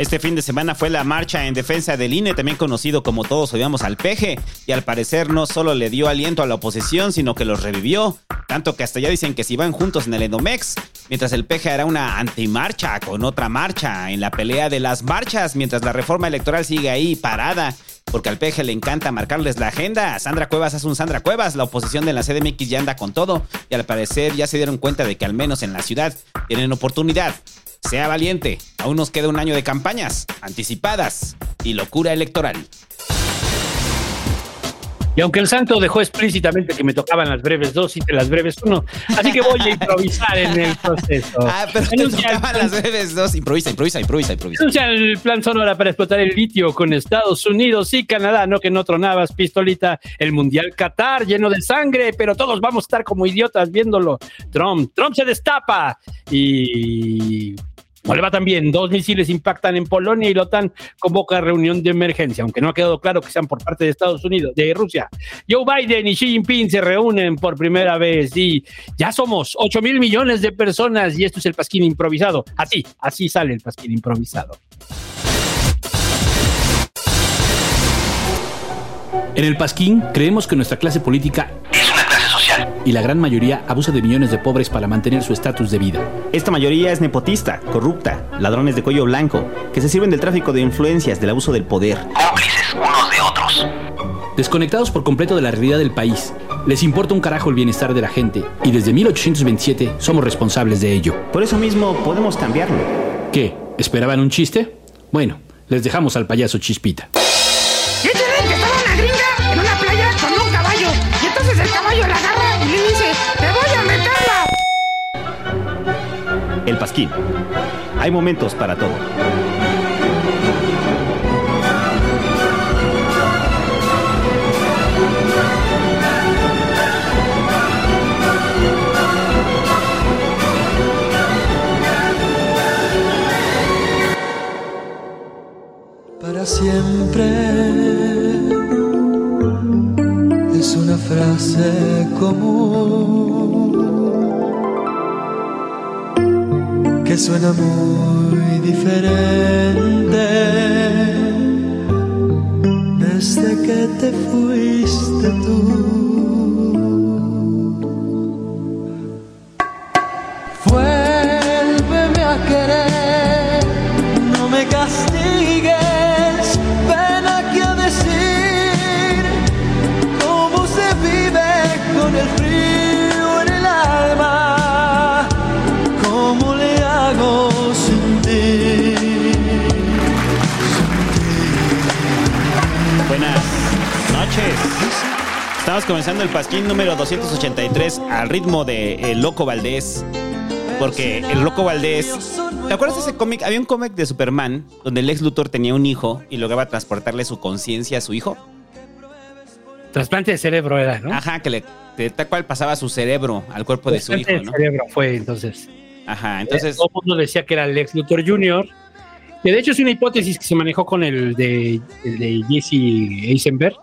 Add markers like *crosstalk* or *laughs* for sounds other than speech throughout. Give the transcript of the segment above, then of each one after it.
Este fin de semana fue la marcha en defensa del INE, también conocido como todos odiamos al peje, y al parecer no solo le dio aliento a la oposición, sino que los revivió, tanto que hasta ya dicen que si van juntos en el Endomex, mientras el peje hará una antimarcha con otra marcha en la pelea de las marchas, mientras la reforma electoral sigue ahí parada. Porque al peje le encanta marcarles la agenda. Sandra Cuevas hace un Sandra Cuevas. La oposición de la CDMX ya anda con todo. Y al parecer ya se dieron cuenta de que al menos en la ciudad tienen oportunidad. Sea valiente, aún nos queda un año de campañas anticipadas y locura electoral. Y aunque el santo dejó explícitamente que me tocaban las breves dos y las breves uno, así que voy a improvisar en el proceso. *laughs* Ah, pero te Anuncia el tocaban plan- las breves dos. Improvisa, improvisa, improvisa, improvisa. Anuncia el plan Sonora para explotar el litio con Estados Unidos y Canadá, no que no tronabas, pistolita, el Mundial Qatar lleno de sangre, pero todos vamos a estar como idiotas viéndolo. Trump, Trump se destapa y no le va tan bien. Dos misiles impactan en Polonia y la OTAN convoca reunión de emergencia, aunque no ha quedado claro que sean por parte de Estados Unidos, de Rusia. Joe Biden y Xi Jinping se reúnen por primera vez y ya somos 8 mil millones de personas y esto es el pasquín improvisado. Así, así sale el pasquín improvisado. En el Pasquín creemos que nuestra clase política social. y la gran mayoría abusa de millones de pobres para mantener su estatus de vida. Esta mayoría es nepotista, corrupta, ladrones de cuello blanco, que se sirven del tráfico de influencias, del abuso del poder. Cómplices unos de otros. Desconectados por completo de la realidad del país, les importa un carajo el bienestar de la gente y desde 1827 somos responsables de ello. Por eso mismo podemos cambiarlo. ¿Qué? ¿Esperaban un chiste? Bueno, les dejamos al payaso Chispita. El pasquín. Hay momentos para todo. para siempre. Es una frase común que suena muy diferente desde que te fuiste tú. Vuélveme a querer, no me castigues, Estamos comenzando el pasquín número 283 al ritmo de El Loco Valdés. Porque el Loco Valdés. ¿Te acuerdas de ese cómic? Había un cómic de Superman donde el ex Luthor tenía un hijo y lograba transportarle su conciencia a su hijo. Trasplante de cerebro era, ¿no? Ajá, que le de tal cual pasaba su cerebro al cuerpo de su hijo, ¿no? de cerebro fue entonces. Ajá, entonces. Todo el mundo decía que era el ex Luthor Jr., que de hecho es una hipótesis que se manejó con el de, el de Jesse Eisenberg,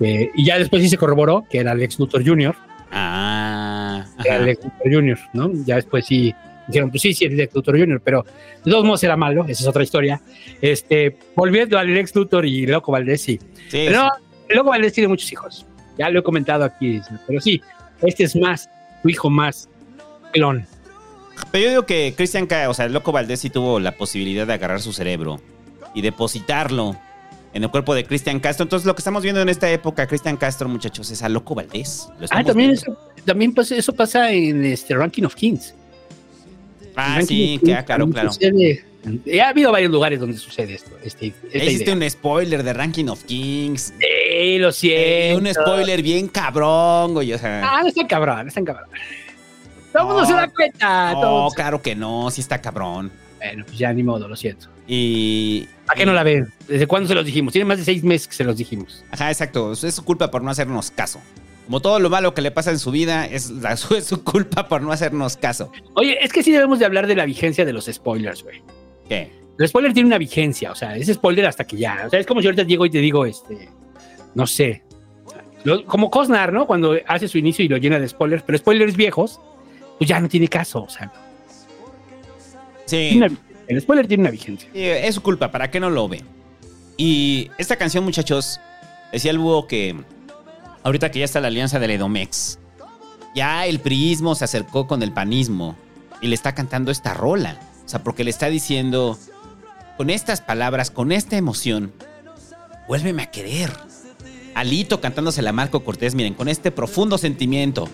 eh, y ya después sí se corroboró que era el ex Luthor Jr., Ah. era ajá. el ex Luthor Jr., ¿no? Ya después sí Dijeron, pues sí, sí, es Lex Luthor Jr., pero de todos modos era malo, esa es otra historia. Este, volviendo al Lex Luthor y Loco Valdés, sí. Sí, Pero Loco Valdés tiene muchos hijos. Ya lo he comentado aquí, pero sí, este es más, tu hijo más clon. Pero yo digo que Cristian, o sea, el loco Valdés sí tuvo la posibilidad de agarrar su cerebro y depositarlo en el cuerpo de Cristian Castro. Entonces, lo que estamos viendo en esta época, Cristian Castro, muchachos, es a loco Valdés. Lo Ah, también viendo. eso, también pues, eso pasa en este Ranking of Kings. Ah, sí, of que, Kings ah, claro, claro. sucede. Eh, ha habido varios lugares donde sucede esto. Este, idea. un spoiler de Ranking of Kings. Sí, lo siento. un spoiler bien cabrón, güey. O sea, Ah, no están cabrón, no están cabrón. Todo el mundo se da cuenta. no, claro que no, sí está cabrón. Bueno, pues ya ni modo, lo siento. Y. ¿A qué no la ven? ¿Desde cuándo se los dijimos? Tiene más de seis meses que se los dijimos. Ajá, exacto. Es su culpa por no hacernos caso. Como todo lo malo que le pasa en su vida, es, la, *laughs* su, es su culpa por no hacernos caso. Oye, es que sí debemos de hablar de la vigencia de los spoilers, güey. ¿Qué? El spoiler tiene una vigencia, o sea, es spoiler hasta que ya. O sea, es como si ahorita llego y te digo, este, no sé, lo- como Cosnar, ¿no? Cuando hace su inicio y lo llena de spoilers, pero spoilers viejos, pues ya no tiene caso, o sea, Sí. una- el spoiler tiene una vigencia. Sí, es su culpa, ¿para qué no lo ve? Y esta canción, muchachos, decía el búho que ahorita que ya está la alianza del Edomex, ya el priismo se acercó con el panismo y le está cantando esta rola. O sea, porque le está diciendo, con estas palabras, con esta emoción, vuélveme a querer. Alito cantándosela a Marco Cortés, miren, con este profundo sentimiento.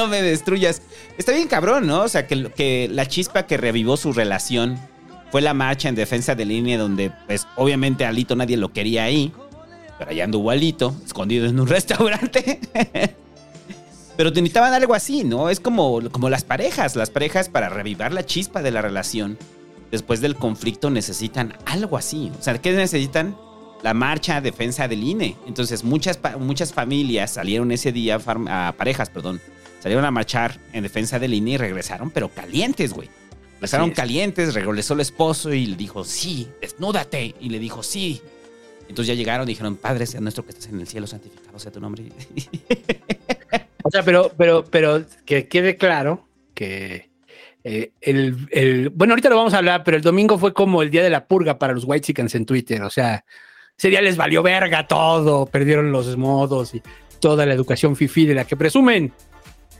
No me destruyas. Está bien cabrón, ¿no? O sea, que, la chispa que revivó su relación fue la marcha en defensa de línea donde, pues, obviamente Alito nadie lo quería ahí. Pero allá anduvo Alito, escondido en un *laughs* restaurante. pero te necesitaban algo así, ¿no? Es como, como las parejas. Las parejas para revivar la chispa de la relación. Después del conflicto necesitan algo así. O sea, ¿qué necesitan? La marcha a defensa del INE. Entonces, muchas, muchas familias salieron ese día, a parejas, perdón, salieron a marchar en defensa del INE y regresaron, pero calientes, güey. Regresaron es. calientes, regresó el esposo y le dijo, sí, desnúdate. Y le dijo, sí. Entonces ya llegaron y dijeron, Padre sea nuestro que estás en el cielo, santificado sea tu nombre. *laughs* O sea, pero, pero, pero que quede claro que eh, el, el- bueno, ahorita lo vamos a hablar, pero el domingo fue como el día de la purga para los White Chickens en Twitter. O sea, ese día les valió verga todo, perdieron los modos y toda la educación fifi de la que presumen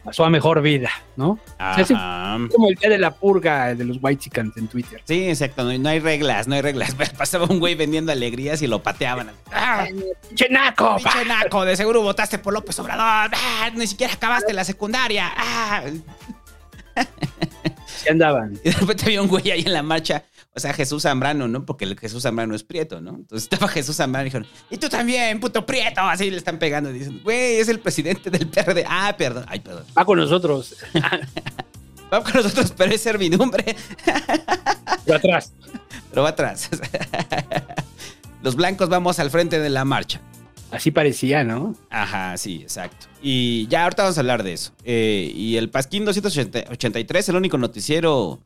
pasó a mejor vida, ¿no? O sea, fue como el día de la purga de los White Chickens en Twitter. Sí, exacto. No, hay reglas, no hay reglas. *laughs* Pasaba un güey vendiendo alegrías y lo pateaban. ¡Ah! ¡Chenaco! ¡Pinche naco! De seguro votaste por López Obrador. ¡Ah! Ni siquiera acabaste la secundaria. ¡Ah! Se andaban. Y de repente había un güey ahí en la marcha. O sea, Jesús Zambrano, ¿no? Porque el Jesús Zambrano es prieto, ¿no? Entonces estaba Jesús Zambrano y dijeron, y tú también, puto prieto. Así le están pegando. Y dicen, güey, es el presidente del PRD. Ah, perdón. Ay, perdón. Va con nosotros. *laughs* Va con nosotros, pero es servidumbre. *laughs* Pero atrás. Pero va atrás. *laughs* Los blancos vamos al frente de la marcha. Así parecía, ¿no? Ajá, sí, exacto. Y ya ahorita vamos a hablar de eso. Eh, y el Pasquín 283, el único noticiero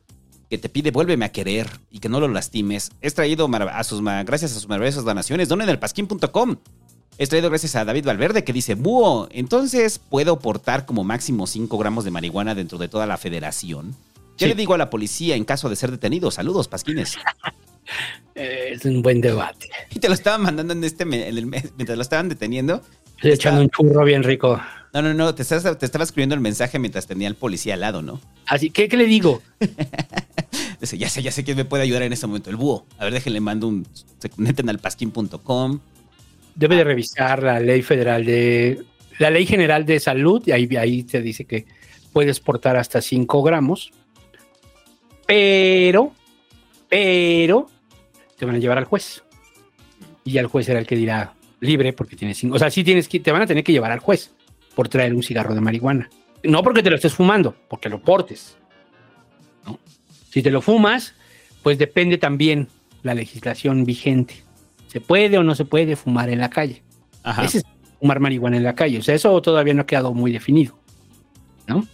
que te pide vuélveme a querer y que no lo lastimes, es traído a sus, gracias a sus maravillosas donaciones. Donen el pasquín.com. Es traído gracias a David Valverde que dice, Búho, entonces puedo portar como máximo 5 gramos de marihuana dentro de toda la federación. ¿Qué Sí. le digo a la policía en caso de ser detenido? Saludos, Pasquines. *laughs* Eh, es un buen debate. Y te lo estaban mandando en este, en el mes- mientras lo estaban deteniendo. Estoy echando un churro bien rico. No, no, no, te, estás- te estaba escribiendo el mensaje mientras tenía al policía al lado, ¿no? Así que, ¿qué le digo? *laughs* Dice, ya sé, ya sé quién me puede ayudar en este momento, el búho. A ver, déjenle mando un... Se conecten al pasquín.com. Debe de revisar la ley federal de... La ley general de salud, y ahí, ahí te dice que puedes portar hasta 5 gramos. Pero, pero, te van a llevar al juez. Y ya el juez será el que dirá libre porque tienes 5. O sea, sí tienes que, te van a tener que llevar al juez por traer un cigarro de marihuana. No porque te lo estés fumando, porque lo portes. ¿no? Si te lo fumas, pues depende también la legislación vigente. ¿Se puede o no se puede fumar en la calle? Ajá. Ese es fumar marihuana en la calle. O sea, eso todavía no ha quedado muy definido. ¿No?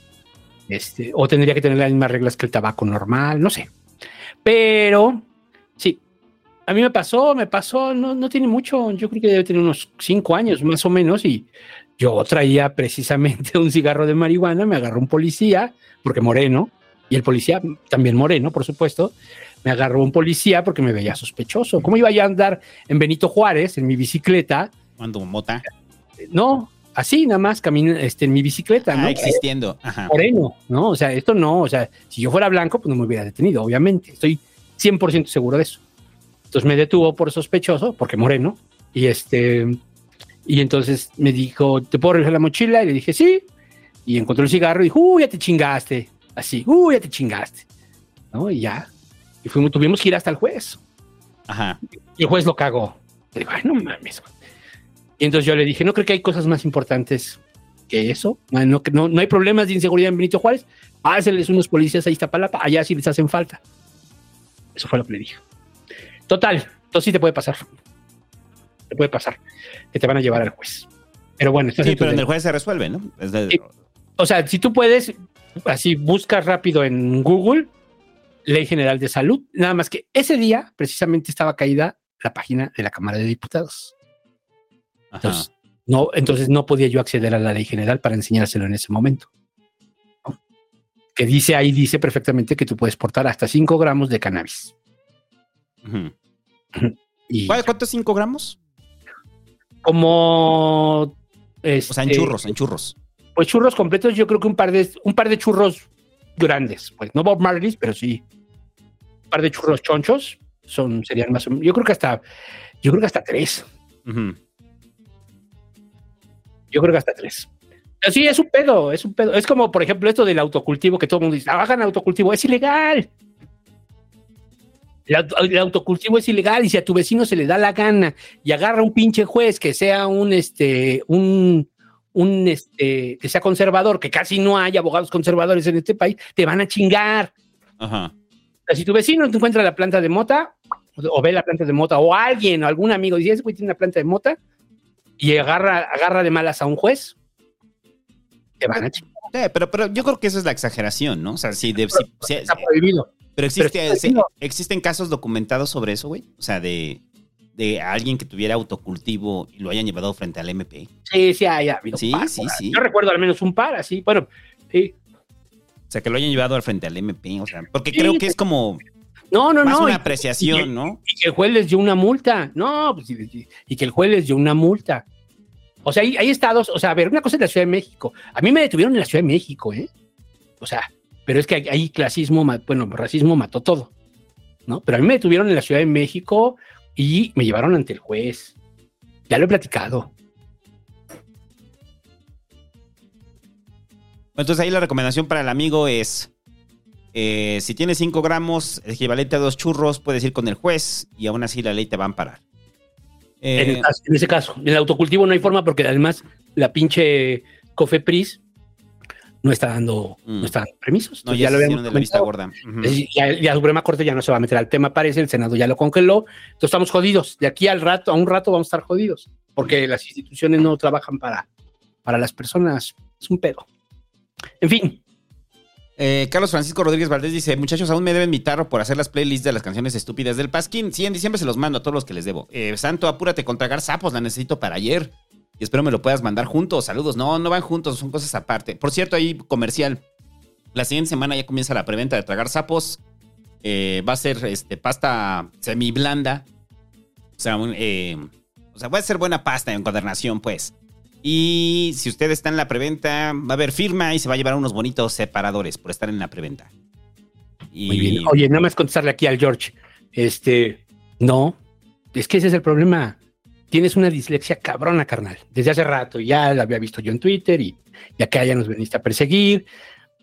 Este, o tendría que tener las mismas reglas que el tabaco normal, no sé. Pero, A mí me pasó, me pasó, no, no tiene mucho, yo creo que debe tener unos cinco años más o menos y yo traía precisamente *laughs* un cigarro de marihuana, me agarró un policía, porque moreno, y el policía también moreno, por supuesto, me agarró un policía porque me veía sospechoso. ¿Cómo iba yo a andar en Benito Juárez en mi bicicleta? Cuando mota. No, así nada más camino este, en mi bicicleta, Ah, ¿no? existiendo. Ajá. Moreno, ¿no? O sea, esto no, o sea, si yo fuera blanco, pues no me hubiera detenido, obviamente. Estoy 100% seguro de eso. Entonces me detuvo por sospechoso, porque moreno, y este, y entonces me dijo, ¿te puedo revisar la mochila? Y le dije, sí. Y encontró el cigarro y dijo, uy, ya te chingaste. Así, uy, ya te chingaste. ¿No? Y ya. Y fuimos, tuvimos que ir hasta el juez. Ajá. Y el juez lo cagó. Le digo, ay, no mames. güey". Y entonces yo le dije, no creo que hay cosas más importantes que eso. No, no, no, hay problemas de inseguridad en Benito Juárez. Háceles unos policías a Iztapalapa, allá sí les hacen falta. Eso fue lo que le dije. Total, entonces sí te puede pasar. Te puede pasar que te van a llevar al juez. Pero bueno, Sí, pero en el juez se resuelve, ¿no? De-. O sea, si tú puedes, así buscas rápido en Google, Ley General de Salud, nada más que ese día precisamente estaba caída la página de la Cámara de Diputados. Ajá. Entonces, no, entonces no podía yo acceder a la ley general para enseñárselo en ese momento. ¿no? Que dice ahí, dice perfectamente que tú puedes portar hasta 5 gramos de cannabis. Ujú. *clears throat* Y ¿Cuál- ¿Cuánto es 5 gramos? como... O sea, en este, churros, en churros. Pues churros completos, yo creo que un par de, un par de churros grandes. Pues no Bob Marley's, pero sí. Un par de churros chonchos son, serían más o menos. Yo creo que hasta, yo creo que hasta tres. Yo creo que hasta tres. Pero sí, es un pedo, es un pedo. Es como, por ejemplo, esto del autocultivo que todo el mundo dice, "Ah, hagan autocultivo, es ilegal. El, el autocultivo es ilegal y si a tu vecino se le da la gana y agarra un pinche juez que sea un, este, un, un, este, que sea conservador, que casi no hay abogados conservadores en este país, te van a chingar. Ajá. Si tu vecino te encuentra la planta de mota, o, ve la planta de mota, o alguien, o algún amigo dice, ese güey tiene una planta de mota, y agarra, agarra de malas a un juez, te van a chingar. Sí, pero, pero yo creo que eso es la exageración, ¿no? O sea, sí, de- sí- Está prohibido. Pero existe, pero sí, existen casos documentados sobre eso, güey. O sea, de, de alguien que tuviera autocultivo y lo hayan llevado frente al MP. Sí, sí, hay, ha habido Sí, par, sí. Yo recuerdo al menos un par, así, bueno, sí. O sea, que lo hayan llevado al frente al MP. O sea, porque Sí, creo que es como No, no, más no. una apreciación, y- ¿no? Y que el juez les dio una multa. No, pues, y, y que el juez les dio una multa. O sea, hay, hay estados, o sea, a ver, una cosa es la Ciudad de México. A mí me detuvieron en la Ciudad de México, ¿eh? O sea, pero es que hay clasismo, bueno, racismo mató todo, ¿no? Pero a mí me detuvieron en la Ciudad de México y me llevaron ante el juez. Ya lo he platicado. Entonces ahí la recomendación para el amigo es, eh, si tienes 5 gramos, equivalente a dos churros, puedes ir con el juez y aún así la ley te va a amparar. Eh, En, el caso- en ese caso, en el autocultivo no hay forma porque además la pinche Cofepris no está dando, Mm. no está dando permisos. no, Entonces, ya, lo habíamos de la vista gorda. Es decir, ya, ya la Suprema Corte ya no se va a meter al tema, parece, el Senado ya lo congeló, entonces estamos jodidos. De aquí al rato, a un rato vamos a estar jodidos, porque las instituciones no trabajan para, para las personas. Es un pedo. En fin, Eh, Carlos Francisco Rodríguez Valdés dice, muchachos, aún me deben mi tarro por hacer las playlists de las canciones estúpidas del Pasquín. Sí, en diciembre se los mando a todos los que les debo. Eh, Santo, apúrate con tragar sapos, la necesito para ayer. Y espero me lo puedas mandar juntos. Saludos. No, no van juntos, son cosas aparte. Por cierto, ahí comercial. La siguiente semana ya comienza la preventa de tragar sapos. Eh, va a ser este, pasta semi blanda. O sea, eh, o sea, va a ser buena pasta en encuadernación, pues. Y si usted está en la preventa, va a haber firma y se va a llevar unos bonitos separadores por estar en la preventa. Muy bien. Oye, nada más contestarle aquí al George. Este, no, es que ese es el problema. Tienes una dislexia cabrona, carnal. Desde hace rato ya la había visto yo en Twitter y, y acá ya nos veniste a perseguir.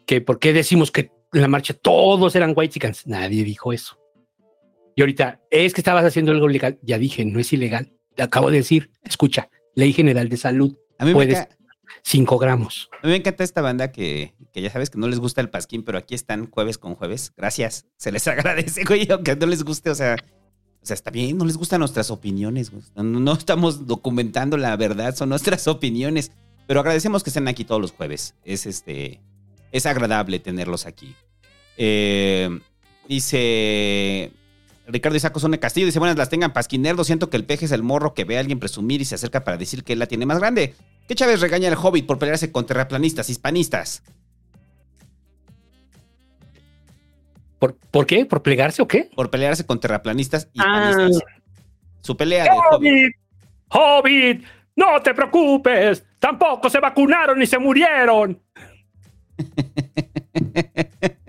Que por qué decimos que en la marcha todos eran white chickens. Nadie dijo eso. Y ahorita, es que estabas haciendo algo ilegal. Ya dije, no es ilegal. Te acabo de decir, escucha, Ley General de Salud, a mí, me puedes enca- 5 gramos. a mí me encanta esta banda que, que ya sabes que no les gusta el pasquín, pero aquí están jueves con jueves. Gracias. Se les *laughs* agradece, güey, aunque no les guste, o sea, o sea, está bien, no les gustan nuestras opiniones. No, estamos documentando la verdad, son nuestras *laughs* opiniones. Pero agradecemos que estén aquí todos los jueves. Es este. Es agradable tenerlos aquí. Eh, dice. Ricardo Isaco Zone Castillo dice, buenas las tengan pasquinerdo, siento que el peje es el morro que ve a alguien presumir y se acerca para decir que él la tiene más grande. ¿Qué Chávez regaña al Hobbit por pelearse con terraplanistas, hispanistas? ¿Por, ¿Por qué? ¿Por plegarse o qué? Por pelearse con terraplanistas, Ah. hispanistas. Su pelea del Hobbit. Hobbit, Hobbit, no te preocupes, tampoco se vacunaron ni se murieron. *laughs*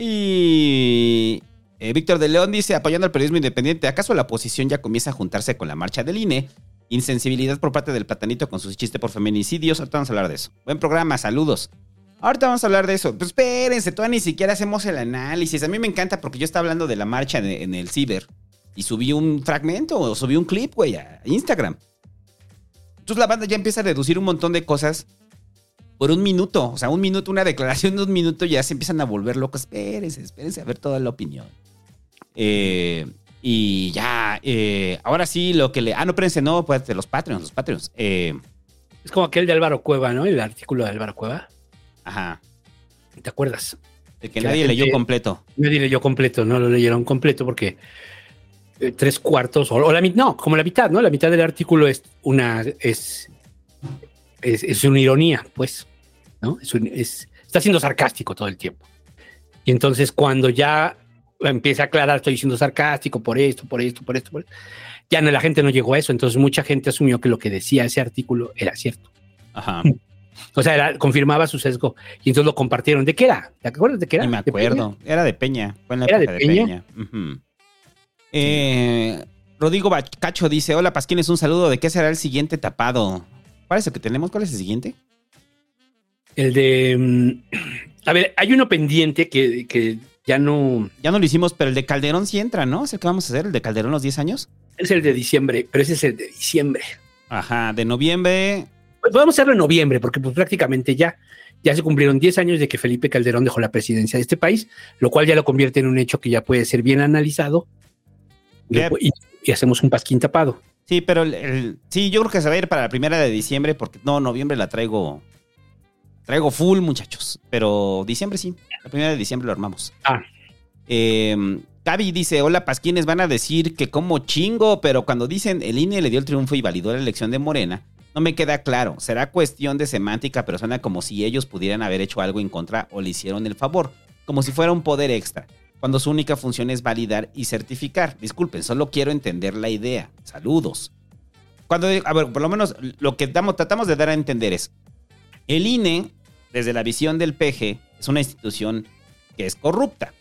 Y eh, Víctor de León dice, apoyando al periodismo independiente, ¿acaso la oposición ya comienza a juntarse con la marcha del INE? Insensibilidad por parte del platanito con su chiste por feminicidios. Ahorita vamos a hablar de eso. Buen programa, saludos. Ahorita vamos a hablar de eso. Pues espérense, todavía ni siquiera hacemos el análisis. A mí me encanta porque yo estaba hablando de la marcha en el Ciber y subí un fragmento o subí un clip, güey, a Instagram. Entonces la banda ya empieza a deducir un montón de cosas por un minuto. O sea, un minuto, una declaración de un minuto, ya se empiezan a volver locos. Espérense, espérense a ver toda la opinión. Eh, y ya, eh, ahora sí, lo que le. Ah, no, espérense, no, pues de los Patreons, los Patreons. Eh, Es como aquel de Álvaro Cueva, ¿no? El artículo de Álvaro Cueva. Ajá, ¿Te acuerdas? de que nadie leyó completo. Nadie leyó completo, no lo leyeron completo porque eh, tres cuartos o, o la mitad, no, como la mitad, ¿no? La mitad del artículo es una es es, es una ironía, pues, ¿no? Es, un- es- está siendo sarcástico todo el tiempo. Y entonces cuando ya empieza a aclarar, estoy siendo sarcástico por esto, por esto, por esto, por esto, ya no, la gente no llegó a eso, entonces mucha gente asumió que lo que decía ese artículo era cierto. Ajá. *laughs* O sea, era- confirmaba su sesgo y entonces lo compartieron. ¿De qué era? ¿Te acuerdas de qué era? Ni me acuerdo. Era de Peña. Fue en la ¿Era de época de Peña? Eh, Rodrigo Bacacho dice: Hola, Pasquines, un saludo. ¿De qué será el siguiente tapado? ¿Cuál es el que tenemos? ¿Cuál es el siguiente? El de. mm, *clears throat* A ver, hay uno pendiente que, que ya no. Ya no lo hicimos, pero el de Calderón sí entra, ¿no? ¿Es el que vamos a hacer? ¿El de Calderón los 10 años? Es el de diciembre, pero ese es el de diciembre. Ajá, de noviembre. Pues podemos hacerlo en noviembre, porque pues prácticamente ya, ya se cumplieron 10 años de que Felipe Calderón dejó la presidencia de este país, lo cual ya lo convierte en un hecho que ya puede ser bien analizado. Y, y hacemos un pasquín tapado. Sí, pero el, el- sí, yo creo que se va a ir para la primera de diciembre, porque no, noviembre la traigo. Traigo full, muchachos. Pero diciembre sí. La primera de diciembre lo armamos. Ah. Eh, Gaby dice: Hola, Pasquines, van a decir que como chingo, pero cuando dicen el INE le dio el triunfo y validó la elección de Morena, no me queda claro. Será cuestión de semántica, pero suena como si ellos pudieran haber hecho algo en contra o le hicieron el favor, como si fuera un poder extra, cuando su única función es validar y certificar. Disculpen, solo quiero entender la idea. Saludos. Cuando, a ver, por lo menos lo que tratamos de dar a entender es, el INE, desde la visión del PG, es una institución que es corrupta,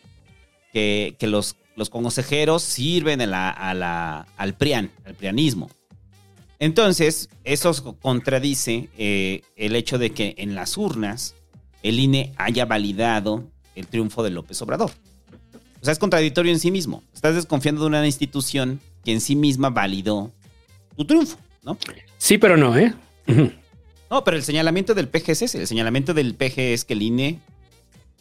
que, los, consejeros sirven al PRIAN, al prianismo. Entonces, eso contradice eh, el hecho de que en las urnas el INE haya validado el triunfo de López Obrador. O sea, es contradictorio en sí mismo. Estás desconfiando de una institución que en sí misma validó tu triunfo, ¿no? Sí, pero no, ¿eh? *clears throat* No, pero el señalamiento del PG es ese. El señalamiento del PG es que el INE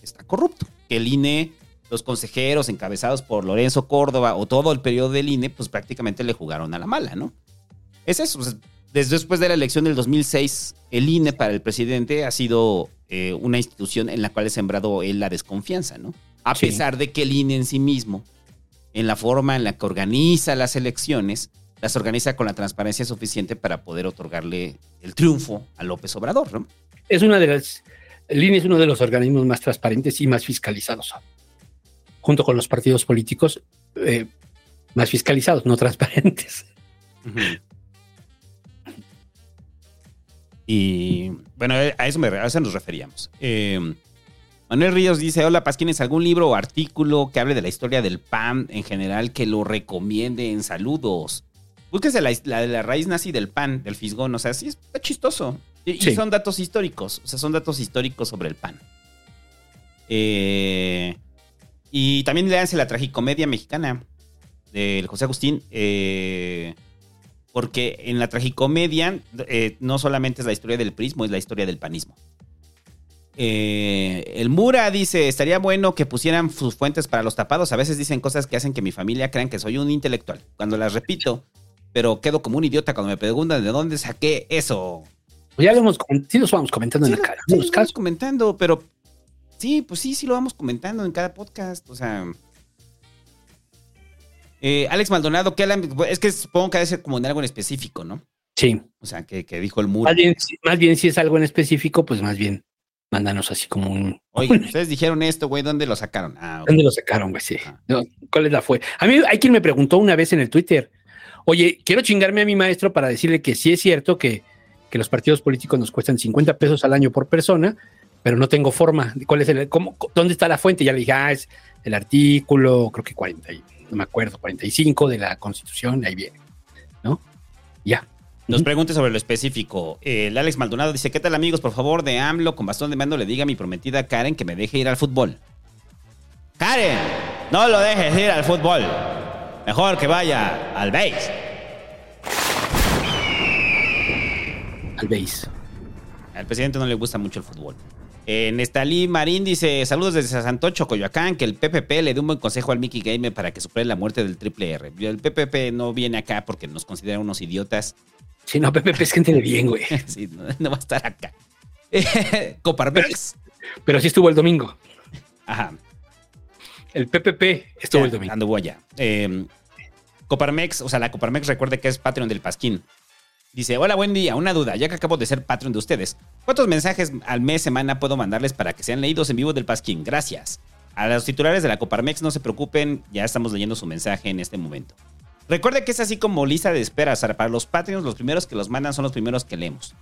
está corrupto. Que el INE, los consejeros encabezados por Lorenzo Córdoba o todo el periodo del INE, pues prácticamente le jugaron a la mala, ¿no? Es eso. sea, desde después de la elección del 2006, el INE para el presidente ha sido eh, una institución en la cual ha sembrado él la desconfianza, ¿no? A Sí. pesar de que el INE en sí mismo, en la forma en la que organiza las elecciones, las organiza con la transparencia suficiente para poder otorgarle el triunfo a López Obrador, ¿no? Es una de las. El INE es uno de los organismos más transparentes y más fiscalizados. Junto con los partidos políticos eh, más fiscalizados, no transparentes. Y bueno, a eso, me, a eso nos referíamos. Eh, Manuel Ríos dice, hola Pasquines, ¿algún libro o artículo que hable de la historia del PAN en general que lo recomienden? Saludos. Búsquese la, la, la raíz nazi del PAN, del fisgón, o sea, sí, está chistoso. Y, son datos históricos, o sea, son datos históricos sobre el PAN. Eh, y también léanse la tragicomedia mexicana del José Agustín. eh, porque en la tragicomedia eh, no solamente es la historia del prismo, es la historia del panismo. Eh, el Mura dice, estaría bueno que pusieran sus fuentes para los tapados. A veces dicen cosas que hacen que mi familia crean que soy un intelectual. Cuando las repito, pero quedo como un idiota cuando me preguntan de dónde saqué eso. Pues ya lo hemos sí los vamos comentando Sí, en la cara. sí, lo vamos comentando, pero sí, pues sí, sí lo vamos comentando en cada podcast. O sea, Eh, Alex Maldonado, ¿qué Alan- es que supongo que debe ser como en algo en específico, ¿no? Sí. O sea, que, que dijo el muro. Más bien, si- más bien, si es algo en específico, pues más bien, mándanos así como un. Oye, ustedes dijeron esto, güey, ¿dónde lo sacaron? Ah, ok. ¿Dónde lo sacaron, güey? Sí. Ah. No, ¿Cuál es la fue? A mí hay quien me preguntó una vez en el Twitter, oye, quiero chingarme a mi maestro para decirle que sí es cierto que, que los partidos políticos nos cuestan 50 pesos al año por persona, pero no tengo forma. ¿Cuál es el, cómo, ¿Dónde está la fuente? Ya le dije, ah, es el artículo, creo que 40, y- no me acuerdo, 45 de la Constitución, ahí viene, ¿no? Ya. Nos pregunte sobre lo específico. El Alex Maldonado dice: ¿Qué tal, amigos? Por favor, de AMLO, con bastón de mando, le diga a mi prometida Karen que me deje ir al fútbol. ¡Karen! No lo dejes ir al fútbol. Mejor que vaya al base. Al base. Al presidente no le gusta mucho el fútbol. Eh, Nestalí Marín dice: Saludos desde Santocho, Coyoacán. Que el PPP le dé un buen consejo al Mickey Gamer para que supere la muerte del Triple R. El PPP no viene acá porque nos considera unos idiotas. Sí, no, Pepe es gente de bien, güey. *laughs* Sí, no, no va a estar acá. *laughs* Coparmex. Pero sí estuvo el domingo. Ajá. El PPP estuvo Ya, el domingo. Anduvo allá. Eh, Coparmex, o sea, la Coparmex recuerde que es Patreon del Pasquín. Dice, hola, buen día. Una duda, ya que acabo de ser Patreon de ustedes. ¿Cuántos mensajes al mes, semana puedo mandarles para que sean leídos en vivo del Pasquín? Gracias. A los titulares de la Coparmex no se preocupen, ya estamos leyendo su mensaje en este momento. Recuerde que es así como lista de espera. Para los Patreons, los primeros que los mandan son los primeros que leemos.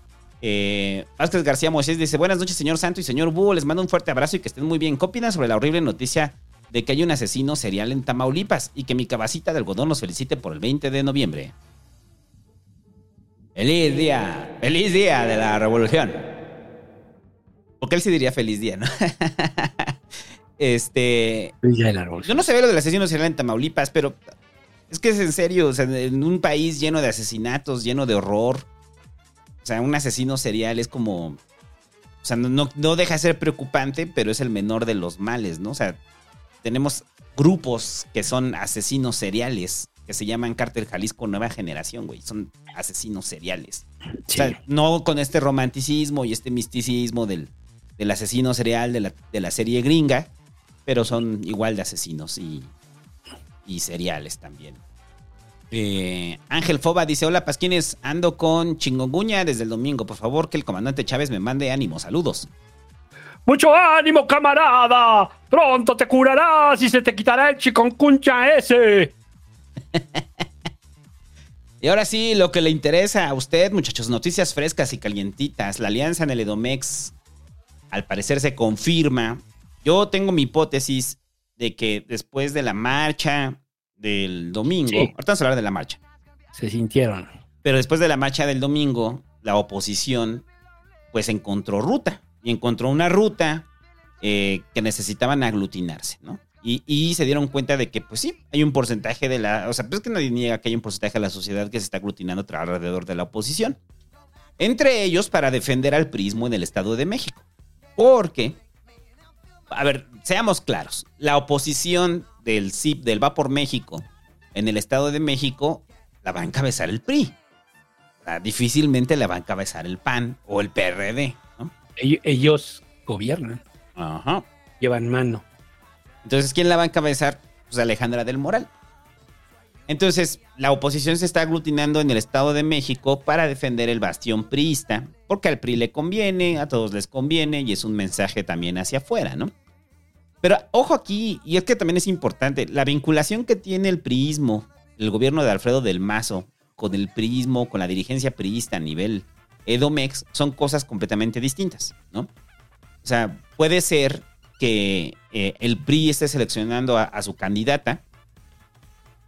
Eh, Vázquez García Moisés dice: Buenas noches, señor Santo y señor Búho. Les mando un fuerte abrazo y que estén muy bien. ¿Qué opinan sobre la horrible noticia de que hay un asesino serial en Tamaulipas y que mi cabacita de algodón nos felicite por el 20 de noviembre? Feliz día, feliz día de la revolución. Porque él sí diría feliz día, ¿no? *laughs* este. Ya el árbol. Yo no sabía lo del asesino serial en Tamaulipas, pero es que es en serio, o sea, en un país lleno de asesinatos, lleno de horror. O sea, un asesino serial es como. O sea, no, no deja de ser preocupante, pero es el menor de los males, ¿no? O sea, tenemos grupos que son asesinos seriales, que se llaman Cártel Jalisco Nueva Generación, güey. Son asesinos seriales. O sea, no con este romanticismo y este misticismo del, del asesino serial de la, de la serie gringa, pero son igual de asesinos y, y seriales también. Eh, Ángel Foba dice: Hola Pasquines, ando con chingonguña desde el domingo. Por favor, que el comandante Chávez me mande ánimo. Saludos. Mucho ánimo, camarada. Pronto te curarás y se te quitará el chiconcuncia ese. *laughs* Y ahora sí, lo que le interesa a usted, muchachos, noticias frescas y calientitas. La alianza en el Edomex, al parecer, se confirma. Yo tengo mi hipótesis de que después de la marcha del domingo, Sí. ahorita vamos a hablar de la marcha, Se sintieron. pero después de la marcha del domingo, la oposición pues encontró ruta y encontró una ruta eh, que necesitaban aglutinarse, ¿no? Y, y se dieron cuenta de que, pues sí, hay un porcentaje de la. O sea, pues es que nadie niega que hay un porcentaje de la sociedad que se está aglutinando alrededor de la oposición. Entre ellos para defender al prismo en el Estado de México. Porque, a ver, seamos claros, la oposición del CIP, del Va por México, en el Estado de México, la va a encabezar el PRI. O sea, difícilmente la va a encabezar el PAN o el PRD, ellos gobiernan, Ajá. llevan mano. Entonces, ¿quién la va a encabezar? Pues Alejandra del Moral. Entonces, la oposición se está aglutinando en el Estado de México para defender el bastión priista, porque al PRI le conviene, a todos les conviene, y es un mensaje también hacia afuera, ¿no? Pero ojo aquí, y es que también es importante, la vinculación que tiene el priismo, el gobierno de Alfredo del Mazo, con el priismo, con la dirigencia priista a nivel Edomex, son cosas completamente distintas, ¿no? O sea, puede ser que eh, el PRI esté seleccionando a, su candidata,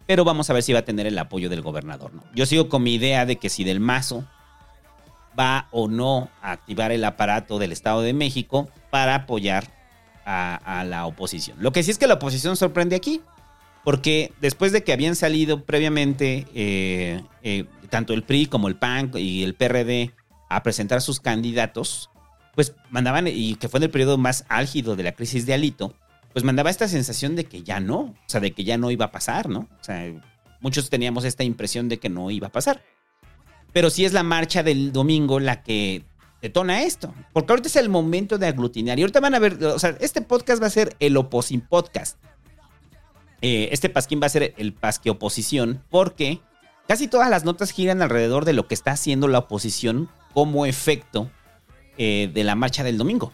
pero vamos a ver si va a tener el apoyo del gobernador, ¿no? Yo sigo con mi idea de que si Del Mazo va o no a activar el aparato del Estado de México para apoyar a, a la oposición. Lo que sí es que la oposición sorprende aquí, porque después de que habían salido previamente eh, eh, tanto el PRI como el PAN y el PRD a presentar sus candidatos, pues mandaban, y que fue en el periodo más álgido de la crisis de Alito, pues mandaba esta sensación de que ya no, o sea, de que ya no iba a pasar, ¿no? O sea, muchos teníamos esta impresión de que no iba a pasar. Pero sí es la marcha del domingo la que detona esto, porque ahorita es el momento de aglutinar, y ahorita van a ver, o sea, este podcast va a ser el Oposin Podcast. eh, este pasquín va a ser el pasque oposición porque casi todas las notas giran alrededor de lo que está haciendo la oposición como efecto eh, de la marcha del domingo.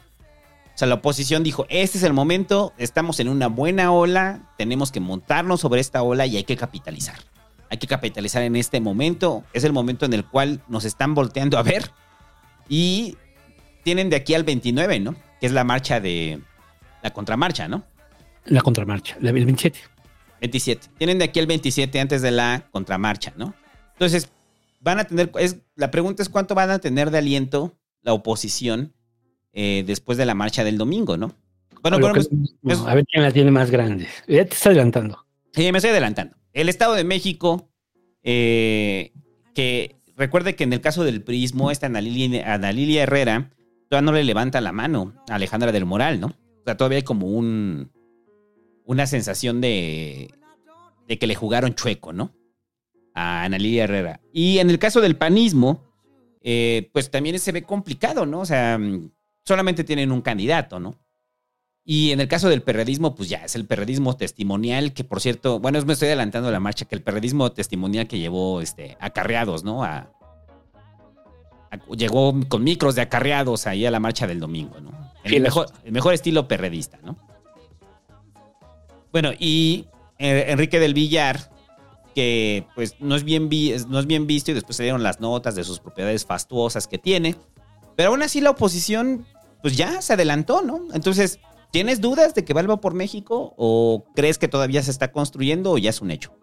O sea, la oposición dijo, este es el momento, estamos en una buena ola, tenemos que montarnos sobre esta ola y hay que capitalizar. Hay que capitalizar en este momento, es el momento en el cual nos están volteando a ver y tienen de aquí al 29, ¿no? Que es la marcha de la contramarcha, ¿no? La contramarcha, el 27. 27. Tienen de aquí al 27 antes de la contramarcha, ¿no? Entonces, van a tener, es, la pregunta es cuánto van a tener de aliento la oposición eh, después de la marcha del domingo, ¿no? Bueno, que- pues, a ver quién la tiene más grande. Ya te está adelantando. Sí, me estoy adelantando. El Estado de México, eh, que recuerde que en el caso del prismo, esta Ana Lilia, Ana Lilia Herrera todavía no le levanta la mano a Alejandra del Moral, ¿no? O sea, todavía hay como un una sensación de, de que le jugaron chueco, ¿no? A Ana Lilia Herrera. Y en el caso del panismo, eh, pues también se ve complicado, ¿no? O sea, mm, solamente tienen un candidato, ¿no? Y en el caso del perredismo, pues ya es el perredismo testimonial, que por cierto, bueno, me estoy adelantando la marcha, que el perredismo testimonial que llevó este, acarreados, ¿no? A, a- llegó con micros de acarreados ahí a la marcha del domingo, ¿no? El mejor, el mejor estilo perredista, ¿no? Bueno, y eh, Enrique del Villar, que pues no es, bien no es bien visto y después se dieron las notas de sus propiedades fastuosas que tiene, pero aún así la oposición pues ya se adelantó, ¿no? Entonces, ¿tienes dudas de que vuelva por México o crees que todavía se está construyendo o ya es un hecho?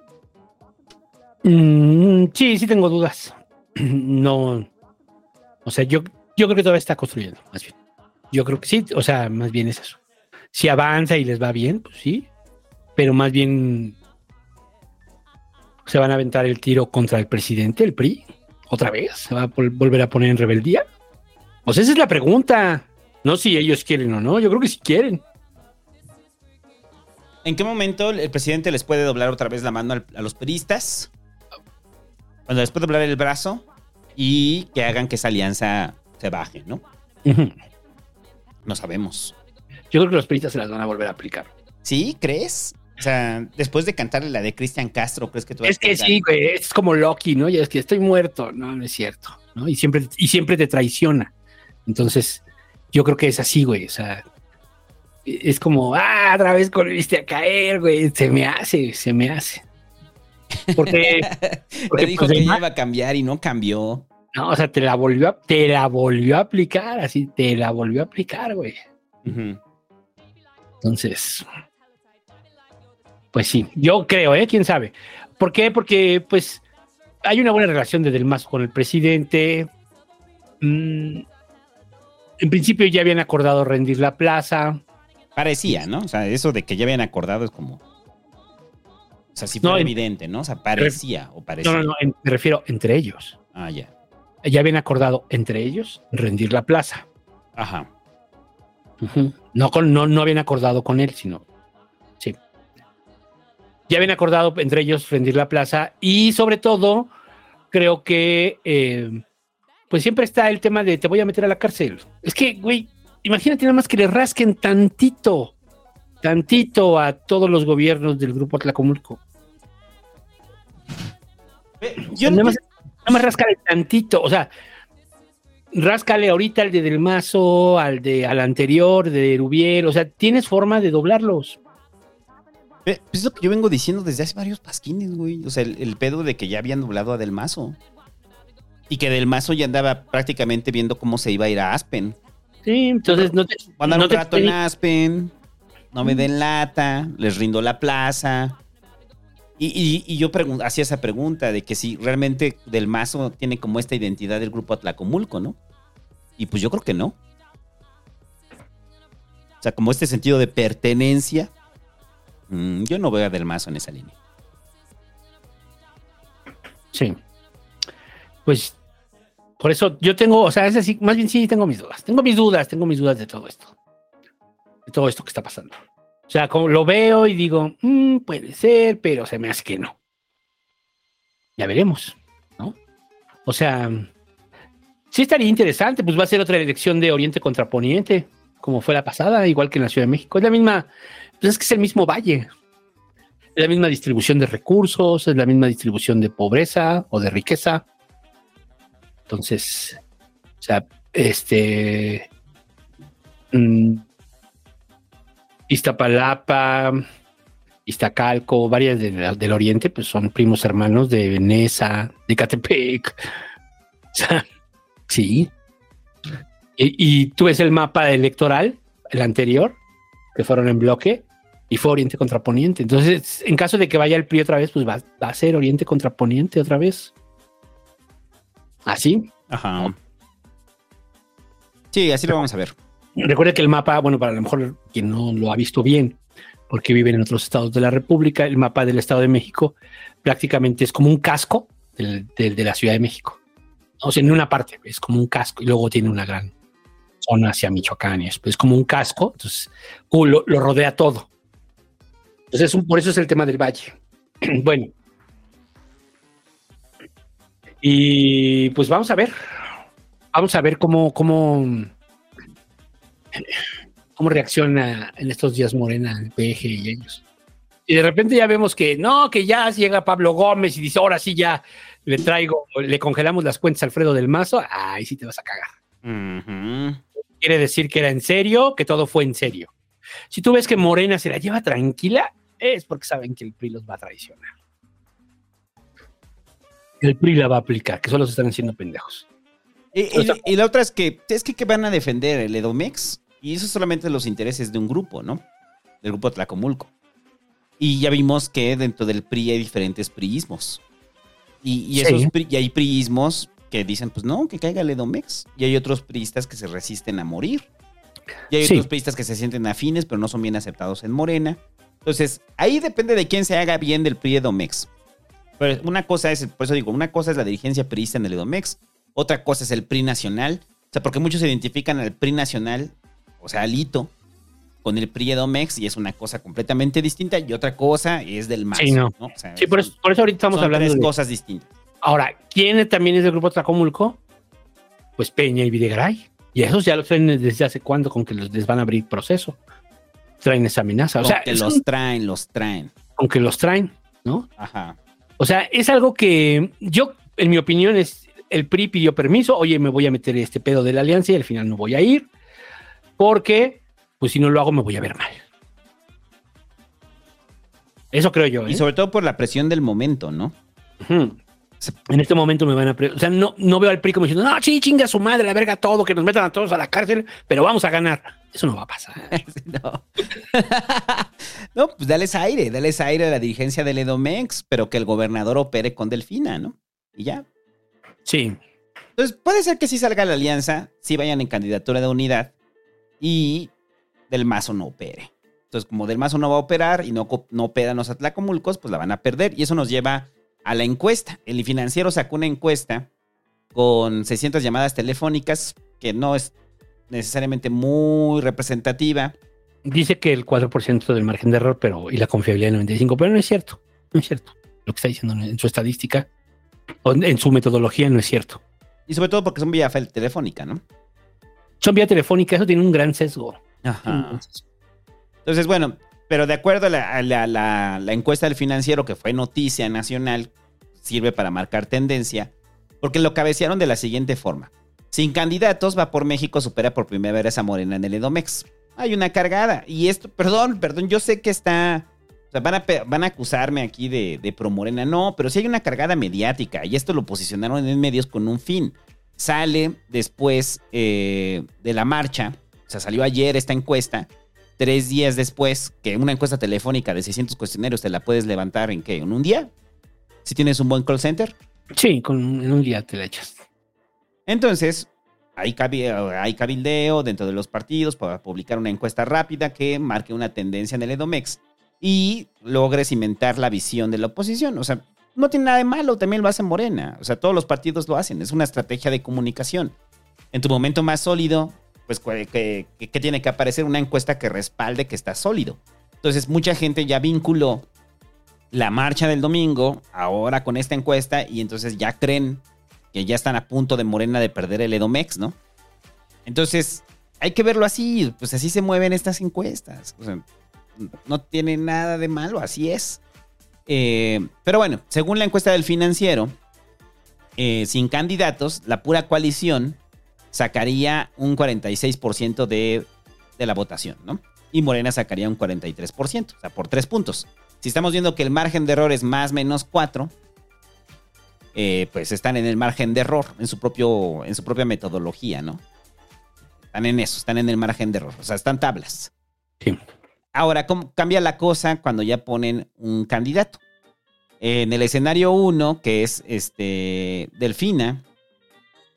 Mm, sí, sí tengo dudas. *clears throat* No. O sea, yo, yo creo que todavía está construyendo, más bien. Yo creo que sí, o sea, más bien es eso. Si avanza y les va bien, pues sí. Pero más bien se van a aventar el tiro contra el presidente, el PRI, otra vez. Se va a vol- volver a poner en rebeldía. Sea, esa es la pregunta. No si ellos quieren o no. Yo creo que sí quieren. ¿En qué momento el presidente les puede doblar otra vez la mano al- a los peristas? Cuando les puede doblar el brazo y que hagan que esa alianza se baje, ¿no? No sabemos. Yo creo que los peritas se las van a volver a aplicar. ¿Sí? ¿Crees? O sea, después de cantarle la de Cristian Castro, ¿crees que tú Es que sí, güey, es como Loki, ¿no? Ya es que estoy muerto, no, no es cierto, ¿no? Y siempre, y siempre te traiciona. Entonces, yo creo que es así, güey, o sea, es como, ah, otra vez volviste a caer, güey, se me hace, se me hace. Porque, *laughs* porque, Le dijo pues, que iba a cambiar y no cambió. no, o sea, te la volvió a, te la volvió a aplicar, así, te la volvió a aplicar, güey. Entonces, pues sí, yo creo, ¿eh? ¿Quién sabe? ¿Por qué? Porque, pues, hay una buena relación de Del Mazo con el presidente. Mm, en principio ya habían acordado rendir la plaza. Parecía, ¿no? O sea, eso de que ya habían acordado es como. O sea, sí fue No, evidente, ¿no? O sea, parecía o parecía. No, no, no, en- me refiero entre ellos. Ah, ya. Ya habían acordado entre ellos rendir la plaza. Ajá. No, con, no, no habían acordado con él, sino. Ya habían acordado entre ellos rendir la plaza y sobre todo, creo que eh, pues siempre está el tema de te voy a meter a la cárcel. Es que, güey, imagínate nada más que le rasquen tantito, tantito a todos los gobiernos del grupo Atlacomulco. Yo nada, más, nada más ráscale tantito, o sea, ráscale ahorita al de Del Mazo, al de al anterior, de Rubiel, o sea, tienes forma de doblarlos. Pues es lo que yo vengo diciendo desde hace varios pasquines, güey. O sea, el, el pedo de que ya habían doblado a Del Mazo. Y que Del Mazo ya andaba prácticamente viendo cómo se iba a ir a Aspen. Sí, entonces no te. Van a dar no un te- rato en Aspen. No me den lata. Les rindo la plaza. Y, y- y yo hacía esa pregunta de que si realmente Del Mazo tiene como esta identidad del grupo Atlacomulco, ¿no? Y pues yo creo que no. O sea, como este sentido de pertenencia. Mm, yo no veo a Del Mazo en esa línea. Sí. Pues por eso yo tengo, o sea, es así, más bien sí tengo mis dudas. Tengo mis dudas, tengo mis dudas de todo esto. De todo esto que está pasando. O sea, como lo veo y digo, "Mm, puede ser, pero se me hace que no. Ya veremos, ¿no? O sea, sí estaría interesante, pues va a ser otra elección de Oriente contra Poniente, como fue la pasada, igual que en la Ciudad de México. Es la misma, pues es que es el mismo valle. Es la misma distribución de recursos, es la misma distribución de pobreza o de riqueza. Entonces, o sea, este. mm, Iztapalapa, Iztacalco, varias de- del oriente, pues son primos hermanos de Nesa, de Catepec. O sea, sí. Y tú ves el mapa electoral, el anterior, que fueron en bloque, y fue Oriente contra Poniente. Entonces, en caso de que vaya el PRI otra vez, pues va, va a ser Oriente contra Poniente otra vez. Así. Ajá. Sí, así lo vamos a ver. Recuerde que el mapa, bueno, para a lo mejor quien no lo ha visto bien, porque viven en otros estados de la República, el mapa del Estado de México prácticamente es como un casco del- del- de la Ciudad de México. O sea, en una parte es como un casco y luego tiene una gran zona hacia Michoacán y es, es como un casco, entonces uh, lo, lo rodea todo. Entonces, un- por eso es el tema del valle. *clears throat* bueno. Y pues vamos a ver. Vamos a ver cómo, cómo, cómo reacciona en estos días Morena, el PG y ellos. Y de repente ya vemos que no, que ya llega Pablo Gómez y dice, ahora sí ya le traigo, le congelamos las cuentas a Alfredo del Mazo, ay, sí te vas a cagar. Quiere decir que era en serio, que todo fue en serio. Si tú ves que Morena se la lleva tranquila, es porque saben que el PRI los va a traicionar. El PRI la va a aplicar, que solo se están haciendo pendejos. Y, y- y la otra es que es que, que van a defender el Edomex y eso es solamente los intereses de un grupo, ¿no? Del grupo Tlacomulco. Y ya vimos que dentro del PRI hay diferentes priismos. Y, y Sí. esos pri- y hay priismos que dicen, pues no, que caiga el Edomex. Y hay otros priistas que se resisten a morir. Y hay Sí. otros priistas que se sienten afines, pero no son bien aceptados en Morena. Entonces, ahí depende de quién se haga bien del PRI Edomex. Pero una cosa es, por eso digo, una cosa es la dirigencia priista en el Edomex, otra cosa es el PRI nacional. O sea, porque muchos identifican al PRI nacional, o sea, al hito, con el PRI Edomex y es una cosa completamente distinta y otra cosa es del MAS. Sí, no. O sea, Sí, por eso, por eso ahorita estamos son hablando tres de cosas distintas. Ahora, ¿quién también es del grupo Tlacomulco? Pues Peña y Videgaray. Y esos ya los traen desde hace cuándo con que les van a abrir proceso. Traen esa amenaza. O sea, que los un- traen, los traen. aunque los traen, ¿no? Ajá. O sea, es algo que yo, en mi opinión, es el PRI pidió permiso, oye, me voy a meter este pedo de la alianza y al final no voy a ir, porque, pues si no lo hago, me voy a ver mal. Eso creo yo. ¿eh? Y sobre todo por la presión del momento, ¿no? Ujú. En este momento me van a... O sea, no, no veo al PRI como diciendo, no, sí, chinga su madre, la verga todo, que nos metan a todos a la cárcel, pero vamos a ganar. Eso no va a pasar. *laughs* no. *laughs* no, pues dales aire, dales aire a la dirigencia del Edomex, pero que el gobernador opere con Delfina, ¿no? Y ya. Sí. Entonces, puede ser que sí salga la alianza, sí vayan en candidatura de unidad y Del Mazo no opere. Entonces, como Del Mazo no va a operar y no, no operan los Atlacomulcos, pues la van a perder. Y eso nos lleva a la encuesta. El financiero sacó una encuesta con 600 llamadas telefónicas que no es necesariamente muy representativa. Dice que el 4% del margen de error, pero y la confiabilidad del 95%, pero no es cierto. No es cierto. Lo que está diciendo en su estadística o en su metodología no es cierto. Y sobre todo porque son vía telefónica, ¿no? Son vía telefónica, eso tiene un gran sesgo. Ajá. Entonces, bueno, pero de acuerdo a la, encuesta del financiero, que fue noticia nacional, sirve para marcar tendencia, porque lo cabecearon de la siguiente forma. Sin candidatos, va por México, supera por primera vez a Morena en el Edomex. Hay una cargada. Y esto, perdón, perdón, yo sé que está... O sea, van a, van a acusarme aquí de, de pro Morena. No, pero sí hay una cargada mediática. Y esto lo posicionaron en medios con un fin. Sale después eh, de la marcha. O sea, salió ayer esta encuesta tres días después, que una encuesta telefónica de 600 cuestionarios te la puedes levantar en qué, en un día, si tienes un buen call center. Sí, con, en un día te la echas. Entonces, hay, hay cabildeo dentro de los partidos para publicar una encuesta rápida que marque una tendencia en el Edomex y logre cimentar la visión de la oposición. O sea, no tiene nada de malo, también lo hace Morena. O sea, todos los partidos lo hacen, es una estrategia de comunicación. En tu momento más sólido, pues que, que- tiene que aparecer una encuesta que respalde que está sólido. Entonces, mucha gente ya vinculó la marcha del domingo ahora con esta encuesta y entonces ya creen que ya están a punto de Morena de perder el Edomex, ¿no? Entonces, hay que verlo así, pues así se mueven estas encuestas. No tiene nada de malo, así es. Eh, pero bueno, según la encuesta del financiero, eh, sin candidatos, la pura coalición sacaría un 46% de, de la votación, ¿no? Y Morena sacaría un 43%, o sea, por tres puntos. Si estamos viendo que el margen de error es más menos 4, eh, pues están en el margen de error, en su, propio, en su propia metodología, ¿no? Están en eso, están en el margen de error, o sea, están tablas. Sí. Ahora, ¿cómo cambia la cosa cuando ya ponen un candidato? En el escenario 1, que es este Delfina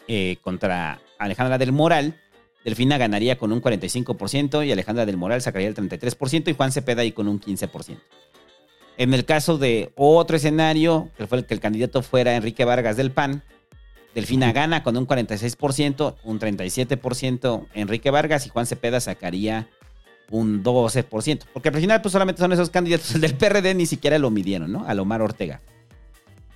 eh, contra Alejandra del Moral, Delfina ganaría con un 45% y Alejandra del Moral sacaría el 33% y Juan Cepeda ahí con un 15%. En el caso de otro escenario, que fue el que el candidato fuera Enrique Vargas del PAN, Delfina gana con un 46%, un 37% Enrique Vargas y Juan Cepeda sacaría un 12%. Porque al final pues solamente son esos candidatos. El del PRD ni siquiera lo midieron, ¿no? A Omar Ortega.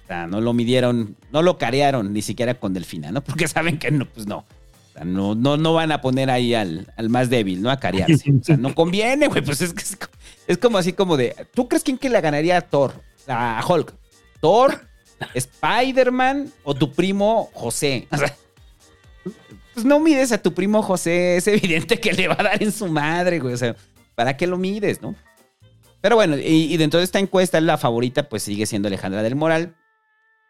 O sea, no lo midieron, no lo carearon ni siquiera con Delfina, ¿no? *laughs* Porque saben que no, pues no. O sea, no, no, no van a poner ahí al, al más débil, ¿no? A carearse. O sea, no conviene, güey. Pues es, que es, como así como de. ¿Tú crees quién que le ganaría a Thor? A Hulk. ¿Thor? ¿Spider-Man o tu primo José? O sea, pues no mides a tu primo José, es evidente que le va a dar en su madre, güey. O sea, ¿para qué lo mides, no? Pero bueno, y, y dentro de esta encuesta, la favorita, pues sigue siendo Alejandra del Moral,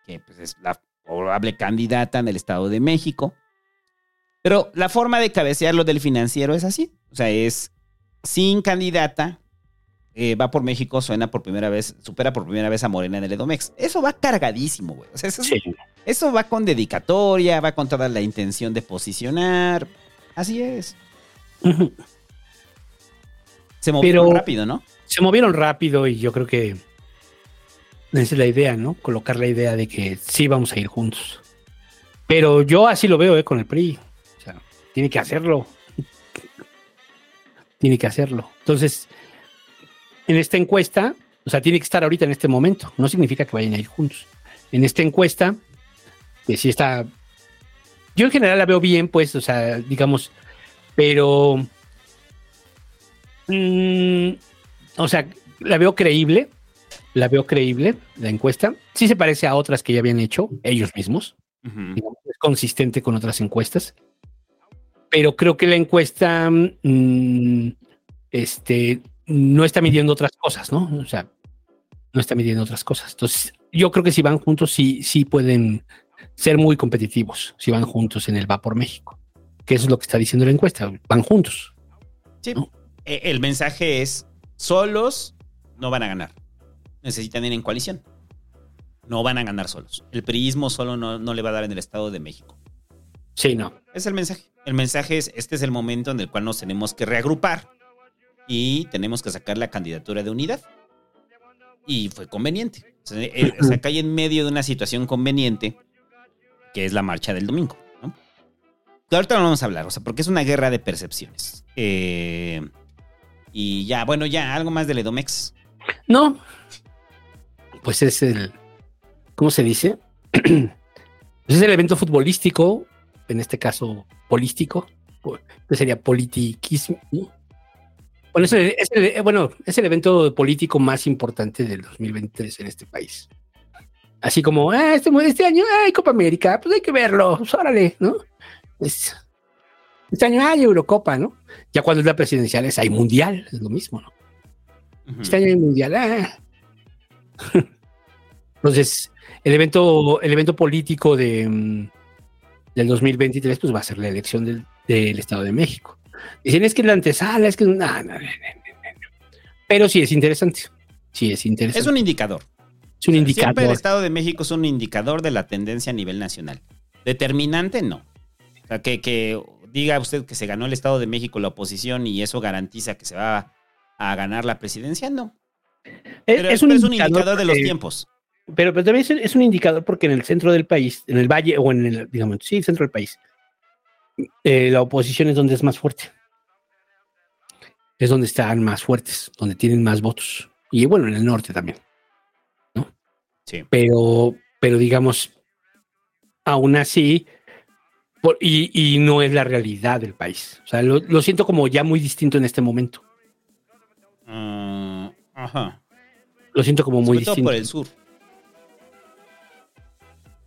que pues, es la probable candidata en el Estado de México. Pero la forma de cabecear lo del financiero es así. O sea, es sin candidata, eh, va por México, suena por primera vez, supera por primera vez a Morena en el Edomex. Eso va cargadísimo, güey. O sea, eso, Sí. eso va con dedicatoria, va con toda la intención de posicionar. Así es. Se movió Pero- rápido, ¿no? Se movieron rápido y yo creo que esa es la idea, ¿no? Colocar la idea de que sí vamos a ir juntos. Pero yo así lo veo, ¿eh? Con el PRI. O sea, tiene que hacerlo. Tiene que hacerlo. Entonces, en esta encuesta, o sea, tiene que estar ahorita en este momento. No significa que vayan a ir juntos. En esta encuesta, que sí está. Yo en general la veo bien, pues, o sea, digamos, pero. mm, o sea, la veo creíble. La veo creíble, la encuesta. Sí se parece a otras que ya habían hecho ellos mismos digamos, es consistente con otras encuestas. Pero creo que la encuesta mm, este, no está midiendo otras cosas, ¿no? O sea, no está midiendo otras cosas. Entonces, yo creo que si van juntos, sí, sí pueden ser muy competitivos, si van juntos en el Va por México. Que eso es lo que está diciendo la encuesta. Van juntos. Sí. ¿no? Eh, El mensaje es: solos no van a ganar. Necesitan ir en coalición. No van a ganar solos. El priismo solo no, no le va a dar en el Estado de México. Sí, no. Es el mensaje. El mensaje es: este es el momento en el cual nos tenemos que reagrupar y tenemos que sacar la candidatura de unidad. Y fue conveniente. O sea, eh, o sea, cae en medio de una situación conveniente que es la marcha del domingo. ¿no? Ahorita no vamos a hablar, o sea, porque es una guerra de percepciones. Eh, y ya, bueno, ya, algo más del Edomex. No. Pues es el. ¿Cómo se dice? *clears throat* Pues es el evento futbolístico, en este caso polístico, po- que sería politiquismo. ¿no? Bueno, es el, es el- eh, bueno, es el evento político más importante del 2023 en este país. Así como, ah, este, este año hay Copa América, pues hay que verlo, pues órale, ¿no? Es- este año hay Eurocopa, ¿no? Ya cuando es la presidencial es hay Mundial, es lo mismo, ¿no? Este año hay mundial. ah. *laughs* Entonces, el evento, el evento político de, mm, del 2023 pues va a ser la elección del, del Estado de México. Dicen es que la antesala, es que... Pero sí es interesante. Sí es interesante. Es un indicador. Es un Siempre el indicador. Estado de México es un indicador de la tendencia a nivel nacional. Determinante, no. O sea, que, que diga usted que se ganó el Estado de México la oposición y eso garantiza que se va a ganar la presidencia, no. Es, Pero es un indicador, indicador de los tiempos. Pero, pero también es, es un indicador porque en el centro del país, en el valle o en el, digamos, sí, el centro del país, eh, la oposición es donde es más fuerte. Es donde están más fuertes, donde tienen más votos. Y bueno, en el norte también. Sí. Pero, pero digamos, aún así, por- y, y no es la realidad del país. O sea, lo, lo siento como ya muy distinto en este momento. Mm, ajá. Lo siento como muy Sobre todo distinto. por el sur.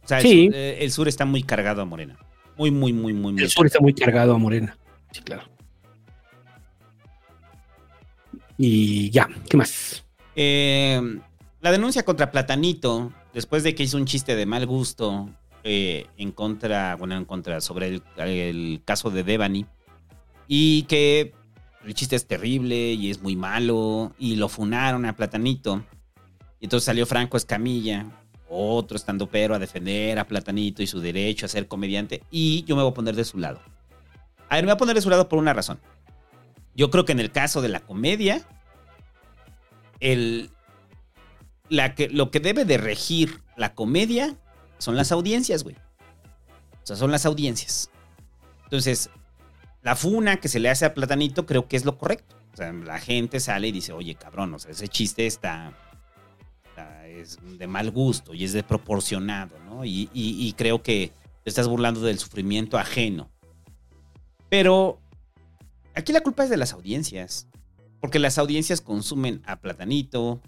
O sea, el Sí. sur- eh, el sur está muy cargado a Morena. Muy, muy, muy, muy, muy. El sur está muy cargado a Morena. Sí, claro. Y ya, ¿qué más? Eh, la denuncia contra Platanito, después de que hizo un chiste de mal gusto eh, en contra, bueno, en contra sobre el, el caso de Devani, y que el chiste es terrible y es muy malo, y lo funaron a Platanito. Y entonces salió Franco Escamilla, otro estando pero a defender a Platanito y su derecho a ser comediante, y yo me voy a poner de su lado. A ver, me voy a poner de su lado por una razón. Yo creo que en el caso de la comedia, el, lo que debe de regir la comedia son las audiencias, güey. O sea, son las audiencias. Entonces, la funa que se le hace a Platanito creo que es lo correcto. O sea, la gente sale y dice, oye, cabrón, o sea, ese chiste está- es de mal gusto y es desproporcionado, ¿no? Y, creo que te estás burlando del sufrimiento ajeno. Pero aquí la culpa es de las audiencias. Porque las audiencias consumen a Platanito,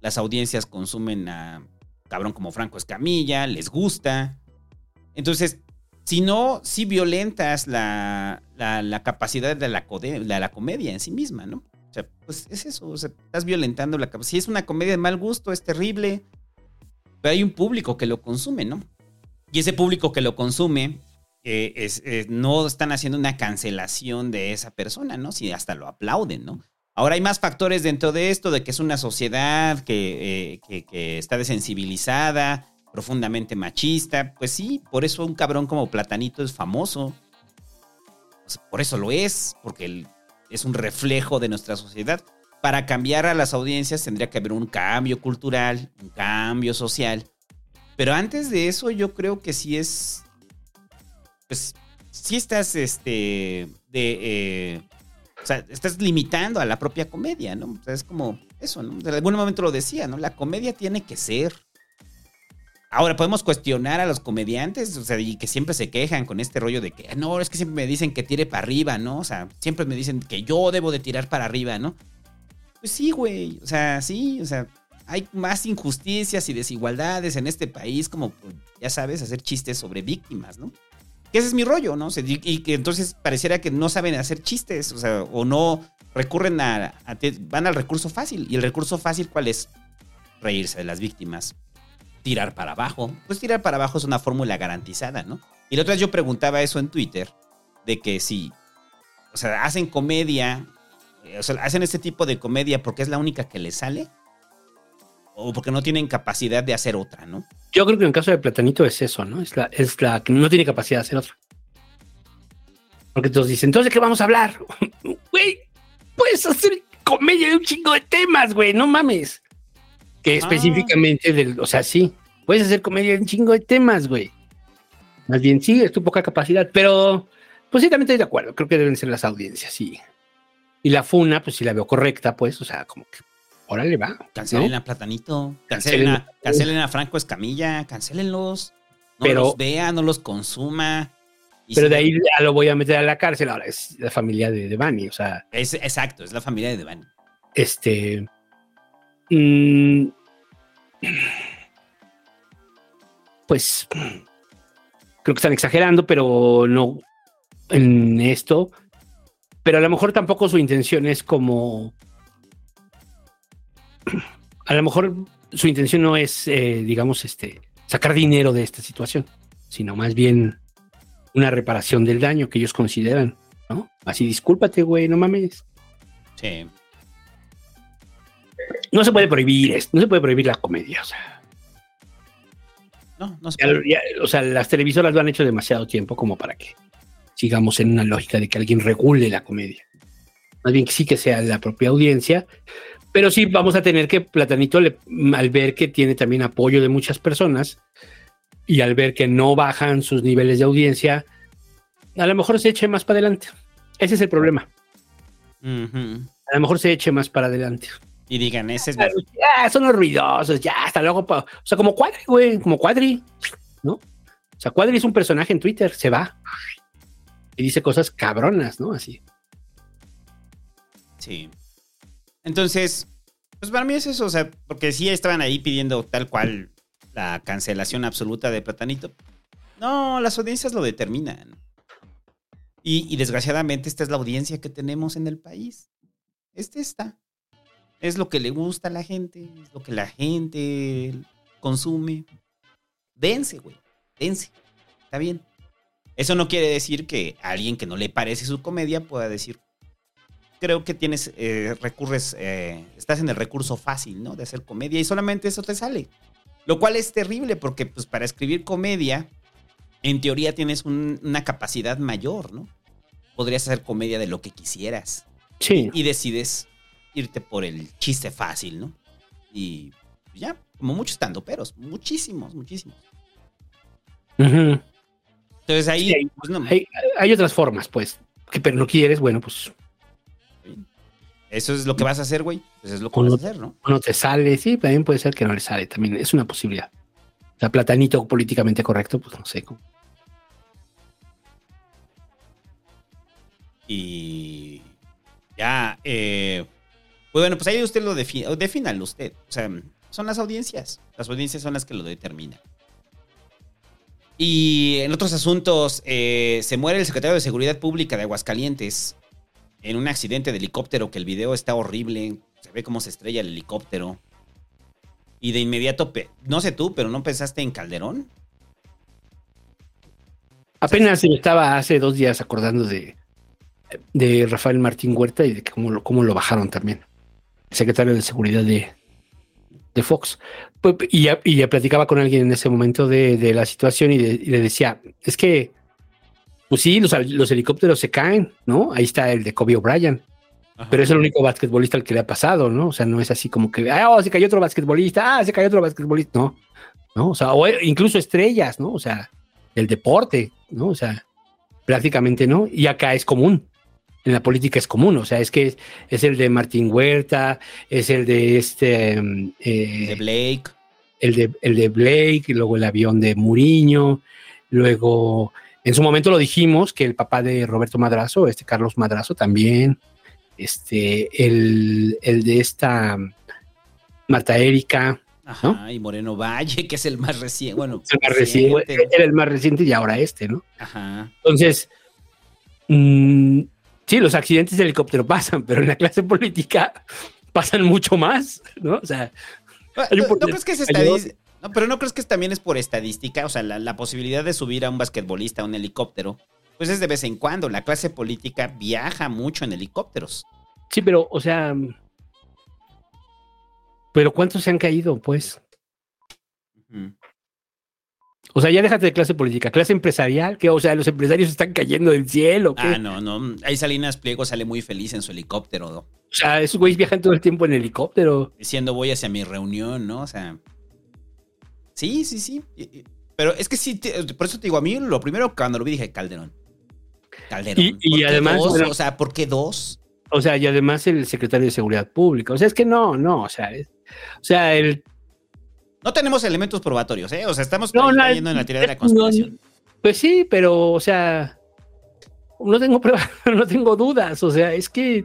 las audiencias consumen a cabrón como Franco Escamilla, les gusta. Entonces, si no, si violentas la, la- capacidad de la comedia en sí misma, ¿no? O sea, pues es eso, o sea, estás violentando la capacidad. Si es una comedia de mal gusto, es terrible, pero hay un público que lo consume, ¿no? Y ese público que lo consume, eh, es, no están haciendo una cancelación de esa persona, ¿no? Si hasta lo aplauden, ¿no? Ahora hay más factores dentro de esto, de que es una sociedad que, eh, que- está desensibilizada, profundamente machista. Pues sí, por eso un cabrón como Platanito es famoso. Por eso lo es, porque él es un reflejo de nuestra sociedad. Para cambiar a las audiencias tendría que haber un cambio cultural, un cambio social. Pero antes de eso yo creo que sí es... Pues sí estás, este... De... eh, o sea, estás limitando a la propia comedia, ¿no? O sea, es como eso, ¿no? En algún momento lo decía, ¿no? La comedia tiene que ser. Ahora, podemos cuestionar a los comediantes, o sea, y que siempre se quejan con este rollo de que, "Ah, no, es que siempre me dicen que tire para arriba, ¿no? O sea, siempre me dicen que yo debo de tirar para arriba, ¿no? Pues sí, güey, o sea, sí, o sea, hay más injusticias y desigualdades en este país, como, pues, ya sabes, hacer chistes sobre víctimas, ¿no? Que ese es mi rollo, ¿no? Y, que entonces pareciera que no saben hacer chistes, o sea, o no recurren a, van al recurso fácil. ¿Y el recurso fácil cuál es? Reírse de las víctimas. Tirar para abajo. Pues tirar para abajo es una fórmula garantizada, ¿no? Y la otra vez yo preguntaba eso en Twitter, de que si, o sea, hacen comedia, eh, o sea, hacen este tipo de comedia porque es la única que les sale, o porque no tienen capacidad de hacer otra, ¿no? Yo creo que en el caso de Platanito es eso, ¿no? Es la, es la que no tiene capacidad de hacer otra. Porque todos dicen, entonces, ¿de qué vamos a hablar? *laughs* Güey, puedes hacer comedia de un chingo de temas, güey, no mames. Que Ajá. específicamente del, o sea, sí, puedes hacer comedia de un chingo de temas, güey. Más bien, sí, es tu poca capacidad, pero pues sí, también estoy de acuerdo. Creo que deben ser las audiencias, sí. Y la funa, pues sí la veo correcta, pues, o sea, como que, órale, va. Cancelen ¿no? a Platanito, cancelen a, cancelen a Franco Escamilla, cancelenlos. No Pero- los vea, no los consuma. Y Pero si- de ahí ya lo voy a meter a la cárcel. Ahora es la familia de Devani, o sea, Es, exacto, es la familia de Devani. este. Mm, pues creo que están exagerando, pero no en esto. Pero a lo mejor tampoco su intención es como. A lo mejor su intención no es, eh, digamos, este, sacar dinero de esta situación, sino más bien una reparación del daño que ellos consideran, ¿no? Así, discúlpate, güey, no mames. Sí. No se puede prohibir esto, no se puede prohibir la comedia, o sea. No, no se puede. ya- o sea, las televisoras lo han hecho demasiado tiempo como para que sigamos en una lógica de que alguien regule la comedia. Más bien que sí que sea la propia audiencia, pero sí vamos a tener que Platanito, le- al ver que tiene también apoyo de muchas personas y al ver que no bajan sus niveles de audiencia, a lo mejor se eche más para adelante. Ese es el problema. A lo mejor se eche más para adelante. Y digan, ese es mi- Ah, son los ruidosos, ya, hasta luego. pa- O sea, como Cuadri, güey, como Cuadri, ¿no? O sea, Cuadri es un personaje en Twitter, se va y dice cosas cabronas, ¿no? Así. Sí. Entonces, Pues para mí es eso, o sea, porque sí estaban ahí pidiendo tal cual la cancelación absoluta de Platanito. No, las audiencias lo determinan. Y, y desgraciadamente esta es la audiencia que tenemos en el país. Este está. Es lo que le gusta a la gente, es lo que la gente consume. Dense, güey. Dense. Está bien. Eso no quiere decir que alguien que no le parece su comedia pueda decir, creo que tienes, eh, recurres, eh, estás en el recurso fácil, ¿no? De hacer comedia y solamente eso te sale. Lo cual es terrible porque pues para escribir comedia, en teoría tienes un- una capacidad mayor, ¿no? Podrías hacer comedia de lo que quisieras. Sí. Y decides irte por el chiste fácil, ¿no? Y ya, como muchos peros, muchísimos, muchísimos. Entonces ahí, Sí, pues no, Hay, hay otras formas, pues. Que, pero no quieres, bueno, pues eso es lo que vas a hacer, güey. Pues es lo que vas a hacer, ¿no? no te sale. Sí, también puede ser que no le sale. También es una posibilidad. O sea, platanito políticamente correcto, pues no sé. cómo. Y ya, eh, pues bueno, pues ahí usted lo define, defínalo usted. O sea, son las audiencias. Las audiencias son las que lo determinan. Y en otros asuntos, eh, se muere el secretario de Seguridad Pública de Aguascalientes en un accidente de helicóptero, que el video está horrible. Se ve cómo se estrella el helicóptero. Y de inmediato, no sé tú, pero ¿no pensaste en Calderón? Apenas estaba hace dos días acordando de, de Rafael Martín Huerta y de cómo cómo lo bajaron también. Secretario de Seguridad de, de Fox. Pues, Y ya, y ya platicaba con alguien en ese momento de, de la situación y, de- y le decía, es que, pues sí, los, los helicópteros se caen, ¿no? Ahí está el de Kobe O'Brien. Pero es el único basquetbolista al que le ha pasado, ¿no? O sea, no es así como que, ah, oh, se cayó otro basquetbolista, ah, se cayó otro basquetbolista, no, ¿no? O sea, o incluso estrellas, ¿no? O sea, el deporte, ¿no? O sea, prácticamente no. Y acá es común. En la política es común. O sea, es que es, es el de Martín Huerta, es el de este. mm, eh, De Blake. el de, el de Blake, y luego el avión de Muriño, luego. En su momento lo dijimos que el papá de Roberto Madrazo, este Carlos Madrazo también, este, el, el de esta Marta Erika, Ajá, y Moreno Valle, *laughs* que es el más reciente. Bueno, el más reciente, reciente. era el más reciente y ahora este, ¿no? Ajá. Entonces, mm, sí, los accidentes de helicóptero *laughs* pasan, pero en la clase política pasan mucho más, ¿no? O sea, hay un ¿No, no crees que es porcentaje- estadística? No, pero no crees que también es por estadística, o sea, la, la posibilidad de subir a un basquetbolista a un helicóptero, pues es de vez en cuando. La clase política viaja mucho en helicópteros. Sí, pero, o sea. Pero ¿cuántos se han caído, pues? O sea, ya déjate de clase política, clase empresarial, que, o sea, los empresarios están cayendo del cielo. ¿qué? Ah, no, no. Ahí Salinas Pliego sale muy feliz en su helicóptero, ¿no? O sea, esos güeyes viajan todo el tiempo en helicóptero. diciendo voy hacia mi reunión, ¿no? O sea. Sí, sí, sí. Pero es que sí, por eso te digo, a mí lo primero cuando lo vi dije Calderón. Calderón. Y- y ¿Por qué además, dos? bueno- o sea, ¿por qué dos? O sea, y además el secretario de Seguridad Pública. O sea, es que no, no, o sea, es- o sea, el. No tenemos elementos probatorios, ¿eh? O sea, estamos No, cayendo en la teoría de la no, conspiración. Pues sí, pero, o sea, no tengo pruebas, *laughs* no tengo dudas. O sea, es que.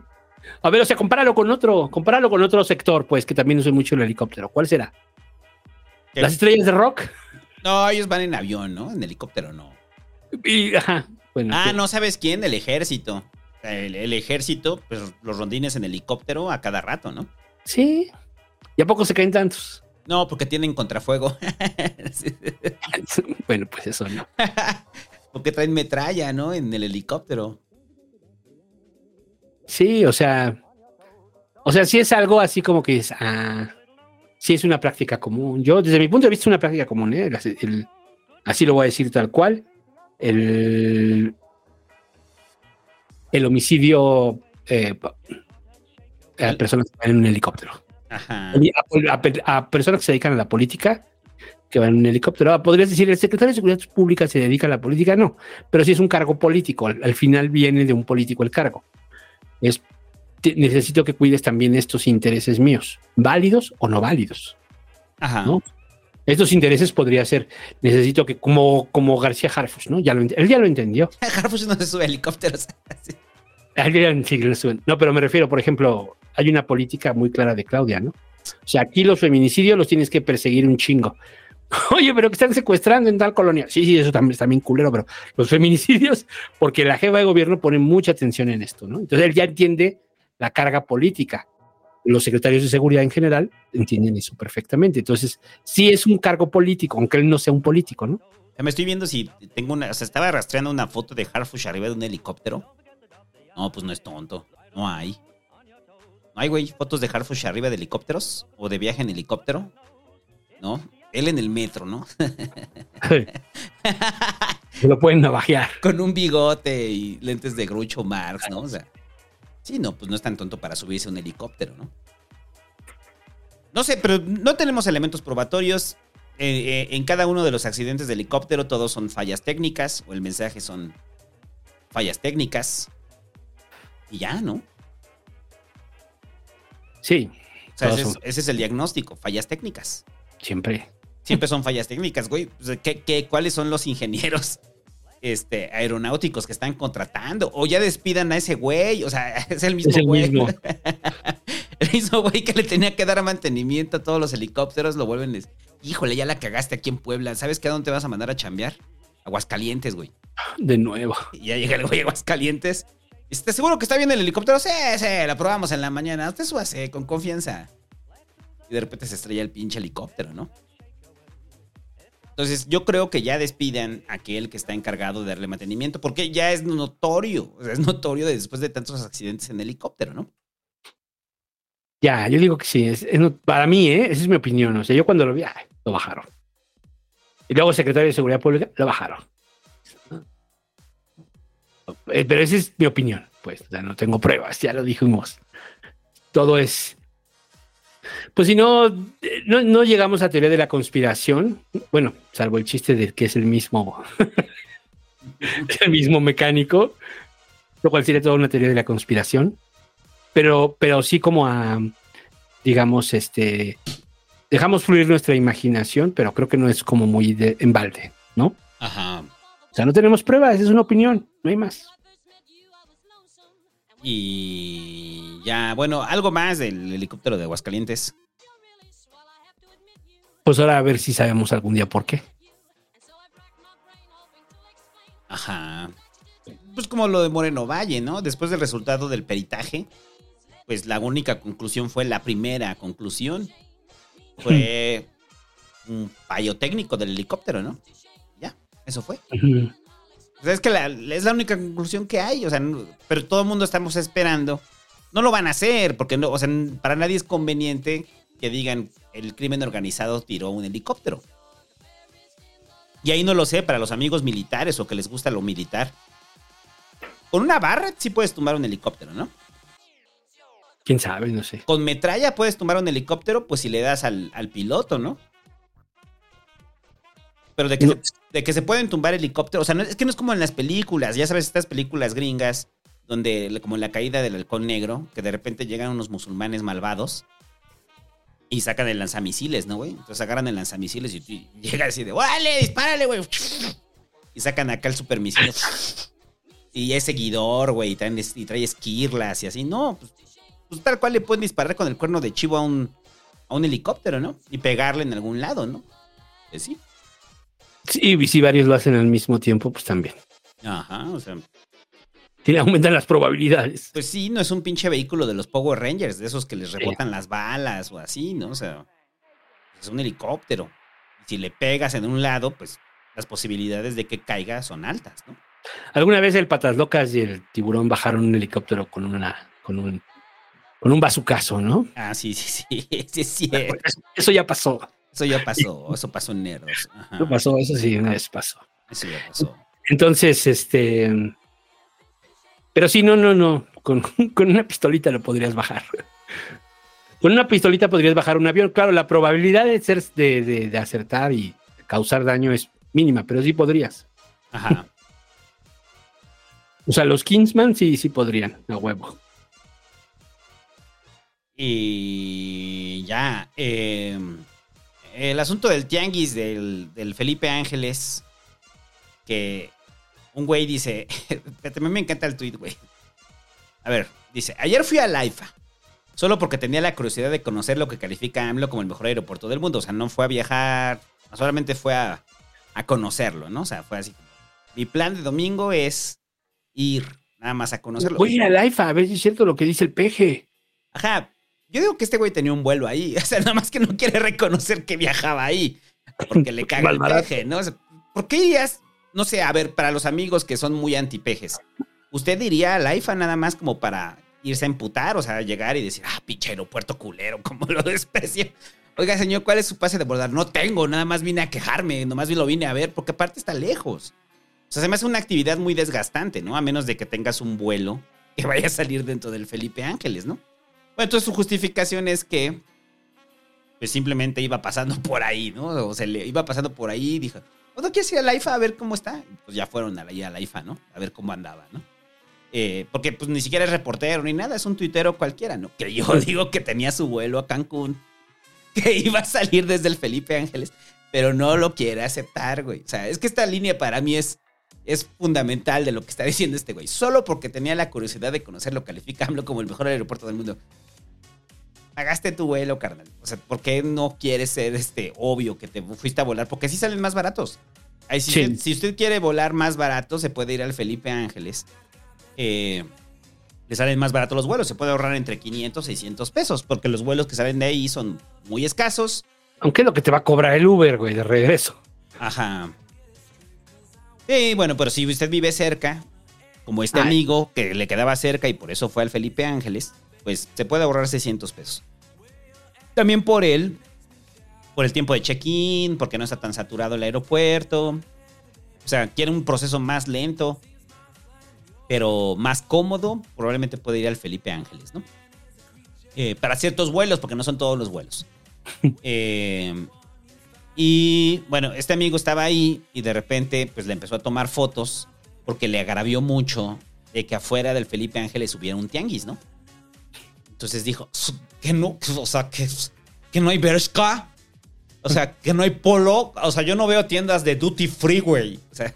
A ver, o sea, compáralo con otro, compáralo con otro sector, pues, que también usa mucho el helicóptero. ¿Cuál será? ¿Qué? ¿Las estrellas de rock? No, ellos van en avión, ¿no? En helicóptero no. Y, ajá, bueno. Ah, que- no, ¿sabes quién? El ejército. El, el ejército, pues los rondines en helicóptero a cada rato, ¿no? Sí. ¿Y a poco se caen tantos? No, porque tienen contrafuego. *laughs* Bueno, pues eso no. *laughs* porque traen metralla, ¿no? En el helicóptero. Sí, o sea. O sea, sí es algo así como que es. Ah, sí es una práctica común. Yo, desde mi punto de vista, es una práctica común, ¿eh? El- el- así lo voy a decir tal cual. El. El homicidio eh, a personas que van en un helicóptero. Ajá. A, a- a personas que se dedican a la política que van en un helicóptero. Ah, Podrías decir, el secretario de Seguridad Pública se dedica a la política, no, pero sí es un cargo político. Al, al final viene de un político el cargo. Es, te- necesito que cuides también estos intereses míos, válidos o no válidos. Ajá. ¿no? Estos intereses podría ser, necesito que, como, como García Harfus, ¿no? Ya lo, ent- él ya lo entendió. *laughs* Harfush no se sube a helicópteros. *laughs* No, pero me refiero, por ejemplo, hay una política muy clara de Claudia, ¿no? O sea, aquí los feminicidios los tienes que perseguir un chingo. *laughs* Oye, pero que están secuestrando en tal colonia. Sí, sí, eso también está bien culero, pero los feminicidios, porque la jefa de gobierno pone mucha atención en esto, ¿no? Entonces él ya entiende la carga política. Los secretarios de seguridad en general entienden eso perfectamente. Entonces, sí es un cargo político, aunque él no sea un político, ¿no? Me estoy viendo si tengo una. O sea, estaba rastreando una foto de Harfush arriba de un helicóptero. No, pues no es tonto. No hay. No hay, güey, fotos de Harfush arriba de helicópteros o de viaje en helicóptero. No, él en el metro, ¿no? *laughs* Se lo pueden navajear. Con un bigote y lentes de Groucho Marx, ¿no? O sea, sí, no, pues no es tan tonto para subirse a un helicóptero, ¿no? No sé, pero no tenemos elementos probatorios. Eh, eh, en cada uno de los accidentes de helicóptero todos son fallas técnicas o el mensaje son fallas técnicas. Y ya, ¿no? Sí. O sea, ese es, son- ese es el diagnóstico, fallas técnicas. siempre. Siempre son fallas técnicas, güey. ¿qué- qué- cuáles son los ingenieros este, aeronáuticos que están contratando? O ya despidan a ese güey. O sea, *laughs* es el mismo Es el güey. mismo. *laughs* el mismo güey que le tenía que dar mantenimiento a todos los helicópteros, lo vuelven. des- Híjole, ya la cagaste aquí en Puebla. ¿Sabes qué a dónde te vas a mandar a chambear? Aguascalientes, güey. De nuevo. Y ya llega el güey a Aguascalientes. ¿Y ¿Estás seguro que está bien el helicóptero? Sí, sí, la probamos en la mañana. Usted súbase con confianza. Y de repente se estrella el pinche helicóptero, ¿no? Entonces, yo creo que ya despidan a aquel que está encargado de darle mantenimiento, porque ya es notorio, es notorio de- después de tantos accidentes en helicóptero, ¿no? Ya, yo digo que sí. para mí, ¿eh? esa es mi opinión. O sea, yo cuando lo vi, lo bajaron. Y luego secretario de Seguridad Pública, lo bajaron. Eh, Pero esa es mi opinión. Pues ya no tengo pruebas, ya lo dijimos. Todo es. Pues si no, eh, no, no llegamos a teoría de la conspiración, bueno, salvo el chiste de que es el mismo, *laughs* el mismo mecánico, lo cual sería toda una teoría de la conspiración pero, pero sí como a, digamos, este, dejamos fluir nuestra imaginación, pero creo que no es como muy de, en balde, ¿no? Ajá. O sea, no tenemos pruebas, es una opinión, no hay más. Y ya, bueno, algo más del helicóptero de Aguascalientes. Pues ahora a ver si sabemos algún día por qué. Ajá. Pues como lo de Moreno Valle, ¿no? Después del resultado del peritaje, pues la única conclusión fue la primera conclusión. Fue un fallo técnico del helicóptero, ¿no? Ya, eso fue. O sea, es que la- es la única conclusión que hay, o sea, no- pero todo el mundo estamos esperando. No lo van a hacer, porque no, o sea, para nadie es conveniente que digan el crimen organizado tiró un helicóptero. Y ahí no lo sé, para los amigos militares o que les gusta lo militar. Con una barra sí puedes tumbar un helicóptero, ¿no? Quién sabe, no sé. Con metralla puedes tumbar un helicóptero, pues si le das al, al piloto, ¿no? Pero de que, No. se, de que se pueden tumbar helicópteros, o sea, no- es que no es como en las películas, ya sabes, estas películas gringas, donde como en la caída del halcón negro, que de repente llegan unos musulmanes malvados y sacan el lanzamisiles, ¿no, güey? Entonces agarran el lanzamisiles y, y llega así de, ¡órale, dispárale, güey! Y sacan acá el supermisil. Y es seguidor, güey, y es- trae esquirlas y así. No, pues, pues tal cual le pueden disparar con el cuerno de chivo a un, a un helicóptero, ¿no? Y pegarle en algún lado, ¿no? Pues sí. Sí, y si varios lo hacen al mismo tiempo, pues también. Ajá, o sea, Sí, aumentan las probabilidades. pues sí, no es un pinche vehículo de los Power Rangers, de esos que les rebotan las balas o así, ¿no? O sea, es un helicóptero. Y si le pegas en un lado, pues las posibilidades de que caiga son altas, ¿no? Alguna vez el Patas Locas y el tiburón bajaron un helicóptero con una, con un, con un bazucazo, ¿no? Ah, sí, sí, sí, *laughs* sí. Eso, eso ya pasó. Eso ya pasó, eso pasó en Nerdos. Ajá, Eso pasó, eso sí, una vez pasó. eso ya pasó. Entonces, este. Pero sí, no, no, no. Con, *laughs* con una pistolita lo podrías bajar. Con una pistolita podrías bajar un avión. Claro, la probabilidad de ser de, de- de acertar y causar daño es mínima, pero sí podrías. Ajá. O sea, los Kingsman sí, sí podrían, a huevo. Y ya. eh, el asunto del tianguis del, del Felipe Ángeles. Que un güey dice. *laughs* Mí me encanta el tweet, güey. A ver, dice: Ayer fui a la IFA. solo porque tenía la curiosidad de conocer lo que califica a AMLO como el mejor aeropuerto del mundo. O sea, no fue a viajar, solamente fue a, a conocerlo, ¿no? O sea, fue así. Mi plan de domingo es ir nada más a conocerlo. Voy a ir al IFA a ver si es cierto lo que dice el peje. Ajá. Yo digo que este güey tenía un vuelo ahí. *laughs* O sea, nada más que no quiere reconocer que viajaba ahí. Porque le caga el peje, ¿no? O sea, ¿Por qué irías? No sé, a ver, para los amigos que son muy antipejes, ¿usted iría al IFA nada más como para irse a emputar? O sea, llegar y decir, ah, pinche aeropuerto culero, *laughs* como lo desprecio. Oiga, señor, ¿cuál es su pase de abordar? No tengo, nada más vine a quejarme, nomás lo vine a ver, porque aparte está lejos. O sea, se me hace una actividad muy desgastante, ¿no? A menos de que tengas un vuelo que vaya a salir dentro del Felipe Ángeles, ¿no? Entonces su justificación es que pues simplemente iba pasando *laughs* por ahí, ¿no? O sea, le iba pasando por ahí y dijo, ¿no quieres ir a la IFA a ver cómo está? Pues ya fueron a la, IFA, ¿no? A ver cómo andaba, ¿no? Eh, porque pues ni siquiera es reportero ni nada, es un tuitero cualquiera, ¿no? Que yo *laughs* digo que tenía su vuelo a Cancún, *laughs* que iba a salir desde el Felipe Ángeles, pero no lo quiere aceptar, güey. O sea, es que esta línea para mí es, es fundamental de lo que está diciendo este güey. Solo porque tenía la curiosidad de conocerlo, califica AMLO como el mejor aeropuerto del mundo. Pagaste tu vuelo, carnal. O sea, ¿por qué no quieres ser este obvio que te fuiste a volar? Porque sí salen más baratos. Ahí, si, Sí. usted, si usted quiere volar más barato, se puede ir al Felipe Ángeles. Eh, le salen más baratos los vuelos. Se puede ahorrar entre 500 y 600 pesos. Porque los vuelos que salen de ahí son muy escasos. Aunque es lo que te va a cobrar el Uber, güey, de regreso. Ajá. Sí, bueno, pero si usted vive cerca, como este Ay. amigo que le quedaba cerca y por eso fue al Felipe Ángeles, pues se puede ahorrar 600 pesos. También por él, por el tiempo de check-in, porque no está tan saturado el aeropuerto. O sea, quiere un proceso más lento, pero más cómodo, probablemente puede ir al Felipe Ángeles, ¿no? Eh, para ciertos vuelos, porque no son todos los vuelos. *laughs* Eh, y bueno, este amigo estaba ahí y de repente pues le empezó a tomar fotos porque le agravió mucho de que afuera del Felipe Ángeles hubiera un tianguis, ¿no? Entonces dijo, que no, o sea, que, que no hay Bershka, o sea, que no hay polo, o sea, yo no veo tiendas de duty free, güey, o sea,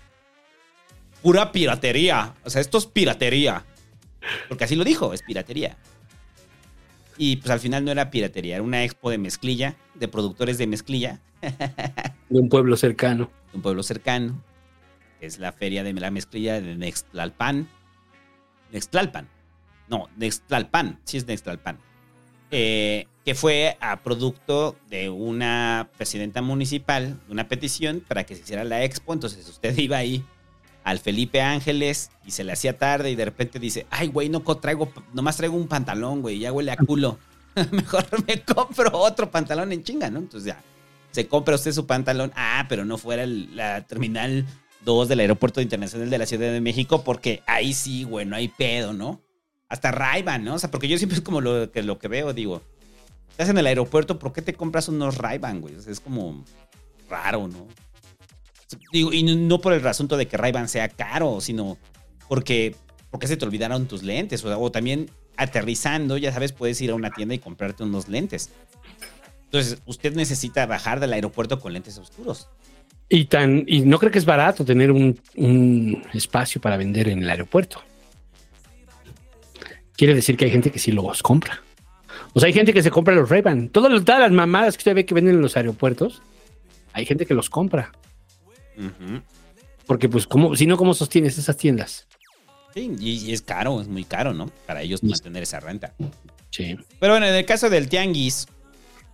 pura piratería, o sea, esto es piratería, porque así lo dijo, es piratería. Y pues al final no era piratería, era una expo de mezclilla, de productores de mezclilla, *laughs* De un pueblo cercano. de un pueblo cercano, es la feria de la mezclilla de Nextlalpan. Nextlalpan. No, Nextlalpan, sí es Nextlalpan. Eh, que fue a producto de una presidenta municipal, una petición para que se hiciera la expo. Entonces usted iba ahí al Felipe Ángeles y se le hacía tarde y de repente dice, ay, güey, no traigo, nomás traigo un pantalón, güey, ya huele a culo. *laughs* Mejor me compro otro pantalón en chinga, ¿no? Entonces ya, se compra usted su pantalón. Ah, pero no fuera la terminal 2 del Aeropuerto Internacional de la Ciudad de México, porque ahí sí, güey, no hay pedo, ¿no? Hasta Ray-Ban, ¿no? O sea, porque yo siempre es como lo que, lo que veo, digo, estás en el aeropuerto, ¿por qué te compras unos Ray-Ban, güey? Es como raro, ¿no? Digo, y no- por el asunto de que Ray-Ban sea caro, sino porque, porque se te olvidaron tus lentes. O, también aterrizando, ya sabes, puedes ir a una tienda y comprarte unos lentes. Entonces, usted necesita bajar del aeropuerto con lentes oscuros. Y tan, y no creo que es barato tener un espacio para vender en el aeropuerto. Quiere decir que hay gente que sí los compra. O sea, hay gente que se compra los Ray-Ban. Todas, las- todas las mamadas que usted ve que venden en los aeropuertos, hay gente que los compra. Porque, pues, ¿cómo, si no, ¿cómo sostienes esas tiendas? Sí, y, y es caro, es muy caro, ¿no? Para ellos mantener esa renta. Sí. Pero bueno, en el caso del tianguis,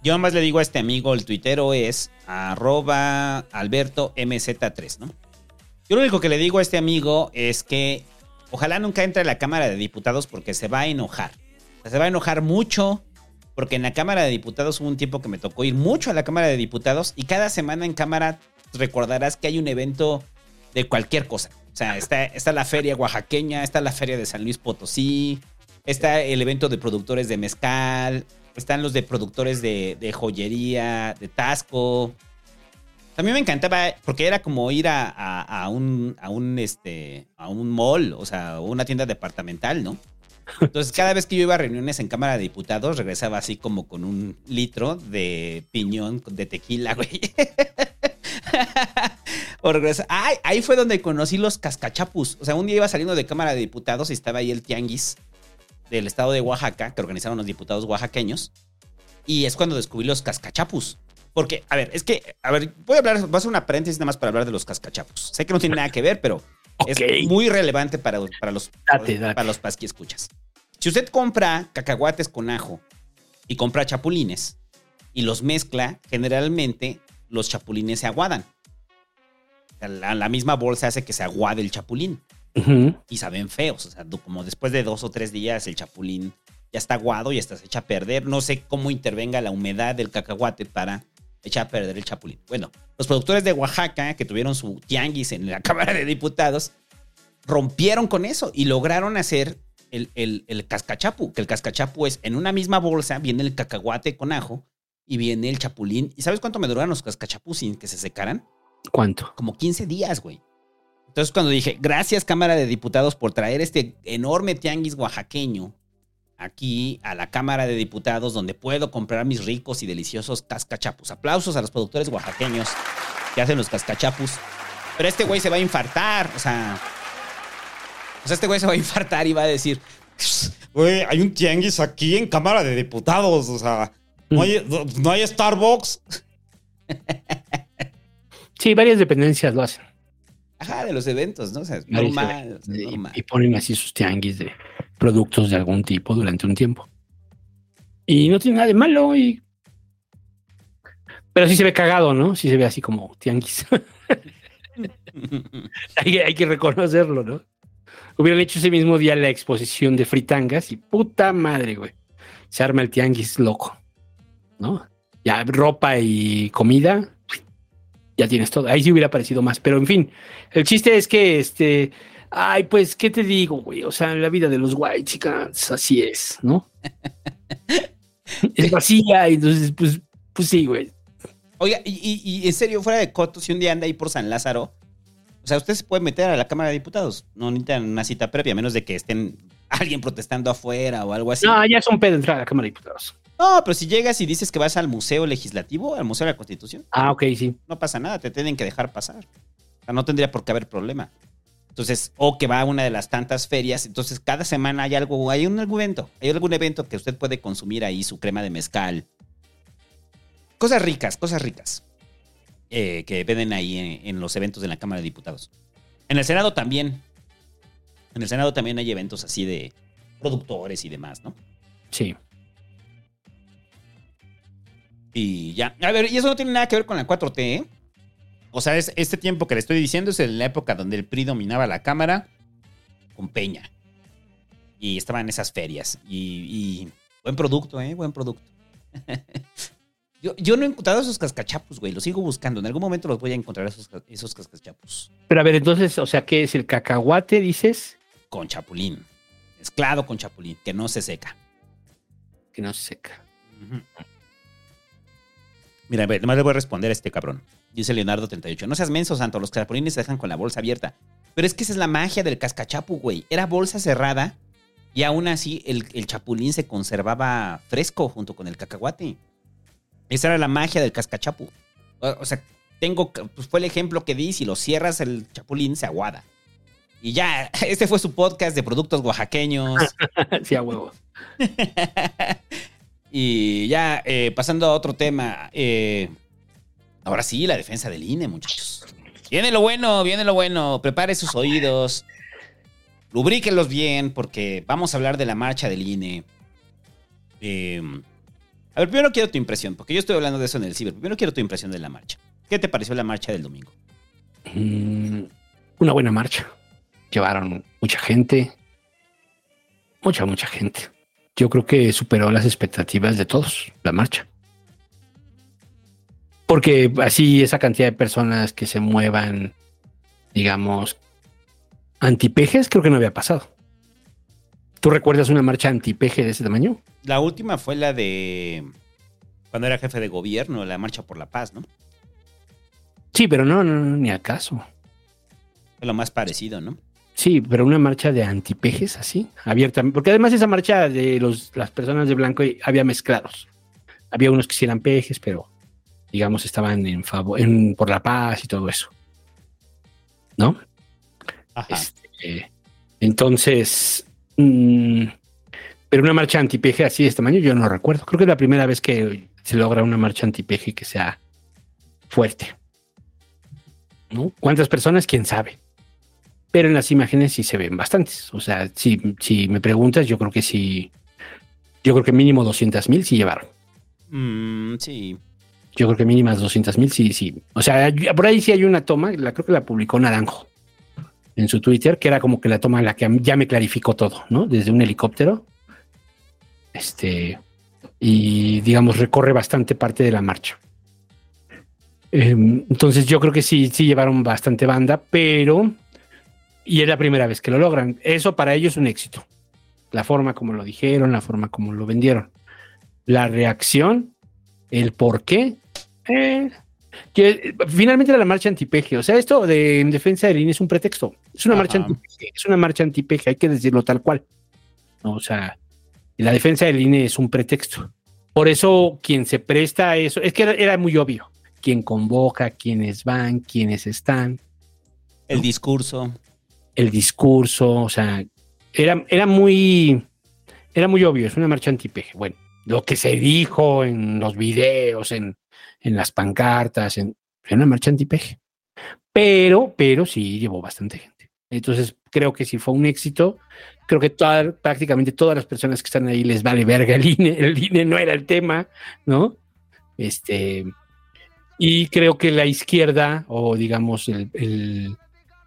yo más le digo a este amigo, el tuitero es arroba alberto mz3, ¿no? Yo lo único que le digo a este amigo es que ojalá nunca entre a la Cámara de Diputados porque se va a enojar. Se va a enojar mucho porque en la Cámara de Diputados hubo un tiempo que me tocó ir mucho a la Cámara de Diputados y cada semana en Cámara recordarás que hay un evento de cualquier cosa. O sea, está, está la feria oaxaqueña, está la feria de San Luis Potosí, está el evento de productores de mezcal, están los de productores de, de joyería, de Tasco. A mí me encantaba porque era como ir a, a- a un, a, un, este, a un mall, o sea, una tienda departamental, ¿no? Entonces, *laughs* cada vez que yo iba a reuniones en Cámara de Diputados, regresaba así como con un litro de piñón de tequila, güey. *laughs* o regresa. Ay, ahí fue donde conocí los cascachapus. O sea, un día iba saliendo de Cámara de Diputados y estaba ahí el tianguis del estado de Oaxaca, que organizaron los diputados oaxaqueños, y es cuando descubrí los cascachapus. Porque, a ver, es que, a ver, voy a hablar, voy a hacer una paréntesis nada más para hablar de los cascachapus. Sé que no tiene nada que ver, pero Ok. es muy relevante para, para los, Date, date. para los pasqui escuchas. Si usted compra cacahuates con ajo y compra chapulines y los mezcla, generalmente los chapulines se aguadan. La, la misma bolsa hace que se aguade el chapulín Ujú. y saben feos. O sea, como después de dos o tres días el chapulín ya está aguado y hasta se echa a perder. No sé cómo intervenga la humedad del cacahuate para echar a perder el chapulín. Bueno, los productores de Oaxaca, que tuvieron su tianguis en la *laughs* Cámara de Diputados, rompieron con eso y lograron hacer el, el, el cascachapu, que el cascachapu es en una misma bolsa, viene el cacahuate con ajo y viene el chapulín. ¿Y sabes cuánto me duraron los cascachapus sin que se secaran? ¿Cuánto? como 15 días, güey. Entonces, cuando dije, gracias Cámara de Diputados por traer este enorme tianguis oaxaqueño aquí a la Cámara de Diputados, donde puedo comprar mis ricos y deliciosos cascachapus. Aplausos a los productores oaxaqueños que hacen los cascachapus. Pero este güey se va a infartar, o sea. O sea, este güey se va a infartar y va a decir, güey, hay un tianguis aquí en Cámara de Diputados, o sea, no hay, no hay Starbucks. *laughs* Sí, varias dependencias lo hacen. Ajá, de los eventos, ¿no? O sea, es Y- normal. Y, ponen así sus tianguis de productos de algún tipo durante un tiempo. Y no tiene nada de malo. Y... Pero sí se ve cagado, ¿no? Sí se ve así como tianguis. *laughs* hay, hay que reconocerlo, ¿no? Hubieran hecho ese mismo día la exposición de fritangas y puta madre, güey. Se arma el tianguis loco, ¿no? Ya ropa y comida, ya tienes todo. Ahí sí hubiera parecido más, pero en fin, el chiste es que este, ay, pues, ¿qué te digo, güey? O sea, la vida de los white chicas, así es, ¿no? *laughs* es vacía, y entonces, pues, pues sí, güey. Oiga, y, y- y en serio, fuera de coto, si un día anda ahí por San Lázaro, o sea, usted se puede meter a la Cámara de Diputados. No necesitan una cita previa, a menos de que estén alguien protestando afuera o algo así. No, ya es un pedo entrar a la Cámara de Diputados. No, pero si llegas y dices que vas al Museo Legislativo, al Museo de la Constitución, Ah, ok, sí. no pasa nada, te tienen que dejar pasar. O sea, no tendría por qué haber problema. Entonces, o que va a una de las tantas ferias, entonces cada semana hay algo, hay un evento, hay algún evento que usted puede consumir ahí, su crema de mezcal. Cosas ricas, cosas ricas. eh, que venden ahí en, en los eventos de la Cámara de Diputados. En el Senado también. En el Senado también hay eventos así de productores y demás, ¿no? Sí. Y ya. A ver, y eso no tiene nada que ver con la 4T, ¿eh? O sea, es, este tiempo que le estoy diciendo es en la época donde el PRI dominaba la Cámara con Peña. Y estaba en esas ferias. Y, y buen producto, ¿eh? Buen producto. *laughs* yo, yo no he encontrado esos cascachapos, güey. Los sigo buscando. En algún momento los voy a encontrar, esos, esos cascachapos. Pero a ver, entonces, o sea, ¿qué es el cacahuate, dices? Con chapulín. Mezclado con chapulín, que no se seca. Que no se seca. Ujú. Mira, a ver, nomás le voy a responder a este cabrón. Dice Leonardo 38. No seas menso, santo. Los chapulines se dejan con la bolsa abierta. Pero es que esa es la magia del cascachapu, güey. Era bolsa cerrada y aún así el, el chapulín se conservaba fresco junto con el cacahuate. Esa era la magia del cascachapu. O, o sea, tengo, pues fue el ejemplo que di. Si lo cierras, el chapulín se aguada. Y ya, *laughs* este fue su podcast de productos oaxaqueños. *laughs* sí, a huevo. *laughs* Y ya, eh, pasando a otro tema. eh, ahora sí, la defensa del INE, muchachos. Viene lo bueno, viene lo bueno. Prepare sus oídos. Lubríquenlos bien, porque vamos a hablar de la marcha del INE. Eh, a ver, primero quiero tu impresión, porque yo estoy hablando de eso en el ciber. Primero quiero tu impresión de la marcha. ¿Qué te pareció la marcha del domingo? Mm, una buena marcha. Llevaron mucha gente. Mucha, mucha gente. Yo creo que superó las expectativas de todos, la marcha. Porque así esa cantidad de personas que se muevan, digamos, antipejes, creo que no había pasado. ¿Tú recuerdas una marcha antipeje de ese tamaño? La última fue la de cuando era jefe de gobierno, la marcha por la paz, ¿no? Sí, pero no, no, no, ni acaso. Fue lo más parecido, ¿no? Sí, pero una marcha de antipejes así, abierta. Porque además esa marcha de los, las personas de blanco había mezclados. Había unos que sí eran pejes, pero digamos estaban en favor, en, por la paz y todo eso. ¿No? Ajá. Este, entonces, mm, Pero una marcha antipeje así de este tamaño yo no recuerdo. Creo que es la primera vez que se logra una marcha antipeje que sea fuerte. ¿No? ¿Cuántas personas? ¿Quién sabe? Pero en las imágenes sí se ven bastantes. O sea, si, si me preguntas, yo creo que sí. Yo creo que mínimo 200 mil sí llevaron. Mm, sí. Yo creo que mínimas 200 mil sí, sí. O sea, por ahí sí hay una toma, la creo que la publicó Naranjo en su Twitter, que era como que la toma en la que ya me clarificó todo, ¿no? Desde un helicóptero. Este. Y digamos, recorre bastante parte de la marcha. Em, entonces yo creo que sí, sí llevaron bastante banda, pero y es la primera vez que lo logran. Eso para ellos es un éxito. La forma como lo dijeron, la forma como lo vendieron. La reacción, el por qué. Eh, que finalmente era la marcha antipeje. O sea, esto de en defensa del INE es un pretexto. Es una marcha antipeje. Es una marcha antipeje. Hay que decirlo tal cual. O sea, la defensa del INE es un pretexto. Por eso, quien se presta a eso, es que era, era muy obvio. Quién convoca, quiénes van, quiénes están El discurso. el discurso, o sea, era, era muy, era muy obvio, es una marcha antipeje. Bueno, lo que se dijo en los videos, en, en las pancartas, en, era una marcha antipeje. Pero, pero sí llevó bastante gente. Entonces, creo que sí fue un éxito. Creo que toda- prácticamente todas las personas que están ahí les vale verga el INE. El INE no era el tema, ¿no? Este, y creo que la izquierda, o digamos, el, el-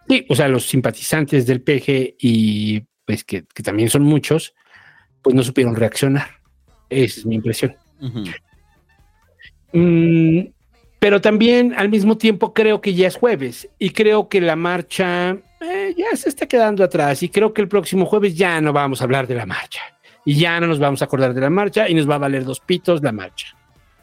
Sí, o sea, los simpatizantes del PG y pues que, que también son muchos, pues no supieron reaccionar. Esa es mi impresión. Ujú. Mm, pero también al mismo tiempo creo que ya es jueves y creo que la marcha eh, ya se está quedando atrás y creo que el próximo jueves ya no vamos a hablar de la marcha y ya no nos vamos a acordar de la marcha y nos va a valer dos pitos la marcha.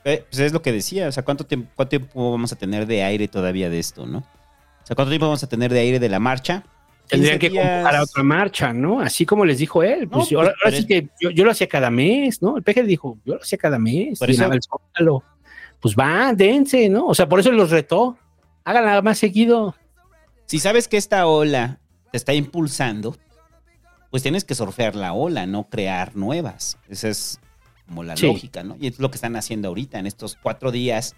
Eh, pues es lo que decía, o sea, ¿cuánto tiempo, ¿cuánto tiempo vamos a tener de aire todavía de esto, no? O sea, ¿cuánto tiempo vamos a tener de aire de la marcha? Tendrían 15 que convocar a días. otra marcha, ¿no? Así como les dijo él. Pues, No, yo- ahora, pues, ahora sí que yo, yo lo hacía cada mes, ¿no? El PG dijo, yo lo hacía cada mes. Por eso- el. Pues va, dense, ¿no? O sea, por eso los retó. Háganla más seguido. Si sabes que esta ola te está impulsando, pues tienes que surfear la ola, no crear nuevas. Esa es como la Sí. lógica, ¿no? Y es lo que están haciendo ahorita en estos cuatro días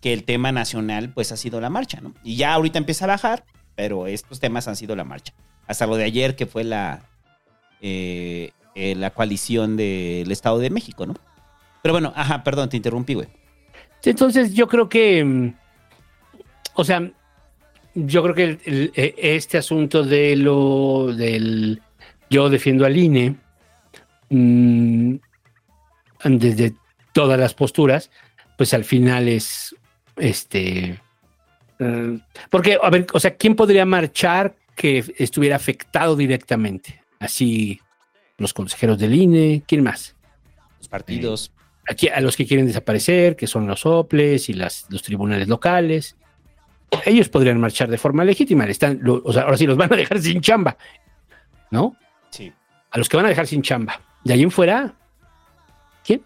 que el tema nacional pues ha sido la marcha, ¿no? Y ya ahorita empieza a bajar, pero estos temas han sido la marcha. Hasta lo de ayer que fue la, eh, eh, la coalición del Estado de México, ¿no? Pero bueno, ajá, perdón, te interrumpí, güey. Entonces yo creo que, mm, o sea, yo creo que el- e- este asunto de lo del yo defiendo al INE mm, desde todas las posturas, pues al final es este eh, porque a ver, o sea, ¿quién podría marchar que estuviera afectado directamente? Así los consejeros del INE, ¿quién más? Los partidos. Aquí a los que quieren desaparecer, que son los OPLES y las, los tribunales locales. Ellos podrían marchar de forma legítima. le Están, lo- o sea, ahora sí los van a dejar sin chamba, ¿no? Sí. A los que van a dejar sin chamba. De ahí en fuera, ¿quién?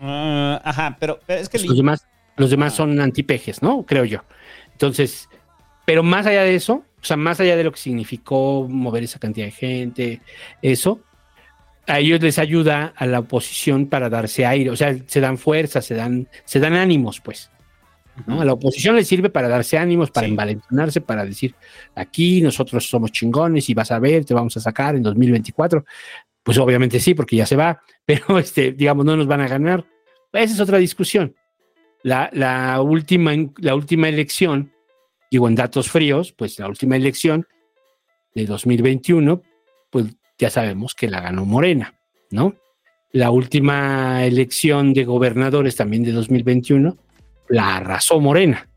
Ah, ajá, pero, pero es que... Pues los demás, los demás son antipejes, ¿no? Creo yo. Entonces, pero más allá de eso, o sea, más allá de lo que significó mover esa cantidad de gente, eso, a ellos les ayuda a la oposición para darse aire, o sea, se dan fuerza, se dan, se dan ánimos, pues. ¿no? A la oposición les sirve para darse ánimos, para Sí. envalentonarse, para decir, aquí nosotros somos chingones y vas a ver, te vamos a sacar en 2024. Pues obviamente sí, porque ya se va, *laughs* pero este, digamos, no nos van a ganar. Esa es otra discusión. La, la última, la última elección, digo en datos fríos, pues la última elección de 2021, pues ya sabemos que la ganó Morena, ¿no? La última elección de gobernadores también de 2021 la arrasó Morena.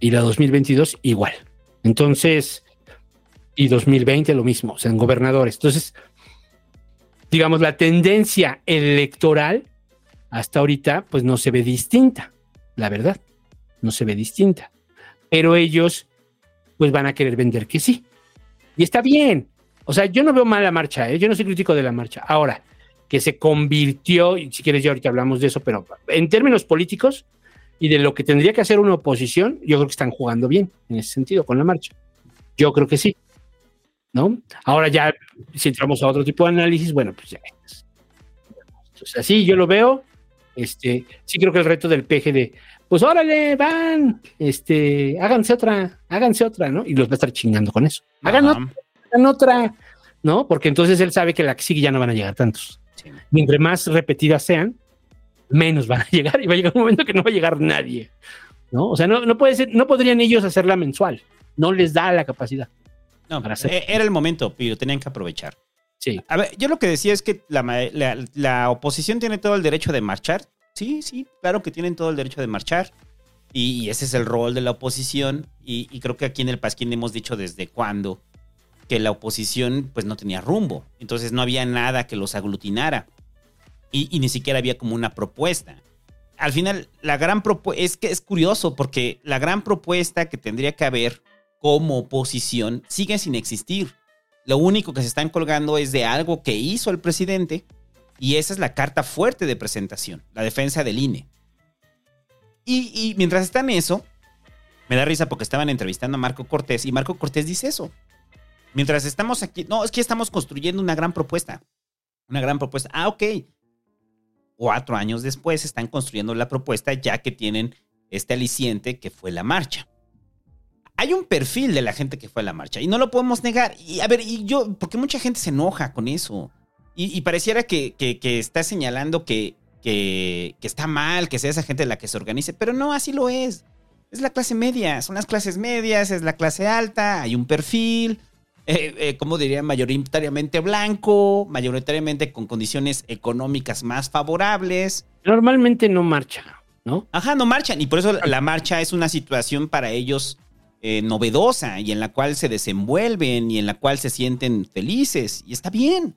Y la 2022 igual. Entonces, y 2020 lo mismo, o sea, en gobernadores. Entonces, digamos, la tendencia electoral hasta ahorita, pues no se ve distinta, la verdad, no se ve distinta. Pero ellos, pues van a querer vender que sí. Y está bien. O sea, yo no veo mal la marcha, ¿eh? yo no soy crítico de la marcha. Ahora, que se convirtió, y si quieres ya ahorita hablamos de eso, pero en términos políticos y de lo que tendría que hacer una oposición, yo creo que están jugando bien en ese sentido con la marcha. Yo creo que sí. ¿no? Ahora ya, si entramos a otro tipo de análisis, bueno, pues ya. O sea, sí, yo lo veo. Este, sí creo que el reto del peje de, pues órale, van, este, háganse otra, háganse otra, ¿no? Y los va a estar chingando con eso. Hagan, otra, hagan otra, ¿no? Porque entonces él sabe que la que sigue ya no van a llegar tantos. Sí. Mientras más repetidas sean, menos van a *laughs* llegar y va a llegar un momento que no va a llegar nadie, ¿no? O sea, no, no puede ser, no podrían ellos hacerla mensual. No les da la capacidad. No, Para hacer- e- era el momento, pero tenían que aprovechar. Sí. A ver, yo lo que decía es que la, la- la oposición tiene todo el derecho de marchar. Sí, sí, claro que tienen todo el derecho de marchar. Y, y ese es el rol de la oposición. Y, y creo que aquí en el Pasquín hemos dicho desde cuándo que la oposición pues no tenía rumbo. Entonces no había nada que los aglutinara. Y, ni siquiera había como una propuesta. Al final, la gran propuesta, es que es curioso porque la gran propuesta que tendría que haber como oposición sigue sin existir. Lo único que se están colgando es de algo que hizo el presidente y esa es la carta fuerte de presentación, la defensa del INE. Y, y mientras están eso, me da risa porque estaban entrevistando a Marco Cortés y Marco Cortés dice eso. Mientras estamos aquí, no, es que estamos construyendo una gran propuesta. Una gran propuesta. Ah, ok. Cuatro años después están construyendo la propuesta ya que tienen este aliciente que fue la marcha hay un perfil de la gente que fue a la marcha y no lo podemos negar. Y a ver, y yo, porque mucha gente se enoja con eso. Y, y pareciera que, que- que está señalando que, que, que está mal que sea esa gente la que se organice, pero no, así lo es. Es la clase media, son las clases medias, es la clase alta, hay un perfil, eh, eh, como diría, mayoritariamente blanco, mayoritariamente con condiciones económicas más favorables. Normalmente no marcha, ¿no? Ajá, no marchan. Y por eso la marcha es una situación para ellos eh, novedosa y en la cual se desenvuelven y en la cual se sienten felices. Y está bien.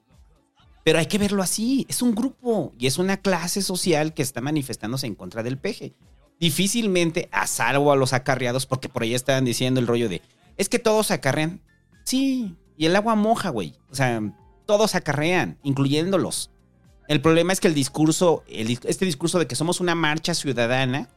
Pero hay que verlo así. Es un grupo y es una clase social que está manifestándose en contra del peje. Difícilmente, a salvo a los acarreados, porque por ahí estaban diciendo el rollo de, es que todos acarrean. Sí, y el agua moja, güey. O sea, todos acarrean, incluyéndolos. El problema es que el discurso, el este discurso de que somos una marcha ciudadana,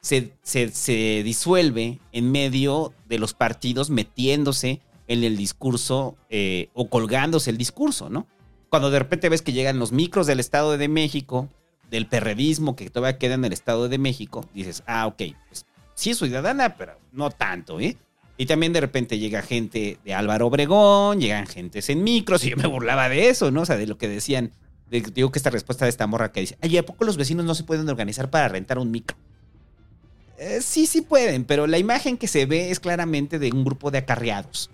se, se- se disuelve en medio de los partidos metiéndose en el discurso eh, o colgándose el discurso, ¿no? Cuando de repente ves que llegan los micros del Estado de México, del perredismo que todavía queda en el Estado de México, dices, ah, ok, pues sí es ciudadana, pero no tanto, ¿eh? Y también de repente llega gente de Álvaro Obregón, llegan gentes en micros, y yo me burlaba de eso, ¿no? O sea, de lo que decían. de- digo que esta respuesta de esta morra que dice, ay, ¿a poco los vecinos no se pueden organizar para rentar un micro? Eh, sí, sí pueden, pero la imagen que se ve es claramente de un grupo de acarreados.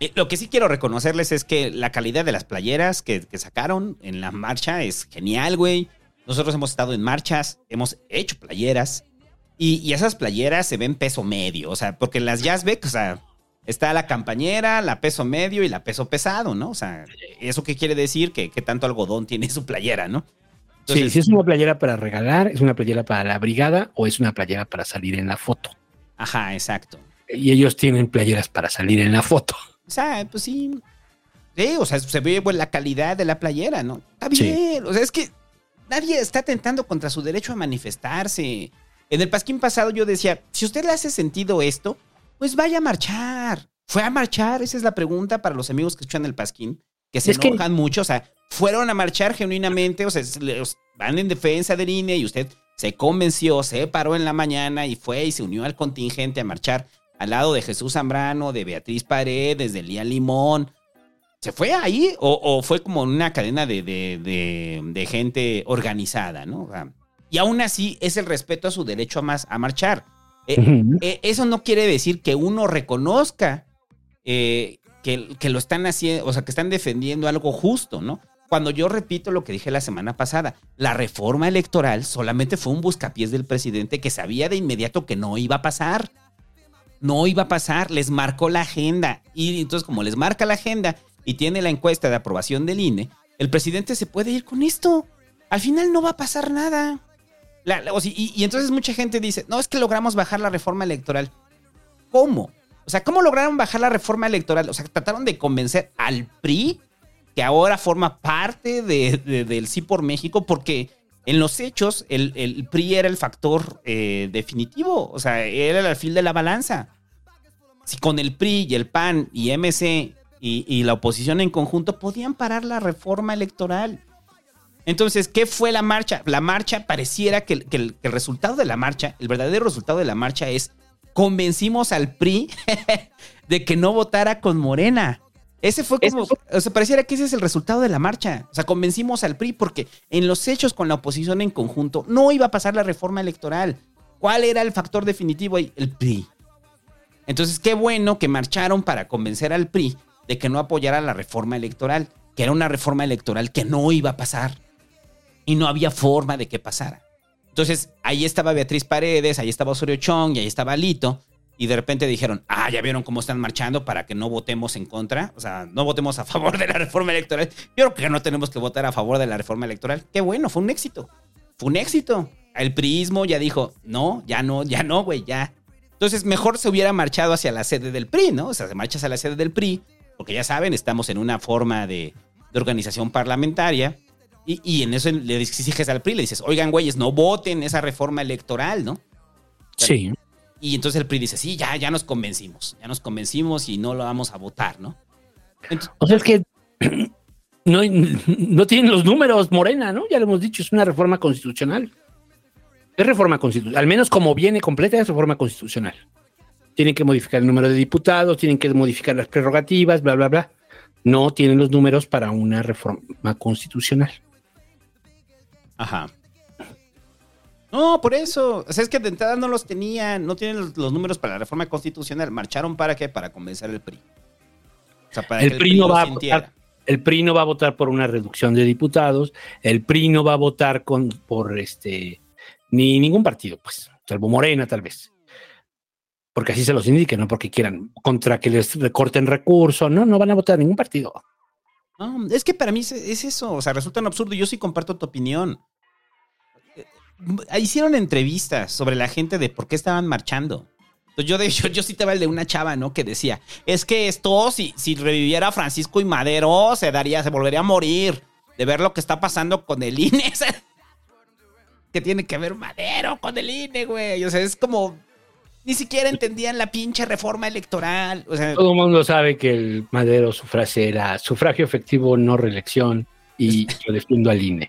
Eh, lo que sí quiero reconocerles es que la calidad de las playeras que, que sacaron en la marcha es genial, güey. Nosotros hemos estado en marchas, hemos hecho playeras y, y esas playeras se ven peso medio, o sea, porque las Jazzbeck, o sea, está la campañera, la peso medio y la peso pesado, ¿no? O sea, ¿eso qué quiere decir? Que, que tanto algodón tiene su playera, ¿no? sí, si es una playera para regalar, es una playera para la brigada o es una playera para salir en la foto. Ajá, exacto. Y ellos tienen playeras para salir en la foto. O sea, pues sí. Sí, o sea, se ve pues, la calidad de la playera, ¿no? Está Sí. bien. O sea, es que nadie está atentando contra su derecho a manifestarse. En el pasquín pasado yo decía, si usted le hace sentido esto, pues vaya a marchar. ¿Fue a marchar? Esa es la pregunta para los amigos que escuchan el pasquín, que se Es que- enojan mucho. O sea, fueron a marchar genuinamente, o sea, van en defensa del INE y usted se convenció, se paró en la mañana y fue y se unió al contingente a marchar al lado de Jesús Zambrano, de Beatriz Paredes, de Lía Limón. ¿Se fue ahí o, o fue como una cadena de, de- de- de gente organizada, no? O sea, y aún así es el respeto a su derecho a, más, a marchar. Eh, eh, eso no quiere decir que uno reconozca eh, que, que lo están haciendo, o sea, que están defendiendo algo justo, ¿no? Cuando yo repito lo que dije la semana pasada, la reforma electoral solamente fue un buscapiés del presidente que sabía de inmediato que no iba a pasar. No iba a pasar, les marcó la agenda. Y entonces, como les marca la agenda y tiene la encuesta de aprobación del INE, el presidente se puede ir con esto. Al final no va a pasar nada. Y, entonces mucha gente dice, no, es que logramos bajar la reforma electoral. ¿Cómo? O sea, ¿cómo lograron bajar la reforma electoral? O sea, trataron de convencer al PRI, que ahora forma parte de- de- del Sí por México, porque en los hechos el, el PRI era el factor eh, definitivo, o sea, era el alfil de la balanza. Si con el PRI y el PAN y MC y la oposición en conjunto podían parar la reforma electoral. Entonces, ¿qué fue la marcha? La marcha pareciera que, el- que el, que el resultado de la marcha, el verdadero resultado de la marcha es convencimos al PRI *laughs* de que no votara con Morena. Ese fue como, o sea, pareciera que ese es el resultado de la marcha. O sea, convencimos al PRI porque en los hechos con la oposición en conjunto no iba a pasar la reforma electoral. ¿Cuál era el factor definitivo ahí? El PRI. Entonces, qué bueno que marcharon para convencer al PRI de que no apoyara la reforma electoral, que era una reforma electoral que no iba a pasar y no había forma de que pasara. Entonces, ahí estaba Beatriz Paredes, ahí estaba Osorio Chong y ahí estaba Lito. Y de repente dijeron, ah, ya vieron cómo están marchando para que no votemos en contra, o sea, no votemos a favor de la reforma electoral. Yo creo que no tenemos que votar a favor de la reforma electoral. Qué bueno, fue un éxito. Fue un éxito. El priismo ya dijo, no, ya no, ya no, güey, ya. Entonces, mejor se hubiera marchado hacia la sede del PRI, ¿no? O sea, se marcha hacia la sede del PRI, porque ya saben, estamos en una forma de organización parlamentaria. Y, y en eso le exiges al PRI, le dices, oigan, güeyes, no voten esa reforma electoral, ¿no? Sí. Y entonces el PRI dice, sí, ya, ya nos convencimos, ya nos convencimos y no lo vamos a votar, ¿no? O sea, es que *clears throat* no, no tienen los números, Morena, ¿no? Ya lo hemos dicho, es una reforma constitucional. Es reforma constitucional, al menos como viene completa, es reforma constitucional. Tienen que modificar el número de diputados, tienen que modificar las prerrogativas, bla, bla, bla. No tienen los números para una reforma constitucional. Ajá. No, por eso. O sea, es que de entrada no los tenían, no tienen los, los números para la reforma constitucional. ¿Marcharon para qué? Para convencer al PRI. O sea, para el que PRI, no lo va a votar, el PRI no va a votar por una reducción de diputados, el PRI no va a votar con, por este, ni ningún partido, pues, salvo Morena tal vez. Porque así se los indique, no porque quieran contra que les recorten recursos, no, no van a votar ningún partido. No, es que para mí es, es eso. O sea, resulta un absurdo. Yo sí comparto tu opinión. Eh, Hicieron entrevistas sobre la gente de por qué estaban marchando. Yo, de *laughs* hecho, yo citaba el de una chava, ¿no? Que decía, es que esto, si, si reviviera Francisco y Madero, se daría, se volvería a morir de ver lo que está pasando con el *laughs* INE. *laughs* que tiene que ver Madero con el INE, güey. O sea, es como, ni siquiera entendían la pinche reforma electoral. O sea, Todo el mundo sabe que el Madero su frase era sufragio efectivo, no reelección, y *laughs* yo defiendo al INE.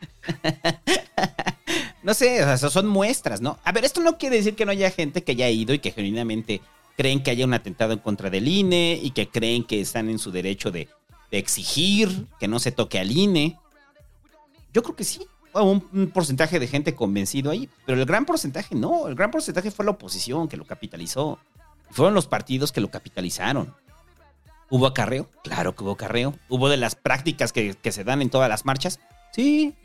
No sé, o sea, son muestras, ¿no? A ver, esto no quiere decir que no haya gente que haya ido y que genuinamente creen que haya un atentado en contra del INE y que creen que están en su derecho de, de exigir que no se toque al INE. Yo creo que sí. Un, un porcentaje de gente convencido ahí, pero el gran porcentaje no. El gran porcentaje fue la oposición que lo capitalizó. Fueron los partidos que lo capitalizaron. ¿Hubo acarreo? Claro que hubo acarreo. ¿Hubo de las prácticas que, que se dan en todas las marchas? Sí,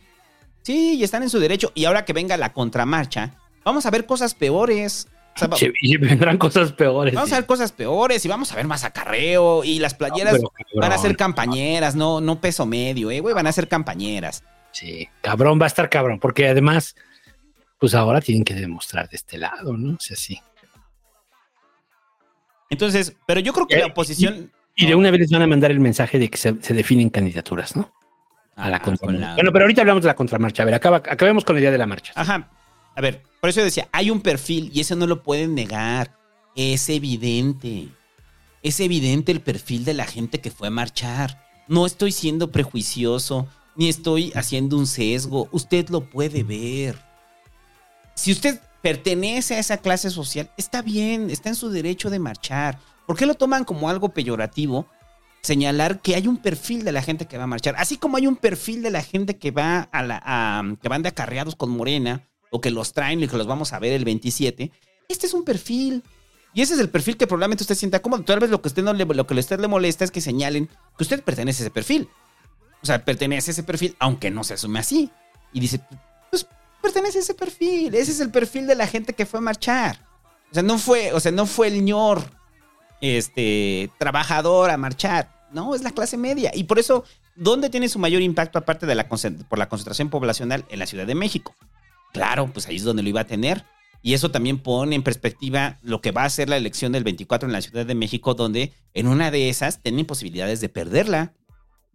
Sí, y están en su derecho. Y ahora que venga la contramarcha, vamos a ver cosas peores. O sea, y vendrán cosas peores. vamos sí. a ver cosas peores y vamos a ver más acarreo. Y las playeras No, pero van a ser campañeras, no, no peso medio, eh, güey, van a ser campañeras. Sí, cabrón, va a estar cabrón, porque además, pues ahora tienen que demostrar de este lado, ¿no? O sea, sí. Entonces, pero yo creo que la oposición. Y de una vez les van a mandar el mensaje de que se, se definen candidaturas, ¿no? A la Ah, contramarcha. la- Bueno, pero ahorita hablamos de la contramarcha. A ver, acaba, acabemos con la idea de la marcha. Ajá. A ver, por eso yo decía, hay un perfil y eso no lo pueden negar. Es evidente. Es evidente el perfil de la gente que fue a marchar. No estoy siendo prejuicioso, ni estoy haciendo un sesgo. Usted lo puede ver. Si usted pertenece a esa clase social, está bien, está en su derecho de marchar. ¿Por qué lo toman como algo peyorativo? Señalar que hay un perfil de la gente que va a marchar, así como hay un perfil de la gente que va a la que van de acarreados con Morena o que los traen y que los vamos a ver el 27. Este es un perfil. Y ese es el perfil que probablemente usted sienta cómodo. Tal vez lo que, usted no le, lo que usted le molesta es que señalen que usted pertenece a ese perfil. O sea, pertenece a ese perfil, aunque no se asume así. Y dice, pues pertenece a ese perfil. Ese es el perfil de la gente que fue a marchar. O sea, no fue, o sea, no fue el ñor este, trabajador a marchar. No, es la clase media. Y por eso, ¿dónde tiene su mayor impacto aparte de la por la concentración poblacional? En la Ciudad de México. Claro, pues ahí es donde lo iba a tener. Y eso también pone en perspectiva lo que va a ser la elección del 24 en la Ciudad de México, donde en una de esas tienen posibilidades de perderla.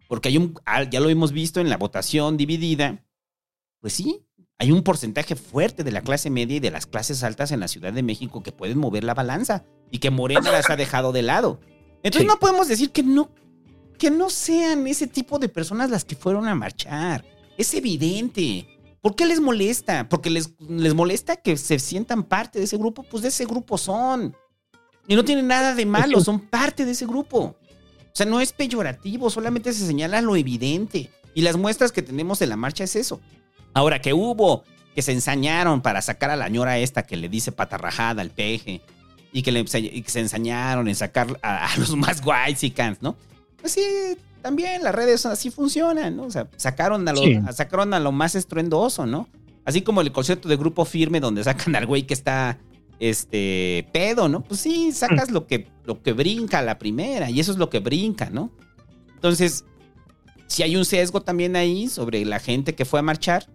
Porque hay un, ya lo hemos visto en la votación dividida, pues sí, hay un porcentaje fuerte de la clase media y de las clases altas en la Ciudad de México que pueden mover la balanza y que Morena las ha dejado de lado. Entonces Sí. no podemos decir que no, que no sean ese tipo de personas las que fueron a marchar. Es evidente. ¿Por qué les molesta? Porque les, les molesta que se sientan parte de ese grupo. Pues de ese grupo son. Y no tienen nada de malo, son parte de ese grupo. O sea, no es peyorativo, solamente se señala lo evidente. Y las muestras que tenemos de la marcha es eso. Ahora, que hubo, que se ensañaron para sacar a la ñora esta que le dice patarrajada al peje. Y que, le, y que se ensañaron en sacar a, a los más guays ¿no? Pues sí, también las redes así funcionan, ¿no? O sea, sacaron a lo, Sí. sacaron a lo más estruendoso, ¿no? Así como el concepto de grupo firme donde sacan al güey que está este pedo, ¿no? Pues sí, sacas lo que lo que brinca la primera y eso es lo que brinca, ¿no? Entonces, si hay un sesgo también ahí sobre la gente que fue a marchar,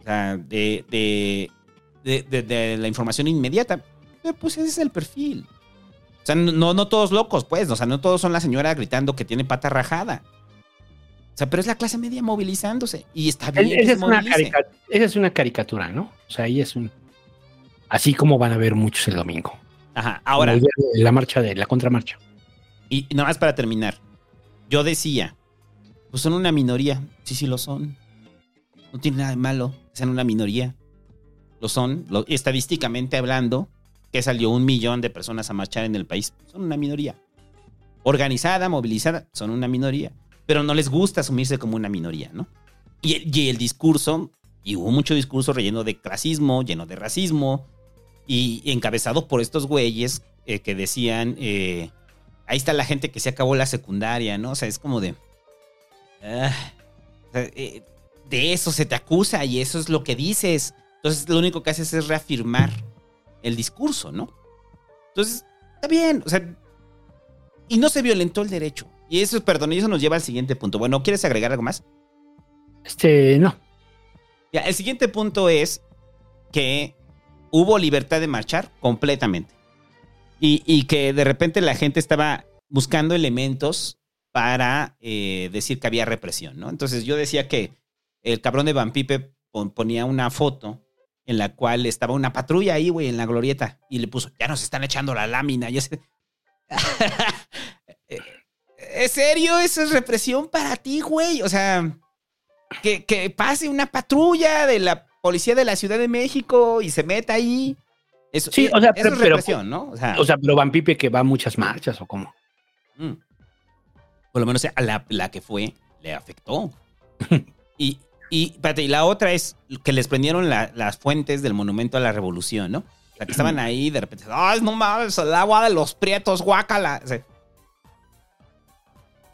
o sea, de, de, de, de- de la información inmediata, eh, pues ese es el perfil. O sea, no, no todos locos, pues. O sea, no todos son la señora gritando que tiene pata rajada. O sea, pero es la clase media movilizándose. Y está bien. que Esa se es, una movilice. carica- esa es una caricatura, ¿no? O sea, ahí es un. Así como van a ver muchos el domingo. Ajá. Ahora, de La marcha de la contramarcha. y, nada más para terminar. Yo decía, pues son una minoría. Sí, sí lo son. No tiene nada de malo sean una minoría. Lo son. Lo- estadísticamente hablando, que salió un millón de personas a marchar en el país. Son una minoría. Organizada, movilizada, son una minoría. Pero no les gusta asumirse como una minoría, ¿no? Y, y el discurso, y hubo mucho discurso relleno de clasismo, lleno de racismo, y encabezado por estos güeyes eh, que decían, eh, ahí está la gente que se acabó la secundaria, ¿no? O sea, es como de... ah, eh, de eso se te acusa y eso es lo que dices. Entonces lo único que haces es reafirmar el discurso, ¿no? Entonces, está bien, o sea, y no se violentó el derecho. Y eso, perdón, y eso nos lleva al siguiente punto. Bueno, ¿quieres agregar algo más? Este, no. Ya, el siguiente punto es que hubo libertad de marchar completamente. Y, y que de repente la gente estaba buscando elementos para eh, decir que había represión, ¿no? Entonces yo decía que el cabrón de Van Pipe pon- ponía una foto en la cual estaba una patrulla ahí, güey, en la glorieta, y le puso, ya nos están echando la lámina, y ese... *laughs* ¿Es serio? ¿Eso es represión para ti, güey? O sea, que, que pase una patrulla de la policía de la Ciudad de México y se meta ahí. Eso, Sí, eh, o sea, eso pero- es pero- represión, ¿no? O sea, O sea, pero Van Pipe que va a muchas marchas o cómo. mm. por lo menos a la, la que fue le afectó. *laughs* y, y, espérate, y la otra es que les prendieron la- las fuentes del Monumento a la Revolución, ¿no? O sea, que estaban ahí de repente, ¡ay, no mames, el agua de los prietos, guácala! O sea,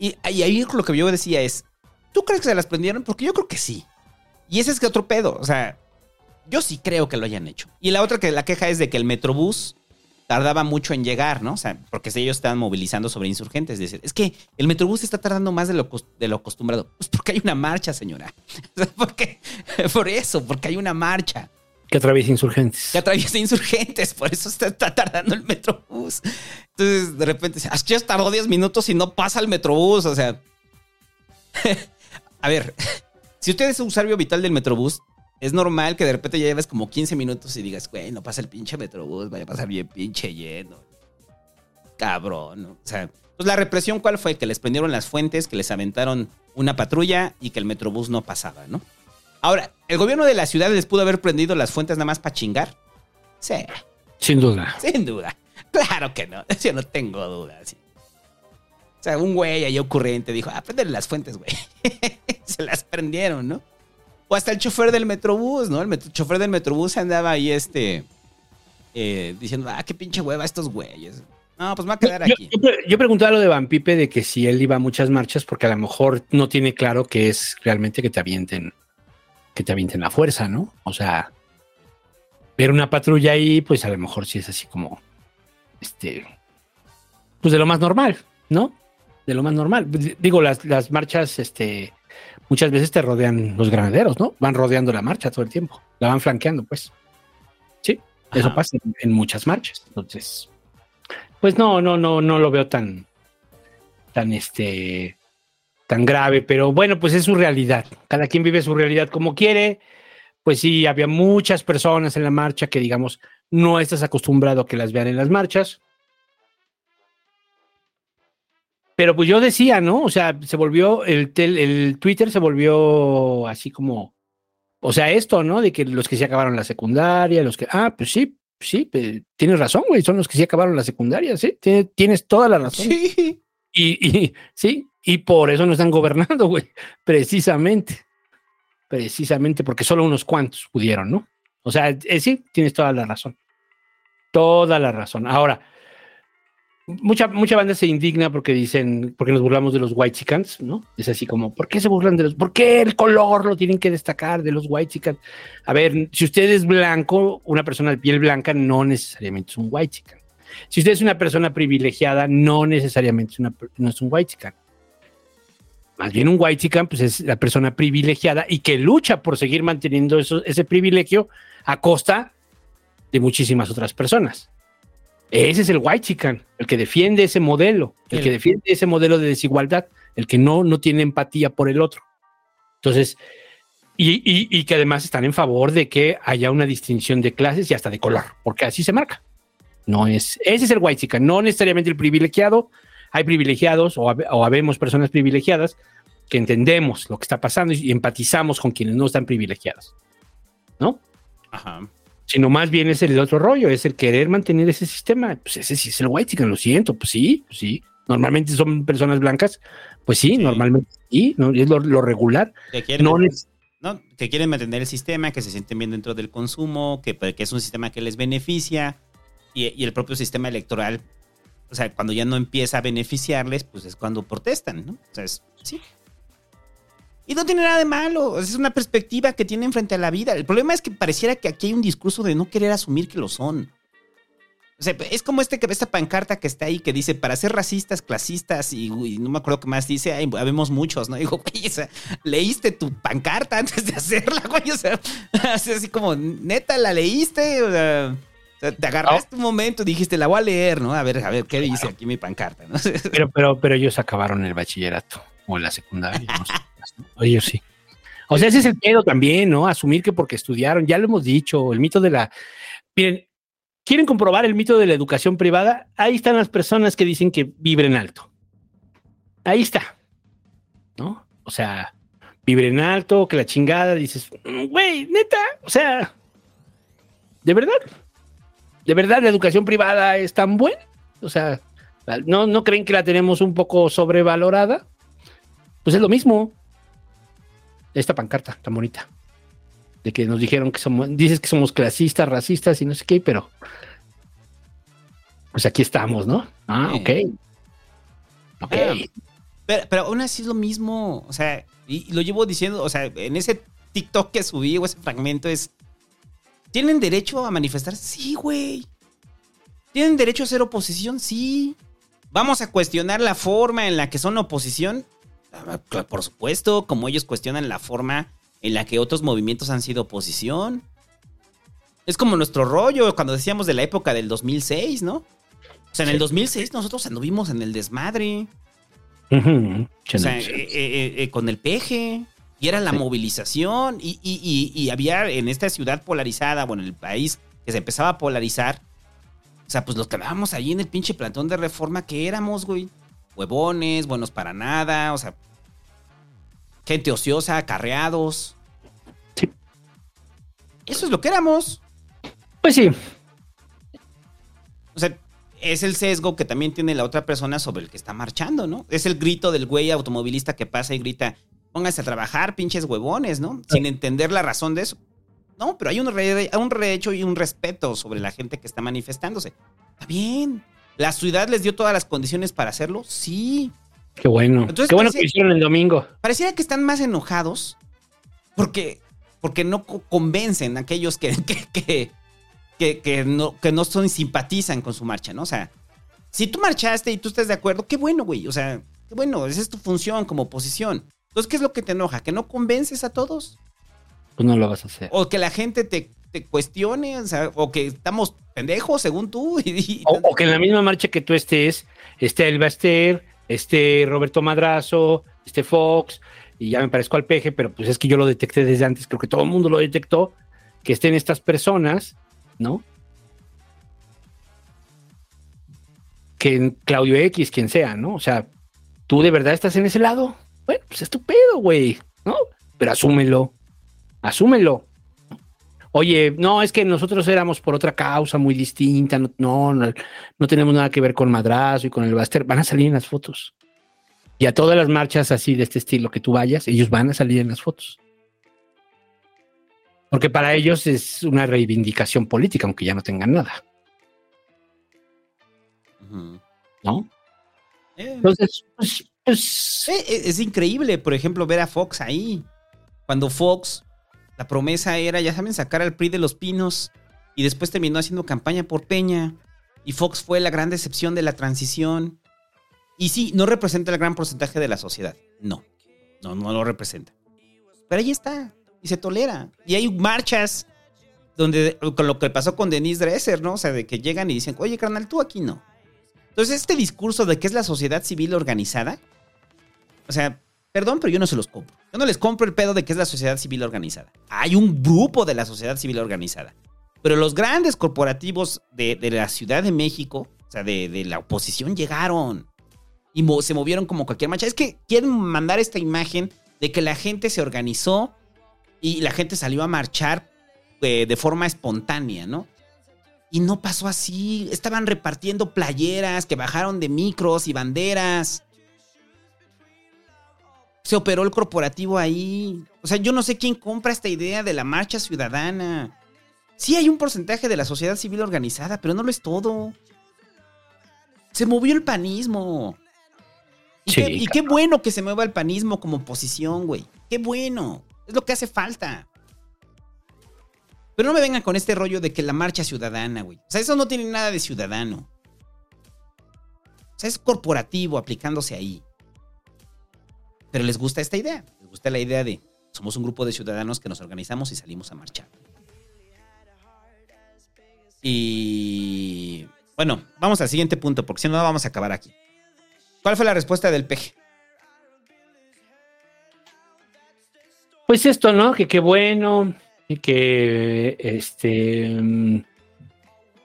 y, y ahí lo que yo decía es, ¿tú crees que se las prendieron? Porque yo creo que sí. Y ese es que otro pedo, o sea, yo sí creo que lo hayan hecho. Y la otra que la queja es de que el Metrobús tardaba mucho en llegar, ¿no? O sea, porque ellos estaban movilizando sobre insurgentes. Es decir, es que el Metrobús está tardando más de lo, de lo acostumbrado. Pues porque hay una marcha, señora. *laughs* O sea, porque, *laughs* por eso, porque hay una marcha Que atraviesa insurgentes. que atraviesa insurgentes, por eso está, está tardando el Metrobús. Entonces, de repente, "Ah, ya tardó 10 minutos y no pasa el Metrobús, o sea. *laughs* a ver, si usted es usuario vital del Metrobús, es normal que de repente ya lleves como 15 minutos y digas, güey, no pasa el pinche Metrobús, vaya a pasar bien pinche lleno. Cabrón, ¿no? O sea, pues la represión, ¿cuál fue? Que les prendieron las fuentes, que les aventaron una patrulla y que el Metrobús no pasaba, ¿no? Ahora, ¿el gobierno de la ciudad les pudo haber prendido las fuentes nada más para chingar? Sí, Sin duda. sin duda. Claro que no, *laughs* yo no tengo dudas. Sea, un güey ahí ocurrente dijo, ah, prendele las fuentes, güey. *laughs* Se las prendieron, ¿no? O hasta el chofer del Metrobús, ¿no? El chofer del Metrobús andaba ahí, este, eh, diciendo, ah, qué pinche hueva estos güeyes. No, pues me va a quedar Yo, aquí. yo yo preguntaba lo de Van Pipe de que si él iba a muchas marchas, porque a lo mejor no tiene claro que es realmente que te avienten, que te avienten la fuerza, ¿no? O sea, ver una patrulla ahí, pues a lo mejor sí es así como, este, pues de lo más normal, ¿no? De lo más normal. Digo, las, las marchas, este, muchas veces te rodean los granaderos, ¿no? Van rodeando la marcha todo el tiempo, la van flanqueando, pues. Sí, eso pasa en, en muchas marchas. Entonces, pues no, no, no, no lo veo tan, tan este, tan grave, pero bueno, pues es su realidad. Cada quien vive su realidad como quiere. Pues sí, había muchas personas en la marcha que, digamos, no estás acostumbrado a que las vean en las marchas. Pero pues yo decía, ¿no? O sea, se volvió, el, tel- el Twitter se volvió así como, o sea, esto, ¿no? De que los que sí acabaron la secundaria, los que, ah, pues sí, sí, tienes razón, güey, son los que sí acabaron la secundaria, sí, tiene- tienes toda la razón. Sí. Y, y sí, y por eso no están gobernando, güey, precisamente. Precisamente porque solo unos cuantos pudieron, ¿no? O sea, eh, sí, tienes toda la razón. Toda la razón. Ahora, mucha, mucha banda se indigna porque dicen, porque nos burlamos de los white chickens, ¿no? Es así como, ¿por qué se burlan de los, por qué el color lo tienen que destacar de los white chickens? A ver, si usted es blanco, una persona de piel blanca no necesariamente es un white chicken. Si usted es una persona privilegiada, no necesariamente es una, no es un white chicken. Más bien un white chicken, pues es la persona privilegiada y que lucha por seguir manteniendo ese privilegio a costa de muchísimas otras personas. Ese es el white chicken, el que defiende ese modelo, el que defiende ese modelo de desigualdad, el que no, no tiene empatía por el otro. Entonces, y, y- y que además están en favor de que haya una distinción de clases y hasta de color, porque así se marca. No es, ese es el white chicken, no necesariamente el privilegiado. Hay privilegiados o, o habemos personas privilegiadas que entendemos lo que está pasando y empatizamos con quienes no están privilegiados, ¿no? Ajá. Sino más bien es el otro rollo, es el querer mantener ese sistema. Pues ese sí es el white chicken, lo siento, pues sí, pues sí. Normalmente son personas blancas, pues sí, Sí. normalmente sí, ¿no? Y es lo, lo regular. Que quieren, No que quieren mantener el sistema, que se sienten bien dentro del consumo, que, que es un sistema que les beneficia y, y el propio sistema electoral, o sea, cuando ya no empieza a beneficiarles, pues es cuando protestan, ¿no? O sea, es- sí. Y no tiene nada de malo, es una perspectiva que tienen frente a la vida. El problema es que pareciera que aquí hay un discurso de no querer asumir que lo son. O sea, es como este que esta pancarta que está ahí que dice para ser racistas, clasistas y, uy, no me acuerdo qué más dice, hay, habemos muchos, ¿no? *laughs* Digo, güey, o sea, leíste tu pancarta antes de hacerla, güey, o sea, *laughs* así así como, neta, la leíste, o sea, te agarraste un momento y dijiste, la voy a leer, ¿no? A ver, a ver, ¿qué dice aquí mi pancarta? ¿no? *laughs* Pero, pero, pero ellos acabaron el bachillerato o la secundaria. no sé. Ellos sí. O sea, ese es el pedo también, ¿no? Asumir que porque estudiaron, ya lo hemos dicho, el mito de la. Miren, ¿quieren comprobar el mito de la educación privada? Ahí están las personas que dicen que vibren alto. Ahí está. ¿No? O sea, vibren alto, que la chingada, dices, "Mm, güey, neta, o sea, ¿de verdad? ¿De verdad la educación privada es tan buena? O sea, ¿no, ¿no creen que la tenemos un poco sobrevalorada? Pues es lo mismo. Esta pancarta tan bonita. De que nos dijeron que somos, dices que somos clasistas, racistas y no sé qué, pero pues aquí estamos, ¿no? Ah, ok. Ok. Pero, pero aún así es lo mismo. O sea, y, y lo llevo diciendo, o sea, en ese TikTok que subí o ese fragmento es. ¿Tienen derecho a manifestarse? Sí, güey. ¿Tienen derecho a hacer oposición? Sí. ¿Vamos a cuestionar la forma en la que son oposición? Por supuesto, como ellos cuestionan la forma en la que otros movimientos han sido oposición. Es como nuestro rollo cuando decíamos de la época del 2006, ¿no? O sea, en el 2006 nosotros anduvimos en el desmadre. O sea, eh, eh, eh, con el peje. Y era la Sí. movilización. Y, y- y- y había en esta ciudad polarizada, bueno, en el país que se empezaba a polarizar. O sea, pues los que andábamos allí en el pinche plantón de reforma, que éramos, güey? Huevones, buenos para nada, o sea. Gente ociosa, acarreados. Sí. Eso es lo que éramos. Pues sí. O sea, es el sesgo que también tiene la otra persona sobre el que está marchando, ¿no? Es el grito del güey automovilista que pasa y grita, pónganse a trabajar, pinches huevones, ¿no? Sin entender la razón de eso. No, pero hay un, re- un rehecho y un respeto sobre la gente que está manifestándose. Está bien. ¿La ciudad les dio todas las condiciones para hacerlo? Sí. Qué bueno. Entonces Qué bueno que hicieron el domingo. Pareciera que están más enojados porque, porque no co- convencen a aquellos que, *laughs* que, que, que- que no, que no son simpatizan con su marcha, ¿no? O sea, si tú marchaste y tú estás de acuerdo, qué bueno, güey. O sea, qué bueno, esa es tu función como oposición. Entonces, ¿qué es lo que te enoja? ¿Que no convences a todos? Pues no lo vas a hacer. ¿O que la gente te, te cuestione? O, sea, o que estamos pendejos, según tú. *laughs* O, que en la misma marcha que tú estés, esté el Baster, esté Roberto Madrazo, esté Fox, y ya me parezco al peje, pero pues es que yo lo detecté desde antes, creo que todo el mundo lo detectó, que estén estas personas, ¿no? Que Claudio X, quien sea, ¿no? O sea, ¿Tú de verdad estás en ese lado? Bueno, pues es tu pedo, güey, ¿no? Pero asúmelo, asúmelo. Oye, no, es que nosotros éramos por otra causa muy distinta, no, no, no, tenemos nada que ver con Madrazo y con el Baster, van a salir en las fotos. Y a todas las marchas así de este estilo que tú vayas, ellos van a salir en las fotos. Porque para ellos es una reivindicación política, aunque ya no tengan nada, Ujú. ¿no? Eh, Entonces, pues, pues, eh, eh, es increíble, por ejemplo, ver a Fox ahí. Cuando Fox, la promesa era, ya saben, sacar al PRI de los pinos y después terminó haciendo campaña por Peña. Y Fox fue la gran decepción de la transición. Y sí, no representa el gran porcentaje de la sociedad. No, no, no lo representa. Pero ahí está, y se tolera. Y hay marchas donde, con lo que pasó con Denise Dresser, ¿no? O sea, de que llegan y dicen, oye, carnal, tú aquí no. Entonces, este discurso de que es la sociedad civil organizada, o sea, perdón, pero yo no se los compro. Yo no les compro el pedo de que es la sociedad civil organizada. Hay un grupo de la sociedad civil organizada. Pero los grandes corporativos de, de la Ciudad de México, o sea, de, de la oposición, llegaron. Y mo- se movieron como cualquier marcha. Es que quieren mandar esta imagen de que la gente se organizó y la gente salió a marchar eh, de forma espontánea, ¿no? Y no pasó así. Estaban repartiendo playeras que bajaron de micros y banderas. Se operó el corporativo ahí. O sea, yo no sé quién compra esta idea de la marcha ciudadana. Sí hay un porcentaje de la sociedad civil organizada, pero no lo es todo. Se movió el panismo. Y, Sí, qué, y qué bueno que se mueva el panismo como oposición, güey. Qué bueno. Es lo que hace falta. Pero no me vengan con este rollo de que la marcha ciudadana, güey. O sea, eso no tiene nada de ciudadano. O sea, es corporativo aplicándose ahí. Pero les gusta esta idea. Les gusta la idea de somos un grupo de ciudadanos que nos organizamos y salimos a marchar. Y bueno, vamos al siguiente punto, porque si no, vamos a acabar aquí. ¿Cuál fue la respuesta del peje? Pues esto, ¿no? Que qué bueno, y que este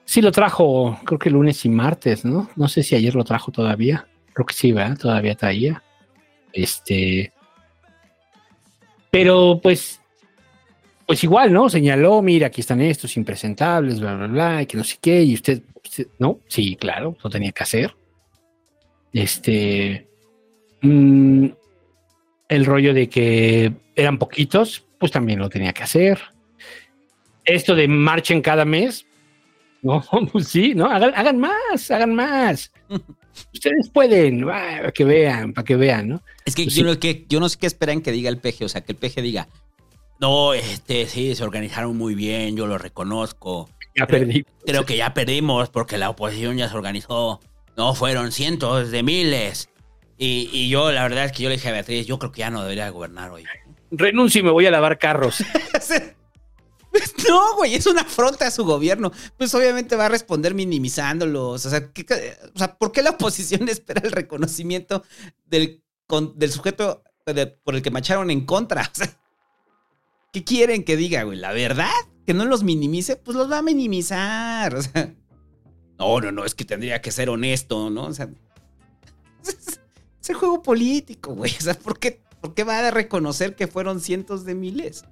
sí lo trajo, creo que lunes y martes, ¿no? No sé si ayer lo trajo todavía. Creo que sí, ¿verdad? Todavía traía. Este. Pero pues. Pues igual, ¿no? Señaló, mira, aquí están estos impresentables, bla, bla, bla, y que no sé qué, y usted, ¿no? Sí, claro, lo tenía que hacer. Este. mm, el rollo de que eran poquitos, pues también lo tenía que hacer. Esto de marchen cada mes, *laughs* no, pues sí, ¿no? Hagan más, hagan más. *laughs* Ustedes pueden, va, para que vean, para que vean, ¿no? Es que, Pues yo, sí. no, que yo no sé qué esperan que diga el peje. O sea, que el peje diga, no, este, sí, se organizaron muy bien, yo lo reconozco. Ya perdí. Creo que ya perdimos porque la oposición ya se organizó. No, fueron cientos de miles. Y, y yo, la verdad es que yo le dije a Beatriz, yo creo que ya no debería gobernar hoy. Renuncio y me voy a lavar carros. *laughs* *laughs* *laughs* No, güey, es una afronta a su gobierno. Pues obviamente va a responder minimizándolos. O sea, ¿qué- qué- o sea, ¿por qué la oposición *laughs* espera el reconocimiento del, del sujeto por el que marcharon en contra? *laughs* ¿qué quieren que diga, güey? ¿La verdad? ¿Que no los minimice? Pues los va a minimizar. O sea, no, no, no, es que tendría que ser honesto, ¿no? O sea, es el juego político, güey. O sea, ¿por qué, ¿por qué va a reconocer que fueron cientos de miles?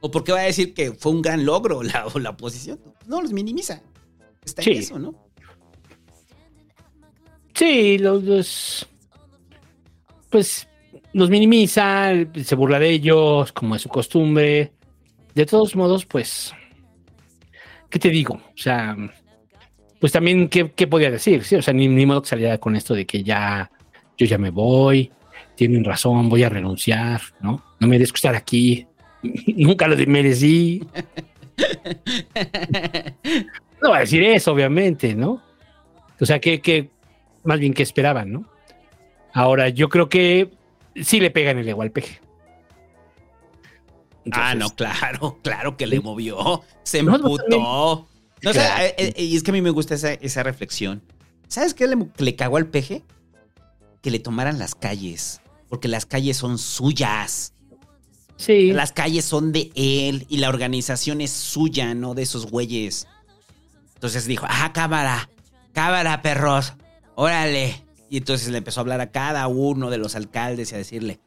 ¿O por qué va a decir que fue un gran logro la, la oposición? No, los minimiza. Está Sí. en eso, ¿no? Sí, los, los- pues los minimiza, se burla de ellos, como es su costumbre. De todos modos, pues, ¿qué te digo? O sea, pues también, ¿qué, qué podía decir? Sí, o sea, ni, ni modo que saliera con esto de que ya, yo ya me voy, tienen razón, voy a renunciar, ¿no? No merezco estar aquí, *laughs* nunca lo merecí. *laughs* No va a decir eso, obviamente, ¿no? O sea, que, que más bien que esperaban, ¿no? Ahora, yo creo que sí le pegan el ego al peje. ah, no, claro, *laughs* claro que le movió. Se emputó. No, o sea, Claro. eh, eh, y es que a mí me gusta esa, esa reflexión. ¿Sabes qué le, le cagó al peje? Que le tomaran las calles. Porque las calles son suyas. Sí. Las calles son de él y la organización es suya, no de esos güeyes. Entonces dijo, ah, cámara, cámara, perros, órale. Y entonces le empezó a hablar a cada uno de los alcaldes y a decirle,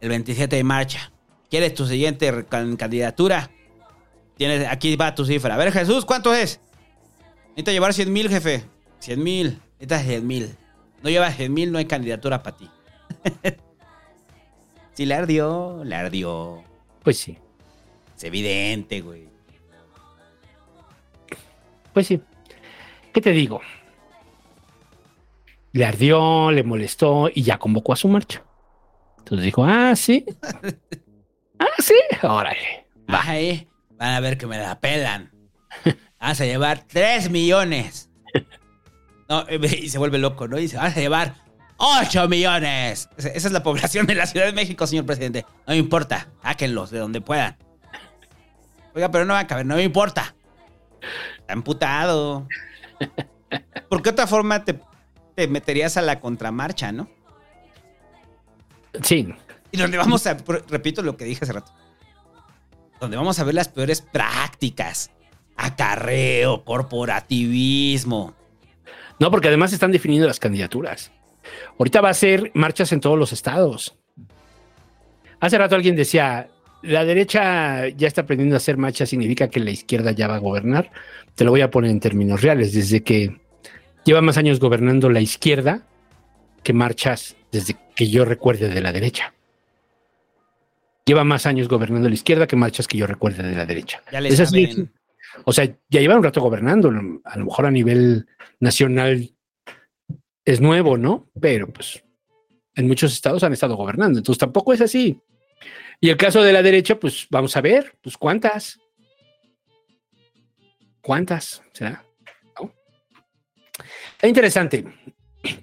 el 27 de marcha, ¿quieres tu siguiente candidatura? Tienes, aquí va tu cifra. A ver, Jesús, ¿cuánto es? Necesito llevar 100 mil, jefe. 100 mil. Necesitas 100 mil. No llevas 100 mil, no hay candidatura para ti. *laughs* sí, le ardió, le ardió. Pues sí, Es evidente, güey. pues sí. ¿Qué te digo? Le ardió, le molestó y ya convocó a su marcha. Entonces dijo, ah, sí. *laughs* Ah, sí. Órale. Baja ahí. Van a ver que me la pelan. Vas a llevar 3 millones. *laughs* No, y se vuelve loco, ¿no? Y dice, vas a llevar 8 millones. Esa es la población de la Ciudad de México, señor presidente. No me importa. Sáquenlos de donde puedan. Oiga, pero no va a caber, no me importa. Está emputado. ¿Por qué otra forma te, te meterías a la contramarcha, no? Sí. Y donde vamos a, repito lo que dije hace rato, donde vamos a ver las peores prácticas, acarreo, corporativismo. No, porque además están definiendo las candidaturas. Ahorita va a ser marchas en todos los estados. Hace rato alguien decía, la derecha ya está aprendiendo a hacer marchas, significa que la izquierda ya va a gobernar. Te lo voy a poner en términos reales, desde que lleva más años gobernando la izquierda que marchas desde que yo recuerde de la derecha. Lleva más años gobernando la izquierda que marchas que yo recuerde de la derecha. Ya le Es así, saben. o sea, ya llevan un rato gobernando, a lo mejor a nivel nacional es nuevo, ¿no? Pero pues en muchos estados han estado gobernando, entonces tampoco es así. Y el caso de la derecha, pues vamos a ver, pues cuántas. ¿Cuántas será? ¿No? Está interesante,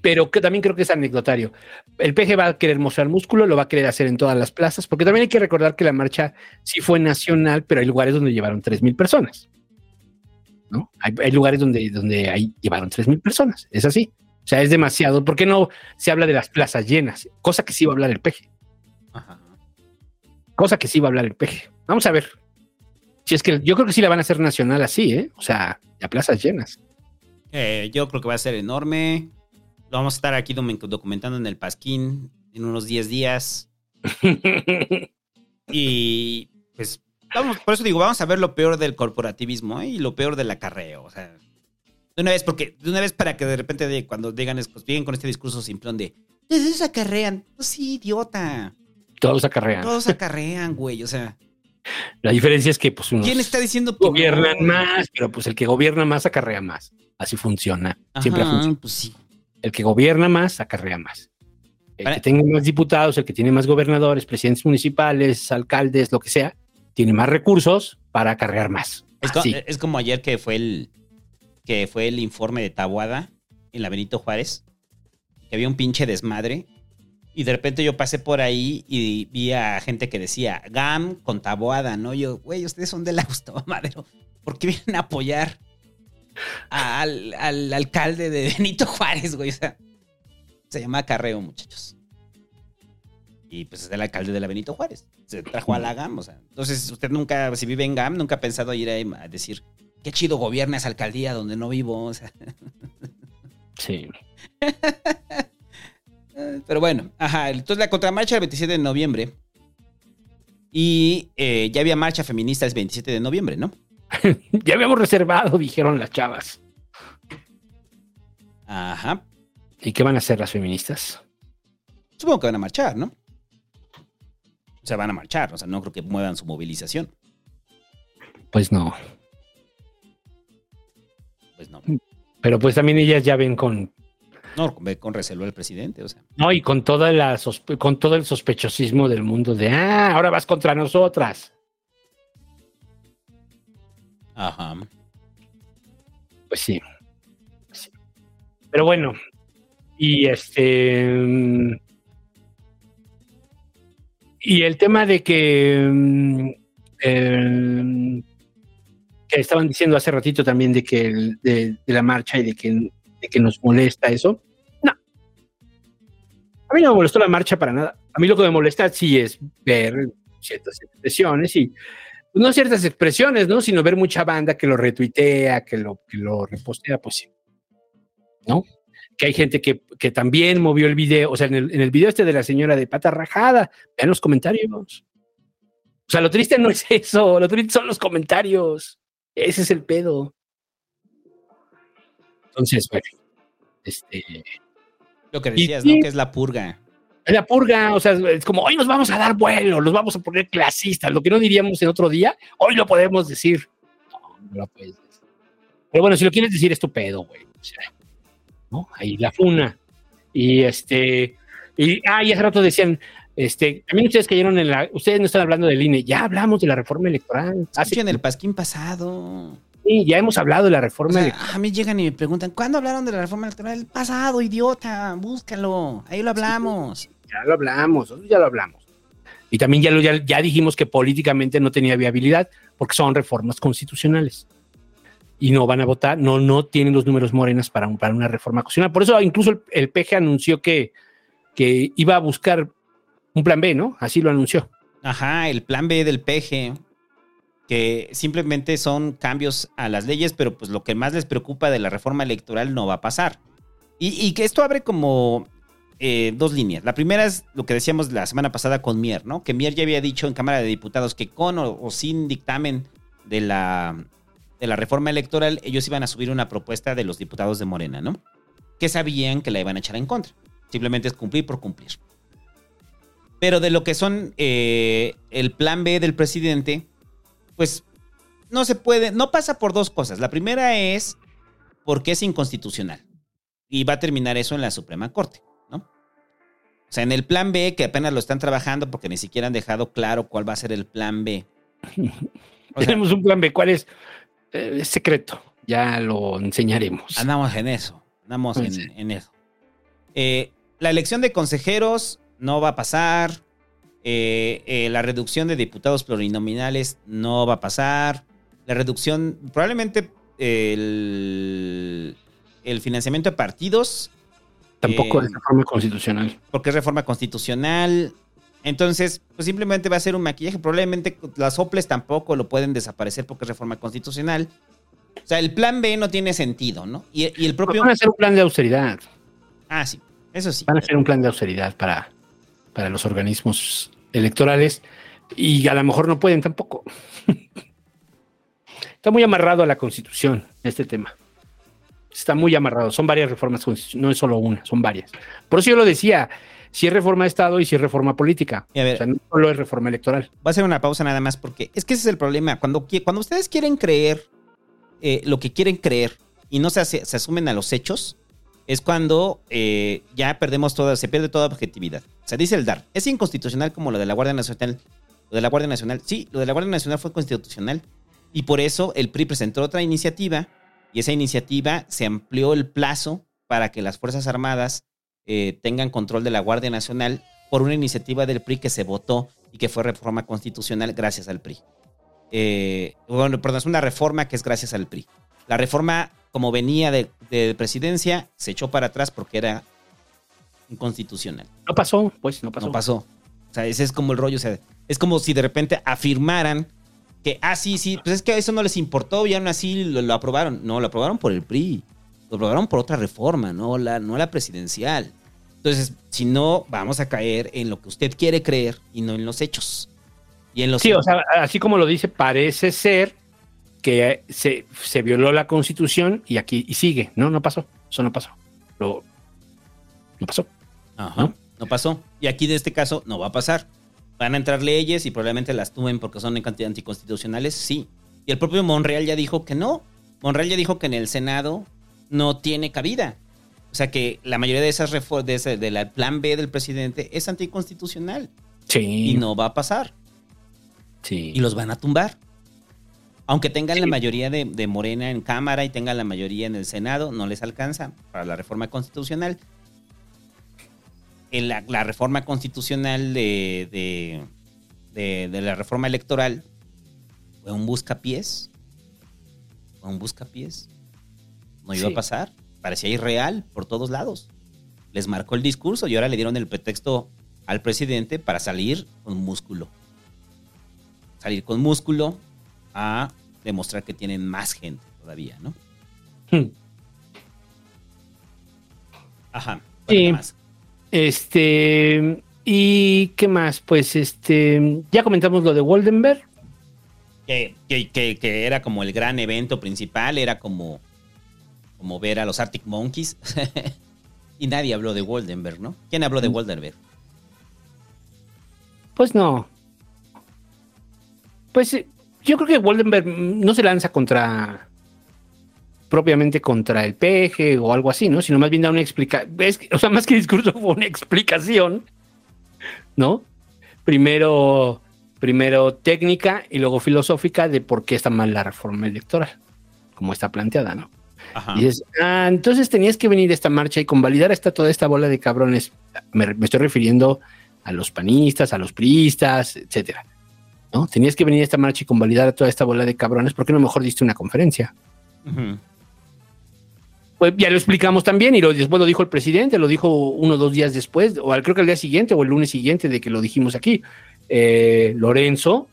pero que también creo que es anecdotario. El PG va a querer mostrar músculo, lo va a querer hacer en todas las plazas, porque también hay que recordar que la marcha sí fue nacional, pero hay lugares donde llevaron 3.000 personas. ¿no? Hay, lugares donde, donde hay, llevaron 3.000 personas, es así. O sea, es demasiado. ¿Por qué no se habla de las plazas llenas? Cosa que sí va a hablar el PG. Ajá. Cosa que sí va a hablar el PG. Vamos a ver. Si es que yo creo que sí la van a hacer nacional así, ¿eh? O sea, a plazas llenas. Eh, yo creo que va a ser enorme. Lo vamos a estar aquí documentando en el Pasquín en unos 10 días. *laughs* Y pues, vamos, por eso digo, vamos a ver lo peor del corporativismo ¿eh? y lo peor del acarreo. O sea, de una vez, porque de una vez para que de repente de, cuando digan, pues, vienen con este discurso simplón de, "Esos acarrean. Pues sí, idiota. Todos acarrean. Todos acarrean, güey. O sea, La diferencia es que pues unos ¿quién está diciendo gobiernan más, pero pues el que gobierna más acarrea más. Así funciona. Siempre funcionado. pues sí. El que gobierna más acarrea más. El que tenga más diputados, el que tiene más gobernadores, presidentes municipales, alcaldes, lo que sea, tiene más recursos para acarrear más. Es, co- Así. es como ayer que fue el que fue el informe de Tabuada en la Benito Juárez, que había un pinche desmadre. Y de repente yo pasé por ahí y vi a gente que decía GAM con Taboada, ¿no? Yo, güey, ustedes son de la Gustavo Madero. ¿Por qué vienen a apoyar al, al alcalde de Benito Juárez, güey? O sea, se llama Carreo, muchachos. Y pues es el alcalde de la Benito Juárez. Se trajo a la GAM, o sea. Entonces, usted nunca, si vive en GAM, nunca ha pensado ir a decir, qué chido gobierna esa alcaldía donde no vivo, o sea. Sí. *laughs* Pero bueno, ajá. Entonces la contramarcha el 27 de noviembre. Y eh, ya había marcha feminista el 27 de noviembre, ¿no? *laughs* Ya habíamos reservado, dijeron las chavas. Ajá. ¿Y qué van a hacer las feministas? Supongo que van a marchar, ¿no? O sea, van a marchar. O sea, no creo que muevan su movilización. Pues no. Pues no. Pero pues también ellas ya ven con, No, ve con recelo al presidente, o sea. no, y con toda la con todo el sospechosismo del mundo de ah, ahora vas contra nosotras. Ajá. Pues sí. Sí. Pero bueno, y este. mm, Y el tema de que. mm, eh, que estaban diciendo hace ratito también de que de la marcha y de que, de que nos molesta eso. No. A mí no me molestó la marcha para nada. A mí lo que me molesta sí es ver ciertas expresiones y pues, no ciertas expresiones, ¿no? Sino ver mucha banda que lo retuitea, que lo, que lo repostea, pues sí. ¿No? que hay gente que, que también movió el video, o sea, en el, en el video este de la señora de pata rajada, vean los comentarios. O sea, lo triste no es eso, lo triste son los comentarios. Ese es el pedo. Entonces, bueno, este, Lo que decías. ¿no? Que es la purga. es la purga, o sea, es como hoy nos vamos a dar vuelo, nos vamos a poner clasistas, lo que no diríamos en otro día, hoy lo podemos decir. No, no lo puedes decir. Pero bueno, si lo quieres decir, es tu pedo, güey. O sea, ¿no? Ahí la funa. Y este, y, ah, y hace rato decían, este, también ustedes cayeron en la, ustedes no están hablando del INE, ya hablamos de la reforma electoral. Hace, Escuchen el pasquín pasado. sí, ya hemos hablado de la O reforma sea, electoral. a mí llegan y me preguntan, ¿cuándo hablaron de la reforma electoral? El pasado, idiota, búscalo. Ahí lo hablamos. Ya lo hablamos, ya lo hablamos. Y también ya, lo, ya, ya dijimos que políticamente no tenía viabilidad porque son reformas constitucionales. Y no van a votar, no, no tienen los números morenas para, un- para una reforma constitucional. Por eso incluso el, el PG anunció que, que iba a buscar un plan B, ¿no? Así lo anunció. Ajá, el plan B del PG, que simplemente son cambios a las leyes, pero pues lo que más les preocupa de la reforma electoral no va a pasar. Y, que esto abre como eh, dos líneas. La primera es lo que decíamos la semana pasada con Mier, ¿no? Que Mier ya había dicho en Cámara de Diputados que con o, o sin dictamen de la, de la reforma electoral, ellos iban a subir una propuesta de los diputados de Morena, ¿no? Que sabían que la iban a echar en contra. Simplemente es cumplir por cumplir. Pero de lo que son eh, el plan B del presidente, pues no se puede, no pasa por dos cosas. La primera es porque es inconstitucional. Y va a terminar eso en la Suprema Corte, ¿no? O sea, en el plan B, que apenas lo están trabajando porque ni siquiera han dejado claro cuál va a ser el plan B. *laughs* O sea, Tenemos un plan B, ¿cuál es? Eh, es secreto, ya lo enseñaremos. Andamos en eso. Andamos en, Sí. en eso. Eh, la elección de consejeros no va a pasar. Eh, eh, la reducción de diputados plurinominales no va a pasar. La reducción, probablemente el, el financiamiento de partidos, Tampoco eh, es reforma constitucional. porque es reforma constitucional. Entonces, pues simplemente va a ser un maquillaje. Probablemente las soples tampoco lo pueden desaparecer porque es reforma constitucional. O sea, el plan B no tiene sentido, ¿no? Y, y el propio... Van a hacer un plan de austeridad. Ah, sí, eso sí. Van a hacer un plan de austeridad para, para los organismos electorales y a lo mejor no pueden tampoco. *laughs* Está muy amarrado a la constitución este tema. Está muy amarrado. Son varias reformas constitucionales, no es solo una, son varias. Por eso yo lo decía, si es reforma de Estado y si es reforma política. Ver, O sea, no solo es reforma electoral. Voy a hacer una pausa nada más porque es que ese es el problema. Cuando, cuando ustedes quieren creer eh, lo que quieren creer y no se, se asumen a los hechos, es cuando eh, ya perdemos toda, se pierde toda objetividad. O dice el DAR, es inconstitucional como lo de la Guardia Nacional. Lo de la Guardia Nacional, sí, lo de la Guardia Nacional fue constitucional. Y por eso el PRI presentó otra iniciativa y esa iniciativa se amplió el plazo para que las Fuerzas Armadas eh, tengan control de la Guardia Nacional por una iniciativa del PRI que se votó y que fue reforma constitucional gracias al PRI. Eh, bueno, perdón, es una reforma que es gracias al PRI. La reforma, como venía de, de presidencia, se echó para atrás porque era inconstitucional. No pasó, pues no pasó. No pasó. O sea, ese es como el rollo. O sea, es como si de repente afirmaran que, ah, sí, sí, pues es que a eso no les importó y aún así lo, lo aprobaron. No, lo aprobaron por el PRI. Lo aprobaron por otra reforma, no la, no la presidencial. Entonces, si no, vamos a caer en lo que usted quiere creer y no en los hechos. Y en los Sí, o sea, así como lo dice, parece ser que se, se violó la constitución y aquí y sigue. No, no pasó. Eso no pasó. Lo- no pasó. Ajá, ¿no? ¿no? pasó. Y aquí de este caso no va a pasar. Van a entrar leyes y probablemente las tumben porque son anti- anticonstitucionales, sí. Y el propio Monreal ya dijo que no. Monreal ya dijo que en el Senado no tiene cabida. O sea que la mayoría de esas reformas, de, ese- de la plan B del presidente es anticonstitucional Sí. y no va a pasar. Sí. Y los van a tumbar. Aunque tengan la mayoría de, de Morena en Cámara y tengan la mayoría en el Senado, no les alcanza para la reforma constitucional. En la, la reforma constitucional de, de, de- de la reforma electoral fue un buscapiés. Fue un buscapiés. No iba Sí. a pasar. Parecía irreal por todos lados. Les marcó el discurso y ahora le dieron el pretexto al presidente para salir con músculo salir con músculo a demostrar que tienen más gente todavía, ¿no? Hmm. Ajá. Sí. más. Este. ¿Y qué más? Pues este. Ya comentamos lo de Woldenberg. Que, que, que, que era como el gran evento principal, era como, como ver a los Arctic Monkeys. *laughs* y nadie habló de Woldenberg, ¿no? ¿Quién habló Mm. de Woldenberg? Pues no. Pues yo creo que Woldenberg no se lanza contra propiamente contra el peje o algo así, ¿no? Sino más bien da una explicación. O sea, más que discurso *laughs* fue una explicación, ¿no? Primero, primero técnica y luego filosófica de por qué está mal la reforma electoral, como está planteada, ¿no? Ajá. Y dices, ah, entonces tenías que venir a esta marcha y convalidar esta, toda esta bola de cabrones. Me, me estoy refiriendo a los panistas, a los priistas, etcétera. ¿No? Tenías que venir a esta marcha y convalidar a toda esta bola de cabrones. ¿Por qué no mejor diste una conferencia? Pues ya lo explicamos también y lo, después lo dijo el presidente, lo dijo uno o dos días después, o al- creo que el día siguiente o el lunes siguiente de que lo dijimos aquí. Eh, Lorenzo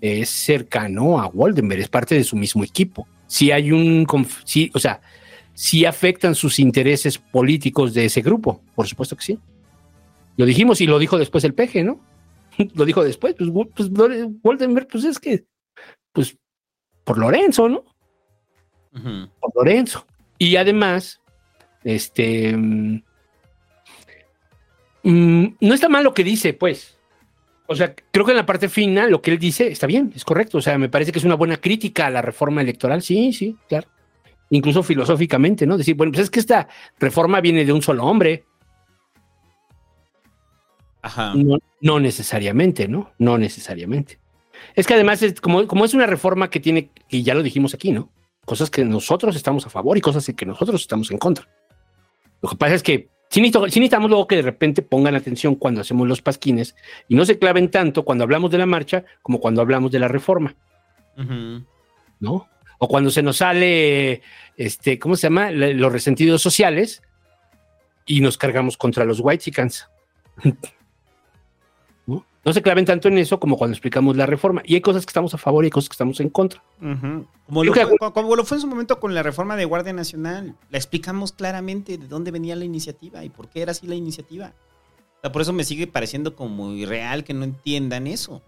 es cercano a Waldenberg, es parte de su mismo equipo. Si hay un, conf- sí, o sea, si afectan sus intereses políticos de ese grupo, por supuesto que sí. Lo dijimos y lo dijo después el peje, ¿no? *laughs* lo dijo después, pues, pues pues es que, pues, por Lorenzo, ¿no? Por Lorenzo. Y además, este. mm, mm, no está mal lo que dice, pues. O sea, creo que en la parte final lo que él dice está bien, es correcto. O sea, me parece que es una buena crítica a la reforma electoral. Sí, sí, claro. Incluso filosóficamente, ¿no? Decir, bueno, pues es que esta reforma viene de un solo hombre. Ajá. No, no necesariamente, ¿no? No necesariamente. Es que además, es como, como es una reforma que tiene, y ya lo dijimos aquí, ¿no? Cosas que nosotros estamos a favor y cosas en que nosotros estamos en contra. Lo que pasa es que sí necesitamos luego que de repente pongan atención cuando hacemos los pasquines y no se claven tanto cuando hablamos de la marcha como cuando hablamos de la reforma, Ujú. ¿no? O cuando se nos sale, este, ¿cómo se llama? Le- Los resentidos sociales y nos cargamos contra los white ¿no? *laughs* No se claven tanto en eso como cuando explicamos la reforma. Y hay cosas que estamos a favor y hay cosas que estamos en contra. Como, lo fue, co- como lo fue en su momento con la reforma de Guardia Nacional. La explicamos claramente de dónde venía la iniciativa y por qué era así la iniciativa. O sea, por eso me sigue pareciendo como irreal que no entiendan eso.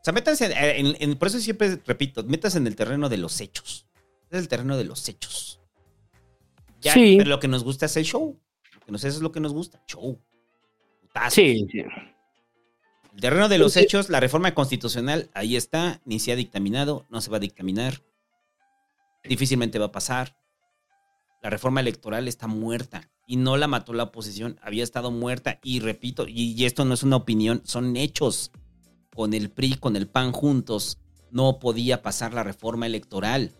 O sea, métanse en, en- en- por eso siempre repito, métanse en el terreno de los hechos. Es el terreno de los hechos. Ya, Sí. Pero lo que nos gusta es el show. Lo que nos, eso es lo que nos gusta, show. Putazos. Sí, sí. El terreno de los Sí. hechos, la reforma constitucional, ahí está, ni se ha dictaminado, no se va a dictaminar, difícilmente va a pasar. La reforma electoral está muerta y no la mató la oposición, había estado muerta y repito, y, y esto no es una opinión, son hechos. Con el PRI, con el PAN juntos, no podía pasar la reforma electoral.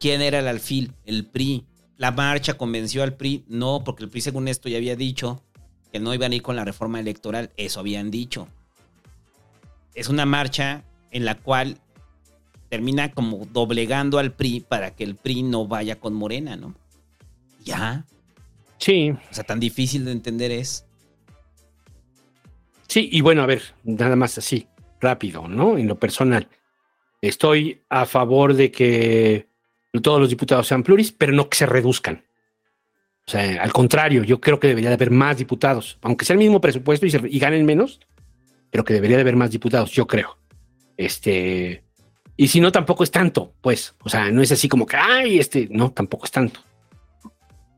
¿Quién era el alfil? El PRI. La marcha convenció al PRI, no, porque el PRI según esto ya había dicho que no iban a ir con la reforma electoral, eso habían dicho es una marcha en la cual termina como doblegando al PRI para que el PRI no vaya con Morena, ¿no? Ya. Sí, O sea, tan difícil de entender es. sí. Y bueno, a ver, nada más así, rápido, ¿no? En lo personal. Estoy a favor de que todos los diputados sean pluris, pero no que se reduzcan. O sea, al contrario, yo creo que debería de haber más diputados, aunque sea el mismo presupuesto y, ganen menos, pero que debería de haber más diputados, yo creo. Este, y si no, tampoco es tanto, pues, o sea, no es así como que, ay, este, no, tampoco es tanto.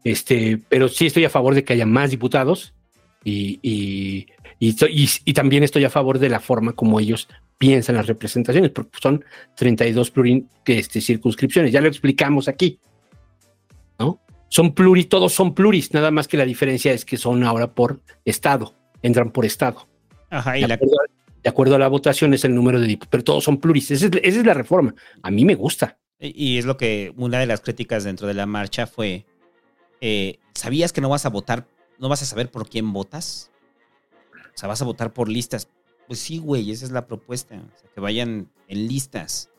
Este, pero sí estoy a favor de que haya más diputados y, y, y, y- también estoy a favor de la forma como ellos piensan las representaciones, porque son 32 plurin, este, circunscripciones, ya lo explicamos aquí, ¿no? Son pluris, todos son pluris, nada más que la diferencia es que son ahora por estado, entran por estado. Ajá, y De acuerdo, a- de acuerdo a la votación es el número de diputados, pero todos son pluris, esa es, esa es la reforma. A mí me gusta. y es lo que una de las críticas dentro de la marcha fue: eh, ¿sabías que no vas a votar, no vas a saber por quién votas? O sea, vas a votar por listas. Pues sí, güey, esa es la propuesta. O sea, que vayan en listas.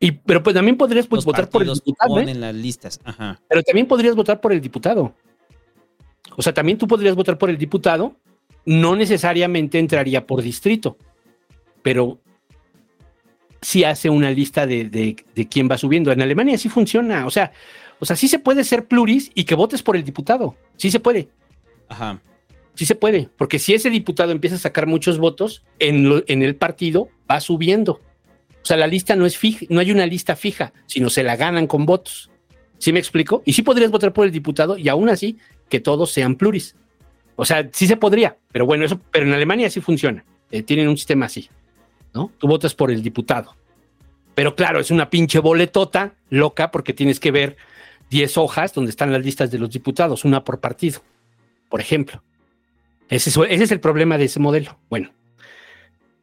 Y, pero pues también podrías pues, votar por el diputado, ¿eh? las listas. Ajá. Pero también podrías votar por el diputado. O sea, también tú podrías votar por el diputado, no necesariamente entraría por distrito, pero sí hace una lista de, de, de quién va subiendo. En Alemania sí funciona. O sea, O sea, sí se puede ser pluris y que votes por el diputado. Sí se puede. Ajá. Sí se puede. Porque si ese diputado empieza a sacar muchos votos, en, lo- en el partido va subiendo. O sea, la lista no es fija, no hay una lista fija, sino se la ganan con votos. ¿Sí me explico? Y sí podrías votar por el diputado y aún así que todos sean pluris. O sea, sí se podría, pero bueno, eso, pero en Alemania sí funciona. Eh, tienen un sistema así, ¿no? Tú votas por el diputado. Pero claro, es una pinche boletota loca porque tienes que ver 10 hojas donde están las listas de los diputados, una por partido, por ejemplo. Ese es, ese es el problema de ese modelo. Bueno,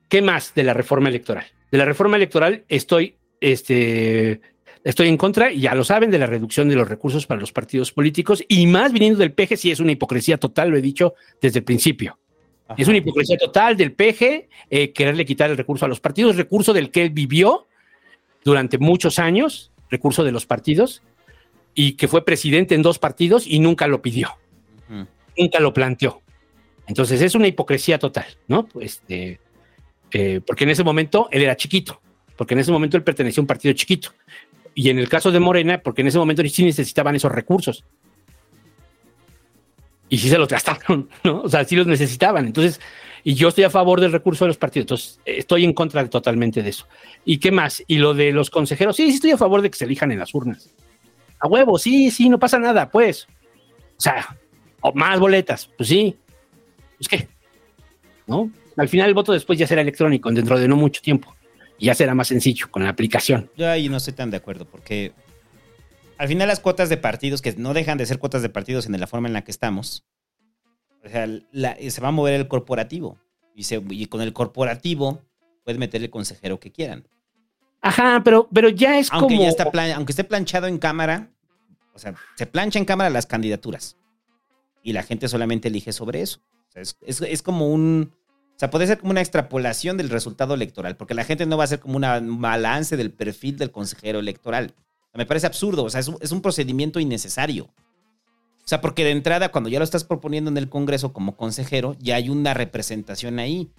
¿qué más de la reforma electoral? De la reforma electoral estoy, este, estoy en contra, y ya lo saben, de la reducción de los recursos para los partidos políticos y más viniendo del PG, sí es una hipocresía total, lo he dicho desde el principio. Es una hipocresía total del PG eh, quererle quitar el recurso a los partidos, recurso del que él vivió durante muchos años, recurso de los partidos, y que fue presidente en dos partidos y nunca lo pidió, nunca lo planteó. Entonces es una hipocresía total, ¿no? Pues, eh, porque en ese momento él era chiquito, porque en ese momento él pertenecía a un partido chiquito. Y en el caso de Morena, porque en ese momento sí necesitaban esos recursos. Y sí se los gastaron, *laughs* ¿no? O sea, sí los necesitaban. Entonces, y yo estoy a favor del recurso de los partidos. Entonces, estoy en contra totalmente de eso. ¿Y qué más? Y lo de los consejeros, sí, sí estoy a favor de que se elijan en las urnas. A huevo, sí, sí, no pasa nada, pues. O sea, o más boletas, pues sí. Pues qué, ¿no? Al final el voto después ya será electrónico dentro de no mucho tiempo. Y ya será más sencillo con la aplicación. Yo ahí no estoy tan de acuerdo, porque al final las cuotas de partidos, que no dejan de ser cuotas de partidos en la forma en la que estamos, o sea, la- se va a mover el corporativo. Y, se- y con el corporativo puedes meter el consejero que quieran. Ajá, pero, pero ya es Aunque como. ya está plan- aunque esté planchado en cámara, o sea, se plancha en cámara las candidaturas. Y la gente solamente elige sobre eso. O sea, es, es- es como un. O sea, puede ser como una extrapolación del resultado electoral, porque la gente no va a hacer como un balance del perfil del consejero electoral. O sea, me parece absurdo, o sea, es un, es un procedimiento innecesario. O sea, porque de entrada, cuando ya lo estás proponiendo en el Congreso como consejero, ya hay una representación ahí.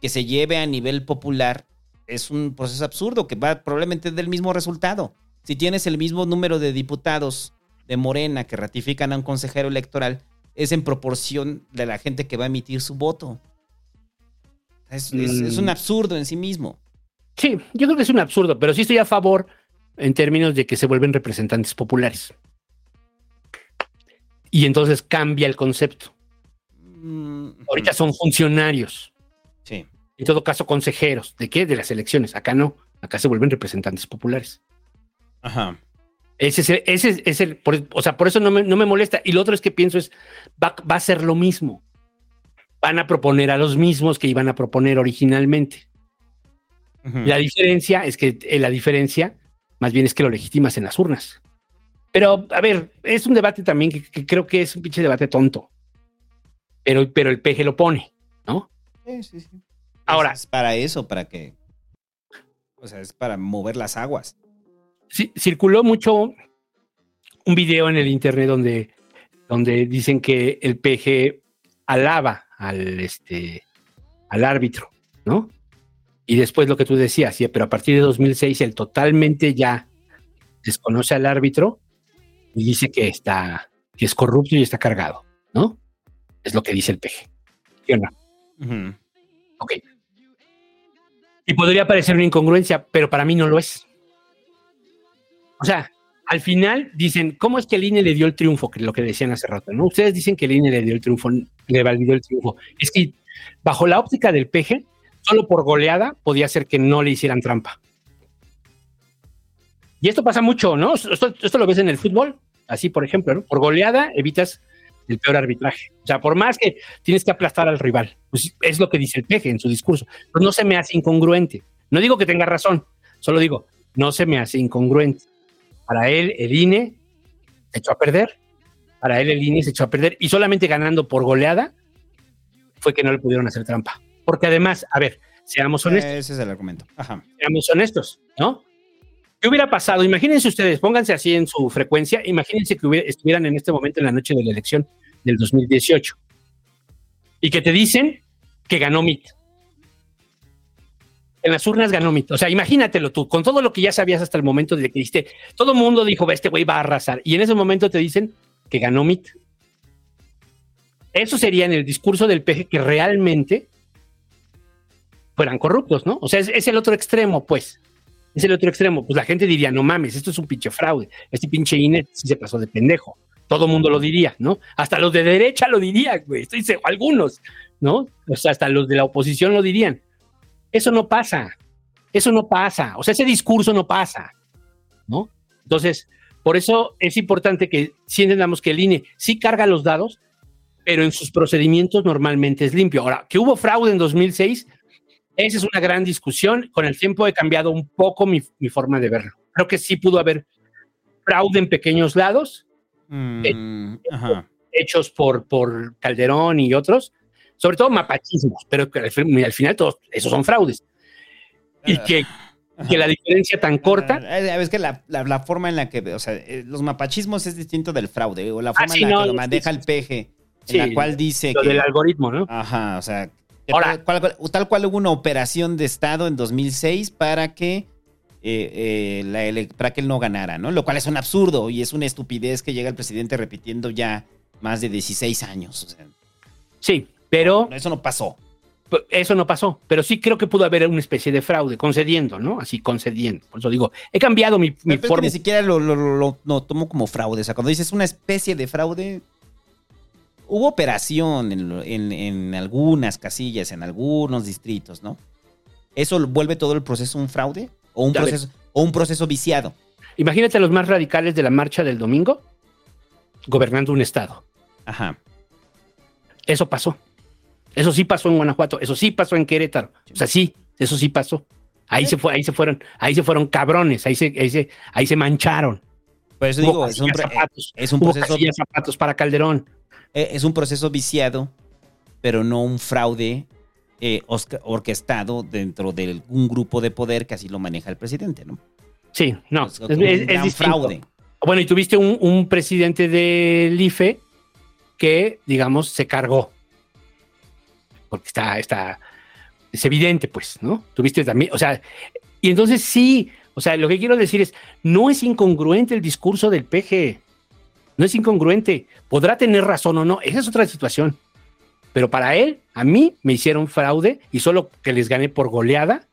Que se lleve a nivel popular es un proceso absurdo que va probablemente del mismo resultado. Si tienes el mismo número de diputados de Morena que ratifican a un consejero electoral, es en proporción de la gente que va a emitir su voto. Es, es- es un Mm. absurdo en sí mismo. Sí, yo creo que es un absurdo, pero sí estoy a favor en términos de que se vuelven representantes populares. Y entonces cambia el concepto. Mm, Ahorita son funcionarios, Sí. en todo caso consejeros. ¿De qué? De las elecciones. Acá no, acá se vuelven representantes populares. Ajá. Ese es el, ese es- es el- por- o sea, por eso no me, no me molesta. Y lo otro es que pienso es, va, va a ser lo mismo. Van a proponer a los mismos que iban a proponer originalmente. La diferencia es que eh, la diferencia más bien es que lo legitimas en las urnas. Pero, a ver, es un debate también que, que creo que es un pinche debate tonto. Pero, pero el PG lo pone, ¿no? Sí, sí, sí. Ahora- Es, para eso, para que. O sea, es para mover las aguas. Sí, circuló mucho un video en el internet donde, donde dicen que el PG alaba al, este, al árbitro, ¿no? Y después lo que tú decías, sí, pero a partir de 2006 él totalmente ya desconoce al árbitro y dice que está, que es corrupto y está cargado, ¿no? Es lo que dice el PG. ¿Sí o no? Ok. Y podría parecer una incongruencia, pero para mí no lo es. O sea, al final dicen, ¿cómo es que el INE le dio el triunfo? Que es lo que decían hace rato, ¿no? Ustedes dicen que el INE le dio el triunfo, le validó el triunfo. Es que bajo la óptica del PG, solo por goleada podía ser que no le hicieran trampa. Y esto pasa mucho, ¿no? Esto, lo ves en el fútbol, así por ejemplo, ¿no? Por goleada evitas el peor arbitraje. O sea, por más que tienes que aplastar al rival, pues es lo que dice el peje en su discurso. Pues no se me hace incongruente. No digo que tenga razón, solo digo, no se me hace incongruente. Para él, el INE se echó a perder. Para él, el INE se echó a perder. Y solamente ganando por goleada fue que no le pudieron hacer trampa. Porque además, a ver, seamos honestos Ese es el argumento. Ajá. seamos honestos, ¿no? ¿Qué hubiera pasado? Imagínense ustedes, pónganse así en su frecuencia, imagínense que hubiera- estuvieran en este momento en la noche de la elección del 2018 y que te dicen que ganó MIT. En las urnas ganó Mitt. O sea, imagínatelo tú, con todo lo que ya sabías hasta el momento de que dijiste, todo el mundo dijo, "Va, este güey va a arrasar. Y en ese momento te dicen que ganó Mitt. Eso sería en el discurso del PG que realmente fueran corruptos, ¿no? O sea, es, el otro extremo, pues. Es el otro extremo. Pues la gente diría, no mames, esto es un pinche fraude. Este pinche INE sí se pasó de pendejo. Todo mundo lo diría, ¿no? Hasta los de derecha lo dirían, güey. Algunos, ¿no? O sea, hasta los de la oposición lo dirían. Eso no pasa. Eso no pasa. O sea, ese discurso no pasa, ¿no? Entonces, por eso es importante que sí entendamos que el INE sí carga los dados, pero en sus procedimientos normalmente es limpio. Ahora, que hubo fraude en 2006, esa es una gran discusión. Con el tiempo he cambiado un poco mi, mi forma de verlo. Creo que sí pudo haber fraude en pequeños lados, Mm, ajá. hechos por, por Calderón y otros, sobre todo mapachismos, pero que al, fin- al final todos esos son fraudes. Y que, que la diferencia tan corta, Eh, Es que la, la- la forma en la que, o sea, eh, los mapachismos es distinto del fraude, o la forma Ah, sí, en la no, que lo maneja el peje, en Sí, la cual dice lo que... del algoritmo, ¿no? Ajá, o sea, Ahora- tal, cual, tal cual hubo una operación de Estado en 2006 para que, eh, eh, la para que él no ganara, ¿no? Lo cual es un absurdo y es una estupidez que llega el presidente repitiendo ya más de 16 años. O sea, Sí, pero eso no pasó. Eso no pasó, pero sí creo que pudo haber una especie de fraude, concediendo, ¿no? Así concediendo. Por eso digo, he cambiado mi, mi forma. ni siquiera lo, lo, lo- lo- lo tomo como fraude. O sea, cuando dices una especie de fraude, hubo operación en, en- en algunas casillas, en algunos distritos, ¿no? ¿Eso vuelve todo el proceso un fraude? ¿O un, proceso, o un proceso viciado? Imagínate a los más radicales de la marcha del domingo gobernando un estado. Ajá. Eso pasó. Eso sí pasó en Guanajuato, eso sí pasó en Querétaro. O sea, sí, eso sí pasó. Ahí se fue, ahí se fueron, ahí se fueron cabrones, ahí se, ahí se, ahí se mancharon. Por eso digo, es un, zapatos, es un proceso zapatos para Calderón. Eh, es un proceso viciado, pero no un fraude eh, orquestado dentro de un grupo de poder que así lo maneja el presidente, ¿no? Sí, no, Es un es- gran fraude. Bueno, y tuviste un, un presidente del IFE que, digamos, se cargó. Porque está, está, es evidente, pues, ¿no? Tuviste también, o sea, y entonces sí, o sea, lo que quiero decir es, no es incongruente el discurso del PG, no es incongruente, podrá tener razón o no, esa es otra situación. Pero para él, a mí me hicieron fraude y solo que les gané por goleada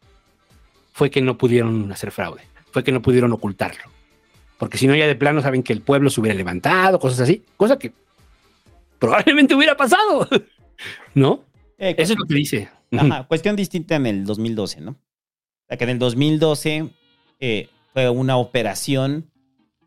fue que no pudieron hacer fraude, fue que no pudieron ocultarlo. Porque si no, ya de plano saben que el pueblo se hubiera levantado, cosas así, cosa que probablemente hubiera pasado, *laughs* ¿no? Eh, Eso es lo que dice. Ajá, cuestión distinta en el 2012, ¿no? O sea, que en el 2012 eh, fue una operación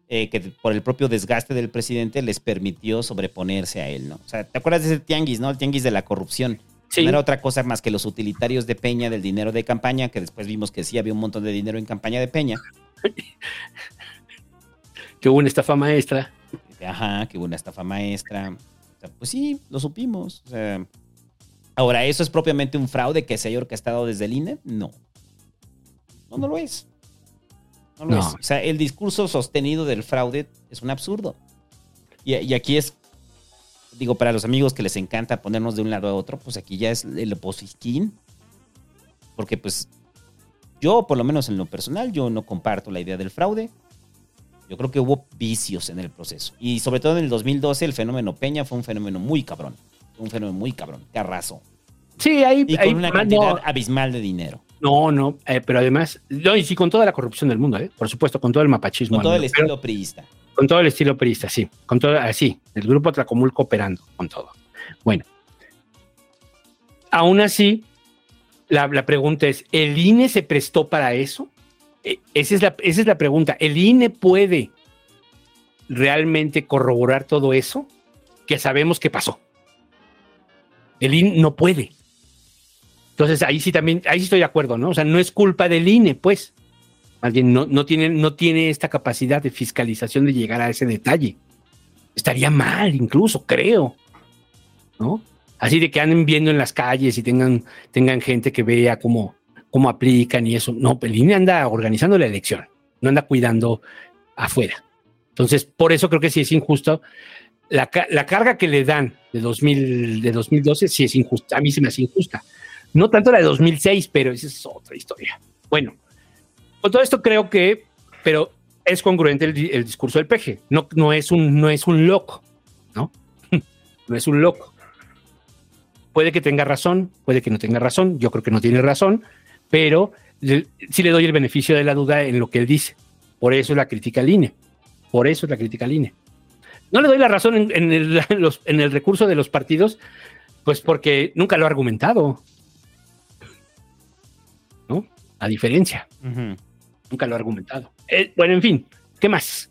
eh, que por el propio desgaste del presidente les permitió sobreponerse a él, ¿no? O sea, ¿te acuerdas de ese tianguis, no? El tianguis de la corrupción. Sí. No era otra cosa más que los utilitarios de Peña del dinero de campaña, que después vimos que sí había un montón de dinero en campaña de Peña. *laughs* Que hubo una estafa maestra. Ajá, que hubo una estafa maestra. O sea, pues sí, lo supimos. O sea, ahora, ¿eso es propiamente un fraude que se haya orquestado desde el INE? No. No, no lo es. No lo No. es. O sea, el discurso sostenido del fraude es un absurdo. Y, y aquí es, digo, para los amigos que les encanta ponernos de un lado a otro, pues aquí ya es el oposisquín. Porque pues yo, por lo menos en lo personal, yo no comparto la idea del fraude. Yo creo que hubo vicios en el proceso. Y sobre todo en el 2012, el fenómeno Peña fue un fenómeno muy cabrón. Un fenómeno muy cabrón, carrazo. Sí, hay, Y con una no, cantidad abismal de dinero. No, no, eh, pero además, no, y sí, con toda la corrupción del mundo, ¿eh? por supuesto, con todo el mapachismo. Con todo el estilo priista. Con todo el estilo perista, sí. Con todo, así, el grupo Tlacomulco operando, con todo. Bueno. Aún así, la, la pregunta es, ¿el INE se prestó para eso? Eh, Esa es, la, esa es la pregunta. ¿El INE puede realmente corroborar todo eso que sabemos que pasó? El INE no puede. Entonces, ahí sí también, ahí sí estoy de acuerdo, ¿no? O sea, no es culpa del INE, pues. Más bien, no, no, tiene, no tiene esta capacidad de fiscalización de llegar a ese detalle. Estaría mal, incluso, creo. ¿No? Así de que anden viendo en las calles y tengan, tengan gente que vea cómo, cómo aplican y eso. No, el INE anda organizando la elección, no anda cuidando afuera. Entonces, por eso creo que sí es injusto. La, la carga que le dan de, 2000, de 2012 sí es injusta. A mí se me hace injusta. No tanto la de 2006, pero esa es otra historia. Bueno, con todo esto creo que, pero es congruente el, el discurso del peje. No, no, es un, no es un loco, ¿no? *laughs* no es un loco. Puede que tenga razón, puede que no tenga razón. Yo creo que no tiene razón, pero le- sí le doy el beneficio de la duda en lo que él dice. Por eso es la crítica al INE. Por eso es la crítica al INE. No le doy la razón en, en el, en *laughs* los- en el recurso de los partidos, pues porque nunca lo ha argumentado. ¿No? A diferencia, nunca lo ha argumentado. Eh, bueno, en fin, ¿qué más?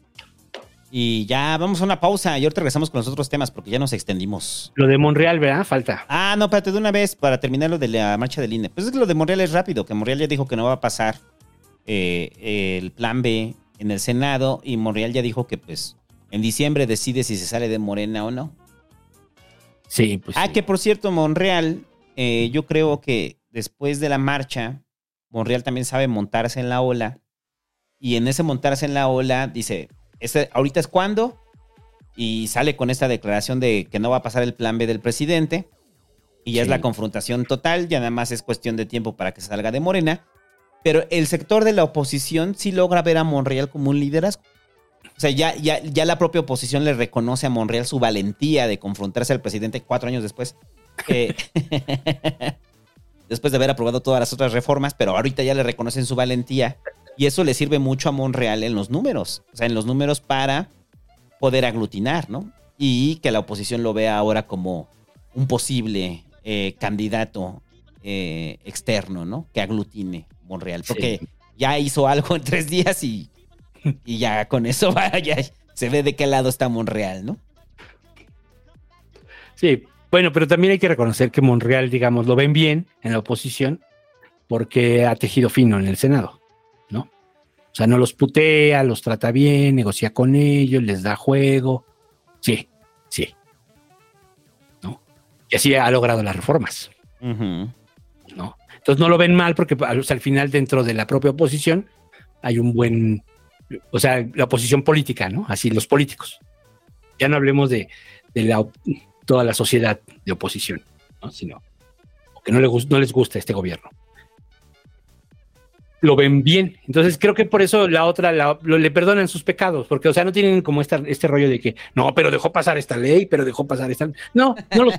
Y ya vamos a una pausa y ahorita regresamos con los otros temas porque ya nos extendimos. Lo de Monreal, ¿verdad? Falta. Ah, no, espérate, de una vez para terminar lo de la marcha del INE. Pues es que lo de Monreal es rápido, que Monreal ya dijo que no va a pasar eh, el plan B en el Senado y Monreal ya dijo que pues en diciembre decide si se sale de Morena o no. Sí, pues. ah, sí. que por cierto, Monreal, eh, yo creo que después de la marcha, Monreal también sabe montarse en la ola. Y en ese montarse en la ola dice, "Este- ahorita es cuando. Y sale con esta declaración de que no va a pasar el plan B del presidente. Y ya es la confrontación total, ya nada más es cuestión de tiempo para que salga de Morena. Pero el sector de la oposición sí logra ver a Monreal como un liderazgo. O sea, ya, ya, ya la propia oposición le reconoce a Monreal su valentía de confrontarse al presidente cuatro años después. Eh, *laughs* después de haber aprobado todas las otras reformas, pero ahorita ya le reconocen su valentía. Y eso le sirve mucho a Monreal en los números. O sea, en los números para poder aglutinar, ¿no? Y que la oposición lo vea ahora como un posible eh, candidato eh, externo, ¿no? Que aglutine Monreal. Porque Sí. ya hizo algo en tres días y, y ya con eso *laughs* va, ya se ve de qué lado está Monreal, ¿no? Sí, bueno, pero también hay que reconocer que Monreal, digamos, lo ven bien en la oposición porque ha tejido fino en el Senado, ¿no? O sea, no los putea, los trata bien, negocia con ellos, les da juego. Sí, sí. ¿No? Y así ha logrado las reformas. ¿no? Entonces no lo ven mal porque o sea, al final dentro de la propia oposición hay un buen, o sea, la oposición política, ¿no? Así los políticos. Ya no hablemos de, la, toda la sociedad de oposición, ¿no? Sino que no, le, gus- no les gusta este gobierno. Lo ven bien. Entonces creo que por eso la otra le perdonan sus pecados, porque, o sea, no tienen como esta, este rollo de que, no, pero dejó pasar esta ley, pero dejó pasar esta. No, no los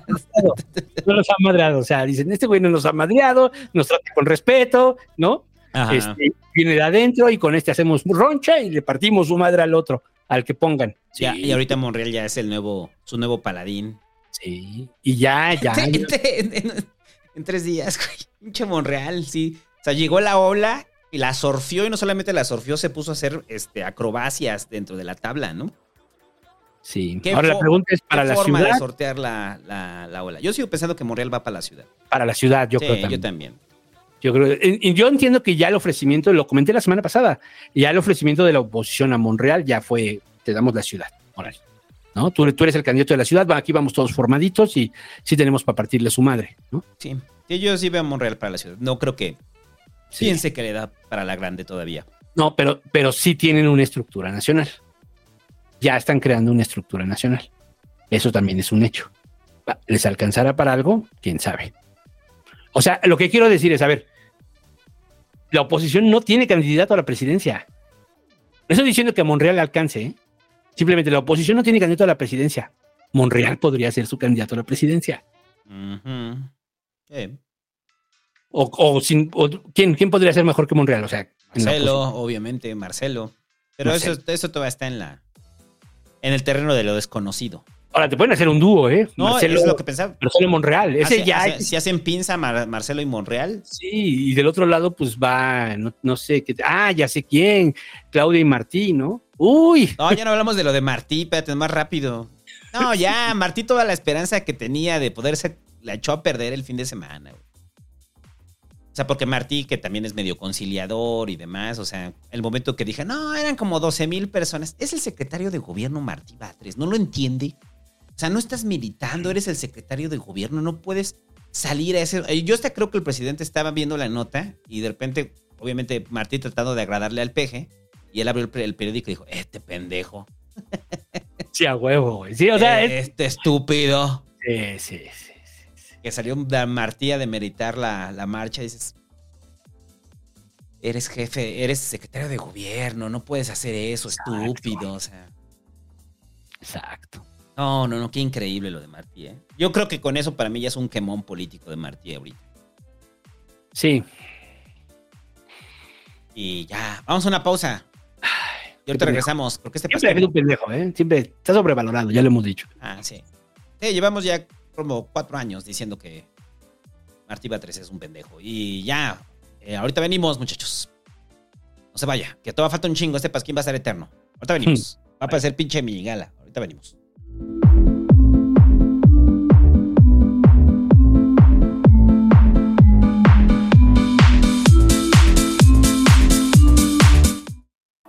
no los ha madreado. O sea, dicen, este güey no nos ha madreado, nos trata con respeto, ¿no? Este, viene de adentro y con este hacemos roncha y le partimos su madre al otro, al que pongan. Ya- y ahorita Monreal ya es el nuevo, su nuevo paladín. Sí. Y ya, ya. *laughs* ya. en, en- en tres días, *laughs* güey. Pinche Monreal, sí. O sea, llegó la ola y la surfió y no solamente la surfió, se puso a hacer este, acrobacias dentro de la tabla, ¿no? Sí. ¿Qué Ahora la pregunta es para ¿Qué la forma ciudad. de sortear la, la- la ola? Yo sigo pensando que Monreal va para la ciudad. Para la ciudad, yo Sí, creo también. yo también. Yo creo, y y yo entiendo que ya el ofrecimiento, lo comenté la semana pasada, ya el ofrecimiento de la oposición a Monreal ya fue, te damos la ciudad, órale. ¿no? Tú, tú eres el candidato de la ciudad, aquí vamos todos formaditos y sí tenemos para partirle su madre, ¿no? Sí. Yo sí veo a Monreal para la ciudad. No creo que Sí. piense que le da para la grande todavía. No, pero, pero sí tienen una estructura nacional. Ya están creando una estructura nacional. Eso también es un hecho. ¿Les alcanzará para algo? ¿Quién sabe? O sea, lo que quiero decir es, a ver, la oposición no tiene candidato a la presidencia. No estoy diciendo que a Monreal le alcance, ¿eh? Simplemente la oposición no tiene candidato a la presidencia. Monreal podría ser su candidato a la presidencia. Sí. O, o sin, o- ¿quién, ¿quién podría ser mejor que Monreal? O sea, Marcelo, obviamente, Marcelo. Pero Marcelo. Eso, eso todavía está en la en el terreno de lo desconocido. Ahora te pueden hacer un dúo, ¿eh? No, es lo que pensaba. Marcelo Monreal. Ese Hace- ya es- si hacen pinza Mar- Marcelo y Monreal, Sí, y del otro lado, pues va, no, no sé qué. Ah, ya sé quién, Claudia y Martí, ¿no? Uy, No, ya no hablamos de lo de Martí, espérate, más rápido. No, *laughs* ya, Martí toda la esperanza que tenía de poder ser, la echó a perder el fin de semana. güey. O sea, porque Martí, que también es medio conciliador y demás, o sea, el momento que dije, no, eran como 12 mil personas, es el secretario de gobierno Martí Batres, ¿no lo entiende? O sea, no estás militando, eres el secretario de gobierno, no puedes salir a ese... Yo hasta creo que el presidente estaba viendo la nota y de repente, obviamente, Martí tratando de agradarle al peje, y él abrió el, periódico y dijo, este pendejo. *laughs* sí, a huevo, güey. Sí, o sea, es- este estúpido. sí, sí, sí, que salió de Martí a demeritar la, la marcha, dices, eres jefe, eres secretario de gobierno, no puedes hacer eso, estúpido, o sea. Exacto. No, no, no, qué increíble lo de Martí, ¿eh? Yo creo que con eso para mí ya es un quemón político de Martí ahorita. Sí. Y ya, vamos a una pausa. Y ahorita regresamos, porque este Siempre ha sido un pendejo, ¿eh? Siempre está sobrevalorado, ya lo hemos dicho. Ah, sí. Sí, llevamos ya como cuatro años diciendo que Martí Batres es un pendejo. Y ya, eh, ahorita venimos, muchachos. No se vaya, que todavía falta un chingo. Este pasquín va a ser eterno. Ahorita venimos. Va a parecer pinche minigala. Ahorita venimos.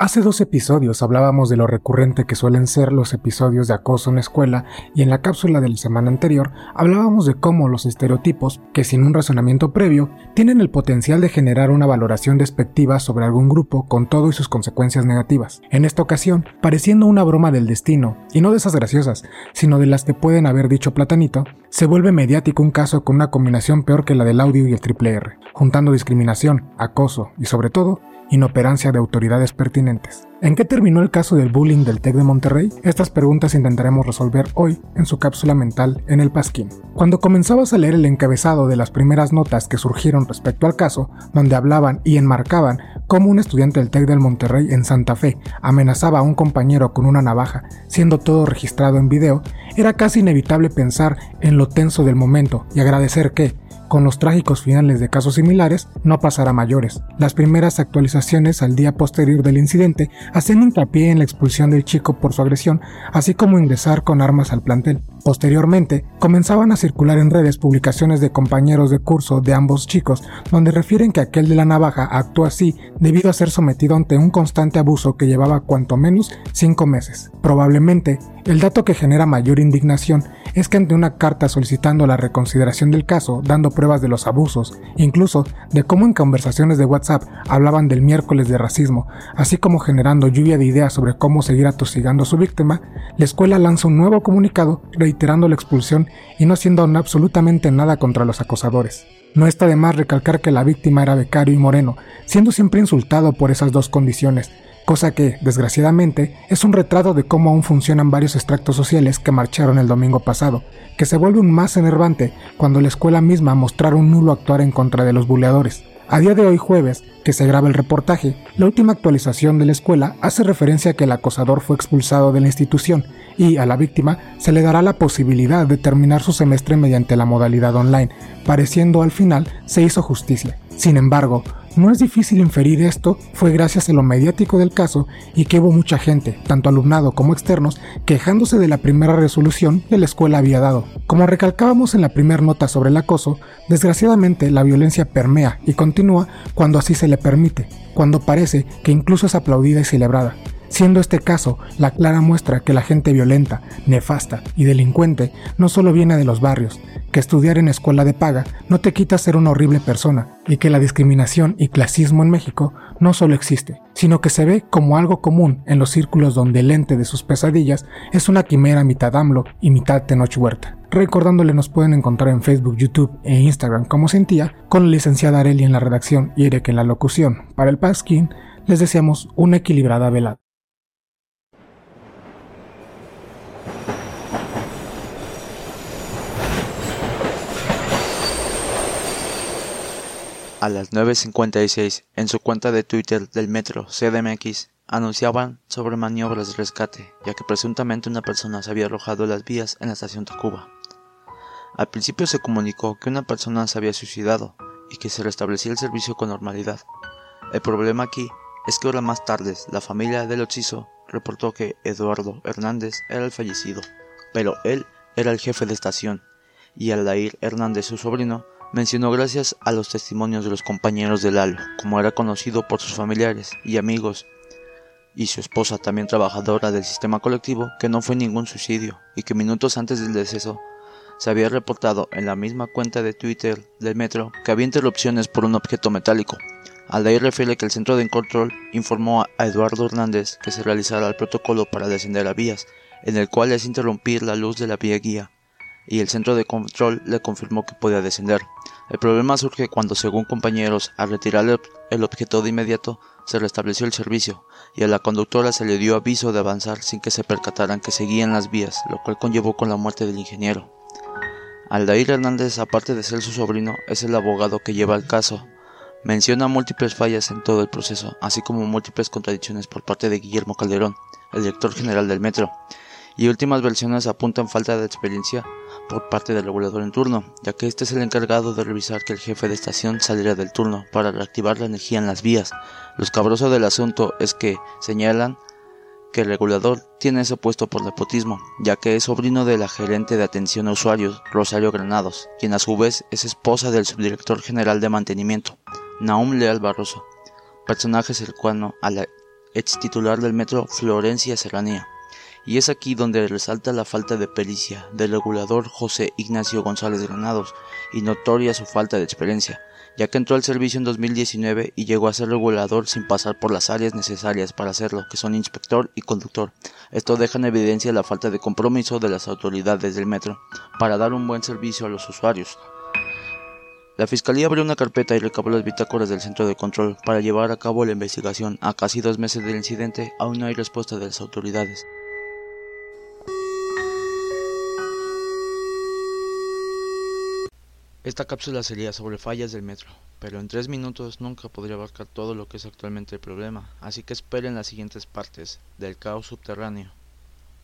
Hace dos episodios hablábamos de lo recurrente que suelen ser los episodios de acoso en la escuela y en la cápsula de la semana anterior hablábamos de cómo los estereotipos, que sin un razonamiento previo, tienen el potencial de generar una valoración despectiva sobre algún grupo con todo y sus consecuencias negativas. En esta ocasión, pareciendo una broma del destino, y no de esas graciosas, sino de las que pueden haber dicho Platanito, se vuelve mediático un caso con una combinación peor que la del audio y el triple R, juntando discriminación, acoso y sobre todo inoperancia de autoridades pertinentes. ¿En qué terminó el caso del bullying del TEC de Monterrey? Estas preguntas intentaremos resolver hoy en su cápsula mental en el Pasquín. Cuando comenzabas a leer el encabezado de las primeras notas que surgieron respecto al caso, donde hablaban y enmarcaban cómo un estudiante del TEC del Monterrey en Santa Fe amenazaba a un compañero con una navaja, siendo todo registrado en video, era casi inevitable pensar en lo tenso del momento y agradecer que, con los trágicos finales de casos similares, no pasará mayores. Las primeras actualizaciones al día posterior del incidente hacían hincapié en la expulsión del chico por su agresión, así como ingresar con armas al plantel. Posteriormente, comenzaban a circular en redes publicaciones de compañeros de curso de ambos chicos, donde refieren que aquel de la navaja actuó así debido a ser sometido ante un constante abuso que llevaba cuanto menos cinco meses. Probablemente, el dato que genera mayor indignación es que ante una carta solicitando la reconsideración del caso, dando pruebas de los abusos, incluso de cómo en conversaciones de WhatsApp hablaban del miércoles de racismo, así como generando lluvia de ideas sobre cómo seguir atosigando a su víctima, la escuela lanza un nuevo comunicado reiterando la expulsión y no haciendo absolutamente nada contra los acosadores. No está de más recalcar que la víctima era becario y moreno, siendo siempre insultado por esas dos condiciones, cosa que, desgraciadamente, es un retrato de cómo aún funcionan varios extractos sociales que marcharon el domingo pasado, que se vuelve un más enervante cuando la escuela misma mostrara un nulo actuar en contra de los buleadores. A día de hoy jueves, que se graba el reportaje, la última actualización de la escuela hace referencia a que el acosador fue expulsado de la institución y a la víctima se le dará la posibilidad de terminar su semestre mediante la modalidad online, pareciendo al final se hizo justicia. Sin embargo, no es difícil inferir esto fue gracias a lo mediático del caso y que hubo mucha gente, tanto alumnado como externos, quejándose de la primera resolución que la escuela había dado. Como recalcábamos en la primera nota sobre el acoso, desgraciadamente la violencia permea y continúa cuando así se le permite, cuando parece que incluso es aplaudida y celebrada siendo este caso la clara muestra que la gente violenta, nefasta y delincuente no solo viene de los barrios, que estudiar en escuela de paga no te quita ser una horrible persona y que la discriminación y clasismo en México no solo existe, sino que se ve como algo común en los círculos donde el ente de sus pesadillas es una quimera mitad AMLO y mitad Tenoch Huerta. Recordándole nos pueden encontrar en Facebook, YouTube e Instagram como Sentía, con la licenciada Areli en la redacción y Erek en la locución. Para el Pasquín, les deseamos una equilibrada velada. A las 9.56, en su cuenta de Twitter del Metro CDMX, anunciaban sobre maniobras de rescate, ya que presuntamente una persona se había arrojado a las vías en la estación Tacuba. Al principio se comunicó que una persona se había suicidado y que se restablecía el servicio con normalidad. El problema aquí es que horas más tarde la familia del occiso reportó que Eduardo Hernández era el fallecido, pero él era el jefe de estación, y Aldair Hernández, su sobrino, mencionó gracias a los testimonios de los compañeros de Lalo, como era conocido por sus familiares y amigos, y su esposa, también trabajadora del sistema colectivo, que no fue ningún suicidio y que minutos antes del deceso se había reportado en la misma cuenta de Twitter del metro que había interrupciones por un objeto metálico. Aldair refiere que el centro de control informó a Eduardo Hernández que se realizara el protocolo para descender a vías, en el cual es interrumpir la luz de la vía guía. Y el centro de control le confirmó que podía descender. El problema surge cuando, según compañeros, al retirar el- objeto de inmediato, se restableció el servicio y a la conductora se le dio aviso de avanzar sin que se percataran que seguían las vías, lo cual conllevó con la muerte del ingeniero. Aldair Hernández, aparte de ser su sobrino, es el abogado que lleva el caso. Menciona múltiples fallas en todo el proceso, así como múltiples contradicciones por parte de Guillermo Calderón, el director general del metro, y últimas versiones apuntan falta de experiencia por parte del regulador en turno, ya que este es el encargado de revisar que el jefe de estación saliera del turno para reactivar la energía en las vías. Lo escabroso del asunto es que señalan que el regulador tiene ese puesto por nepotismo, ya que es sobrino de la gerente de atención a usuarios, Rosario Granados, quien a su vez es esposa del subdirector general de mantenimiento, Naum Leal Barroso, personaje cercano a la ex titular del metro Florencia Serranía. Y es aquí donde resalta la falta de pericia del regulador José Ignacio González Granados y notoria su falta de experiencia, ya que entró al servicio en 2019 y llegó a ser regulador sin pasar por las áreas necesarias para hacerlo, que son inspector y conductor. Esto deja en evidencia la falta de compromiso de las autoridades del metro para dar un buen servicio a los usuarios. La fiscalía abrió una carpeta y recabó las bitácoras del centro de control para llevar a cabo la investigación. A casi dos meses del incidente, aún no hay respuesta de las autoridades. Esta cápsula sería sobre fallas del metro, pero en tres minutos nunca podría abarcar todo lo que es actualmente el problema, así que esperen las siguientes partes del caos subterráneo.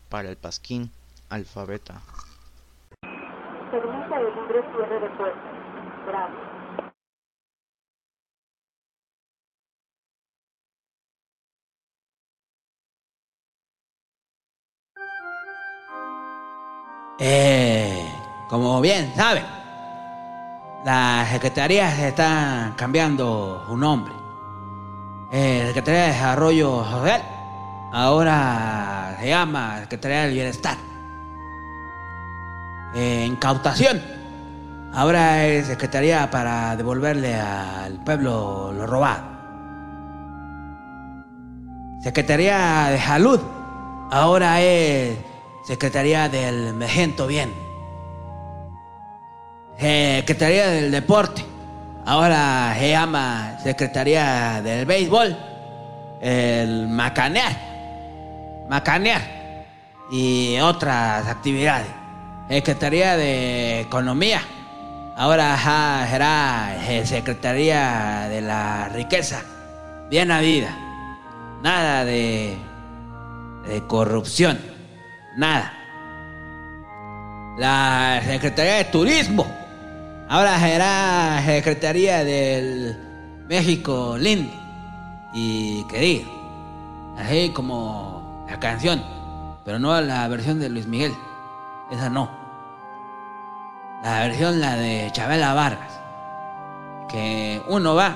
Para el Pasquín, alfabeta. Permita el libre cierre de puertas. Gracias. Eh, como bien saben, la Secretaría se está cambiando su nombre. Eh, Secretaría de Desarrollo Social ahora se llama Secretaría del Bienestar. Eh, incautación ahora es Secretaría para devolverle al pueblo lo robado. Secretaría de Salud ahora es Secretaría del Me Siento Bien. Secretaría del Deporte. Ahora se llama Secretaría del Béisbol. El Macanear. Macanear. Y otras actividades. Secretaría de Economía. Ahora será eh, Secretaría de la Riqueza. Bien habida. Nada de corrupción. Nada. La Secretaría de Turismo. Ahora será Secretaría del México lindo y querido. Así como la canción. Pero no la versión de Luis Miguel. Esa no. La versión, la de Chabela Vargas. Que uno va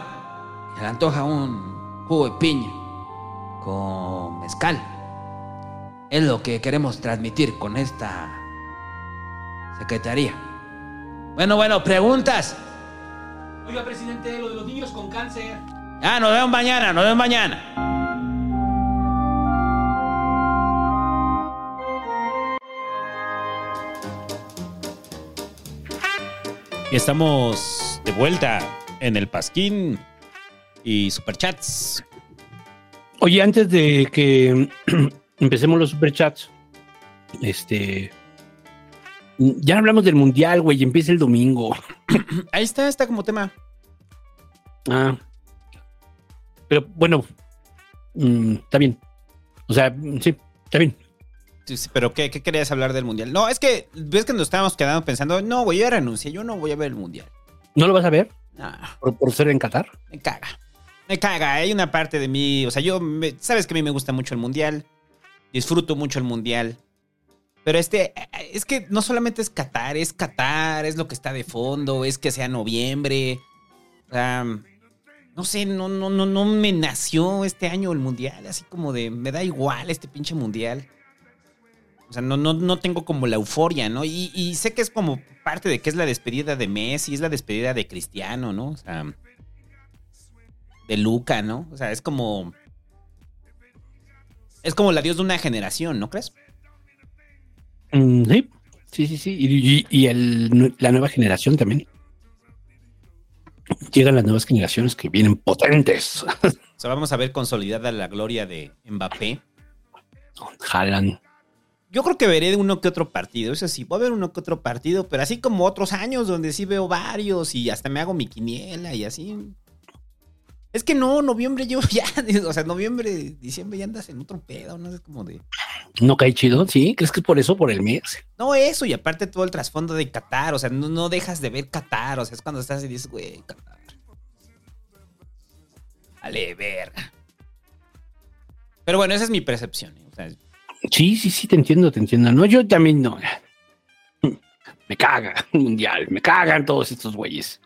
y se le antoja un jugo de piña con mezcal. Es lo que queremos transmitir con esta secretaría. Bueno, bueno, preguntas. Oiga, presidente, lo de los niños con cáncer. Ah, nos vemos mañana, nos vemos mañana. Y estamos de vuelta en el Pasquín y Superchats. Oye, antes de que *clears throat* empecemos los superchats, este. Ya hablamos del mundial, güey, y empieza el domingo. *clears throat* Ahí está, está como tema. Ah. Pero bueno, mm, está bien. O sea, sí, está bien. Pero ¿qué, ¿qué querías hablar del mundial? No, es que ves que nos estábamos quedando pensando, no, güey, yo renuncié, yo no voy a ver el mundial. ¿No lo vas a ver? Ah, ¿Por, por ser en Qatar? me caga. Me caga. Hay una parte de mí, o sea, yo, me- sabes que a mí me gusta mucho el mundial. Disfruto mucho el mundial. Pero este, es que no solamente es Qatar, es Qatar, es lo que está de fondo, es que sea noviembre. Sea, no sé, no, no, no, no me nació este año el mundial, así como de, me da igual este pinche mundial. O sea, no, no, no tengo como la euforia, ¿no? Y, y sé que es como parte de que es la despedida de Messi, es la despedida de Cristiano, ¿no? O sea, de Luca, ¿no? O sea, es como. Es como la dios de una generación, ¿no crees? Mm, sí. Sí, sí, sí. Y, y- y el- la nueva generación también. Llegan las nuevas generaciones que vienen potentes. O sea, vamos a ver consolidada la gloria de Mbappé. Jalan. Yo creo que veré uno que otro partido. Eso sí, voy a ver uno que otro partido, pero así como otros años donde sí veo varios y hasta me hago mi quiniela y así. Es que no, noviembre yo *laughs* ya, o sea, noviembre, diciembre ya andas en otro pedo, no es como de. ¿No cae chido? ¿Sí? ¿Crees que es por eso, por el mes? No, eso, y aparte todo el trasfondo de Qatar, o sea, no, no dejas de ver Qatar, o sea, es cuando estás y dices, güey, Qatar. Vale, verga. Pero bueno, esa es mi percepción. ¿eh? O sea, Sí, sí, sí, te entiendo, te entiendo. No, yo también no. *laughs* Me caga el mundial, me cagan todos estos güeyes.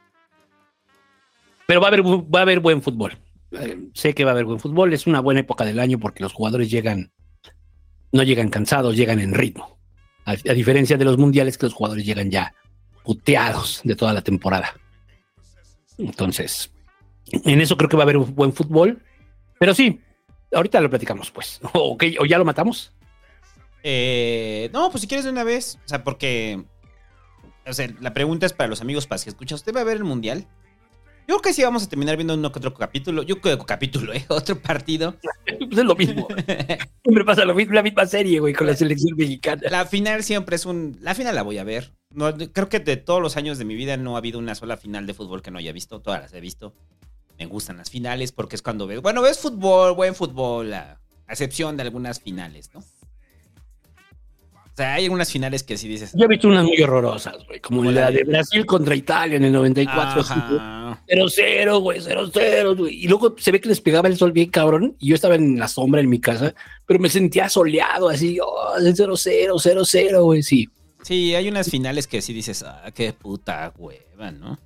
Pero va a haber, va a haber buen fútbol. Eh, sé que va a haber buen fútbol. Es una buena época del año porque los jugadores llegan, no llegan cansados, llegan en ritmo. A, diferencia de los mundiales que los jugadores llegan ya puteados de toda la temporada. Entonces, en eso creo que va a haber buen fútbol. Pero sí, ahorita lo platicamos, pues. *laughs* O, o ya lo matamos. Eh, no, pues si quieres de una vez. O sea, porque. O sea, la pregunta es para los amigos si escucha. ¿Usted va a ver el mundial? Yo creo que sí vamos a terminar viendo uno que otro capítulo. Yo creo que capítulo, ¿eh? *laughs* Otro partido. Pues es lo mismo. *laughs* Siempre pasa lo mismo, la misma serie, güey, con la selección mexicana. La final siempre es un. La final la voy a ver. No, creo que de todos los años de mi vida no ha habido una sola final de fútbol que no haya visto. Todas las he visto. Me gustan las finales porque es cuando ves. Bueno, ves fútbol, buen fútbol, a a excepción de algunas finales, ¿no? O sea, hay algunas finales que sí dices. Yo he visto unas muy horrorosas, güey, como la la de Brasil contra Italia en el 94. Ajá. 0-0, güey, 0-0, güey. Y luego se ve que les pegaba el sol bien cabrón. Y yo estaba en la sombra en mi casa, pero me sentía soleado, así, oh, 0-0, 0-0, güey, sí. Sí, hay unas finales que sí dices, ah, qué puta hueva, ¿no?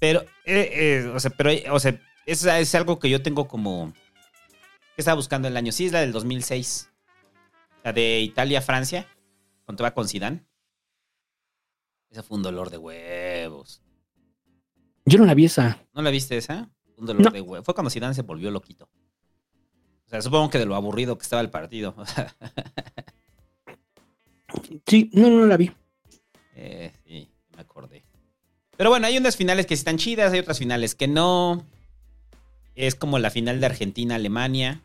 Pero, eh, eh, o sea, pero, o sea, es, es algo que yo tengo como. ¿Qué estaba buscando el año? Sí, es la del 2006. La de Italia-Francia, cuando va con Zidane. Esa fue un dolor de huevos. Yo no la vi esa. ¿No la viste esa? Un dolor No. de huevos. Fue cuando Zidane se volvió loquito. O sea, supongo que de lo aburrido que estaba el partido. *laughs* Sí, no, no la vi. Eh, sí, me acordé. Pero bueno, hay unas finales que sí están chidas, hay otras finales que no. Es como la final de Argentina-Alemania.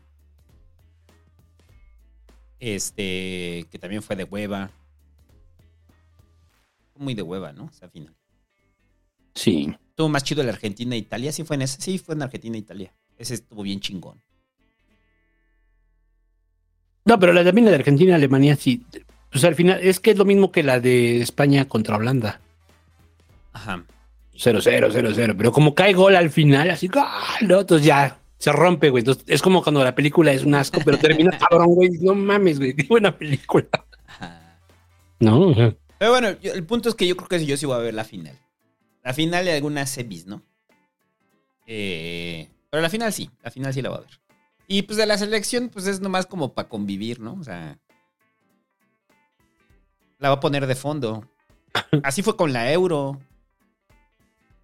Este, que también fue de hueva. Muy de hueva, ¿no? Esa final. Sí. Estuvo más chido el Argentina-Italia. Sí, fue en ese. Sí, fue en Argentina-Italia. Ese estuvo bien chingón. No, pero la también la de Argentina, Alemania, sí. Pues al final, es que es lo mismo que la de España contra Holanda. Ajá. 0-0, 0-0. Pero como cae gol al final, así, ¡ah! no, entonces ya se rompe, güey. Entonces, es como cuando la película es un asco, pero termina *laughs* cabrón, güey. No mames, güey. Qué buena película. No, Pero bueno, yo- el punto es que yo creo que yo sí voy a ver la final. La final de algunas semis, ¿no? Eh, pero la final sí, la final sí la voy a ver. Y pues de la selección, pues es nomás como para convivir, ¿no? O sea. La voy a poner de fondo. *laughs* Así fue con la euro.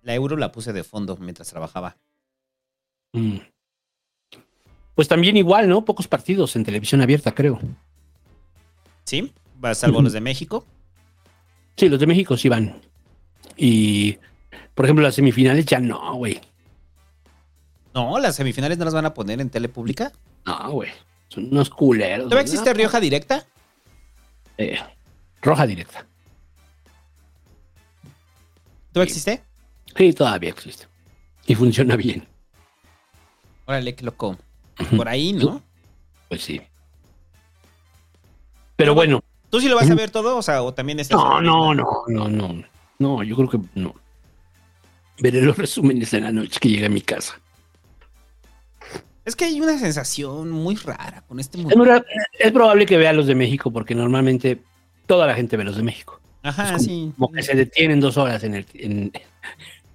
La euro la puse de fondo mientras trabajaba. mm. Pues también igual, ¿no? Pocos partidos en televisión abierta, creo. ¿Sí? Salvo los de México. Sí, los de México sí van. Y, por ejemplo, las semifinales ya no, güey. No, las semifinales no las van a poner en tele pública. No, güey. Son unos culeros. ¿Todavía existe Rioja Directa? Eh, roja directa. ¿Todavía existe? Sí, todavía existe. Y funciona bien. Órale, qué loco. Por ahí, ¿no? Pues sí. Pero bueno. ¿Tú sí lo vas a ver todo? O sea, o también estás. No, no, no, no, no. No, yo creo que no. Veré los resúmenes en la noche que llegue a mi casa. Es que hay una sensación muy rara con este Es, mundo. es probable que vea los de México, porque normalmente toda la gente ve los de México. Ajá, como, sí. como que se detienen dos horas en el. en-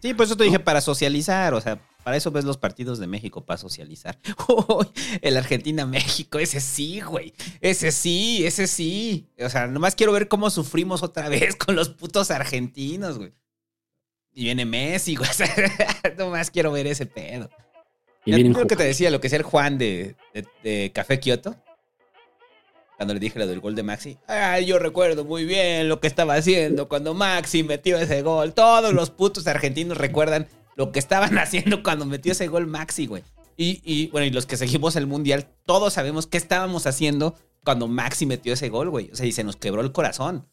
Sí, por eso te dije para socializar. O sea, para eso ves los partidos de México, para socializar. *laughs* Uy, el Argentina-México, ese sí, güey. Ese sí, ese sí. O sea, nomás quiero ver cómo sufrimos otra vez *laughs* con los putos argentinos, güey. Y viene Messi, güey. *laughs* O sea, nomás quiero ver ese pedo. Y Ya vienen creo que te decía lo que es el Juan de, de- de Café Kioto. Cuando le dije lo del gol de Maxi. Ay, yo recuerdo muy bien lo que estaba haciendo cuando Maxi metió ese gol. Todos los putos argentinos recuerdan lo que estaban *laughs* haciendo cuando metió ese gol Maxi, güey. Y, y, bueno, y los que seguimos el mundial, todos sabemos qué estábamos haciendo cuando Maxi metió ese gol, güey. O sea, y se nos quebró el corazón.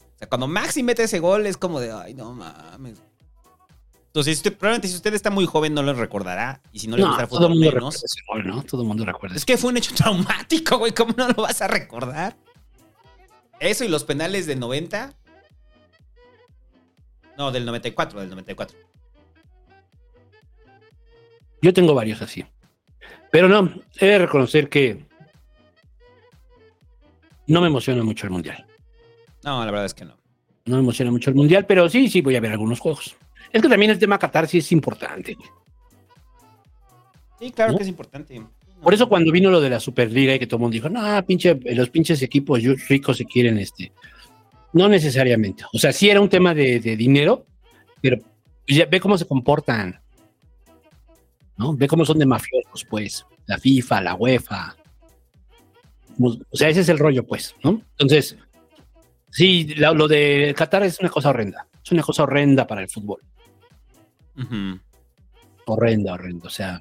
O sea, cuando Maxi mete ese gol es como de, ay, no mames. Entonces, usted- probablemente si usted está muy joven no lo recordará. Y si no le No, gusta el todo el fútbol mundo menos. recuerda ese gol, ¿no? Todo el mundo recuerda Es que fue un hecho traumático, güey. ¿Cómo no lo vas a recordar? Eso y los penales del 90. No, del 94, del 94. Yo tengo varios así. Pero no, he de reconocer que no me emociona mucho el mundial. No, la verdad es que no. No me emociona mucho el mundial, pero sí, sí voy a ver algunos juegos. Es que también el tema Qatar sí es importante. Sí, claro ¿No? que es importante. Por eso cuando vino lo de la Superliga y que todo el mundo dijo, no, pinche, los pinches equipos ricos se quieren este. No necesariamente. O sea, sí era un tema de, de dinero, pero ya ve cómo se comportan. ¿No? Ve cómo son de mafiosos, pues. La FIFA, la UEFA. O sea, ese es el rollo, pues, ¿no? Entonces, sí, la- lo de Qatar es una cosa horrenda. Es una cosa horrenda para el fútbol. Ujú. Horrenda, horrenda. O sea,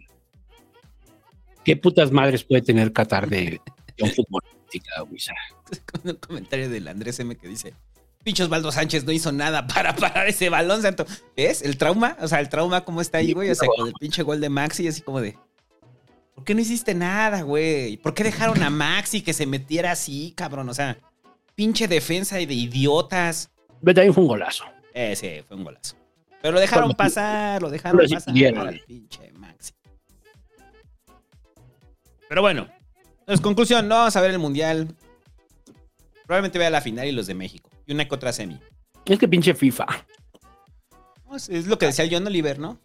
¿qué putas madres puede tener Qatar de, de un güey? *laughs* Con un comentario del Andrés M que dice: Pinche Osvaldo Sánchez no hizo nada para parar ese balón, santo. ¿Ves? El trauma, o sea, el trauma, ¿cómo está ahí, güey? O sea, con el pinche gol de Maxi, así como de. ¿Por qué no hiciste nada, güey? ¿Por qué dejaron a Maxi que se metiera así, cabrón? O sea, pinche defensa de idiotas. Pero también fue un golazo. Eh, sí, fue un golazo. Pero lo dejaron pasar, lo dejaron pero pasar al pinche Maxi. Pero bueno, entonces, conclusión, no vamos a ver el Mundial. Probablemente vea la final y los de México. Y una que otra semi. Es que pinche FIFA. Es, lo que decía el John Oliver, ¿no?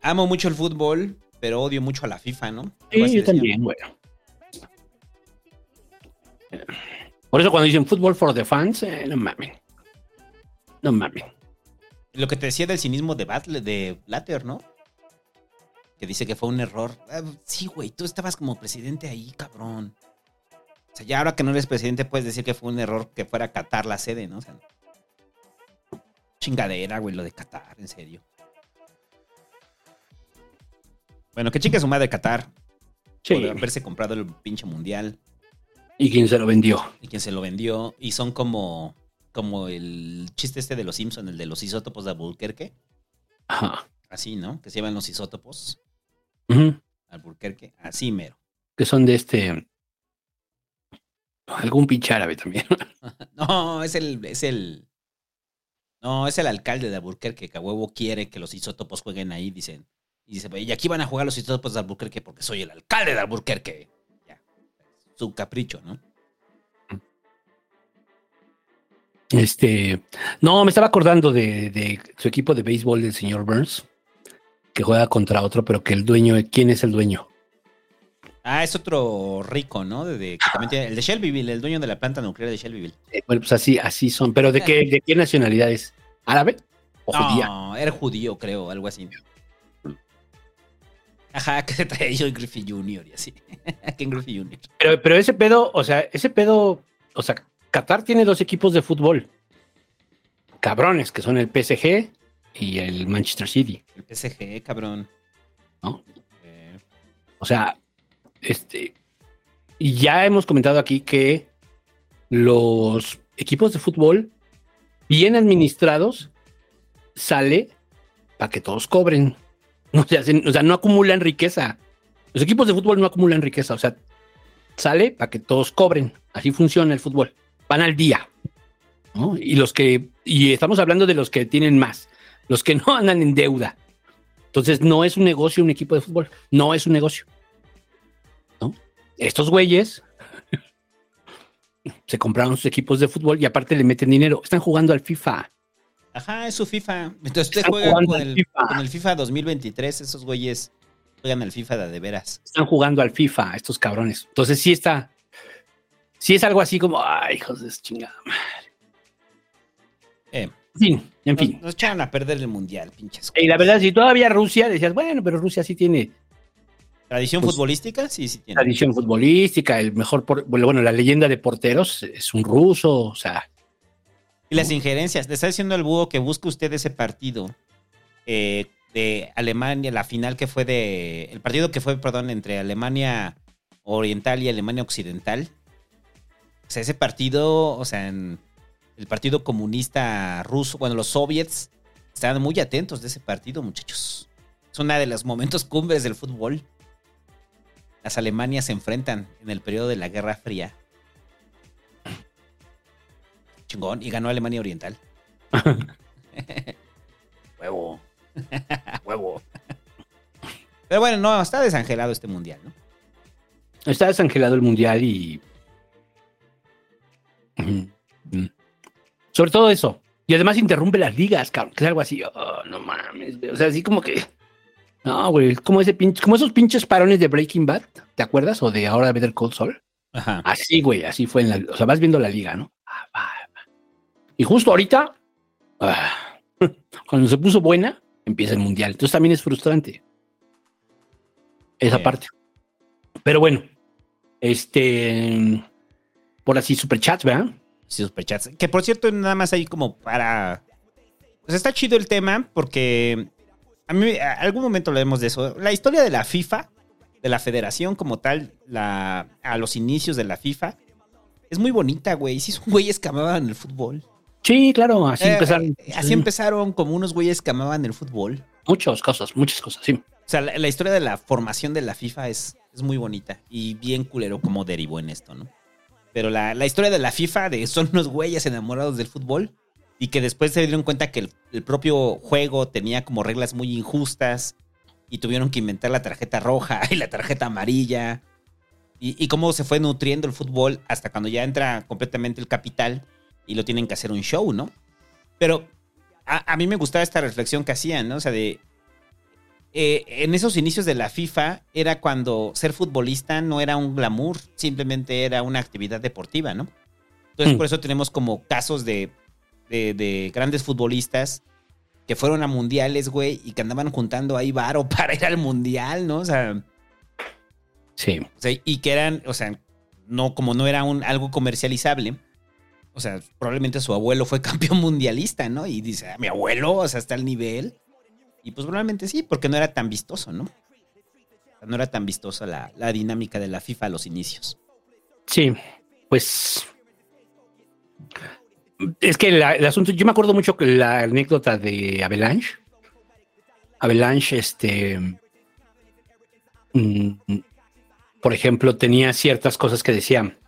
Amo mucho el fútbol, pero odio mucho a la FIFA, ¿no? Sí, yo decía. también, güey. Por eso cuando dicen fútbol for the fans, eh, no mamen. No mamen. Lo que te decía del cinismo de, de Blatter, ¿no? Que dice que fue un error. Ah, sí, güey, tú estabas como presidente ahí, cabrón. O sea, ya ahora que no eres presidente puedes decir que fue un error que fuera Qatar la sede, ¿no? O sea, chingadera, güey, lo de Qatar, en serio. Bueno, que chica su madre Qatar. Sí. Por haberse comprado el pinche mundial. ¿Y quién se lo vendió? Y quien se lo vendió. Y son como, como el chiste este de los Simpsons, el de los isótopos de Albuquerque. Ajá. Así, ¿no? Que se llaman los isótopos. Ujú. Albuquerque. Así mero. Que son de este. Algún pinche árabe también. *laughs* *laughs* No, es el, es el. No, es el alcalde de Albuquerque que a huevo quiere que los isótopos jueguen ahí, dicen. Y dice, y aquí van a jugar los isótopos de Albuquerque porque soy el alcalde de Albuquerque. Ya. Su capricho, ¿no? Este. No, me estaba acordando de, de su equipo de béisbol del señor Burns, que juega contra otro, pero que el dueño, ¿quién es el dueño? Ah, es otro rico, ¿no? De, de- que también tiene- el de Shelbyville, el dueño de la planta nuclear de Shelbyville. Eh, bueno, pues así, así son. ¿Pero de qué, de qué nacionalidad es? ¿Árabe? ¿O judía? No, era judío, creo, algo así. Ajá, *laughs* que se traía John Griffey Jr. y así. *laughs* Ken Griffey Jr. Pero, pero ese pedo, o sea, ese pedo, o sea, Qatar tiene dos equipos de fútbol. Cabrones, que son el PSG y el Manchester City. El PSG, cabrón. ¿No? Eh, O sea, este. Y ya hemos comentado aquí que los equipos de fútbol, bien administrados, sale para que todos cobren. *laughs* No se hacen- o sea, no acumulan riqueza. Los equipos de fútbol no acumulan riqueza. O sea, sale para que todos cobren. Así funciona el fútbol. Van al día. ¿no? Y los que, y estamos hablando de los que tienen más, los que *laughs* no andan en deuda. Entonces, no es un negocio un equipo de fútbol. No es un negocio. ¿no? Estos güeyes *laughs* se compraron sus equipos de fútbol y aparte le meten dinero. Están jugando al FIFA. Ajá, es su FIFA. Entonces usted juega con el, FIFA. con el FIFA 2023. Esos güeyes juegan al FIFA de, de veras. Están jugando al FIFA, estos cabrones. Entonces, sí está. Sí es algo así como, ay, hijos de chingada madre. Eh, En fin, en nos, fin. nos echaron a perder el mundial, pinches. Y la verdad, si todavía Rusia, decías, bueno, pero Rusia sí tiene ¿Tradición Pues, futbolística? Sí, sí tiene. Tradición futbolística, el mejor, por- bueno, la leyenda de porteros es un ruso, o sea, Y las injerencias. Le está diciendo al búho que busque usted ese partido eh, de Alemania, la final que fue de. El partido que fue, perdón, entre Alemania Oriental y Alemania Occidental. O sea, ese partido, o sea, en el Partido Comunista Ruso, bueno, los soviets estaban muy atentos de ese partido, muchachos. Es uno de los momentos cumbres del fútbol. Las Alemanias se enfrentan en el periodo de la Guerra Fría. Chingón. Y ganó Alemania Oriental. *laughs* Huevo. Huevo. Pero bueno, no, está desangelado este mundial, ¿no? está desangelado el mundial y. Ujú, ujú. Sobre todo eso. Y además interrumpe las ligas, cabrón. Que es algo así. oh, no mames. güey. O sea, así como que. No, güey. Como, ese pinche, como esos pinches parones de Breaking Bad. ¿Te acuerdas? O de ahora Better Cold Soul. Ajá. Así, güey. Así fue en la. O sea, vas viendo la liga, ¿no? Ah. Y justo ahorita. ah, *laughs* cuando se puso buena, empieza el mundial. Entonces también es frustrante. Esa Sí. parte. Pero bueno. Este. Por así, superchats, ¿verdad? Sí, superchats. Que por cierto, nada más ahí como para. Pues está chido el tema porque. A mí, a algún momento hablemos de eso. La historia de la FIFA, de la federación como tal, la, a los inicios de la FIFA, es muy bonita, güey. Sí, son güeyes que amaban el fútbol. Sí, claro, así Eh, empezaron. eh, Así Sí. empezaron como unos güeyes que amaban el fútbol. Muchas cosas, muchas cosas, sí. O sea, la, la historia de la formación de la FIFA es, es muy bonita y bien culero como derivó en esto, ¿no? Pero la, la historia de la FIFA de son unos güeyes enamorados del fútbol y que después se dieron cuenta que el, el propio juego tenía como reglas muy injustas y tuvieron que inventar la tarjeta roja *laughs* y la tarjeta amarilla y, y cómo se fue nutriendo el fútbol hasta cuando ya entra completamente el capital y lo tienen que hacer un show, ¿no? Pero a, a mí me gustaba esta reflexión que hacían, ¿no? O sea, de eh, en esos inicios de la FIFA era cuando ser futbolista no era un glamour, simplemente era una actividad deportiva, ¿no? Entonces, Mm. por eso tenemos como casos de, de- de grandes futbolistas que fueron a mundiales, güey, y que andaban juntando ahí varo *laughs* para ir al mundial, ¿no? O sea, Sí. o sea, y que eran, o sea, no, como no era un, algo comercializable, o sea, probablemente su abuelo fue *laughs* campeón mundialista, ¿no? Y dice, "Ah, mi abuelo, o sea, está al nivel. Y pues probablemente sí, porque no era tan vistoso, ¿no? No era tan vistosa la, la dinámica de la FIFA a los inicios. Sí, pues. Es que la- el asunto, yo me acuerdo mucho que la anécdota de Avalanche. Avalanche, este. mm, por ejemplo, tenía ciertas cosas que decían.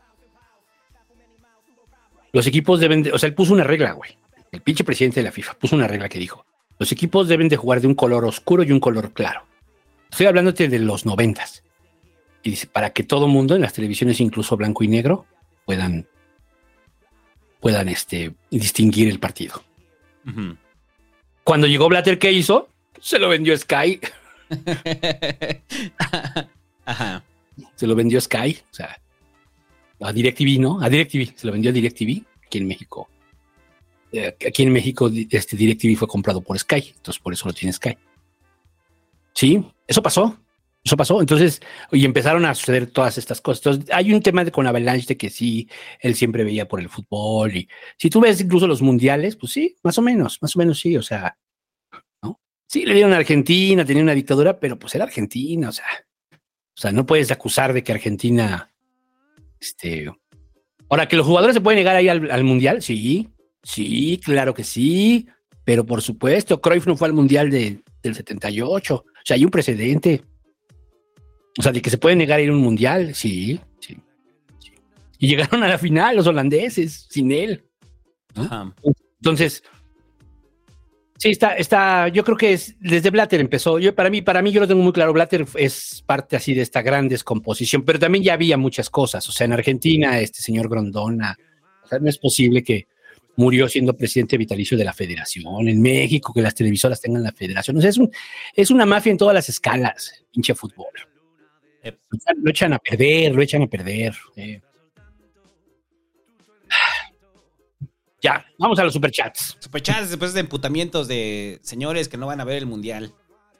Los equipos deben de. O sea, él puso una regla, güey. El pinche presidente de la FIFA puso una regla que dijo: Los equipos deben de jugar de un color oscuro y un color claro. Estoy hablándote de los noventas. Y dice, para que todo mundo en las televisiones, incluso blanco y negro, puedan, puedan este, distinguir el partido. Cuando llegó Blatter, ¿qué hizo? Se lo vendió Sky. *laughs* Ajá. Se lo vendió Sky. O sea, a DirecTV, ¿no? A DirecTV. Se lo vendió a DirecTV aquí en México. Eh, aquí en México, este DirecTV fue comprado por Sky. Entonces, por eso lo tiene Sky. Sí, eso pasó. Eso pasó. Entonces, y empezaron a suceder todas estas cosas. Entonces, hay un tema de, con Avalanche de que sí, él siempre veía por el fútbol. Y si tú ves incluso los mundiales, pues sí, más o menos, más o menos sí. O sea. Sí, le dieron a Argentina, tenía una dictadura, pero pues era Argentina. O sea, o sea, no puedes acusar de que Argentina, este. Ahora, que los jugadores se pueden llegar ahí al mundial, sí, sí, claro que sí. Pero por supuesto, Cruyff no fue al mundial de- del 78. O sea, hay un precedente. O sea, de que se puede negar a ir a un mundial, sí, sí, sí. Y llegaron a la final los holandeses sin él. Entonces, sí, está, está, yo creo que es, desde Blatter empezó, yo para mí, para mí yo lo tengo muy claro, Blatter es parte así de esta gran descomposición, pero también ya había muchas cosas, o sea, en Argentina, este señor Grondona, o sea, no es posible que murió siendo presidente vitalicio de la federación, en México, que las televisoras tengan la federación, o sea, es, un, es una mafia en todas las escalas, pinche fútbol. Yep. Lo echan- a perder, lo echan a perder. eh. Ya, vamos a los superchats. Superchats después de emputamientos de señores que no van a ver el mundial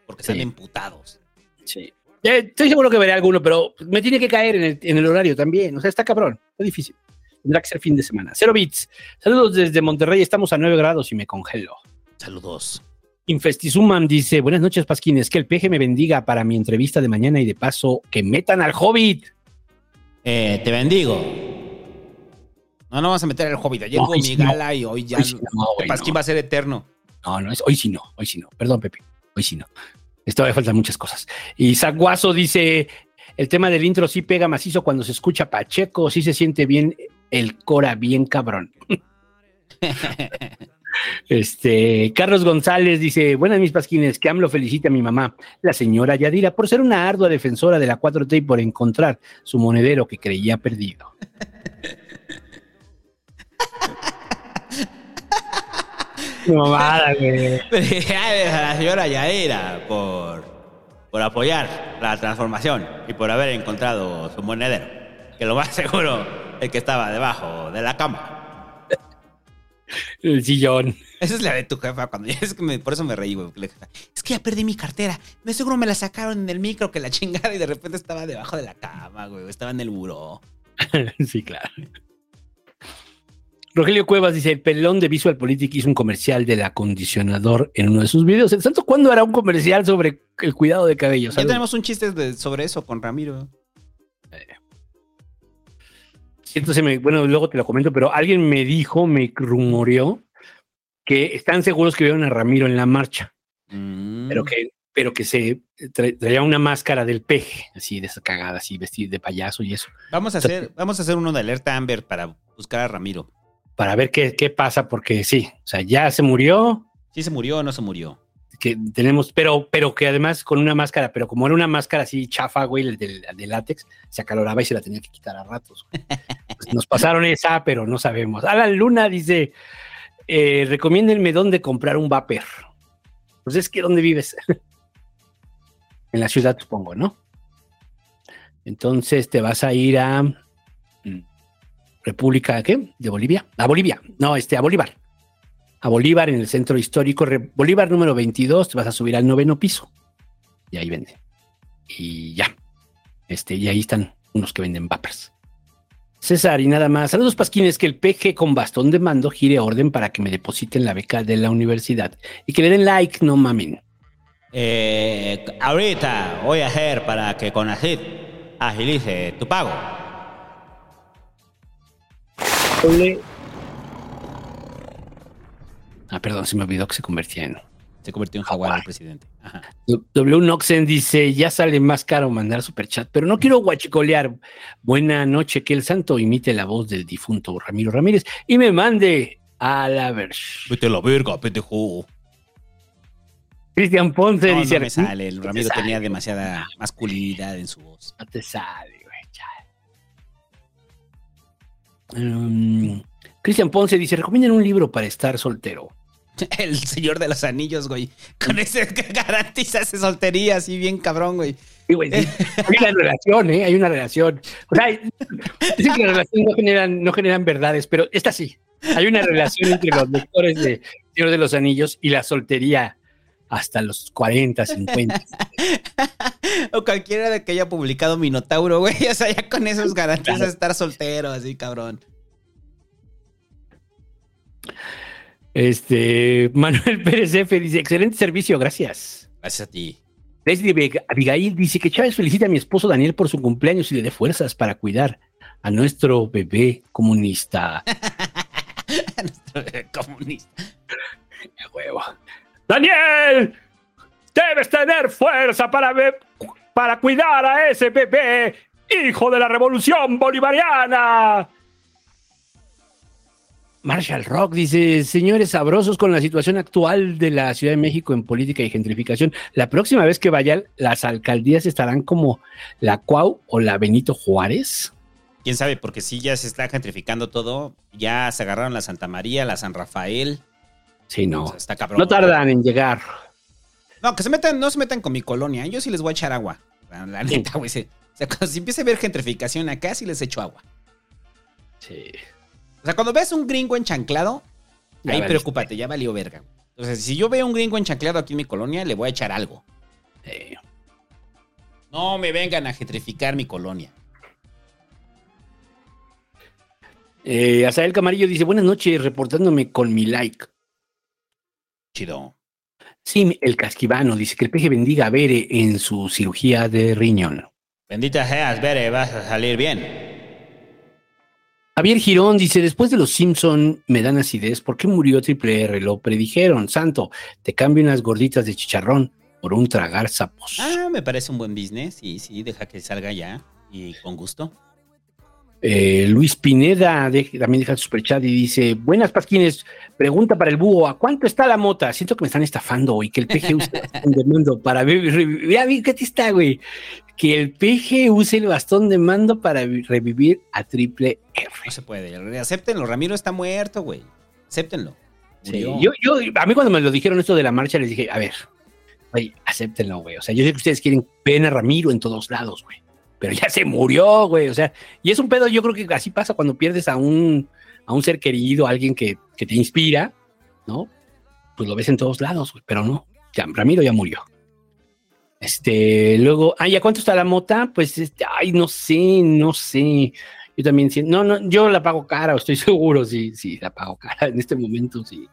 porque están emputados. Sí. Eh, estoy seguro que veré alguno, pero me tiene que caer en el, en el horario también. O sea, está cabrón, está difícil. Tendrá que ser fin de semana. Cero bits. Saludos desde Monterrey, estamos a 9 grados y me congelo. Saludos. Infestizumam dice, buenas noches, Pasquines, que el peje me bendiga para mi entrevista de mañana y de paso que metan al Hobbit. Eh, te bendigo. No, no vamos a meter al Hobbit. Ayer No, mi sí no. gala y hoy ya. Hoy sí no, güey, Pasquín va a ser eterno. No, no, es, hoy sí no, hoy sí no. Perdón, Pepe, hoy sí no. Esto me faltan muchas cosas. Y Zaguazo dice, el tema del intro sí pega macizo cuando se escucha Pacheco, sí se siente bien el Cora, bien cabrón. Este, Carlos González dice, buenas mis pasquines, que AMLO felicita a mi mamá, la señora Yadira, por ser una ardua defensora de la 4T y por encontrar su monedero que creía perdido. *laughs* Mamada, güey. La señora Yaira por, por apoyar la transformación y por haber encontrado su monedero. Que lo más *laughs* seguro es que estaba debajo de la cama. El sillón. Esa es la de tu jefa cuando *laughs* es que me- por eso me reí, güey. Es que ya perdí mi cartera. Me seguro me la sacaron en el micro que la chingada y de repente estaba debajo de la cama, güey. Estaba en el buró. *laughs* sí, claro. Rogelio Cuevas dice, el pelón de Visual Politic hizo un comercial del acondicionador en uno de sus videos. ¿El santo cuándo hará un comercial sobre el cuidado de cabello? Ya tenemos un chiste de- sobre eso con Ramiro. Entonces, me- bueno, luego te lo comento, pero alguien me dijo, me rumoreó, que están seguros que vieron a Ramiro en la marcha, Mm. pero que, pero que se tra- traía una máscara del peje, así de esa cagada, así vestido de payaso y eso, Vamos a hacer, vamos a hacer uno de alerta Amber para buscar a Ramiro. para ver qué, qué pasa, porque sí, o sea, ya se murió, Si se murió o no se murió. que tenemos, pero, pero que además con una máscara, pero como era una máscara así chafa, güey, del- de, látex, se acaloraba y se la tenía que quitar a ratos. güey. *laughs* Pues nos pasaron esa, pero no sabemos. Alan Luna dice, eh, recomiéndenme dónde comprar un vapor. Pues es que ¿dónde vives? *laughs* en la ciudad, supongo, ¿no? Entonces te vas a ir a mm, República, ¿qué? ¿De Bolivia? A Bolivia. No, este, a Bolívar a Bolívar en el centro histórico, Bolívar número 22, te vas a subir al noveno piso y ahí venden. Y ya, este, y ahí están unos que venden vapers. César, y nada más, saludos pasquines, que el PG con bastón de mando gire orden para que me depositen la beca de la universidad y que le den like, no mamen. Eh, ahorita voy a hacer para que Conacid agilice tu pago. Ah, perdón, se me olvidó que se convertía en... Se convirtió en jaguar el presidente. W Noxen dice, ya sale más caro mandar superchat, pero no quiero guachicolear. Buena noche, que el santo imite la voz del difunto Ramiro Ramírez y me mande a la ver. Vete a la verga, pendejo. Cristian Ponce No, no dice... me sale. El "No te Ramiro sale, tenía demasiada masculinidad en su voz. No te sale, güey. chale". Um, Cristian Ponce dice, recomienden un libro para estar soltero. *laughs* El señor de los anillos, güey. Con ese garantiza esa soltería así bien cabrón, güey. Sí, güey, sí. Hay una relación, ¿eh? Hay una relación. O sea, dicen que las relaciones no generan, no generan verdades, pero esta sí. Hay una relación entre los lectores de Señor de los Anillos y la soltería hasta los 40, 50. *laughs* O cualquiera de que haya publicado Minotauro, güey. O sea, ya con esos garantiza Claro. estar soltero, así cabrón. Este, Manuel *laughs* Pérez F. dice, excelente servicio, gracias. Gracias a ti. Leslie Vega- Abigail dice que Chávez felicita a mi esposo Daniel por su cumpleaños y le dé fuerzas para cuidar a nuestro bebé comunista. *laughs* Comunista. ¡Qué huevo! ¡Daniel! Debes tener fuerza para, para cuidar a ese bebé, hijo de la revolución bolivariana. Marshall Rock dice, señores sabrosos con la situación actual de la Ciudad de México en política y gentrificación, la próxima vez que vayan, las alcaldías estarán como la Cuau o la Benito Juárez. Quién sabe, porque sí, ya se está gentrificando todo. Ya se agarraron la Santa María, la San Rafael. Sí, no. O sea, está cabrón. No tardan en llegar. No, que se metan, no se metan con mi colonia. Yo sí les voy a echar agua. La, neta, güey. O sea, cuando si empieza a haber gentrificación acá, sí les echo agua. Sí. O sea, cuando ves un gringo enchanclado, Ya ahí valiste. preocúpate, ya valió verga. Entonces, si yo veo un gringo enchanclado aquí en mi colonia, le voy a echar algo. No me vengan a gentrificar mi colonia. Eh, Azael Camarillo dice, buenas noches, reportándome con mi like. Chido. Sí, el casquivano dice que el peje bendiga a Bere en su cirugía de riñón. Bendita seas, Bere, vas a salir bien. Javier Girón dice, después de los Simpson me dan acidez, ¿por qué murió Triple R? Lo predijeron, santo, te cambio unas gorditas de chicharrón por un tragar sapos. Ah, me parece un buen business. Sí, sí, deja que salga ya. Y con gusto. Eh, Luis Pineda de- también deja su superchat y dice: Buenas Pasquines, pregunta para el búho: ¿a cuánto está la mota? Siento que me están estafando y que el PG use el bastón *laughs* de mando para vivir. Mira, ¿qué te está, güey? Que el PG use el bastón de mando para vi- revivir a Triple R. No se puede. Acéptenlo. Ramiro está muerto, güey. Acéptenlo. Sí, yo, yo, a mí cuando me lo dijeron esto de la marcha, les dije: A ver, güey, acéptenlo, güey. O sea, yo sé que ustedes quieren ven a Ramiro en todos lados, güey. Pero ya se murió, güey. O sea, y es un pedo, yo creo que así pasa cuando pierdes a un, a un ser querido, a alguien que, que te inspira, ¿no? Pues lo ves en todos lados, güey. Pero no, ya, Ramiro ya murió. Este, luego, ay, ¿a cuánto está la mota? Pues, este, ay, no sé, no sé. Yo también siento, no, no, yo la pago cara, estoy *laughs* seguro, sí, sí, la pago cara en este momento, sí.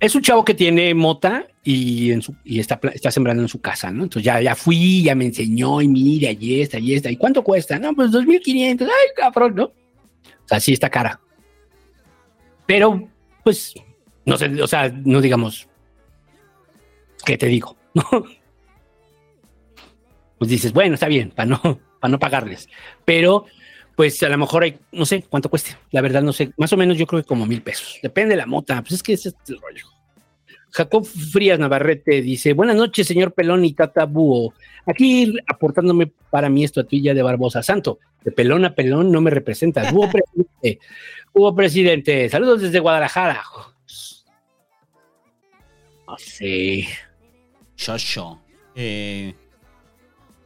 Es un chavo que tiene mota y, en su, y está, está sembrando en su casa, ¿no? Entonces ya, ya fui, ya me enseñó y mira, y esta, y esta. ¿Y cuánto cuesta? No, pues 2.500. Ay, cabrón, ¿no? O sea, sí está cara. Pero, pues, no sé, o sea, no digamos, ¿qué te digo? *laughs* Pues dices, bueno, está bien, para no, para no pagarles. Pero, pues a lo mejor hay, no sé cuánto cueste. La verdad, no sé. Más o menos yo creo que como mil pesos. Depende de la mota. Pues es que ese es el rollo. Jacob Frías Navarrete dice: Buenas noches, señor Pelón y Tata Búho. Aquí aportándome para mi estatuilla de Barbosa Santo. De pelón a pelón no me representas. Búho *laughs* presidente. Búho presidente. Saludos desde Guadalajara. Sé. Shosho. Eh,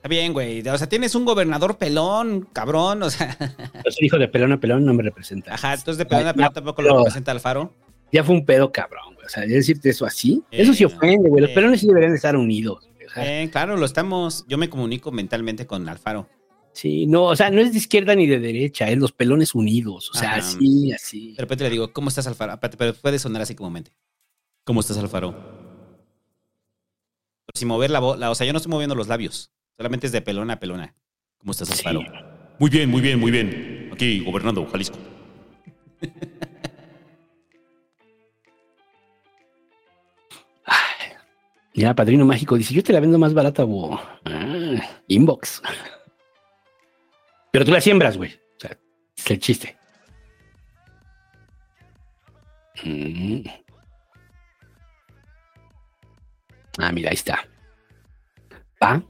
está bien, güey. O sea, tienes un gobernador pelón, cabrón. O sea, Yo soy hijo de pelón a pelón, no me representa. ajá, entonces de pelón a pelón tampoco lo representa Alfaro. Ya fue un pedo cabrón, güey. O sea, decirte eso así, eso sí ofende, güey. Los eh. pelones sí deberían de estar unidos. güey. O sea, Eh, claro, lo estamos. Yo me comunico mentalmente con Alfaro. Sí, no, o sea, no es de izquierda ni de derecha, es los pelones unidos. O sea, Ajá. así, así. De repente le digo, ¿cómo estás, Alfaro? Pero puede sonar así como mente. ¿Cómo estás, Alfaro? Pero sin mover la voz, o sea, yo no estoy moviendo los labios. Solamente es de pelona a pelona. ¿Cómo estás, Alfaro? Muy bien, muy bien, muy bien. Aquí gobernando Jalisco. *laughs* Ya, Padrino Mágico dice, yo te la vendo más barata, bo. Ah, inbox. Pero tú la siembras, güey. O sea, es el chiste. Mm. Ah, mira, ahí está. Va.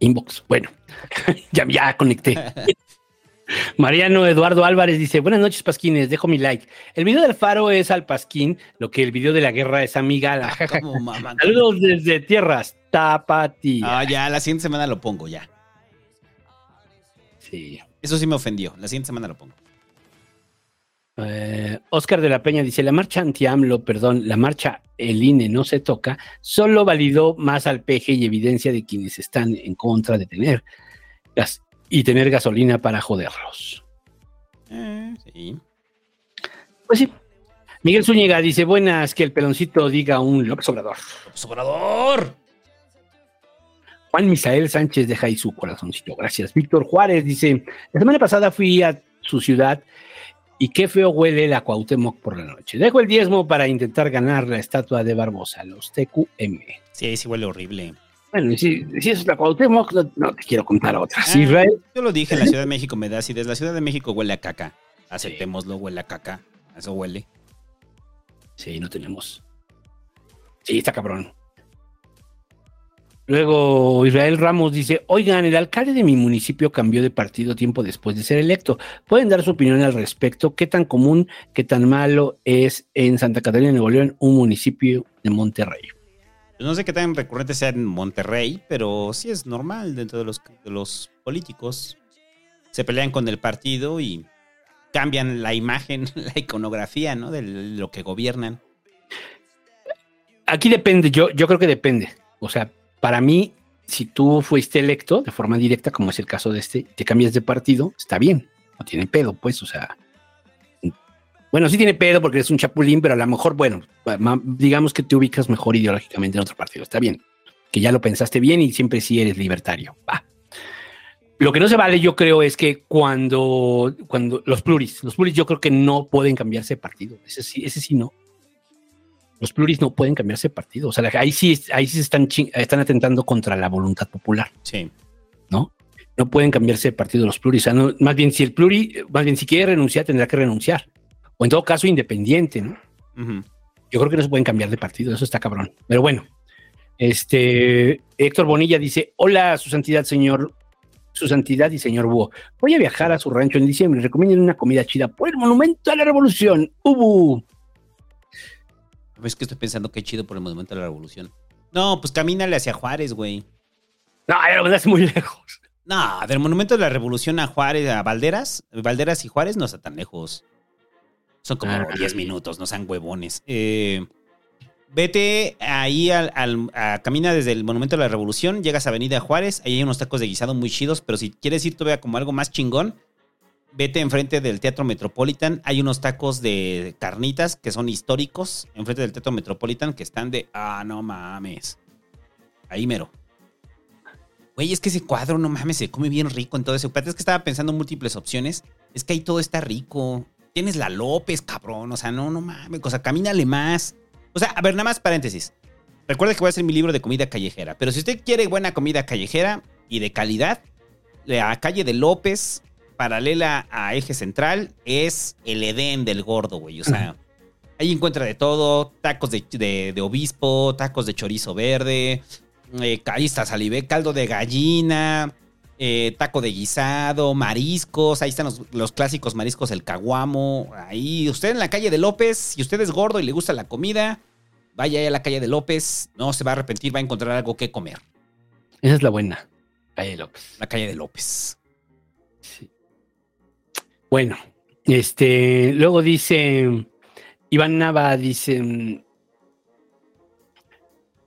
Inbox. Bueno, *laughs* ya, ya conecté. *laughs* Mariano Eduardo Álvarez dice: Buenas noches, Pasquines. Dejo mi like. El video del faro es al Pasquín, lo que el video de la guerra es a mi gala. Como mamá. *laughs* Saludos desde tierras, Tapati. Ah, ya, la siguiente semana lo pongo, ya. Sí. Eso sí me ofendió. La siguiente semana lo pongo. Eh, Oscar de la Peña dice: La marcha anti-AMLO, perdón, la marcha el INE no se toca, solo validó más al peje y evidencia de quienes están en contra de tener gas y tener gasolina para joderlos. Eh, sí. Pues sí. Miguel Zúñiga dice: Buenas, que el peloncito diga un López Obrador. ¡Sobrador! Juan Misael Sánchez deja ahí su corazoncito. Gracias. Víctor Juárez dice: La semana pasada fui a su ciudad y qué feo huele la Cuauhtémoc por la noche. Dejo el diezmo para intentar ganar la estatua de Barbosa, los TQM. Sí, sí huele horrible. Bueno, y si, si es la Cuauhtémoc, no, no te quiero contar otras. Ah, Israel, Yo lo dije, en la Ciudad de México me da acidez. La Ciudad de México huele a caca. Aceptémoslo, huele a caca. Eso huele. Sí, no tenemos. Sí, está cabrón. Luego Israel Ramos dice, oigan, el alcalde de mi municipio cambió de partido tiempo después de ser electo. ¿Pueden dar su opinión al respecto? ¿Qué tan común, qué tan malo es en Santa Catarina, Nuevo León, un municipio de Monterrey? No sé qué tan recurrente sea en Monterrey, pero sí es normal dentro de los, de los políticos. Se pelean con el partido y cambian la imagen, *laughs* la iconografía, ¿no? De lo que gobiernan. aquí depende, yo, yo creo que depende. O sea, para mí, si tú fuiste electo de forma directa, como es el caso de este, te cambias de partido, está bien, no tiene pedo, pues, o sea. Bueno, sí tiene pedo porque eres un chapulín, pero a lo mejor, bueno, digamos que te ubicas mejor ideológicamente en otro partido, está bien. Que ya lo pensaste bien y siempre sí eres libertario. Lo que no se vale, yo creo, es que cuando, cuando los pluris, los pluris yo creo que no pueden cambiarse de partido. Ese sí, ese sí no. Los pluris no pueden cambiarse de partido. O sea, ahí sí, ahí sí están, están atentando contra la voluntad popular. Sí. ¿No? No pueden cambiarse de partido los pluris. O sea, no- más bien, si el pluri, más bien, si quiere renunciar, tendrá que renunciar. O en todo caso, independiente, ¿no? Yo creo que no se pueden cambiar de partido, eso está cabrón. Pero bueno, este Héctor Bonilla dice: Hola, su santidad, señor, su santidad y señor Búho. Voy a viajar a su rancho en diciembre. Recomienden una comida chida por el monumento a la revolución. Ubu. Es que estoy pensando que chido por el Monumento a la Revolución. No, pues camínale hacia Juárez, güey. No, lo mandaste muy lejos. No, del Monumento a la Revolución a Juárez, a Valderas, Valderas y Juárez no está tan lejos. Son como Ah. 10 minutos, no sean huevones. Eh, vete ahí al, al- a- camina desde el Monumento a la Revolución, llegas a Avenida Juárez, ahí hay unos tacos de guisado muy chidos, pero si quieres ir todavía como algo más chingón, vete enfrente del Teatro Metropolitan, hay unos tacos de carnitas que son históricos enfrente del Teatro Metropolitan que están de, ah, no mames. Ahí mero. Güey, es que ese cuadro, no mames, se come bien rico en todo ese. Es que estaba pensando en múltiples opciones. Es que ahí todo está rico. Tienes la López, cabrón. O sea, no, no mames. O sea, camínale más. O sea, a ver, nada más paréntesis. Recuerda que voy a hacer mi libro de comida callejera. Pero si usted quiere buena comida callejera y de calidad, la calle de López, paralela a Eje Central, es el Edén del gordo, güey. O sea, *clears throat* ahí encuentra de todo: tacos de, de- de obispo, tacos de chorizo verde, eh, ahí está salivé, caldo de gallina, eh, taco de guisado, mariscos. Ahí están los, los clásicos mariscos, el caguamo. Ahí, usted en la calle de López, si usted es gordo y le gusta la comida, vaya ahí a la calle de López. No se va a arrepentir, va a encontrar algo que comer. Esa es la buena. Calle López. La calle de López. Bueno, este, luego dice Iván Nava, dice, mm,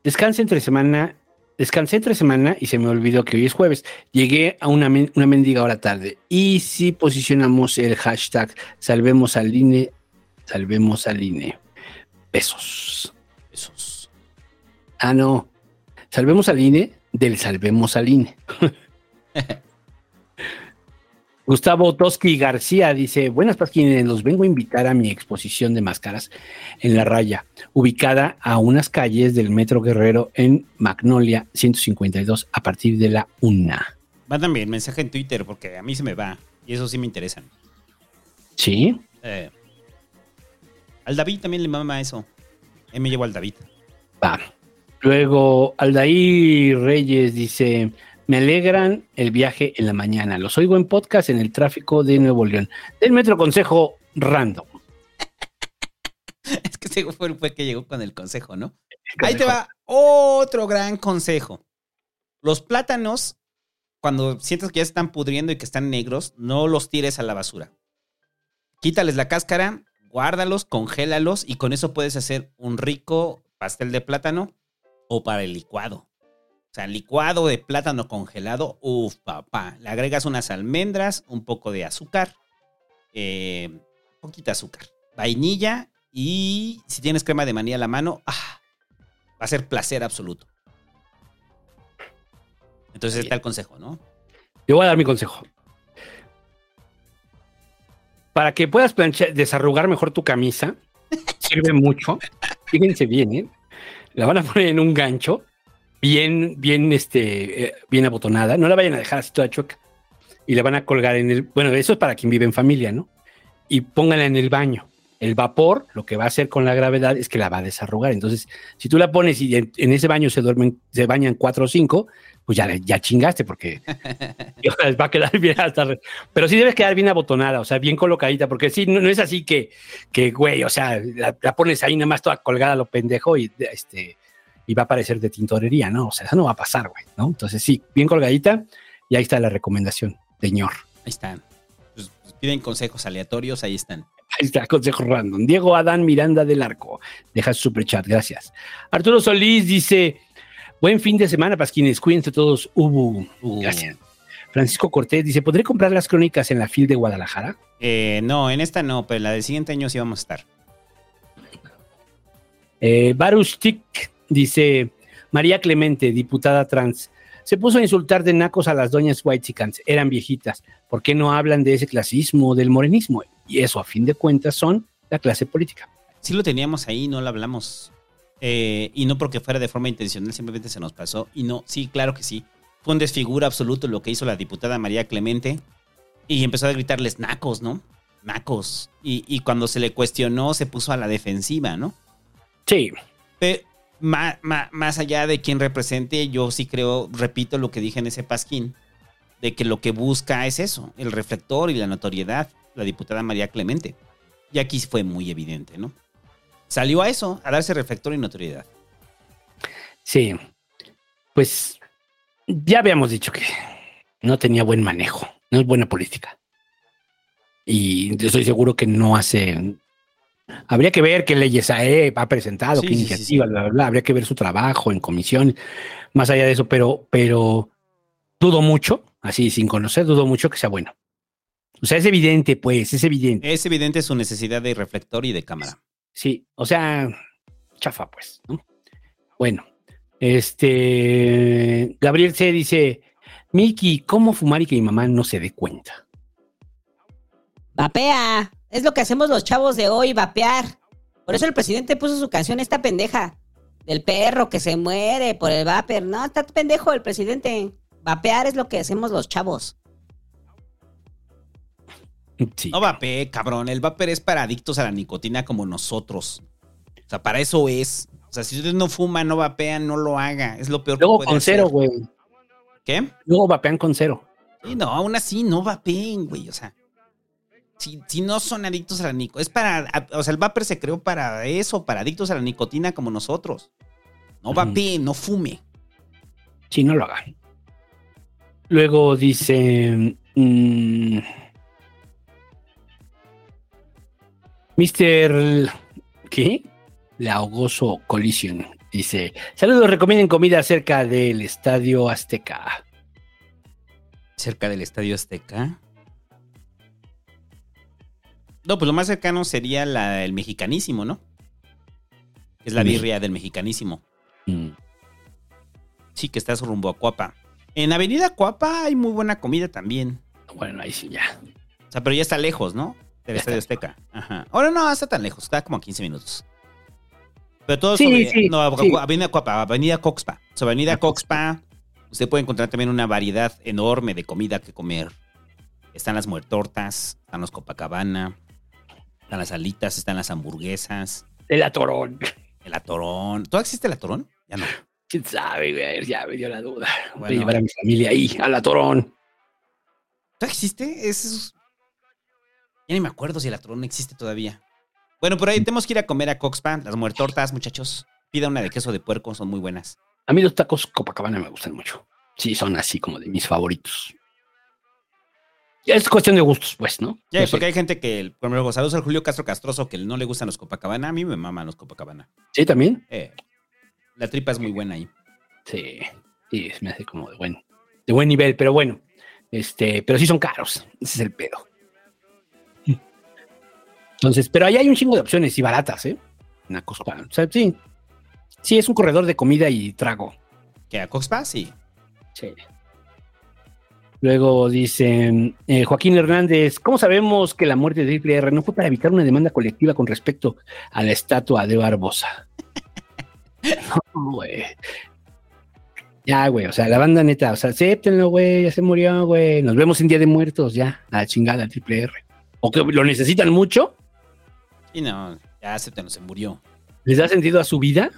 descanse entre semana, descansé entre semana y se me olvidó que hoy es jueves. Llegué a una, una mendiga hora tarde. Y si posicionamos el hashtag salvemos al INE, salvemos al INE. Besos. Besos. Ah, no. Salvemos al INE del salvemos al INE. *laughs* Gustavo Toski García dice, buenas pasquines, los vengo a invitar a mi exposición de máscaras en La Raya, ubicada a unas calles del Metro Guerrero en Magnolia 152 a partir de la una. Va también mensaje en Twitter porque a mí se me va. Y eso sí me interesan. ¿Sí? Eh, al David también le mama eso. Él me llevo al David. Va. Luego, Aldair Reyes dice, me alegran el viaje en la mañana. Los oigo en podcast en el tráfico de Nuevo León. Del Metro Consejo Random. Es que fue el fue que llegó con el consejo, ¿no? Ahí te va otro gran consejo. Los plátanos, cuando sientes que ya están pudriendo y que están negros, no los tires a la basura. Quítales la cáscara, guárdalos, congélalos y con eso puedes hacer un rico pastel de plátano o para el licuado. O sea, licuado de plátano congelado, uff, papá. Le agregas unas almendras, un poco de azúcar, eh, poquita azúcar, vainilla y si tienes crema de maní a la mano, ah, va a ser placer absoluto. Entonces está el consejo, ¿no? Yo voy a dar mi consejo. Para que puedas planchar, desarrugar mejor tu camisa, *laughs* sirve mucho. Fíjense bien, ¿eh? La van a poner en un gancho, bien, bien, este, eh, bien abotonada. No la vayan a dejar así toda chueca. Y la van a colgar en el. Bueno, eso es para quien vive en familia, ¿no? Y pónganla en el baño. El vapor, lo que va a hacer con la gravedad es que la va a desarrugar. Entonces, si tú la pones y en, en ese baño se duermen, se bañan cuatro o cinco, pues ya, ya chingaste, porque *laughs* *laughs* va a quedar bien hasta. Pero sí debe quedar bien abotonada, o sea, bien colocadita, porque sí, no, no es así que, que, güey, o sea, la, la pones ahí nada más toda colgada a lo pendejo y este y va a parecer de tintorería, ¿no? O sea, eso no va a pasar, güey, ¿no? Entonces sí, bien colgadita, y ahí está la recomendación, señor. Ahí están. Pues, pues, piden consejos aleatorios, ahí están. Ahí está, consejo random. Diego Adán Miranda del Arco. Deja su superchat, gracias. Arturo Solís dice: Buen fin de semana, Pasquines. Cuídense todos. Ubu. Gracias. Francisco Cortés dice: ¿Podré comprar las crónicas en la FIL de Guadalajara? Eh, no, en esta no, pero en la del siguiente año sí vamos a estar. Eh, Baruch Tik dice: María Clemente, diputada trans. Se puso a insultar de nacos a las doñas Whitechicans. Eran viejitas. ¿Por qué no hablan de ese clasismo, del morenismo? Y eso, a fin de cuentas, son la clase política. Sí lo teníamos ahí, no lo hablamos. Eh, y no porque fuera de forma intencional, simplemente se nos pasó. Y no, sí, claro que sí. Fue un desfigura absoluto lo que hizo la diputada María Clemente. Y empezó a gritarles nacos, ¿no? Nacos. Y, y cuando se le cuestionó, se puso a la defensiva, ¿no? Sí. Pero más, más, allá de quien represente, yo sí creo, repito lo que dije en ese pasquín, de que lo que busca es eso, el reflector y la notoriedad, la diputada María Clemente. Y aquí fue muy evidente, ¿no? Salió a eso, a darse reflector y notoriedad. Sí, pues ya habíamos dicho que no tenía buen manejo, no es buena política. Y estoy seguro que no hace Habría que ver qué leyes ha presentado, qué iniciativas, bla, bla, bla. Habría que ver su trabajo en comisión, más allá de eso, pero, pero dudo mucho, así sin conocer, dudo mucho que sea bueno. O sea, es evidente, pues, es evidente. Es evidente su necesidad de reflector y de cámara. Sí, o sea, chafa, pues, ¿no? Bueno, este. Gabriel C. dice: Miki, ¿cómo fumar y que mi mamá no se dé cuenta? Vapea. Es lo que hacemos los chavos de hoy, vapear. Por eso el presidente puso su canción esta pendeja. Del perro que se muere por el vapor. No, está pendejo el presidente. Vapear es lo que hacemos los chavos. No vapee, cabrón. El vapor es para adictos a la nicotina como nosotros. O sea, para eso es. O sea, si usted no fuma, no vapea, no lo haga. Es lo peor Luego que puede con hacer. cero, güey. ¿Qué? Luego vapean con cero. Sí, no, aún así, no vapeen, güey. O sea, si, si no son adictos a la nicotina. Es para. O sea, el vapor se creó para eso, para adictos a la nicotina como nosotros. No vapeen, no fume. Sí, no lo hagan. Luego dice. mm, Mr. ¿Qué? Laogoso Collision. Dice: Saludos, recomienden comida cerca del Estadio Azteca. Cerca del Estadio Azteca. No, pues lo más cercano sería la, el mexicanísimo, ¿no? Es la birria del mexicanísimo. Mm. Sí, que estás rumbo a Cuapa. En Avenida Cuapa hay muy buena comida también. Bueno, ahí sí ya. O sea, pero ya está lejos, ¿no? Del Estadio Azteca. Ajá. Ahora no, está tan lejos, está como a 15 minutos. Pero todo Sí, sobre. sí, no, sí. Avenida Cuapa, Avenida Coxpa. Sobre Avenida Coxpa, usted puede encontrar también una variedad enorme de comida que comer. Están las muertortas, están los Copacabana, están las alitas, están las hamburguesas, El atorón. el atorón. ¿Todavía existe el atorón? Ya no. ¿Quién sabe, güey? Ya me dio la duda. Voy a llevar a mi familia ahí, al atorón. ¿Todavía existe? Es... Ya ni me acuerdo si el atorón existe todavía. Bueno, por ahí tenemos que ir a comer a Coxpa, las muertortas, muchachos. Pida una de queso de puerco, son muy buenas. A mí los tacos Copacabana me gustan mucho. Sí, son así como de mis favoritos. Es cuestión de gustos, pues, ¿no? Ya, porque hay gente que, por ejemplo, saludos al Julio Castro Castroso, que no le gustan los Copacabana. A mí me maman los Copacabana. Sí, también. Eh, la tripa es muy buena ahí. Sí, sí, me hace como de buen, de buen nivel, pero bueno. Este, pero sí son caros. Ese es el pedo. Entonces, pero ahí hay un chingo de opciones y baratas, ¿eh? Una cosa. O sea, sí. Sí, es un corredor de comida y trago. ¿Que a Coxpa? Sí. Sí. Luego dice eh, Joaquín Hernández, ¿cómo sabemos que la muerte de Triple R no fue para evitar una demanda colectiva con respecto a la estatua de Barbosa? *laughs* no, güey. Ya, güey, o sea, la banda neta, o sea, acéptenlo, güey, ya se murió, güey. Nos vemos en Día de Muertos, ya, a la chingada, Triple R. O que lo necesitan mucho, Y no, ya aceptan, se murió. les da sentido a su vida.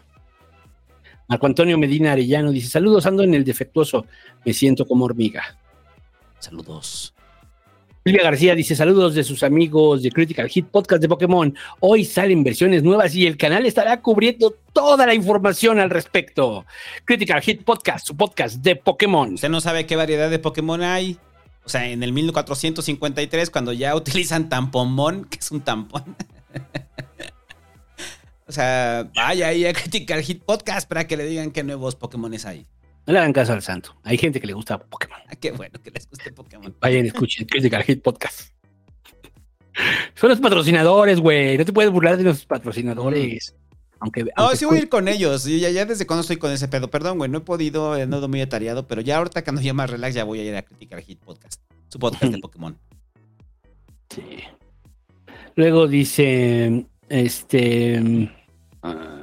Marco Antonio Medina Arellano dice: Saludos, ando en el defectuoso, me siento como hormiga. Saludos. Silvia García dice saludos de sus amigos de Critical Hit Podcast de Pokémon. Hoy salen versiones nuevas y el canal estará cubriendo toda la información al respecto. Critical Hit Podcast, su podcast de Pokémon. Usted no sabe qué variedad de Pokémon hay. O sea, en el 1453, cuando ya *laughs* utilizan tampomón, que es un tampón. *laughs* o sea, vaya ahí a criticar Hit Podcast para que le digan qué nuevos Pokémones hay. No le hagan caso al santo. Hay gente que le gusta Pokémon. Ah, qué bueno que les guste Pokémon. Vayan, escuchen Critical Hit Podcast. Son los patrocinadores, güey. No te puedes burlar de los patrocinadores. Aunque, No, aunque sí voy a ir con ellos. Y ya, ya desde cuando estoy con ese pedo. Perdón, güey, no he podido, he andado muy atareado, pero ya ahorita cuando ya más relax ya voy a ir a criticar Hit Podcast. Su podcast de Pokémon. Sí. Luego dice, este... ah,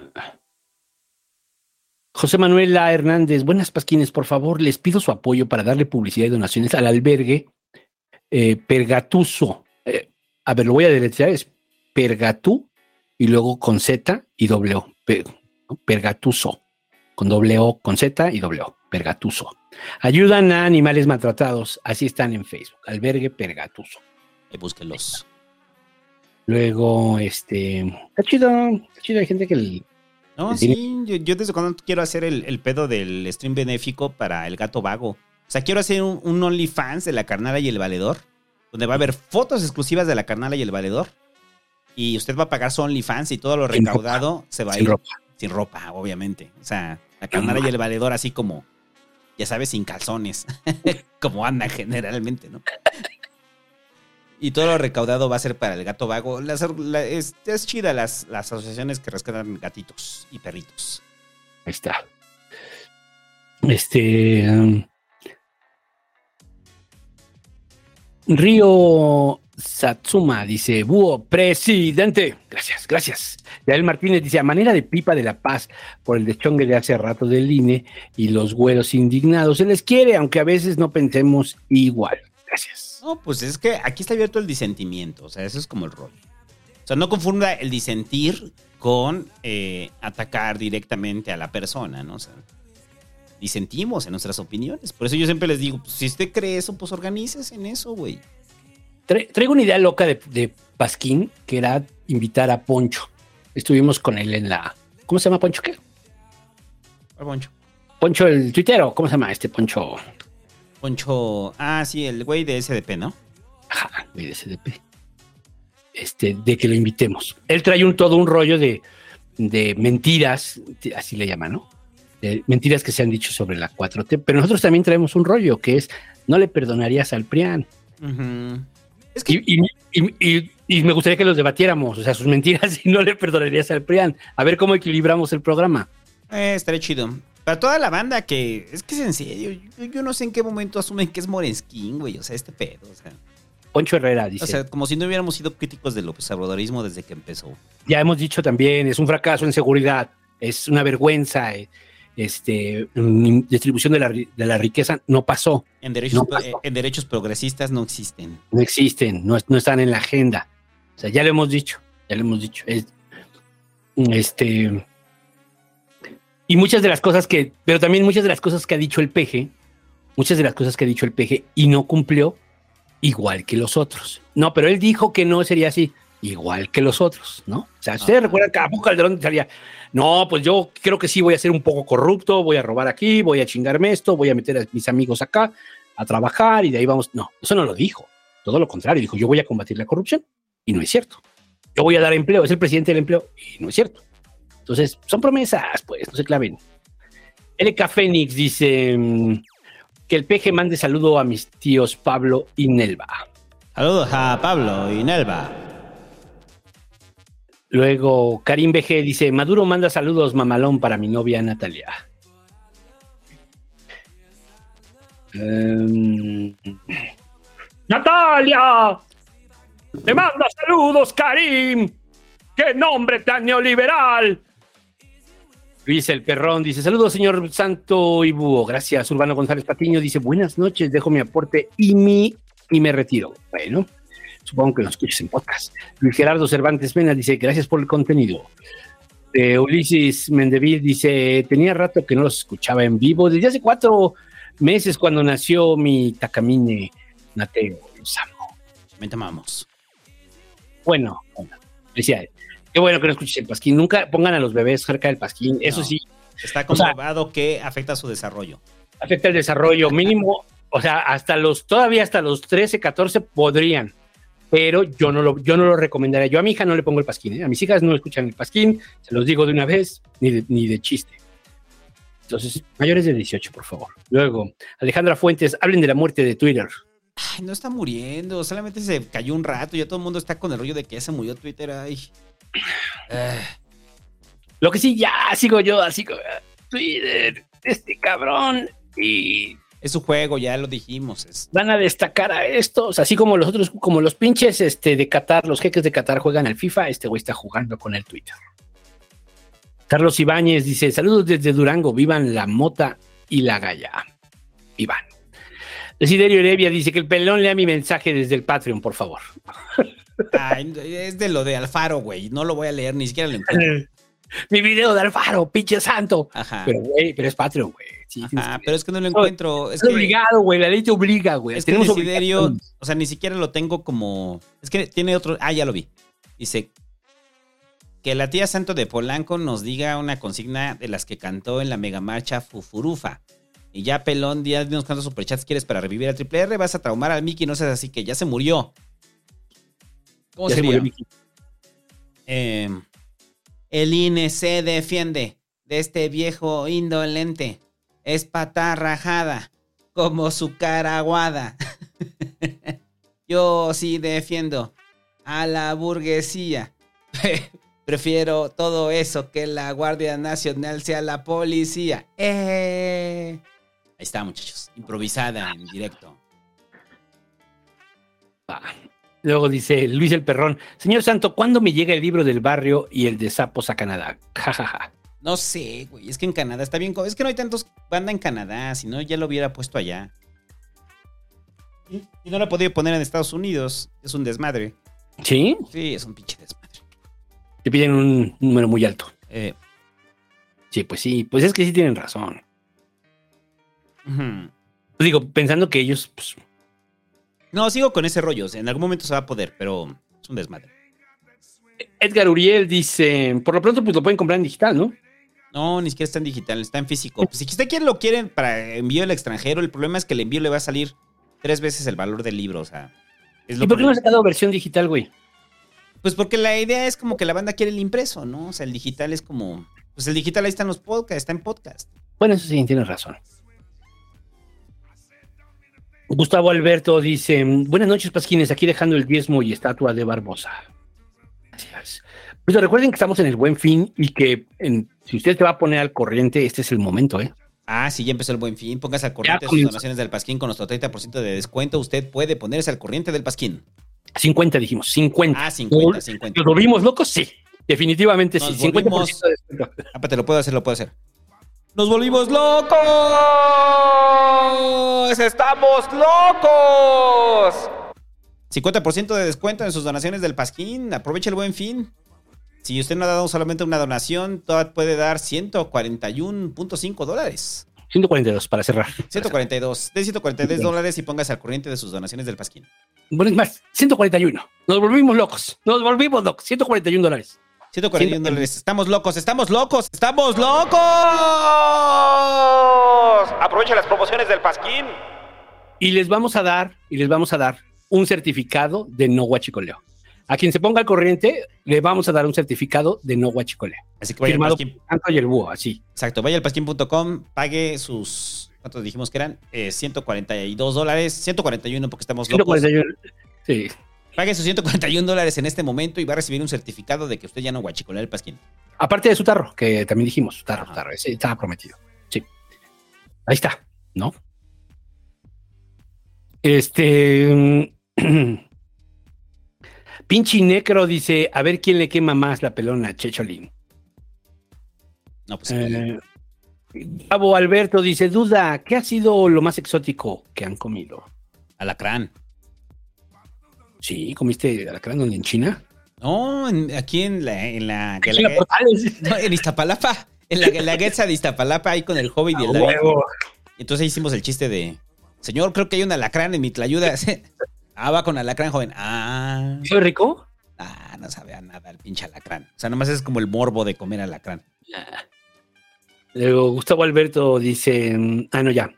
José Manuel A. Hernández, buenas pasquines, por favor, les pido su apoyo para darle publicidad y donaciones al albergue eh, Pergatuso. Eh, a ver, lo voy a deletrear, es Pergatú y luego con Z y. Pe- Pergatuso. Con doble O, con Z y doble O. Pergatuso. Ayudan a animales maltratados. Así están en Facebook. Albergue Pergatuso. Ahí búsquenlos. Luego, este. Está chido. Está chido. Hay gente que. No, sí, yo, yo desde cuando quiero hacer el, el pedo del stream benéfico para el gato vago. O sea, quiero hacer un, un OnlyFans de la carnala y el valedor, donde va a haber fotos exclusivas de la carnala y el valedor. Y usted va a pagar su OnlyFans y todo lo Sin recaudado se va a sin ir. ropa. Sin ropa, obviamente. O sea, la carnala y el valedor así como, ya sabes, sin calzones. *laughs* como andan generalmente, ¿no? *laughs* Y todo lo recaudado va a ser para el gato vago. La- es, es chida las, las asociaciones que rescatan gatitos y perritos. Ahí está. Este. um, Río Satsuma dice: Búho, presidente. Gracias, gracias. Yael Martínez dice: A manera de pipa de la paz por el deschongue de hace rato del INE y los güeros indignados. Se les quiere, aunque a veces no pensemos igual. Gracias. No, pues es que aquí está abierto el disentimiento. O sea, eso es como el rollo. O sea, no confunda el disentir con eh, atacar directamente a la persona, ¿no? O sea, disentimos en nuestras opiniones. Por eso yo siempre les digo, pues, si usted cree eso, pues organices en eso, güey. Tra- traigo una idea loca de, de Pasquín, que era invitar a Poncho. Estuvimos con él en la. ¿Cómo se llama Poncho? ¿Qué? ¿Cuál Poncho? Poncho el tuitero. ¿Cómo se llama este Poncho? Poncho. Ah, sí, el güey de SDP, ¿no? Ajá, güey de SDP. Este, de que lo invitemos. Él trae un todo un rollo de, de mentiras, así le llaman, ¿no? De mentiras que se han dicho sobre la 4T, pero nosotros también traemos un rollo que es no le perdonarías al PRIAN. Ujú. Y, y- y- y- y me gustaría que los debatiéramos, o sea, sus mentiras *laughs* y no le perdonarías al PRIAN. A ver cómo equilibramos el programa. Eh, estaría chido. Para toda la banda que. Es que es en serio. Yo, yo no sé en qué momento asumen que es Morenskin, güey. O sea, este pedo. O sea, Poncho Herrera dice, o sea, como si no hubiéramos sido críticos del observadorismo desde que empezó. ya hemos dicho también, es un fracaso en seguridad, es una vergüenza, eh, este, distribución de la, de la riqueza no pasó, En derechos, No pasó. en derechos progresistas no existen. no existen, no, no están en la agenda. O sea, ya lo hemos dicho, ya lo hemos dicho. Es- este, y muchas de las cosas que, pero también muchas de las cosas que ha dicho el peje, muchas de las cosas que ha dicho el peje y no cumplió, igual que los otros. No, pero él dijo que no sería así, igual que los otros, ¿no? O sea, ustedes recuerdan que a poco Calderón salía, no, pues yo creo que sí voy a ser un poco corrupto, voy a robar aquí, voy a chingarme esto, voy a meter a mis amigos acá a trabajar y de ahí vamos. No, eso no lo dijo. Todo lo contrario, dijo, yo voy a combatir la corrupción y no es cierto. Yo voy a dar empleo, es el presidente del empleo y no es cierto. Entonces, son promesas, pues, no se claven. LK Fénix dice mm, que el peje mande saludo a mis tíos Pablo y Nelva. Saludos a Pablo y Nelva. Luego, Karim BG dice: Maduro manda saludos mamalón para mi novia Natalia. Em, ¡Natalia! ¡Te manda saludos, Karim! ¡Qué nombre tan neoliberal! Luis el Perrón dice: Saludos, señor Santo y Búho. Gracias. Urbano González Patiño dice: Buenas noches, dejo mi aporte y, mi, y me retiro. Bueno, supongo que nos escuches en podcast. Luis Gerardo Cervantes Mena dice: Gracias por el contenido. Eh, Ulises Mendevil dice: Tenía rato que no los escuchaba en vivo. Desde hace cuatro meses, cuando nació mi Takamine Nateo. Los amo. Me tomamos. Bueno, bueno, felicidades. Qué bueno que no escuches el pasquín. Nunca pongan a los bebés cerca del pasquín. Eso sí, Está O sea- comprobado que afecta su desarrollo. afecta el desarrollo. Mínimo, O sea, hasta los, todavía hasta los 13, 14 podrían. Pero yo no lo, yo no lo recomendaría. Yo a mi hija no le pongo el pasquín. ¿eh? A mis hijas no escuchan el pasquín. Se los digo de una vez, ni de, ni de chiste. Entonces, mayores de 18, por favor. Luego, Alejandra Fuentes, hablen de la muerte de Twitter. Ay, no está muriendo, solamente se cayó un rato. Ya todo el mundo está con el rollo de que ya se murió Twitter. Ay. Ah, Lo que sí, ya sigo yo, así como Twitter, este cabrón. Y es su juego, ya lo dijimos. Es, van a destacar a estos, así como los otros, como los pinches este, de Qatar, los jeques de Qatar juegan al FIFA, este güey está jugando con el Twitter. Carlos Ibáñez dice: Saludos desde Durango, vivan la mota y la galla. Iván. Desiderio Heredia dice que el pelón lea mi mensaje desde el Patreon, por favor. *laughs* ay, es de lo de Alfaro, güey. No lo voy a leer, ni siquiera lo encuentro. *laughs* mi video de Alfaro, pinche santo. Ajá. Pero, güey, pero es Patreon, güey. Sí, Ajá, pero es que no lo encuentro. Es Es que, obligado, güey. La ley te obliga, güey. es que Desiderio, o sea, ni siquiera lo tengo como. Es que tiene otro. Ah, ya lo vi. Dice que la tía Santo de Polanco nos diga una consigna de las que cantó en la megamarcha Fufurufa. Y ya, pelón, ya dinos cuántos superchats quieres para revivir a Triple R. Vas a traumar al Mickey, no seas así que ya se murió. ¿Cómo Ya se murió. Eh, el INE se defiende de este viejo indolente. Es pata rajada, como su cara aguada. *laughs* Yo sí defiendo a la burguesía. *laughs* Prefiero todo eso que la Guardia Nacional sea la policía. ¡Eh! Ahí está, muchachos. Improvisada en directo. Luego dice Luis el Perrón, señor Santo, ¿cuándo me llega el libro del barrio y el de sapos a Canadá? Ja, ja, ja. No sé, güey. Es que en Canadá está bien. Es que no hay tantos banda en Canadá. Si no, ya lo hubiera puesto allá. Y y no lo he podido poner en Estados Unidos. Es un desmadre. ¿Sí? Sí, es un pinche desmadre. Te piden un número muy alto. Eh, Sí, pues sí, pues es que sí tienen razón. Pues digo, pensando que ellos, pues, No, sigo con ese rollo. en algún momento se va a poder, pero es un desmadre. Edgar Uriel dice, por lo pronto pues lo pueden comprar en digital, ¿no? No, ni siquiera está en digital, está en físico. Pues, si usted quiere lo quieren para envío al extranjero, el problema es que el envío le va a salir tres veces el valor del libro. O sea, es lo ¿Y por qué no han sacado versión digital, güey? Pues porque la idea es como que la banda quiere el impreso, ¿no? O sea, el digital es como. Pues el digital ahí están los podcasts, está en podcast. Bueno, eso sí, tienes razón. Gustavo Alberto dice, buenas noches, Pasquines, aquí dejando el diezmo y estatua de Barbosa. Gracias. Pues recuerden que estamos en el buen fin y que en- si usted se va a poner al corriente, este es el momento, ¿eh? Ah, sí, ya empezó el buen fin. Póngase al corriente de sus donaciones del Pasquín con nuestro 30% de descuento. Usted puede ponerse al corriente del Pasquín. 50 dijimos, 50. Ah, 50, 50. ¿Nos volvimos locos? Sí, definitivamente sí. Nos 50% volvimos- de descuento. Ah, te lo puedo hacer, lo puedo hacer. ¡Nos volvimos locos! ¡Estamos locos! 50% de descuento en sus donaciones del Pasquín. Aproveche el buen fin. Si usted no ha dado solamente una donación, todavía puede dar 141.5 dólares. 142 para cerrar. 142. De 142 dólares y póngase al corriente de sus donaciones del Pasquín. Bueno, es más, 141. Nos volvimos locos. Nos volvimos locos. 141 dólares. 141 dólares. Estamos locos, estamos locos, estamos locos. Aprovecha las promociones del Pasquín. Y les vamos a dar, y les vamos a dar un certificado de no guachicoleo. A quien se ponga al corriente, le vamos a dar un certificado de no guachicoleo. Así que vaya al Firmado Santo y el búho, así. Exacto, vaya al pasquín.com, pague sus. ¿Cuántos dijimos que eran? Eh, 142 dólares, 141 porque estamos locos. 141. Sí. Pague sus 141 dólares en este momento y va a recibir un certificado de que usted ya no guachicolea el pasquín. Aparte de su tarro, que también dijimos, su tarro, tarro, ese estaba prometido. Sí. Ahí está, ¿no? Este. mm, *clears throat* Pinche Necro dice: A ver quién le quema más la pelona a Checholín. No, pues. Eh, Gabo Alberto dice: Duda, ¿qué ha sido lo más exótico que han comido? Alacrán. Sí, comiste alacrán donde en China. No, en- aquí en la. En la, en la Portales. No, en Iztapalapa. En la, en la Guetza de Iztapalapa, ahí con el Hobbit y el A David. huevo. Entonces hicimos el chiste de. Señor, creo que hay un alacrán en mi tlayuda. *laughs* ah, va con alacrán, joven. Ah. ¿Soy rico? Ah, no sabe a nada el pinche alacrán. O sea, nomás es como el morbo de comer alacrán. Luego Gustavo Alberto dice, mm, ah, no, ya.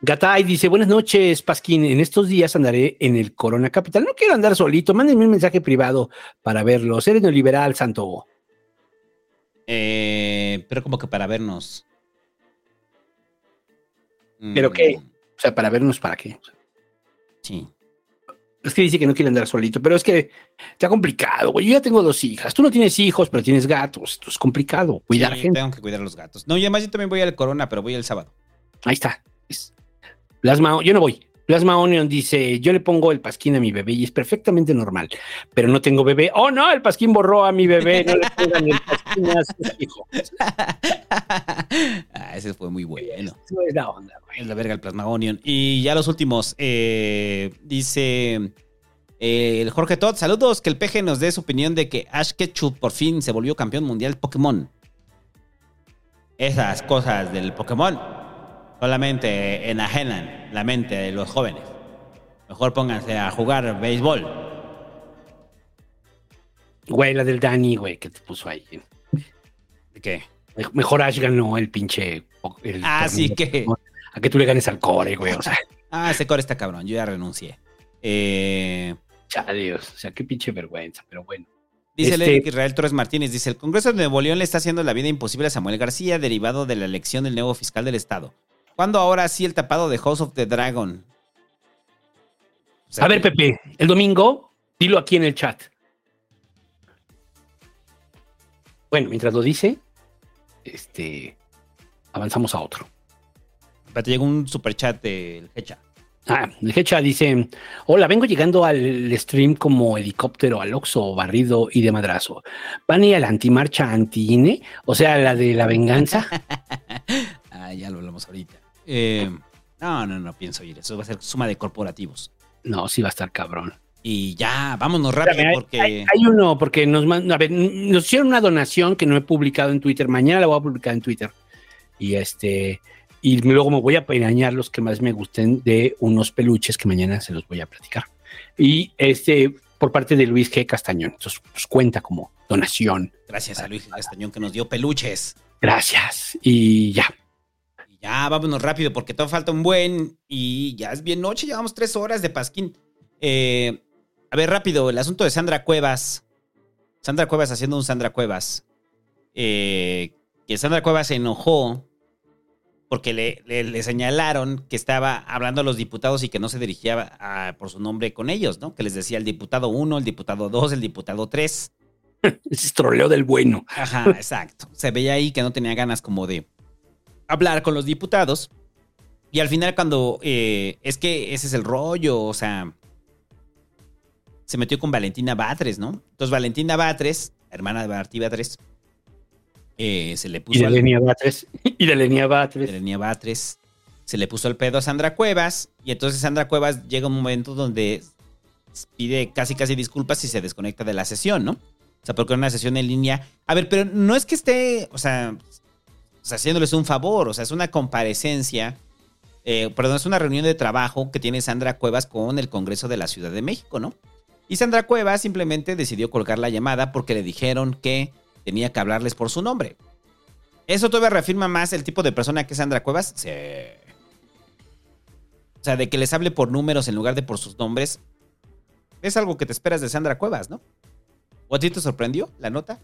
Gatay dice, buenas noches, Pasquín. En estos días andaré en el Corona Capital. No quiero andar solito. Mándenme un mensaje privado para verlos. Eres neoliberal, Santo. Eh, pero como que para vernos. ¿Pero Mm, qué? O sea, para vernos, ¿para qué? Sí. Es que dice que no quiere andar solito, pero es que está complicado, güey. Yo ya tengo dos hijas. Tú no tienes hijos, pero tienes gatos. Esto es complicado. Cuidar Sí, gente. Tengo que cuidar a los gatos. No, y además yo también voy al Corona, pero voy el sábado. Ahí está. Plasma, yo no voy. Plasma Onion dice, yo le pongo el pasquín a mi bebé y es perfectamente normal, pero no tengo bebé. Oh, no, el pasquín borró a mi bebé. No le pongan el pasquín a su hijo. *laughs* Ah, ese fue muy bueno. Eso es la onda, güey. Es la verga el Plasma Onion. Y ya los últimos. eh, dice eh, el Jorge Todd. Saludos. Que el PG nos dé su opinión de que Ash Ketchum por fin se volvió campeón mundial Pokémon. Esas cosas del Pokémon solamente enajenan la mente de los jóvenes. Mejor pónganse a jugar béisbol. Güey, la del Dani, güey, que te puso ahí. ¿De qué? Me- Mejor Ash ganó el pinche. el Ah, sí, torneo. que. A que tú le ganes al core, güey. O sea, Ah, ese core está cabrón. Yo ya renuncié. Eh. Dios, o sea, qué pinche vergüenza, pero bueno. Dice el Este- Eric Israel Torres Martínez, dice, el Congreso de Nuevo León le está haciendo la vida imposible a Samuel García derivado de la elección del nuevo fiscal del Estado. ¿Cuándo ahora sí el tapado de House of the Dragon? O sea, A ver, Pepe, el domingo, dilo aquí en el chat. Bueno, mientras lo dice, este, avanzamos a otro. Te llegó un superchat del Hecha. Ah, el Hecha dice, hola, vengo llegando al stream como helicóptero al Oxo, barrido y de madrazo. ¿Van a ir a la antimarcha anti-INE? O sea, la de la venganza. *laughs* Ah, ya lo hablamos ahorita. Eh, no, no, no pienso ir. Eso va a ser suma de corporativos. No, sí va a estar cabrón. Y ya, vámonos rápido hay- porque... hay, hay uno, porque nos, a ver, nos hicieron una donación que no he publicado en Twitter. Mañana la voy a publicar en Twitter. Y este, y luego me voy a peñañar los que más me gusten de unos peluches que mañana se los voy a platicar. Y este, por parte de Luis G. Castañón. Entonces, pues cuenta como donación. Gracias a Luis Castañón que nos dio peluches. Gracias. Y ya. Y ya, vámonos rápido porque todo falta un buen. Y ya es bien noche, llevamos tres horas de Pasquín. Eh, a ver, rápido, el asunto de Sandra Cuevas. Sandra Cuevas haciendo un Sandra Cuevas. Eh, que Sandra Cuevas se enojó porque le, le- le señalaron que estaba hablando a los diputados y que no se dirigía a- por su nombre con ellos, ¿no? Que les decía el diputado 1, el diputado 2, el diputado 3. Ese es troleo del bueno. Ajá, *laughs* exacto. Se veía ahí que no tenía ganas como de hablar con los diputados. Y al final cuando... eh, es que ese es el rollo, o sea... Se metió con Valentina Batres, ¿no? Entonces Valentina Batres, hermana de Martí Batres, eh, se le puso... Y de Lenia Batres. *laughs* Y de Lenia Batres. de Lenia Batres, se le puso el pedo a Sandra Cuevas y entonces Sandra Cuevas llega un momento donde pide casi casi disculpas y se desconecta de la sesión, ¿no? O sea, porque era una sesión en línea. A ver, pero no es que esté, o sea, haciéndoles un favor, o sea, es una comparecencia, eh, perdón, es una reunión de trabajo que tiene Sandra Cuevas con el Congreso de la Ciudad de México, ¿no? Y Sandra Cuevas simplemente decidió colgar la llamada porque le dijeron que tenía que hablarles por su nombre. ¿Eso todavía reafirma más el tipo de persona que es Sandra Cuevas? Sí. O sea, de que les hable por números en lugar de por sus nombres. Es algo que te esperas de Sandra Cuevas, ¿no? ¿O a ti te sorprendió la nota?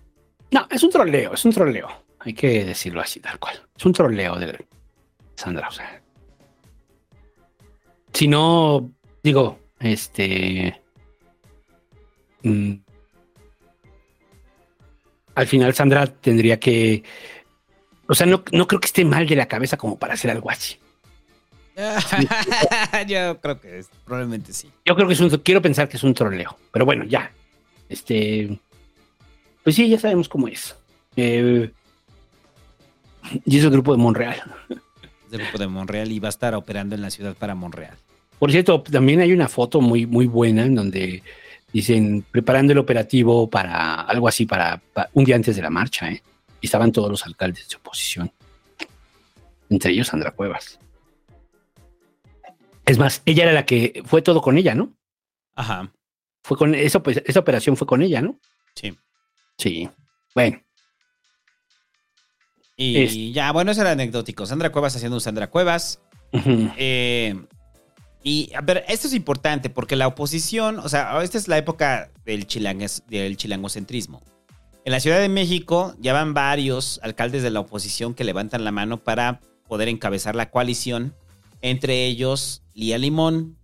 No, es un troleo, es un troleo. Hay que decirlo así, tal cual. Es un troleo de Sandra. O sea. Si no, digo, este. mm, al final Sandra tendría que. O sea, no, no creo que esté mal de la cabeza como para hacer algo así. *laughs* Yo creo que es- probablemente sí. Yo creo que es un. Quiero pensar que es un troleo. Pero bueno, ya. Este. Pues sí, ya sabemos cómo es. Eh, y es el grupo de Monreal. Es del grupo de Monreal y va a estar operando en la ciudad para Monreal. Por cierto, también hay una foto muy, muy buena en donde dicen preparando el operativo para algo así para, pa- un día antes de la marcha, ¿eh? Y estaban todos los alcaldes de oposición. Entre ellos Sandra Cuevas. Es más, ella era la que fue todo con ella, ¿no? Ajá. Fue con esa, pues, esa operación fue con ella, ¿no? Sí. Sí. Bueno, Y Es- ya, bueno, eso era anecdótico. Sandra Cuevas haciendo un Sandra Cuevas. Eh, y, a ver, esto es importante porque la oposición, o sea, esta es la época del, chilangues- del chilangocentrismo. En la Ciudad de México ya van varios alcaldes de la oposición que levantan la mano para poder encabezar la coalición, entre ellos Lía Limón,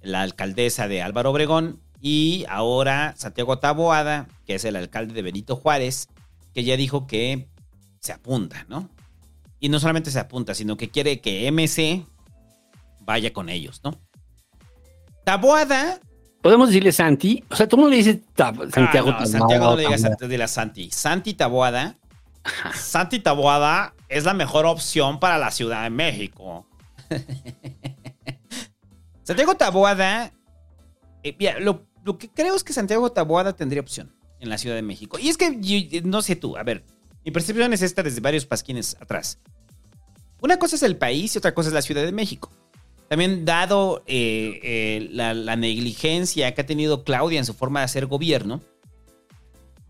la alcaldesa de Álvaro Obregón, y ahora Santiago Taboada, que es el alcalde de Benito Juárez, que ya dijo que se apunta, ¿no? Y no solamente se apunta, sino que quiere que MC vaya con ellos, ¿no? Taboada. Podemos decirle Santi. O sea, el mundo le dice Tab- Santiago. Ah, no, Santiago no le digas antes de la Santi. Santi Taboada. Santi Taboada es la mejor opción para la Ciudad de México. *laughs* Santiago Taboada. eh, mira, lo, lo que creo es que Santiago Taboada tendría opción en la Ciudad de México. Y es que yo- no sé tú, a ver, mi percepción es esta desde varios pasquines atrás. Una cosa es el país y otra cosa es la Ciudad de México. También dado eh, eh, la, negligencia que ha tenido Claudia en su forma de hacer gobierno,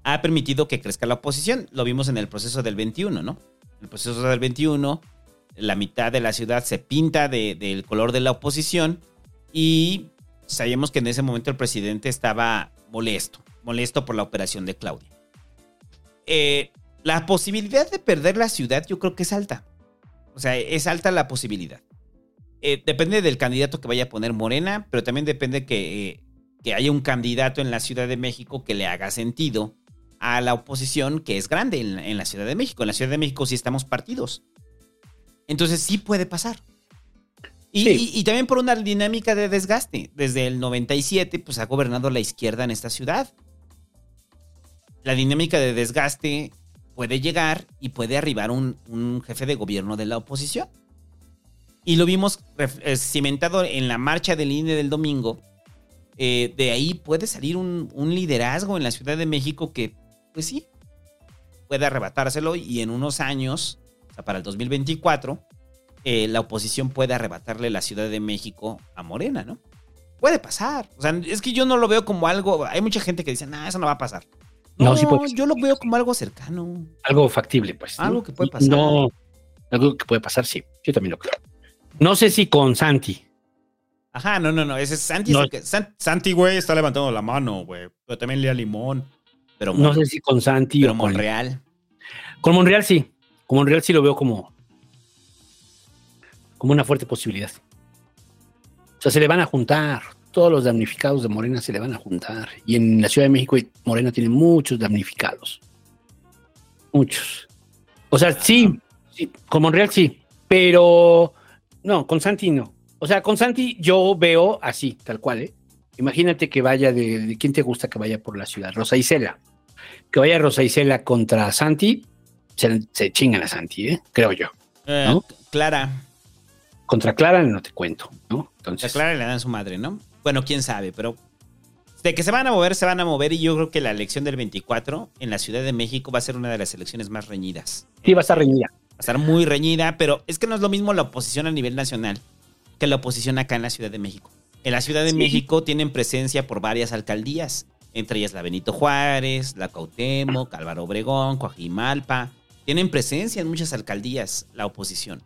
ha permitido que crezca la oposición. Lo vimos en el proceso del 21, ¿no? En el proceso del 21, la mitad de la ciudad se pinta de- del color de la oposición y sabíamos que en ese momento el presidente estaba molesto, molesto por la operación de Claudia. Eh, la posibilidad de perder la ciudad yo creo que es alta. O sea, es alta la posibilidad. Eh, depende del candidato que vaya a poner Morena, pero también depende que, eh, que haya un candidato en la Ciudad de México que le haga sentido a la oposición que es grande en, en la Ciudad de México. En la Ciudad de México sí estamos partidos. Entonces sí puede pasar. Y, y- y también por una dinámica de desgaste. Desde el 97 pues ha gobernado la izquierda en esta ciudad. La dinámica de desgaste puede llegar y puede arribar un, un jefe de gobierno de la oposición. Y lo vimos eh, cimentado en la marcha del INE del domingo. Eh, de ahí puede salir un, un liderazgo en la Ciudad de México que, pues sí, puede arrebatárselo y en unos años, o sea, para el 2024, eh, la oposición puede arrebatarle la Ciudad de México a Morena, ¿no? Puede pasar. O sea, es que yo no lo veo como algo. Hay mucha gente que dice, nah, eso no va a pasar. No, sí puede yo lo veo como algo cercano. Algo factible, pues. ¿no? Algo que puede pasar. No, algo que puede pasar, sí. Yo también lo creo. No sé si con Santi. Ajá, no, no, no. Ese es Santi. No. es que- San- Santi, güey, está levantando la mano, güey. Pero también lea limón. Pero No sé si con Santi pero o con Monreal. Con Monreal sí. Con Monreal sí lo veo como. como una fuerte posibilidad. O sea, se le van a juntar. Todos los damnificados de Morena se le van a juntar. Y en la Ciudad de México Morena tiene muchos damnificados. Muchos. O sea, sí, sí, con Monreal sí. Pero no, con Santi no. O sea, con Santi yo veo así, tal cual, ¿eh? Imagínate que vaya de, de quién te gusta que vaya por la ciudad. Rosa Isela. Que vaya Rosa Isela contra Santi. Se, se chingan a Santi, ¿eh? Creo yo. Eh. Clara. Contra Clara no te cuento, ¿no? A Entonces, Clara le dan su madre, ¿no? Bueno, quién sabe, pero de que se van a mover, se van a mover. Y yo creo que la elección del 24 en la Ciudad de México va a ser una de las elecciones más reñidas. sí va a estar reñida. Va a estar muy reñida, pero es que no es lo mismo la oposición a nivel nacional que la oposición acá en la Ciudad de México. En la Ciudad de Sí. México tienen presencia por varias alcaldías, entre ellas la Benito Juárez, la Cuauhtémoc, Álvaro Obregón, Coajimalpa. Tienen presencia en muchas alcaldías la oposición.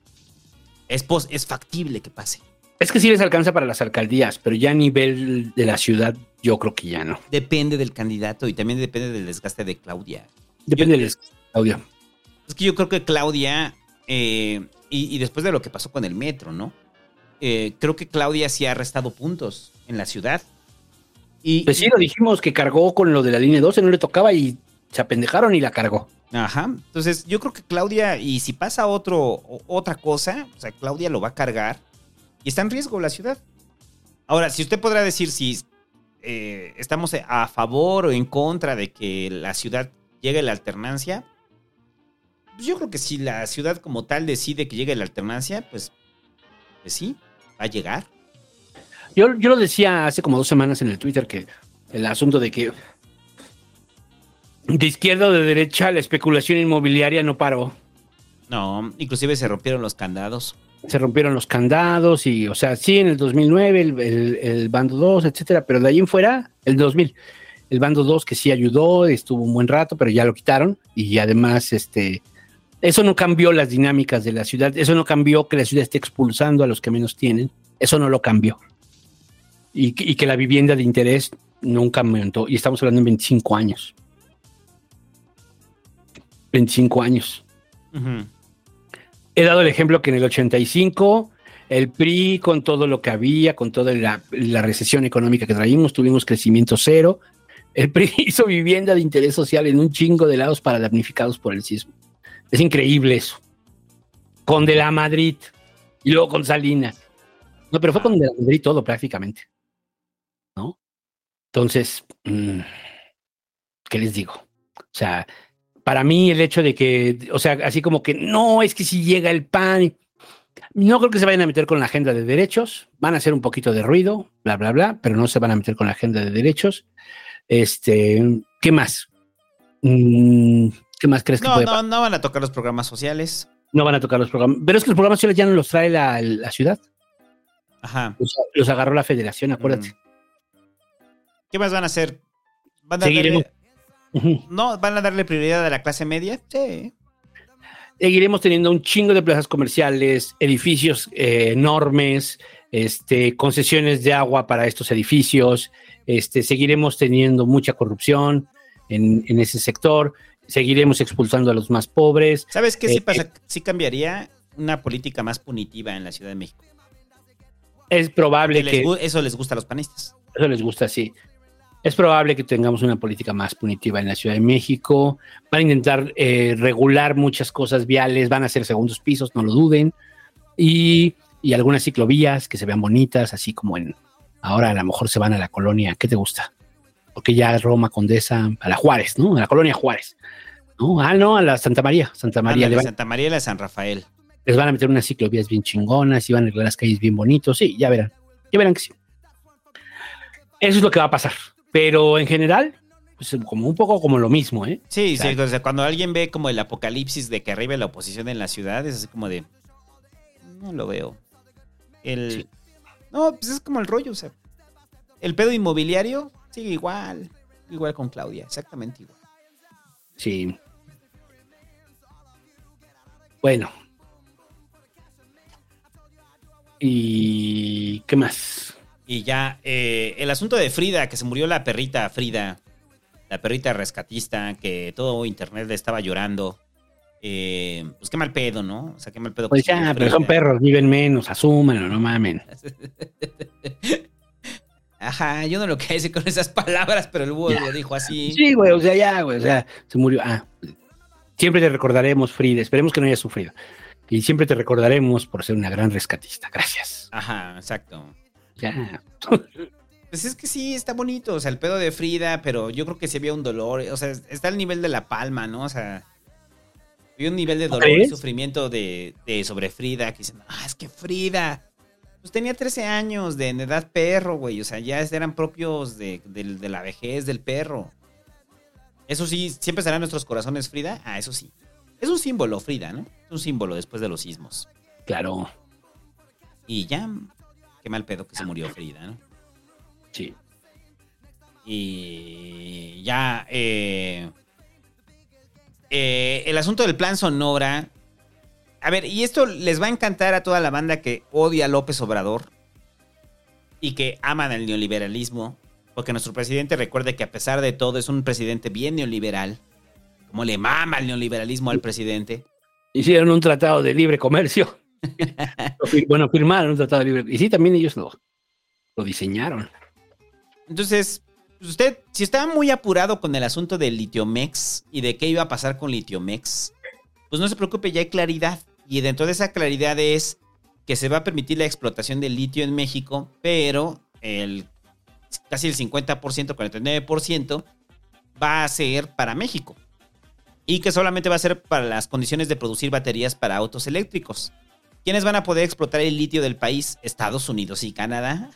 Es, pos- es factible que pase. Es que sí les alcanza para las alcaldías, pero ya a nivel de la ciudad, yo creo que ya no. Depende del candidato y también depende del desgaste de Claudia. Depende del audio. Es que yo creo que Claudia, eh, y, y después de lo que pasó con el metro, ¿no? Eh, creo que Claudia sí ha restado puntos en la ciudad. Y, Pues sí, lo dijimos que cargó con lo de la línea 12, no le tocaba y se apendejaron y la cargó. Ajá. Entonces, yo creo que Claudia, y si pasa otro, otra cosa, o sea, Claudia lo va a cargar y está en riesgo la ciudad. Ahora, si usted podrá decir si eh, estamos a favor o en contra de que la ciudad llegue a la alternancia, pues yo creo que si la ciudad como tal decide que llegue a la alternancia, pues, pues sí, va a llegar. Yo, yo lo decía hace como dos semanas en el Twitter que el asunto de que de izquierda o de derecha la especulación inmobiliaria no paró. No, inclusive se rompieron los candados. Se rompieron los candados y, o sea, sí, en el 2009 el, el- el bando 2, etcétera, pero de ahí en fuera, el 2000, el bando 2 que sí ayudó, estuvo un buen rato, pero ya lo quitaron y además, este, Eso no cambió las dinámicas de la ciudad, eso no cambió que la ciudad esté expulsando a los que menos tienen, eso no lo cambió. Y, que- la vivienda de interés nunca aumentó, y estamos hablando en 25 años. 25 años. He dado el ejemplo que en el 85 el PRI con todo lo que había, con toda la, recesión económica que traímos, tuvimos crecimiento cero. El PRI *laughs* hizo vivienda de interés social en un chingo de lados para damnificados por el sismo. Es increíble eso. Con De la Madrid y luego con Salinas. No, pero fue con De la Madrid todo prácticamente. ¿No? Entonces, mm, ¿qué les digo? O sea, para mí el hecho de que, o sea, así como que no, es que si llega el PAN, no creo que se vayan a meter con la agenda de derechos, van a hacer un poquito de ruido, bla, bla, bla, pero no se van a meter con la agenda de derechos. Este, ¿qué más? Mm, ¿Qué más crees que No, puede no, no van a tocar los programas sociales. No van a tocar los programas, pero es que los programas sociales ya no los trae la, la ciudad, Ajá. los, los agarró la federación, acuérdate. ¿Qué más van a hacer? ¿Van a darle, No, ¿Van a darle prioridad a la clase media? Sí. seguiremos teniendo un chingo de plazas comerciales, edificios eh, enormes, este, concesiones de agua para estos edificios, este, seguiremos teniendo mucha corrupción en, en ese sector, seguiremos expulsando a los más pobres. ¿Sabes qué sí Eh, pasa? Sí cambiaría una política más punitiva en la Ciudad de México. Es probable Que les eso les gusta a los panistas. eso les gusta así. Es probable que tengamos una política más punitiva en la Ciudad de México. Van a intentar eh, regular muchas cosas viales, van a hacer segundos pisos, no lo duden. Y, y algunas ciclovías que se vean bonitas, así como en. Ahora a lo mejor se van a la colonia. ¿Qué te gusta? Porque ya Roma, Condesa, a la Juárez, ¿no? A la colonia Juárez. ¿no? Ah, no, a la Santa María. Santa María. Van- Santa María y la San Rafael. les van a meter unas ciclovías bien chingonas y van a arreglar las calles bien bonitos. Sí, ya verán. Ya verán que sí. Eso es lo que va a pasar. Pero en general, pues como un poco como lo mismo, ¿eh? Sí, O sea, sí, o sea, cuando alguien ve como el apocalipsis de que arriba la oposición en la ciudad, es así como de. No lo veo. El. No, pues es como el rollo, o sea. El pedo inmobiliario sigue igual. Igual con Claudia, exactamente igual. Sí. Bueno. ¿Y qué más? Y ya, eh, el asunto de Frida, que se murió la perrita Frida, la perrita rescatista, que todo internet le estaba llorando. Eh, pues qué mal pedo, ¿no? O sea, qué mal pedo. Pues ya, pero son perros, viven menos, asúmanlo, no mamen. *laughs* Ajá, yo no lo decir con esas palabras, pero el búho Ya. lo dijo así. Sí, güey, o sea, ya, güey, o sea, se murió. Ah, siempre te recordaremos, Frida. Esperemos que no hayas sufrido. Y siempre te recordaremos por ser una gran rescatista. Gracias. Ajá, exacto. Ya. *laughs* Pues es que sí, está bonito, o sea, el pedo de Frida, pero yo creo que sí había un dolor, o sea, está al nivel de la palma, ¿no? O sea, había un nivel de dolor y sufrimiento de, de sobre Frida, que dicen, ah, es que Frida, pues tenía 13 años de edad perro, güey, o sea, ya eran propios de la vejez del perro. Eso sí, siempre estará en nuestros corazones Frida, ah, eso sí. Es un símbolo, Frida, ¿no? Es un símbolo después de los sismos. Claro. Y ya, qué mal pedo que se murió Frida, ¿no? Sí. Y ya, eh, eh, el asunto del plan Sonora. A ver, y esto les va a encantar a toda la banda que odia a López Obrador y que aman el neoliberalismo, porque nuestro presidente recuerde que a pesar de todo es un presidente bien neoliberal, como le mama el neoliberalismo al presidente. Hicieron un tratado de libre comercio. Bueno, firmaron un tratado de libre Y sí, también ellos lo, lo diseñaron. Entonces, pues usted, si estaba muy apurado con el asunto del Litiomex y de qué iba a pasar con Litiomex, pues no se preocupe, ya hay claridad. Y dentro de esa claridad es que se va a permitir la explotación del litio en México, pero el casi el 50%, 49% va a ser para México. Y que solamente va a ser para las condiciones de producir baterías para autos eléctricos. ¿Quiénes van a poder explotar el litio del país? Estados Unidos y Canadá.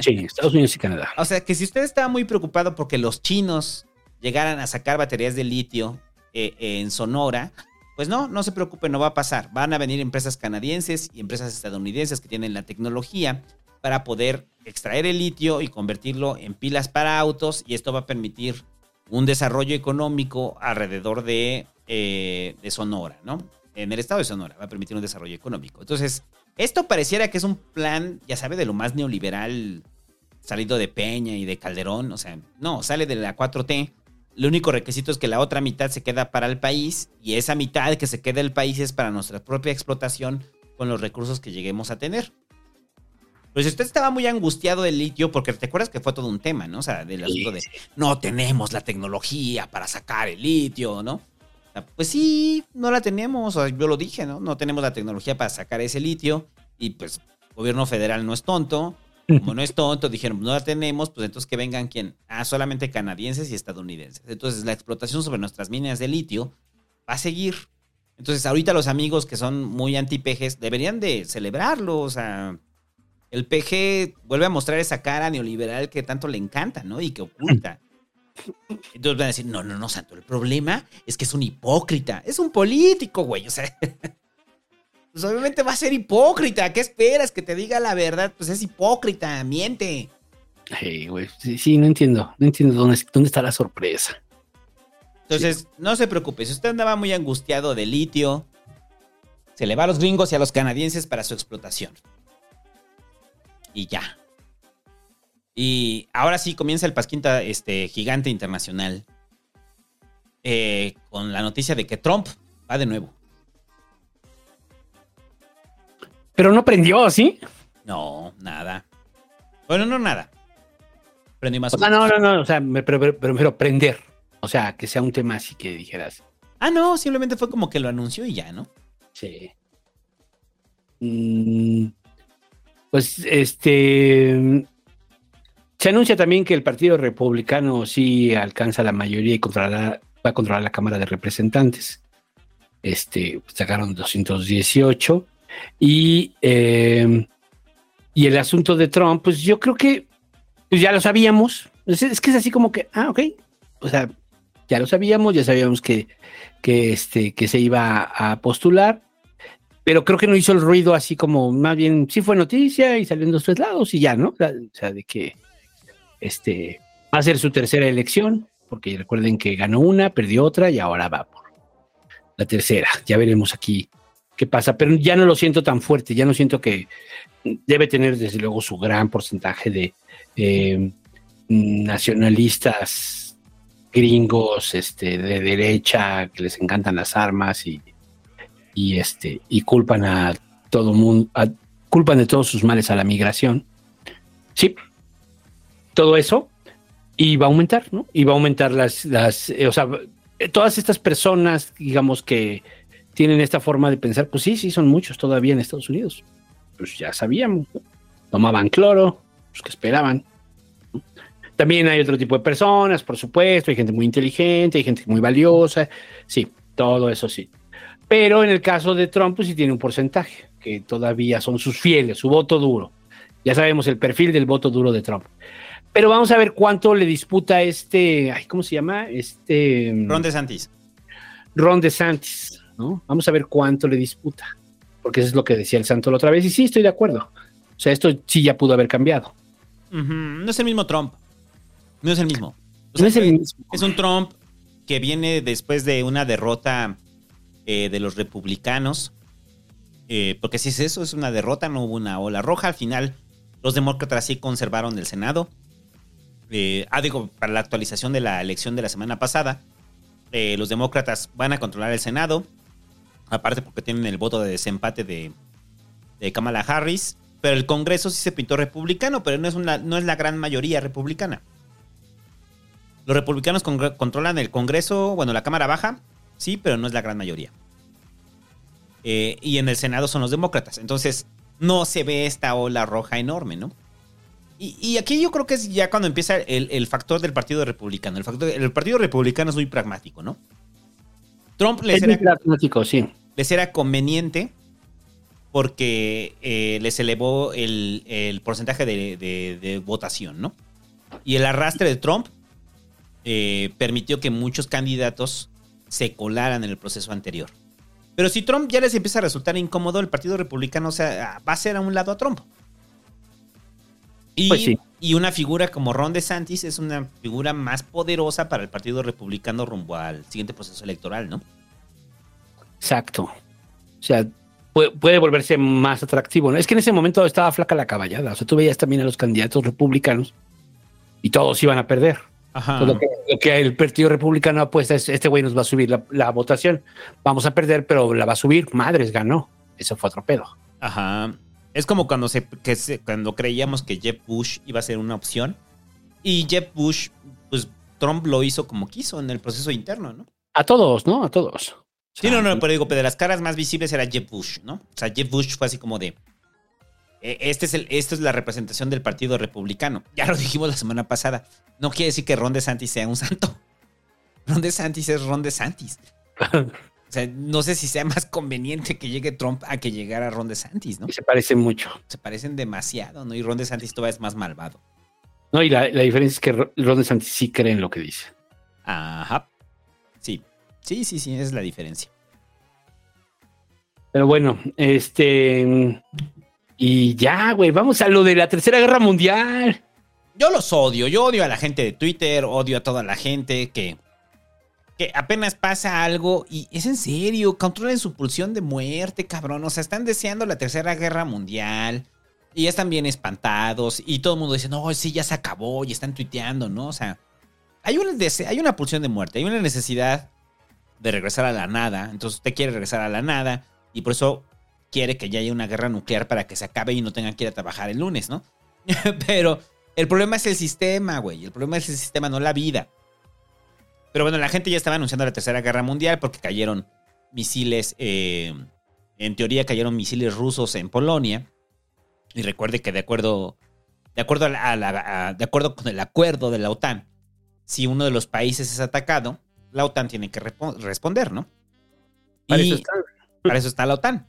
Sí, Estados Unidos y Canadá. O sea, que si usted estaba muy preocupado porque los chinos llegaran a sacar baterías de litio eh, en Sonora, pues no, no se preocupe, no va a pasar. Van a venir empresas canadienses y empresas estadounidenses que tienen la tecnología para poder extraer el litio y convertirlo en pilas para autos y esto va a permitir un desarrollo económico alrededor de eh, de Sonora, ¿no? En el estado de Sonora va a permitir un desarrollo económico. Entonces, esto pareciera que es un plan, ya sabe, de lo más neoliberal salido de Peña y de Calderón. O sea, no, sale de la 4T. El único requisito es que la otra mitad se queda para el país y esa mitad que se queda el país es para nuestra propia explotación con los recursos que lleguemos a tener. Pues usted estaba muy angustiado del litio porque te acuerdas que fue todo un tema, ¿no? O sea, del asunto de no tenemos la tecnología para sacar el litio, ¿no? Pues sí, no la tenemos, o sea, yo lo dije, ¿no? No tenemos la tecnología para sacar ese litio y pues el gobierno federal no es tonto. Como no es tonto, dijeron, no la tenemos, pues entonces que vengan quién? Ah, solamente canadienses y estadounidenses. Entonces la explotación sobre nuestras minas de litio va a seguir. Entonces ahorita los amigos que son muy anti-pejes deberían de celebrarlo, o sea, el PG vuelve a mostrar esa cara neoliberal que tanto le encanta, ¿no? Y que oculta. Entonces van a decir, no, no, no, Santo, el problema es que es un hipócrita. Es un político, güey. O sea, *laughs* pues obviamente va a ser hipócrita. ¿Qué esperas? Que te diga la verdad. Pues es hipócrita, miente. Hey, güey, sí, sí, no entiendo. No entiendo dónde, dónde está la sorpresa. Entonces, no se preocupe. Si usted andaba muy angustiado de litio, se le va a los gringos y a los canadienses para su explotación. Y ya. Y ahora sí comienza el Pasquinta este, gigante internacional. eh, con la noticia de que Trump va de nuevo. Pero no prendió, ¿sí? No, nada. Bueno, no nada. Prendió más. O sea, no, no, no. O sea, me, pero- pero prender. O sea, que sea un tema así que dijeras. Ah, no, simplemente fue como que lo anunció y ya, ¿no? Sí. Mm, pues este. Se anuncia también que el Partido Republicano sí alcanza la mayoría y controlará- va a controlar la Cámara de Representantes. Este, sacaron 218. Y, eh, y el asunto de Trump, pues yo creo que pues ya lo sabíamos. Es, que es así como que, ah, ok. O sea, ya lo sabíamos, ya sabíamos que, que, este, que se iba a postular, pero creo que no hizo el ruido así como, más bien, sí fue noticia y salió en los tres lados y ya, ¿no? O sea, de que este, va a ser su tercera elección, porque recuerden que ganó una, perdió otra y ahora va por la tercera. Ya veremos aquí qué pasa, pero ya no lo siento tan fuerte, ya no siento que debe tener desde luego su gran porcentaje de eh, nacionalistas gringos este, de derecha que les encantan las armas y, y, este, y culpan a todo mundo, culpan de todos sus males a la migración. Sí, todo eso y va a aumentar, ¿no? Y va a aumentar las, las eh, o sea, eh, todas estas personas, digamos, que tienen esta forma de pensar, pues sí, sí, son muchos todavía en Estados Unidos. Pues ya sabíamos, ¿no? Tomaban cloro, pues que esperaban. También hay otro tipo de personas, por supuesto, hay gente muy inteligente, hay gente muy valiosa, sí, todo eso sí. Pero en el caso de Trump, pues sí tiene un porcentaje, que todavía son sus fieles, su voto duro. Ya sabemos el perfil del voto duro de Trump. Pero vamos a ver cuánto le disputa este, ay, ¿cómo se llama? Este Ron DeSantis. Ron DeSantis, ¿no? Vamos a ver cuánto le disputa, porque eso es lo que decía el santo la otra vez y sí, estoy de acuerdo. O sea, esto sí ya pudo haber cambiado. No es el mismo Trump. No es el mismo. O No sea, es el mismo. Es un Trump que viene después de una derrota eh, de los republicanos. Eh, porque si es eso, es una derrota, no hubo una ola roja. Al final, los demócratas sí conservaron el Senado. Eh, ah, digo, para la actualización de la elección de la semana pasada, eh, los demócratas van a controlar el Senado. Aparte porque tienen el voto de desempate de, de Kamala Harris. Pero el Congreso sí se pintó republicano, pero no es, una, no es la gran mayoría republicana. Los republicanos controlan el Congreso, bueno, la Cámara Baja, sí, pero no es la gran mayoría. Eh, y en el Senado son los demócratas. Entonces, no se ve esta ola roja enorme, ¿no? Y, y aquí yo creo que es ya cuando empieza el, el factor del Partido Republicano. El, factor, el Partido Republicano es muy pragmático, ¿no? Trump les Es muy era, pragmático, sí. les era conveniente porque eh, les elevó el, el porcentaje de, de- de votación, ¿no? Y el arrastre de Trump eh, permitió que muchos candidatos se colaran en el proceso anterior. Pero si Trump ya les empieza a resultar incómodo, el Partido Republicano o sea, va a ser a un lado a Trump. Y, Pues sí. y una figura como Ron DeSantis es una figura más poderosa para el Partido Republicano rumbo al siguiente proceso electoral, ¿no? Exacto. O sea, puede, puede volverse más atractivo. ¿no? Es que en ese momento estaba flaca la caballada. O sea, tú veías también a los candidatos republicanos y todos iban a perder. Ajá. Entonces, Lo, que, lo que el Partido Republicano apuesta es, este güey nos va a subir la, la votación. Vamos a perder, pero la va a subir. Madres, ganó. Eso fue otro pedo. Ajá. Es como cuando, se, que se- cuando creíamos que Jeb Bush iba a ser una opción. Y Jeb Bush, pues Trump lo hizo como quiso en el proceso interno, ¿no? A todos, ¿no? A todos. Sí, no, no, pero digo, pero de las caras más visibles era Jeb Bush, ¿no? O sea, Jeb Bush fue así como de. eh, Este es el, esta es la representación del Partido Republicano. Ya lo dijimos la semana pasada. No quiere decir que Ron DeSantis sea un santo. *laughs* Ron DeSantis es Ron DeSantis. *laughs* O sea, no sé si sea *laughs* más conveniente que llegue Trump a que llegara Ron DeSantis, ¿no? Se parecen mucho. Se parecen demasiado, ¿no? Y Ron DeSantis todavía es más malvado. No, y la, la diferencia es que Ro- Ron DeSantis sí cree en lo que dice. Ajá. Sí. Sí, sí, sí, esa es la diferencia. Pero bueno, este. Y ya, güey, vamos a lo de la Tercera Guerra Mundial. Yo los odio, yo odio a la gente de Twitter, odio a toda la gente que, que apenas pasa algo y es en serio, controlen su pulsión de muerte, cabrón. O sea, están deseando la tercera guerra mundial y ya están bien espantados y todo el mundo dice, no, sí, ya se acabó y están tuiteando, ¿no? O sea, hay un deseo, hay una pulsión de muerte, hay una necesidad de regresar a la nada. Entonces usted quiere regresar a la nada y por eso quiere que ya haya una guerra nuclear para que se acabe y no tengan que ir a trabajar el lunes, ¿no? *laughs* Pero el problema es el sistema, güey. El problema es el sistema, no la vida. Pero bueno, la gente ya estaba anunciando la Tercera Guerra Mundial porque cayeron misiles, eh, en teoría cayeron misiles rusos en Polonia. Y recuerde que de acuerdo, de acuerdo, a la- a la- a- de acuerdo con el acuerdo de la OTAN, si uno de los países es atacado, la OTAN tiene que responder, ¿no? Para Y eso está. para eso está la OTAN.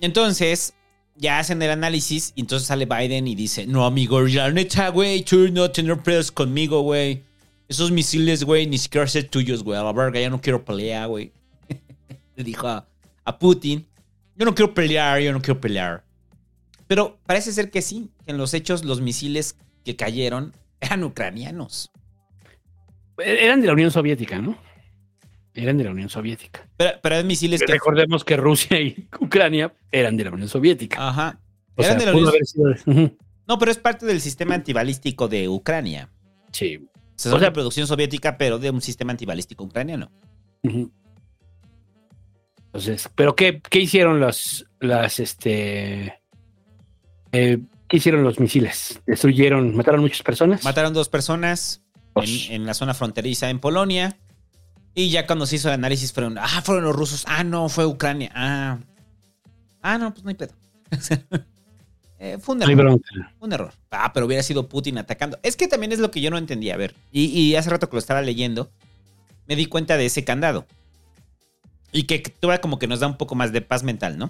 Entonces, ya hacen el análisis y entonces sale Biden y dice, no, amigo, ya neta, güey, tú no tener pedos conmigo, güey. Esos misiles, güey, ni siquiera ser tuyos, güey. A la verga, ya no quiero pelear, güey. *laughs* Le dijo a, a Putin, yo no quiero pelear, yo no quiero pelear. Pero parece ser que sí, que en los hechos los misiles que cayeron eran ucranianos. Eran de la Unión Soviética, ¿no? Eran de la Unión Soviética. Pero, pero eran misiles que... Recordemos que Rusia y *laughs* Ucrania eran de la Unión Soviética. Ajá. O Eran sea, de la Unión- Ujú. *laughs* No, pero es parte del sistema antibalístico de Ucrania. Sí. Sea- de producción soviética, pero de un sistema antibalístico ucraniano. Entonces, ¿pero qué, qué hicieron los, las, este, eh, qué hicieron los misiles? ¿Destruyeron, mataron muchas personas? Mataron dos personas en, en la zona fronteriza en Polonia. Y ya cuando se hizo el análisis fueron, ah, fueron los rusos. Ah, no, fue Ucrania. Ah, ah no, pues no hay pedo. *laughs* Eh, fue un error. Un error. Ah, pero hubiera sido Putin atacando. Es que también es lo que yo no entendía. A ver, y, y hace rato que lo estaba leyendo, me di cuenta de ese candado. Y que todavía como que nos da un poco más de paz mental, ¿no?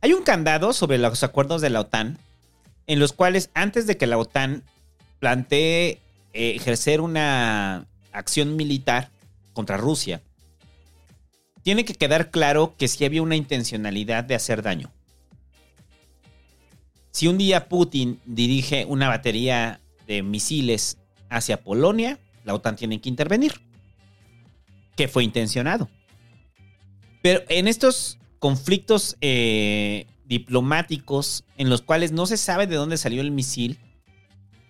Hay un candado sobre los acuerdos de la OTAN, en los cuales antes de que la OTAN plantee eh, ejercer una acción militar contra Rusia, tiene que quedar claro que sí había una intencionalidad de hacer daño. Si un día Putin dirige una batería de misiles hacia Polonia, la OTAN tiene que intervenir. Que fue intencionado. Pero en estos conflictos eh, diplomáticos en los cuales no se sabe de dónde salió el misil,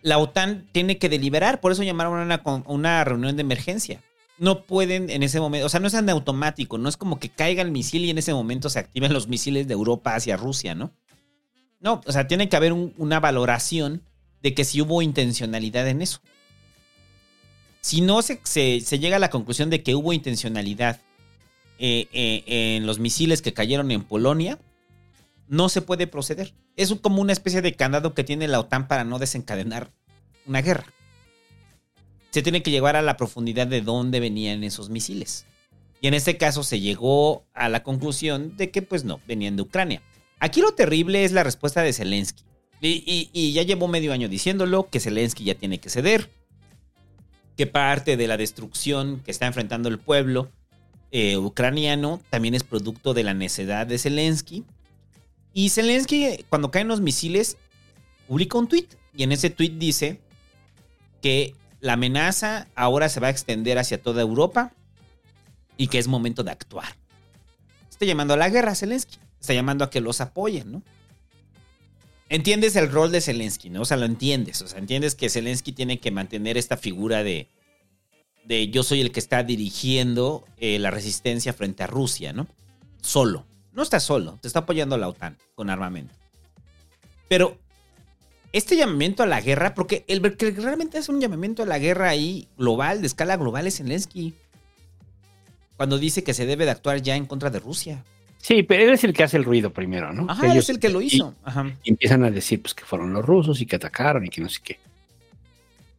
la OTAN tiene que deliberar. Por eso llamaron a una, reunión de emergencia. No pueden en ese momento, o sea, no es tan automático, no es como que caiga el misil y en ese momento se activen los misiles de Europa hacia Rusia, ¿no? No, o sea, tiene que haber un- una valoración de que si hubo intencionalidad en eso. Si no se, se- llega a la conclusión de que hubo intencionalidad eh, eh, en los misiles que cayeron en Polonia, no se puede proceder. Es como una especie de candado que tiene la OTAN para no desencadenar una guerra. Se tiene que llevar a la profundidad de dónde venían esos misiles. Y en este caso se llegó a la conclusión de que pues no, venían de Ucrania. Aquí lo terrible es la respuesta de Zelensky. Y, ya llevó medio año diciéndolo, que Zelensky ya tiene que ceder, que parte de la destrucción que está enfrentando el pueblo eh, ucraniano también es producto de la necedad de Zelensky. Y Zelensky, cuando caen los misiles, publica un tweet. Y en ese tweet dice que la amenaza ahora se va a extender hacia toda Europa y que es momento de actuar. está llamando a la guerra Zelensky. Está llamando a que los apoyen, ¿no? Entiendes el rol de Zelensky, ¿no? O sea, lo entiendes. O sea, entiendes que Zelensky tiene que mantener esta figura de, de yo soy el que está dirigiendo eh, la resistencia frente a Rusia, ¿no? Solo. No está solo, te está apoyando la OTAN con armamento. Pero este llamamiento a la guerra, porque el que realmente es un llamamiento a la guerra ahí global, de escala global, es Zelensky. Cuando dice que se debe de actuar ya en contra de Rusia. Sí, pero él es el que hace el ruido primero, ¿no? Ajá, es el que lo hizo. Ajá. Y empiezan a decir pues que fueron los rusos y que atacaron y que no sé qué.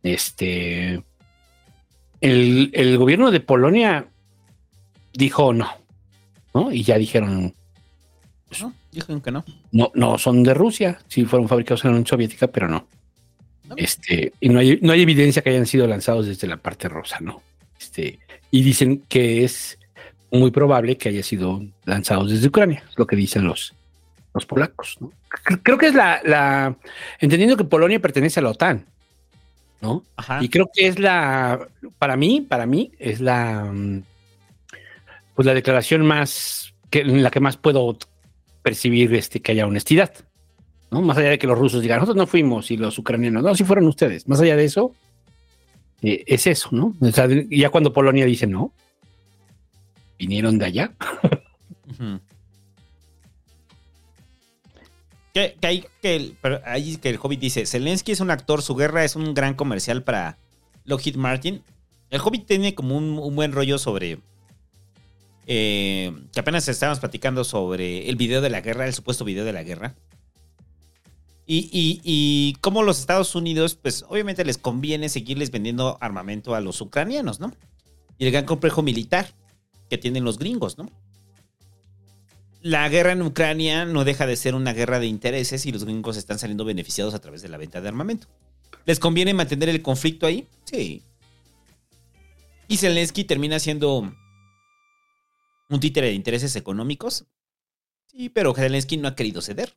Este. El, el gobierno de Polonia dijo no, ¿no? Y ya dijeron, No, dijeron que no. no, no son de Rusia, sí fueron fabricados en la Unión Soviética, pero no. Este, y no hay, no hay evidencia que hayan sido lanzados desde la parte rusa, ¿no? Este, y dicen que es muy probable que haya sido lanzados desde Ucrania, es lo que dicen los, los polacos, Creo que es la, la, entendiendo que Polonia pertenece a la OTAN, ¿no? Y creo que es la, para mí, para mí, es la, pues la declaración más, que, en la que más puedo percibir este, que haya honestidad, ¿no? Más allá de que los rusos digan, nosotros no fuimos y los ucranianos, no, si fueron ustedes. Más allá de eso, eh, es eso, ¿no? O sea, ya cuando Polonia dice no, vinieron de allá. Que, que hay que el, pero ahí que el Hobbit dice, Zelensky es un actor, su guerra es un gran comercial para Lockheed Martin. El Hobbit tiene como un, un buen rollo sobre... eh, que apenas estábamos platicando sobre el video de la guerra, el supuesto video de la guerra. Y, y, y cómo los Estados Unidos, pues obviamente les conviene seguirles vendiendo armamento a los ucranianos, ¿no? Y el gran complejo militar que tienen los gringos, ¿no? la guerra en Ucrania no deja de ser una guerra de intereses y los gringos están saliendo beneficiados a través de la venta de armamento. ¿Les conviene mantener el conflicto ahí? Sí. Y Zelensky termina siendo un títere de intereses económicos. Sí, pero Zelensky no ha querido ceder.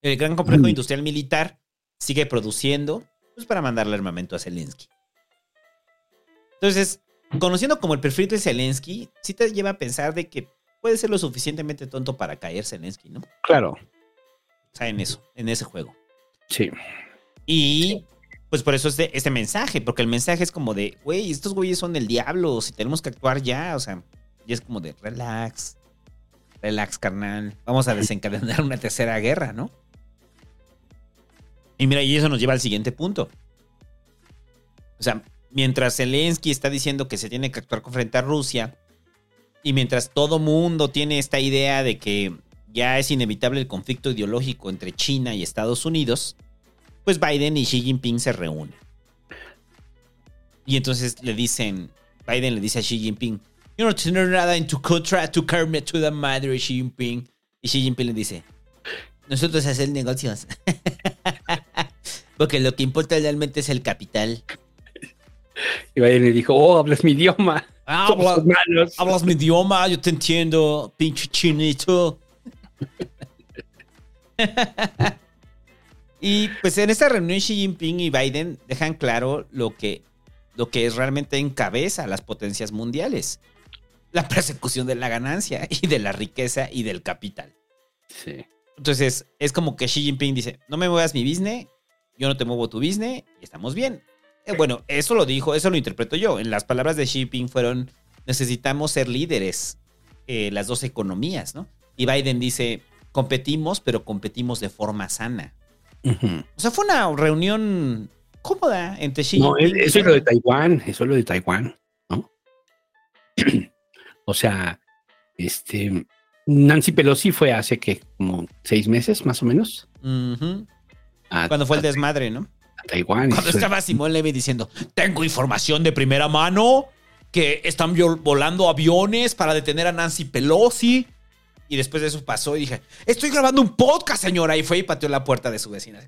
El gran complejo industrial militar sigue produciendo pues, para mandarle armamento a Zelensky. Entonces, conociendo como el perfil de Zelensky, sí te lleva a pensar de que puede ser lo suficientemente tonto para caer Zelensky, ¿no? Claro. O sea, en eso, en ese juego. Sí. Y pues por eso este, este mensaje, porque el mensaje es como de, güey, estos güeyes son el diablo, si tenemos que actuar ya, o sea, y es como de, relax, relax, carnal, vamos a desencadenar una tercera guerra, ¿no? Y mira, y eso nos lleva al siguiente punto. O sea, mientras Zelensky está diciendo que se tiene que actuar frente a Rusia, y mientras todo mundo tiene esta idea de que ya es inevitable el conflicto ideológico entre China y Estados Unidos, pues Biden y Xi Jinping se reúnen. Y entonces le dicen, Biden le dice a Xi Jinping, yo no tengo nada en tu contra, tu karma, tu madre, Xi Jinping. Y Xi Jinping le dice, nosotros hacer negocios. *laughs* Porque lo que importa realmente es el capital. Y Biden le dijo, oh, hablas mi idioma. Somos hermanos. hablas mi idioma, yo te entiendo, pinche chinito. y pues en esta reunión Xi Jinping y Biden dejan claro lo que, lo que es realmente encabeza a las potencias mundiales. La persecución de la ganancia y de la riqueza y del capital. Sí. Entonces es como que Xi Jinping dice, no me muevas mi business, yo no te muevo tu business y estamos bien. Eh, bueno, eso lo dijo, eso lo interpreto yo. En las palabras de Xi Jinping fueron, necesitamos ser líderes, eh, las dos economías, ¿no? Y Biden dice, competimos, pero competimos de forma sana. O sea, fue una reunión cómoda entre Xi No, Jinping. eso es lo de Taiwán, eso es lo de Taiwán, ¿no? *clears throat* o sea, este, Nancy Pelosi fue hace que como seis meses más o menos Ujú. a, Cuando fue el desmadre, ¿no? Taiwán. Cuando *laughs* estaba Simón Levy diciendo, tengo información de primera mano que están volando aviones para detener a Nancy Pelosi. Y después de eso pasó y dije, estoy grabando un podcast, señora. Y fue y pateó la puerta de su vecina. *laughs*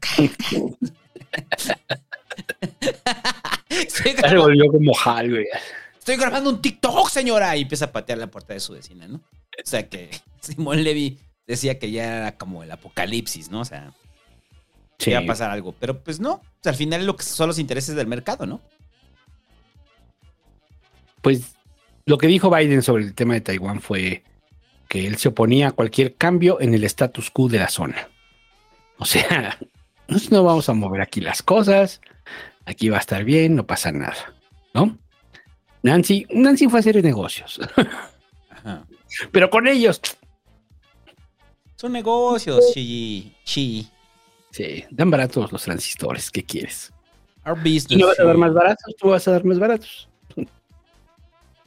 estoy, grabando, volvió como Hal, güey. estoy grabando un TikTok, señora. Y empieza a patear la puerta de su vecina, ¿no? O sea que *laughs* Simón Levy decía que ya era como el apocalipsis, ¿no? O sea, Sí. iba a pasar algo. Pero pues no. Al final lo que son los intereses del mercado, ¿no? Pues Lo que dijo Biden sobre el tema de Taiwán fue que él se oponía a cualquier cambio en el status quo de la zona. O sea, *laughs* no vamos a mover aquí las cosas, aquí va a estar bien, no pasa nada, ¿no? Nancy, Nancy fue a hacer negocios, *laughs* Ajá. pero con ellos, Son negocios, Xi. Xi. Sí, dan baratos los transistores, ¿qué quieres? Our business. ¿Y no vas a dar más baratos? Tú vas a dar más baratos.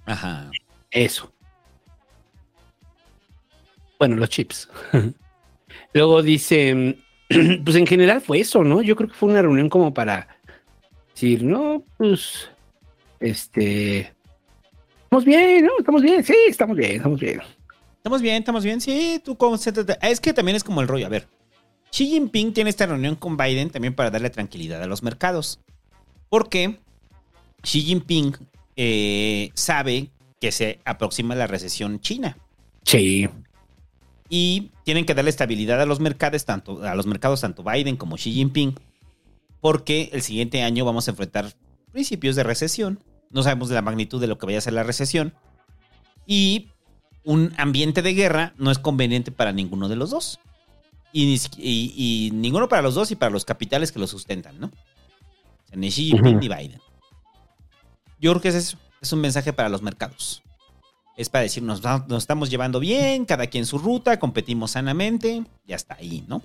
Ajá. Eso. Bueno, los chips. *laughs* Luego dice, *clears throat* pues en general fue eso, ¿no? Yo creo que fue una reunión como para decir, no, pues, este, estamos bien, ¿no? Estamos bien, sí, estamos bien, estamos bien. Estamos bien, estamos bien. Sí, tú concéntrate. Es que también es como el rollo. A ver, Xi Jinping tiene esta reunión con Biden también para darle tranquilidad a los mercados. Porque Xi Jinping eh, sabe que se aproxima la recesión china. Sí. Y tienen que darle estabilidad a los mercados, tanto, a los mercados, tanto Biden como Xi Jinping. Porque el siguiente año vamos a enfrentar principios de recesión. No sabemos de la magnitud de lo que vaya a ser la recesión. Y un ambiente de guerra no es conveniente para ninguno de los dos. Y, y- y ninguno para los dos y para los capitales que lo sustentan, ¿no? O sea, ni Xi Jinping ni Biden. Yo creo que es eso. Es un mensaje para los mercados. Es para decir, nos, estamos llevando bien, cada quien su ruta, competimos sanamente, ya está ahí, ¿no?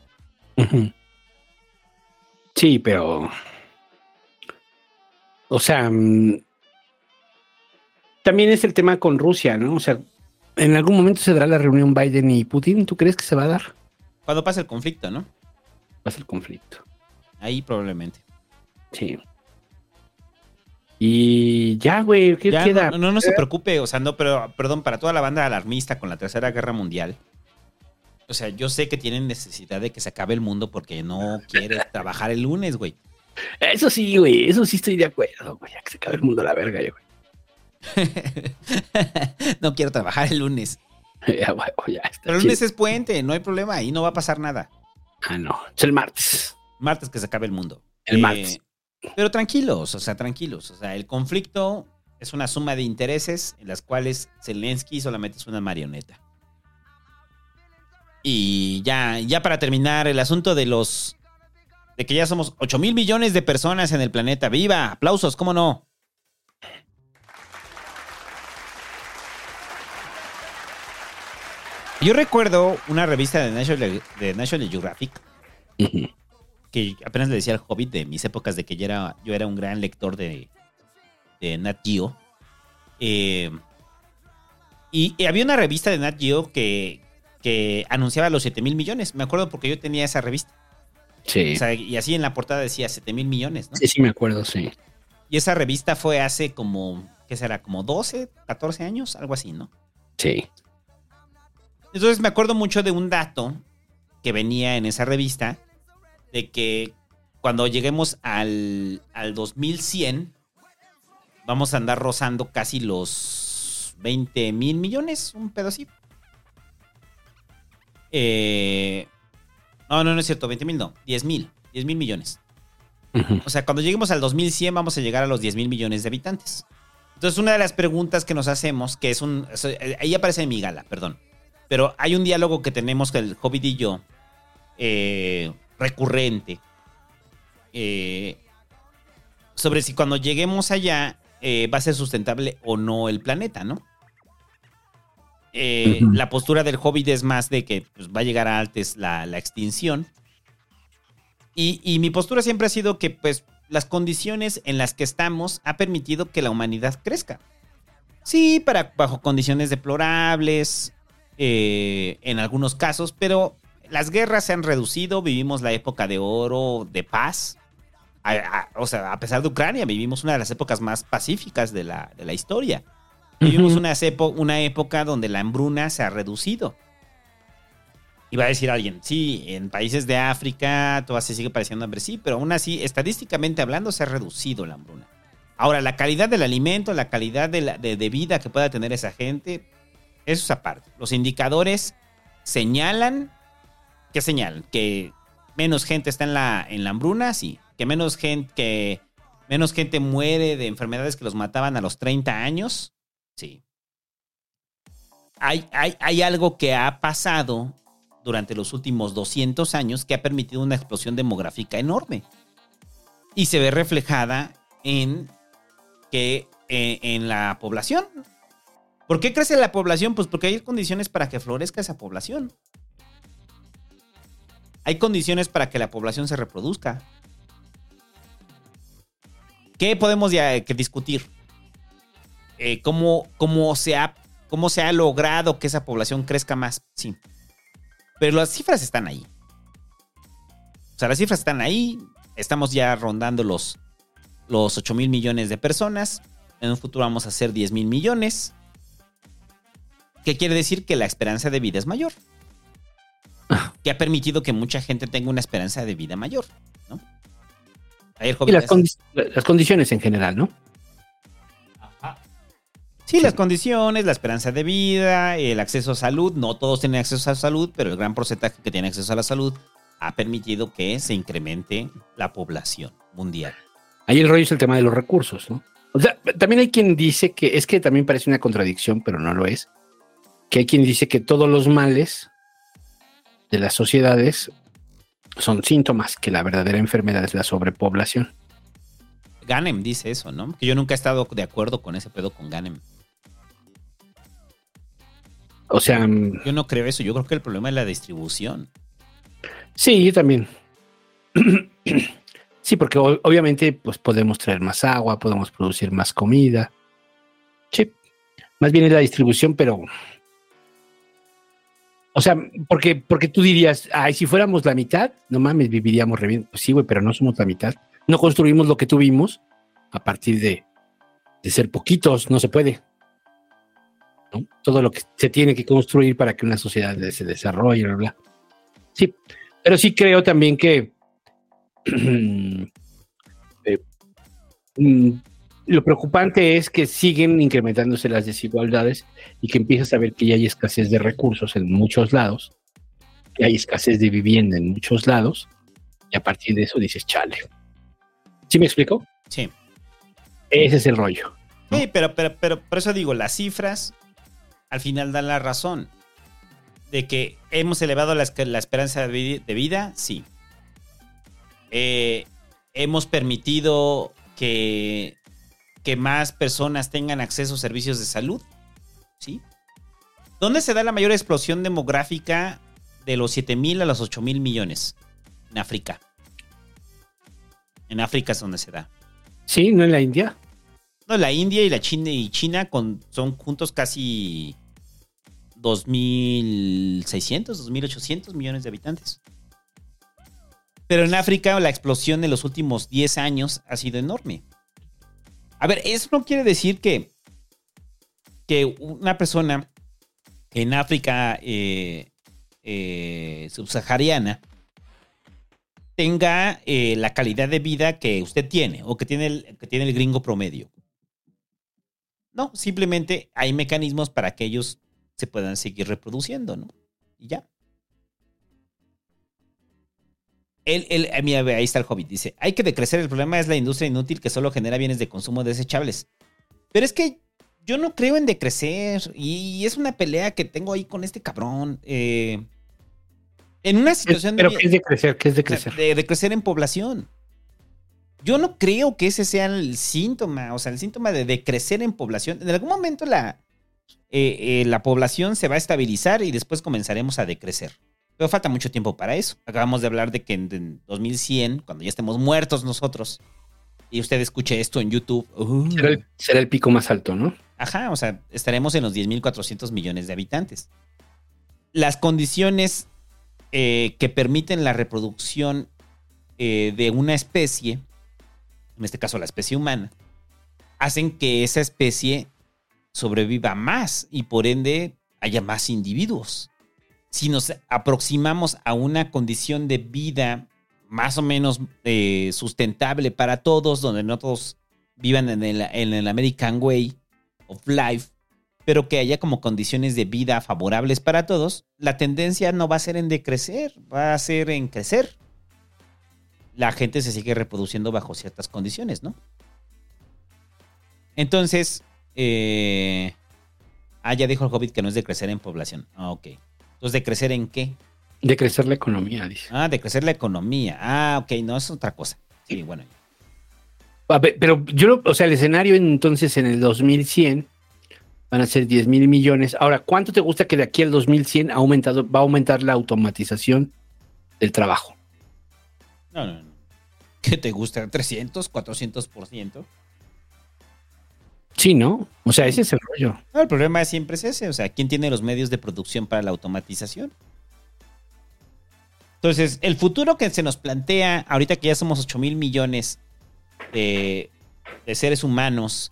Sí, pero. O sea. mm, También es el tema con Rusia, ¿no? O sea, en algún momento se dará la reunión Biden y Putin. ¿Tú crees que se va a dar? Cuando pasa el conflicto, ¿no? Pasa el conflicto. Ahí probablemente. Sí. Y ya, güey, ¿qué Ya, queda? No, no, no se preocupe, o sea, no, pero perdón, para toda la banda alarmista con la Tercera Guerra Mundial. O sea, yo sé que tienen necesidad de que se acabe el mundo porque no quiere *laughs* trabajar el lunes, güey. Eso sí, güey, eso sí estoy de acuerdo, güey. Ya que se acabe el mundo a la verga, güey. *laughs* no quiero trabajar el lunes. *laughs* Ya, güey, ya está. Pero el lunes es puente, no hay problema, ahí no va a pasar nada. Ah, no, es el martes. Martes que se acabe el mundo. El Eh, martes. Pero tranquilos, o sea, tranquilos. O sea, el conflicto es una suma de intereses en las cuales Zelensky solamente es una marioneta. Y ya, ya para terminar, el asunto de los. de que ya somos 8 mil millones de personas en el planeta. ¡Viva! ¡Aplausos! ¿Cómo no? Yo recuerdo una revista de National, de National Geographic que apenas le decía al Hobbit de mis épocas de que yo era, yo era un gran lector de, de Nat Geo. Eh, y, y había una revista de Nat Geo que, que anunciaba los 7 mil millones. Me acuerdo porque yo tenía esa revista. Sí. O sea, y así en la portada decía 7 mil millones, ¿no? Sí, sí, me acuerdo, sí. Y esa revista fue hace como, ¿qué será? Como 12, 14 años, algo así, ¿no? Sí. Entonces me acuerdo mucho de un dato que venía en esa revista de que cuando lleguemos al, al 2100 vamos a andar rozando casi los 20 mil millones, un así. Eh, no, no, no es cierto, 20 mil no, 10 mil, 10 mil millones. O sea, cuando lleguemos al 2100 vamos a llegar a los 10 mil millones de habitantes. Entonces, una de las preguntas que nos hacemos, que es un... Ahí aparece en mi gala, perdón. Pero hay un diálogo que tenemos que el Hobbit y yo, eh, recurrente, eh, sobre si cuando lleguemos allá eh, va a ser sustentable o no el planeta, ¿no? La postura del Hobbit es más de que pues, va a llegar a antes la, la extinción. Y, y mi postura siempre ha sido que pues las condiciones en las que estamos ha permitido que la humanidad crezca. Sí, para, bajo condiciones deplorables, eh, en algunos casos, pero las guerras se han reducido, vivimos la época de oro, de paz. A- a- o sea, a pesar de Ucrania, vivimos una de las épocas más pacíficas de la, de la historia. Vivimos una, epo- una época donde la hambruna se ha reducido. Y va a decir alguien, sí, en países de África todavía se sigue pareciendo hambre, sí, pero aún así, estadísticamente hablando, se ha reducido la hambruna. Ahora, la calidad del alimento, la calidad de, la- de- de vida que pueda tener esa gente, eso es aparte. Los indicadores señalan, ¿qué señalan? Que menos gente está en la, en la hambruna, sí. Que menos gente, que menos gente muere de enfermedades que los mataban a los 30 años, sí. hay, hay, hay algo que ha pasado durante los últimos 200 años que ha permitido una explosión demográfica enorme. Y se ve reflejada en que eh, en la población. ¿Por qué crece la población? Pues porque hay condiciones para que florezca esa población. Hay condiciones para que la población se reproduzca. ¿Qué podemos ya, que discutir? Eh, ¿cómo, cómo, se ha, ¿Cómo se ha logrado que esa población crezca más? Sí. Pero las cifras están ahí. O sea, las cifras están ahí. Estamos ya rondando los, los 8 mil millones de personas. En un futuro vamos a hacer 10 mil millones. ¿Qué quiere decir? Que la esperanza de vida es mayor. *laughs* Que ha permitido que mucha gente tenga una esperanza de vida mayor. ¿no? Ayer, y las, condi las, condiciones en general, ¿no? Sí, las condiciones, la esperanza de vida, el acceso a salud. No todos tienen acceso a salud, pero el gran porcentaje que tiene acceso a la salud ha permitido que se incremente la población mundial. Ahí el rollo es el tema de los recursos, ¿no? O sea, también hay quien dice que es que también parece una contradicción, pero no lo es. Que hay quien dice que todos los males de las sociedades son síntomas, que la verdadera enfermedad es la sobrepoblación. Ganem dice eso, ¿no? Que yo nunca he estado de acuerdo con ese pedo con Ganem. O sea. Yo no creo eso. Yo creo que el problema es la distribución. Sí, yo también. *clears throat* sí, porque obviamente pues podemos traer más agua, podemos producir más comida. Sí. Más bien es la distribución, pero. O sea, porque, porque tú dirías, ay, si fuéramos la mitad, no mames, viviríamos re bien. Pues sí, güey, pero no somos la mitad. No construimos lo que tuvimos a partir de, de ser poquitos, no se puede. Todo lo que se tiene que construir para que una sociedad se desarrolle, bla, bla. Sí, pero sí creo también que *clears throat* eh, mm, lo preocupante es que siguen incrementándose las desigualdades y que empiezas a ver que ya hay escasez de recursos en muchos lados, que hay escasez de vivienda en muchos lados, y a partir de eso dices, chale. ¿Sí me explico? Sí. Ese es el rollo. Sí, pero, pero, pero por eso digo, las cifras al final dan la razón. De que hemos elevado la, esperanza de vida, sí. Eh, hemos permitido que, que más personas tengan acceso a servicios de salud, sí. ¿Dónde se da la mayor explosión demográfica de los 7 mil a los 8 mil millones? En África. En África es donde se da. Sí, no en la India. No, la India y la China y China con, son juntos casi 2.600, 2.800 millones de habitantes. Pero en África la explosión de los últimos 10 años ha sido enorme. A ver, eso no quiere decir que, que una persona en África eh, eh, subsahariana tenga eh, la calidad de vida que usted tiene o que tiene el, que tiene el gringo promedio. No, simplemente hay mecanismos para que ellos se puedan seguir reproduciendo, ¿no? Y ya. Él, él, mira, ahí está el hobbit. Dice: Hay que decrecer. El problema es la industria inútil que solo genera bienes de consumo desechables. Pero es que yo no creo en decrecer. Y es una pelea que tengo ahí con este cabrón. Eh, en una situación ¿Pero qué es decrecer? ¿Qué es decrecer? De, de crecer en población. Yo no creo que ese sea el síntoma, o sea, el síntoma de, de crecer en población. En algún momento la, eh, eh, la población se va a estabilizar y después comenzaremos a decrecer. Pero falta mucho tiempo para eso. Acabamos de hablar de que en, 2100, cuando ya estemos muertos nosotros, y usted escuche esto en YouTube. Uh. será, el, pico más alto, ¿no? Ajá, o sea, estaremos en los 10.400 millones de habitantes. Las condiciones eh, que permiten la reproducción de una especie en este caso la especie humana, hacen que esa especie sobreviva más y por ende haya más individuos. Si nos aproximamos a una condición de vida más o menos eh, sustentable para todos, donde no todos vivan en el, American Way of Life, pero que haya como condiciones de vida favorables para todos, la tendencia no va a ser en decrecer, va a ser en crecer la gente se sigue reproduciendo bajo ciertas condiciones, ¿no? Entonces, eh, Ah, ya dijo el Hobbit que no es de crecer en población. Ah, ok. Entonces, ¿de crecer en qué? De crecer la economía, dice. Ah, de crecer la economía. Ah, ok, no, es otra cosa. Sí, bueno. A ver, pero yo, o sea, el escenario entonces en el 2100 van a ser 10 mil millones. Ahora, ¿cuánto te gusta que de aquí al 2100 ha aumentado, va a aumentar la automatización del trabajo? No, no, no. ¿Qué te gusta? ¿300, 400%? Sí, ¿no? O sea, ese es el rollo. No, el problema siempre es ese. O sea, ¿quién tiene los medios de producción para la automatización? Entonces, el futuro que se nos plantea, ahorita que ya somos 8 mil millones de, seres humanos,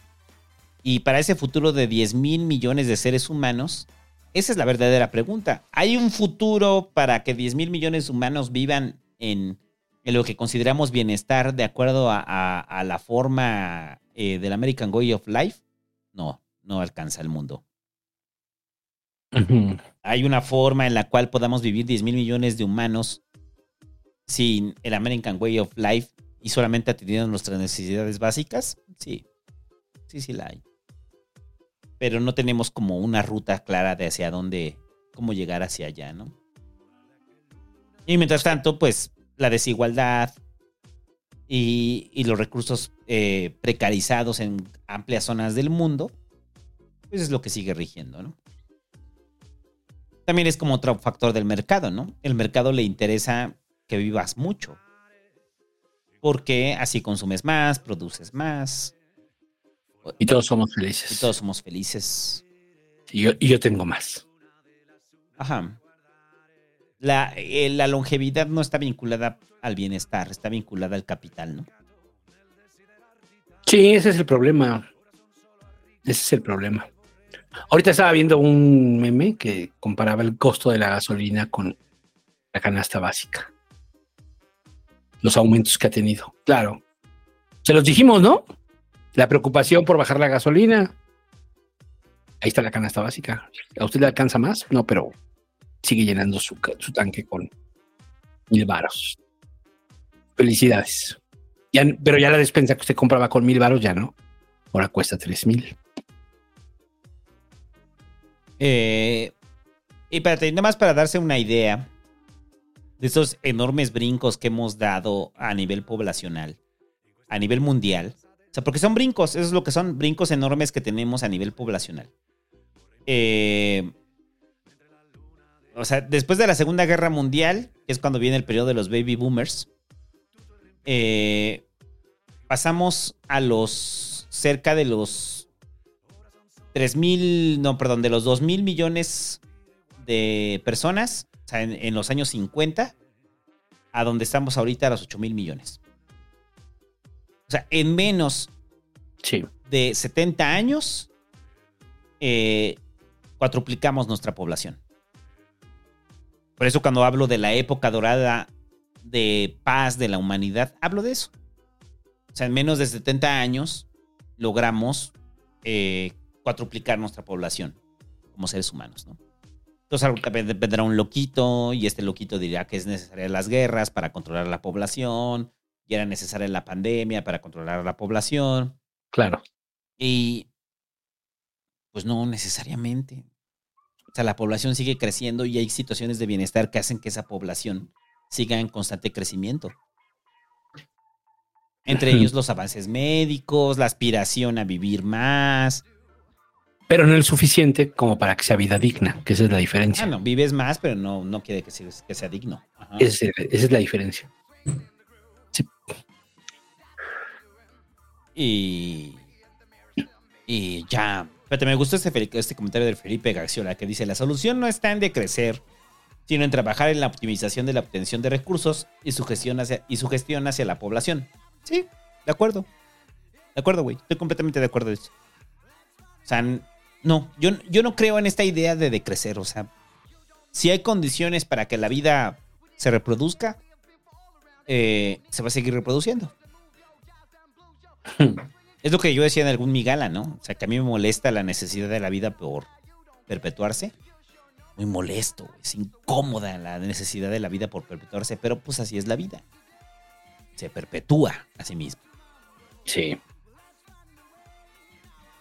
y para ese futuro de 10 mil millones de seres humanos, esa es la verdadera pregunta. ¿Hay un futuro para que 10 mil millones de humanos vivan en, lo que consideramos bienestar de acuerdo a la forma eh, del American Way of Life? No, no alcanza el mundo. Hay una forma en la cual podamos vivir 10 mil millones de humanos sin el American Way of Life y solamente atendiendo nuestras necesidades básicas. Sí, sí, sí la hay. Pero no tenemos como una ruta clara de hacia dónde, cómo llegar hacia allá, ¿no? Y mientras tanto, pues la desigualdad y, y los recursos eh, precarizados en amplias zonas del mundo, pues es lo que sigue rigiendo, ¿no? También es como otro factor del mercado, ¿no? El mercado le interesa que vivas mucho. Porque así consumes más, produces más. Y todos somos felices. Y todos somos felices. Y yo, y yo tengo más. Ajá. La, eh, la longevidad no está vinculada al bienestar, está vinculada al capital, ¿no? Sí, ese es el problema. Ese es el problema. Ahorita estaba viendo un meme que comparaba el costo de la gasolina con la canasta básica. Los aumentos que ha tenido. Claro. Se los dijimos, ¿no? La preocupación por bajar la gasolina. Ahí está la canasta básica. ¿A usted le alcanza más? No, pero sigue llenando su, tanque con mil varos. Felicidades. Pero ya la despensa que usted compraba con mil varos ya no. Ahora cuesta tres mil. Eh, y para nada más para darse una idea de esos enormes brincos que hemos dado a nivel poblacional, a nivel mundial. O sea, porque son brincos, eso es lo que son, brincos enormes que tenemos a nivel poblacional. Eh, o sea, después de la Segunda Guerra Mundial, que es cuando viene el periodo de los baby boomers, eh, pasamos a los cerca de los 3 mil, no, perdón, de los 2 mil millones de personas, o sea, en, en los años 50, a donde estamos ahorita a los 8 mil millones. O sea, en menos de 70 años, eh, cuatruplicamos nuestra población. Por eso cuando hablo de la época dorada de paz de la humanidad, hablo de eso. O sea, en menos de 70 años logramos eh, cuatruplicar nuestra población como seres humanos, ¿no? Entonces vendrá un loquito y este loquito dirá que es necesaria las guerras para controlar la población y era necesaria la pandemia para controlar la población. Claro. Y pues no necesariamente. O sea, la población sigue creciendo y hay situaciones de bienestar que hacen que esa población siga en constante crecimiento. Entre ellos *laughs* los avances médicos, la aspiración a vivir más. Pero no es suficiente como para que sea vida digna, que esa es la diferencia. Ah, no, vives más, pero no, no quiere que sea, que sea digno. Ajá. Esa es, esa es la diferencia. Y. Y ya. Espérate, me gustó este, este comentario del Felipe Gaxiola que dice: La solución no está en decrecer, sino en trabajar en la optimización de la obtención de recursos y su gestión hacia, y su gestión hacia la población. Sí, de acuerdo. De acuerdo, güey. Estoy completamente de acuerdo. O sea, no, yo, yo no creo en esta idea de decrecer. O sea, si hay condiciones para que la vida se reproduzca, eh, se va a seguir reproduciendo. *laughs* Es lo que yo decía en algún Migala, ¿no? O sea, que a mí me molesta la necesidad de la vida por perpetuarse. Muy molesto, es incómoda la necesidad de la vida por perpetuarse, pero pues así es la vida. Se perpetúa a sí misma. Sí.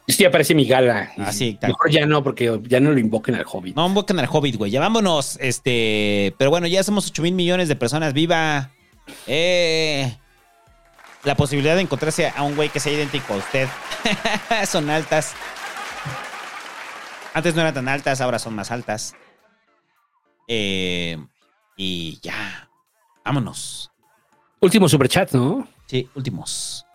Sí, aparece mi gala. Ah, sí, Mejor ya no, porque ya no lo invoquen al Hobbit. No, invoquen al Hobbit, güey. Ya vámonos. Este. Pero bueno, ya somos 8 mil millones de personas. ¡Viva! Eh. La posibilidad de encontrarse a un güey que sea idéntico a usted. *laughs* son altas. Antes no eran tan altas, ahora son más altas. Eh, y ya. Vámonos. Último superchat, ¿no? Sí, últimos.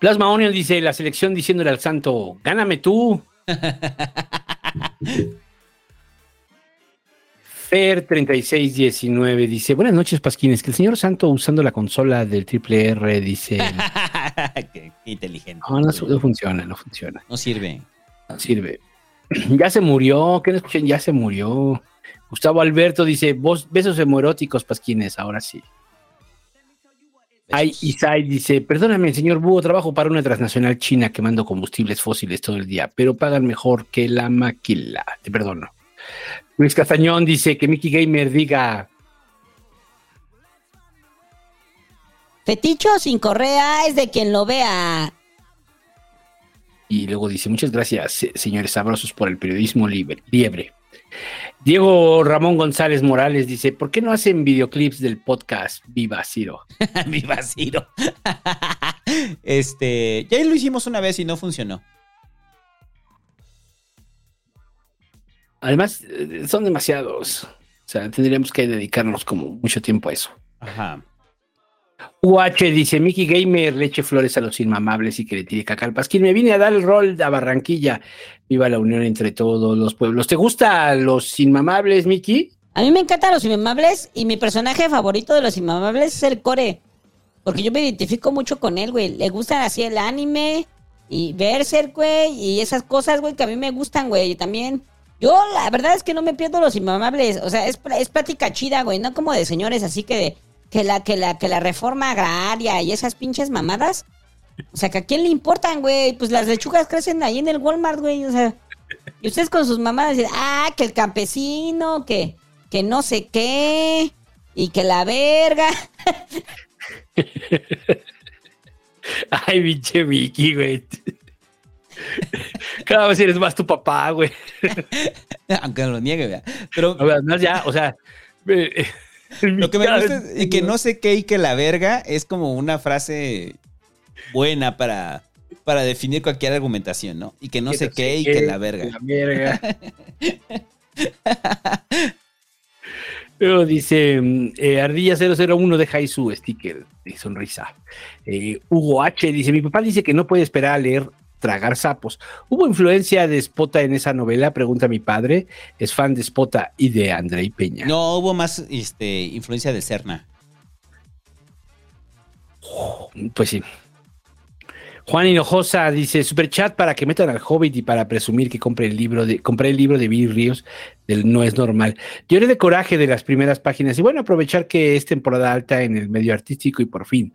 Plasma Onion dice, la selección diciéndole al santo, gáname tú. *laughs* Fer3619 dice, buenas noches, Pasquines, que el señor Santo usando la consola del triple R dice... *laughs* qué, inteligente. No, no, no funciona, no funciona. No sirve. No sirve. *clears throat* Ya se murió, que no escuchen, ya se murió. Gustavo Alberto dice, vos, besos hemoróticos, Pasquines, ahora sí. Ay, Isai dice, perdóname, señor Búho, trabajo para una transnacional china quemando combustibles fósiles todo el día, pero pagan mejor que la maquila. Te perdono. Luis Castañón dice que Mickey Gamer diga, Feticho sin correa es de quien lo vea. y luego dice, muchas gracias, se- señores sabrosos, por el periodismo libre, liebre. Diego Ramón González Morales dice, ¿por qué no hacen videoclips del podcast Viva Ciro? *laughs* Viva Ciro. este. Ya lo hicimos una vez y no funcionó. Además, eh, son demasiados. O sea, tendríamos que dedicarnos como mucho tiempo a eso. Ajá. UH dice, Mickey Gamer le eche flores a los inmamables y que le tire caca al pasquín. Me vine a dar el rol a Barranquilla. Viva la unión entre todos los pueblos. ¿Te gusta los inmamables, Mickey? A mí me encantan los inmamables y mi personaje favorito de los inmamables es el core. Porque yo me identifico mucho con él, güey. Le gusta así el anime y Berserk, güey, y esas cosas, güey, que a mí me gustan, güey. Y también, yo la verdad es que no me pierdo los inmamables. O sea, es, es plática chida, güey, no como de señores así que de que la, que la, que la reforma agraria y esas pinches mamadas. O sea, que a quién le importan, güey. Pues las lechugas crecen ahí en el Walmart, güey. O sea, y ustedes con sus mamadas dicen, ah, que el campesino, que, que no sé qué, y que la verga. *laughs* Ay, pinche Mickey, güey. Cada vez eres más tu papá, güey. *laughs* Aunque no lo niegue, ¿verdad? Pero Además, ya, o sea. *laughs* lo que me gusta es que no sé qué y que la verga es como una frase buena para, para definir cualquier argumentación, ¿no? Y que no sé qué y que la verga. La verga. *laughs* Luego dice mm, eh, Ardilla 001 deja ahí su sticker de sonrisa. Eh, Hugo H dice: Mi papá dice que no puede esperar a leer Tragar sapos. ¿Hubo influencia de Spota en esa novela? Pregunta mi padre. Es fan de Spota y de Andrei Peña. No, hubo más este, influencia de Cerna. Pues sí. Juan Hinojosa dice: Superchat para que metan al Hobbit y para presumir que compre el libro de, compré el libro de Billy Ríos del No es normal. Lloré de coraje de las primeras páginas y bueno, aprovechar que es temporada alta en el medio artístico y por fin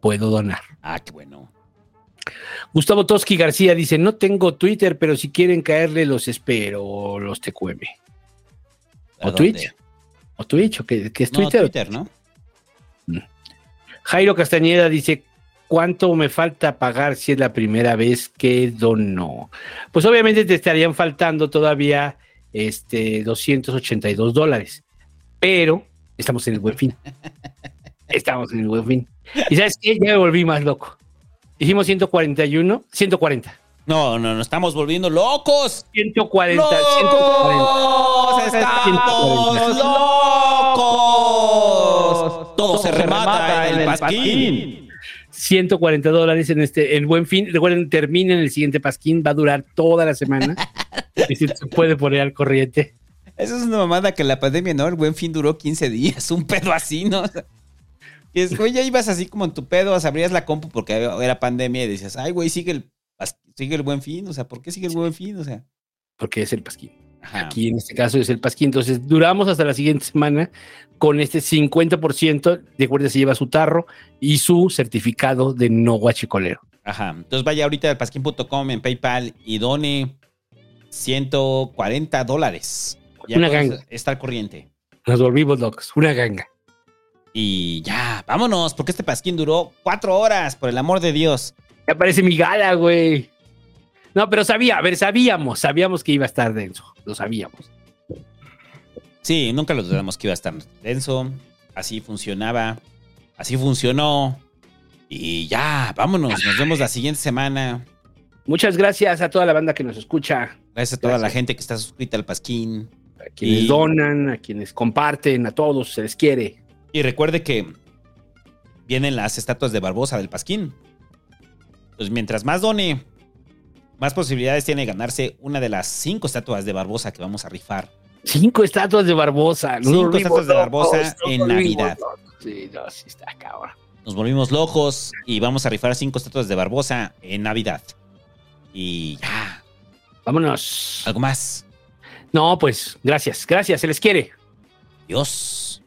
puedo donar. Ah, qué bueno. Gustavo Toski García dice: No tengo Twitter, pero si quieren caerle, los espero, los TQM. ¿A O? Twitch. O Twitch, o qué, qué es No, Twitter. Twitter, ¿no? Jairo Castañeda dice, ¿cuánto me falta pagar si es la primera vez que dono? Pues obviamente te estarían faltando todavía este, 282 dólares, pero estamos en el buen fin. *laughs* Estamos en el buen fin. Y sabes qué, ya me volví más loco. Dijimos 141, 140. No, no, nos estamos volviendo locos. 140, ¡Locos! 140. ¡Estamos locos! Todo se remata en el pasquín. 140 dólares en este, el buen fin. Recuerden, terminen el siguiente pasquín, va a durar toda la semana. *laughs* y se puede poner al corriente. Eso es una mamada que la pandemia, ¿no? El buen fin duró 15 días, un pedo así, ¿no? Que es, güey, ya ibas así como en tu pedo, abrías la compu porque era pandemia y decías, ay, güey, sigue el, sigue el buen fin, o sea, ¿por qué sigue el buen fin? O sea, Porque es el pasquín. Ajá. Aquí en este caso es el pasquín. Entonces duramos hasta la siguiente semana con este 50%. Recuerda, se lleva su tarro y su certificado de no guachicolero. Ajá. Entonces vaya ahorita al pasquín.com en PayPal y done 140 dólares. Ya Una ganga. estar corriente. Nos volvimos locos. Una ganga. Y ya, vámonos, porque este pasquín duró cuatro horas, por el amor de Dios. Ya parece mi gala, güey. No, pero sabía, a ver, sabíamos, sabíamos que iba a estar denso. Lo sabíamos. Sí, nunca lo dudamos que iba a estar denso. Así funcionaba. Así funcionó. Y ya, vámonos. Nos vemos la siguiente semana. Muchas gracias a toda la banda que nos escucha, Gracias a toda la gente que está suscrita al Pasquín. a quienes Y- donan, a quienes comparten, a todos, se les quiere. Y recuerde que vienen las estatuas de Barbosa del Pasquín. Pues mientras más done, más posibilidades tiene de ganarse una de las cinco estatuas de Barbosa que vamos a rifar. Cinco estatuas de Barbosa. Cinco volvimos estatuas de Barbosa locos, nos en Navidad. locos. Sí, no, sí está cabrón. Nos volvimos locos y vamos a rifar cinco estatuas de Barbosa en Navidad. Y ya. Vámonos. ¿Algo más? No, pues, gracias, gracias, se les quiere. Dios.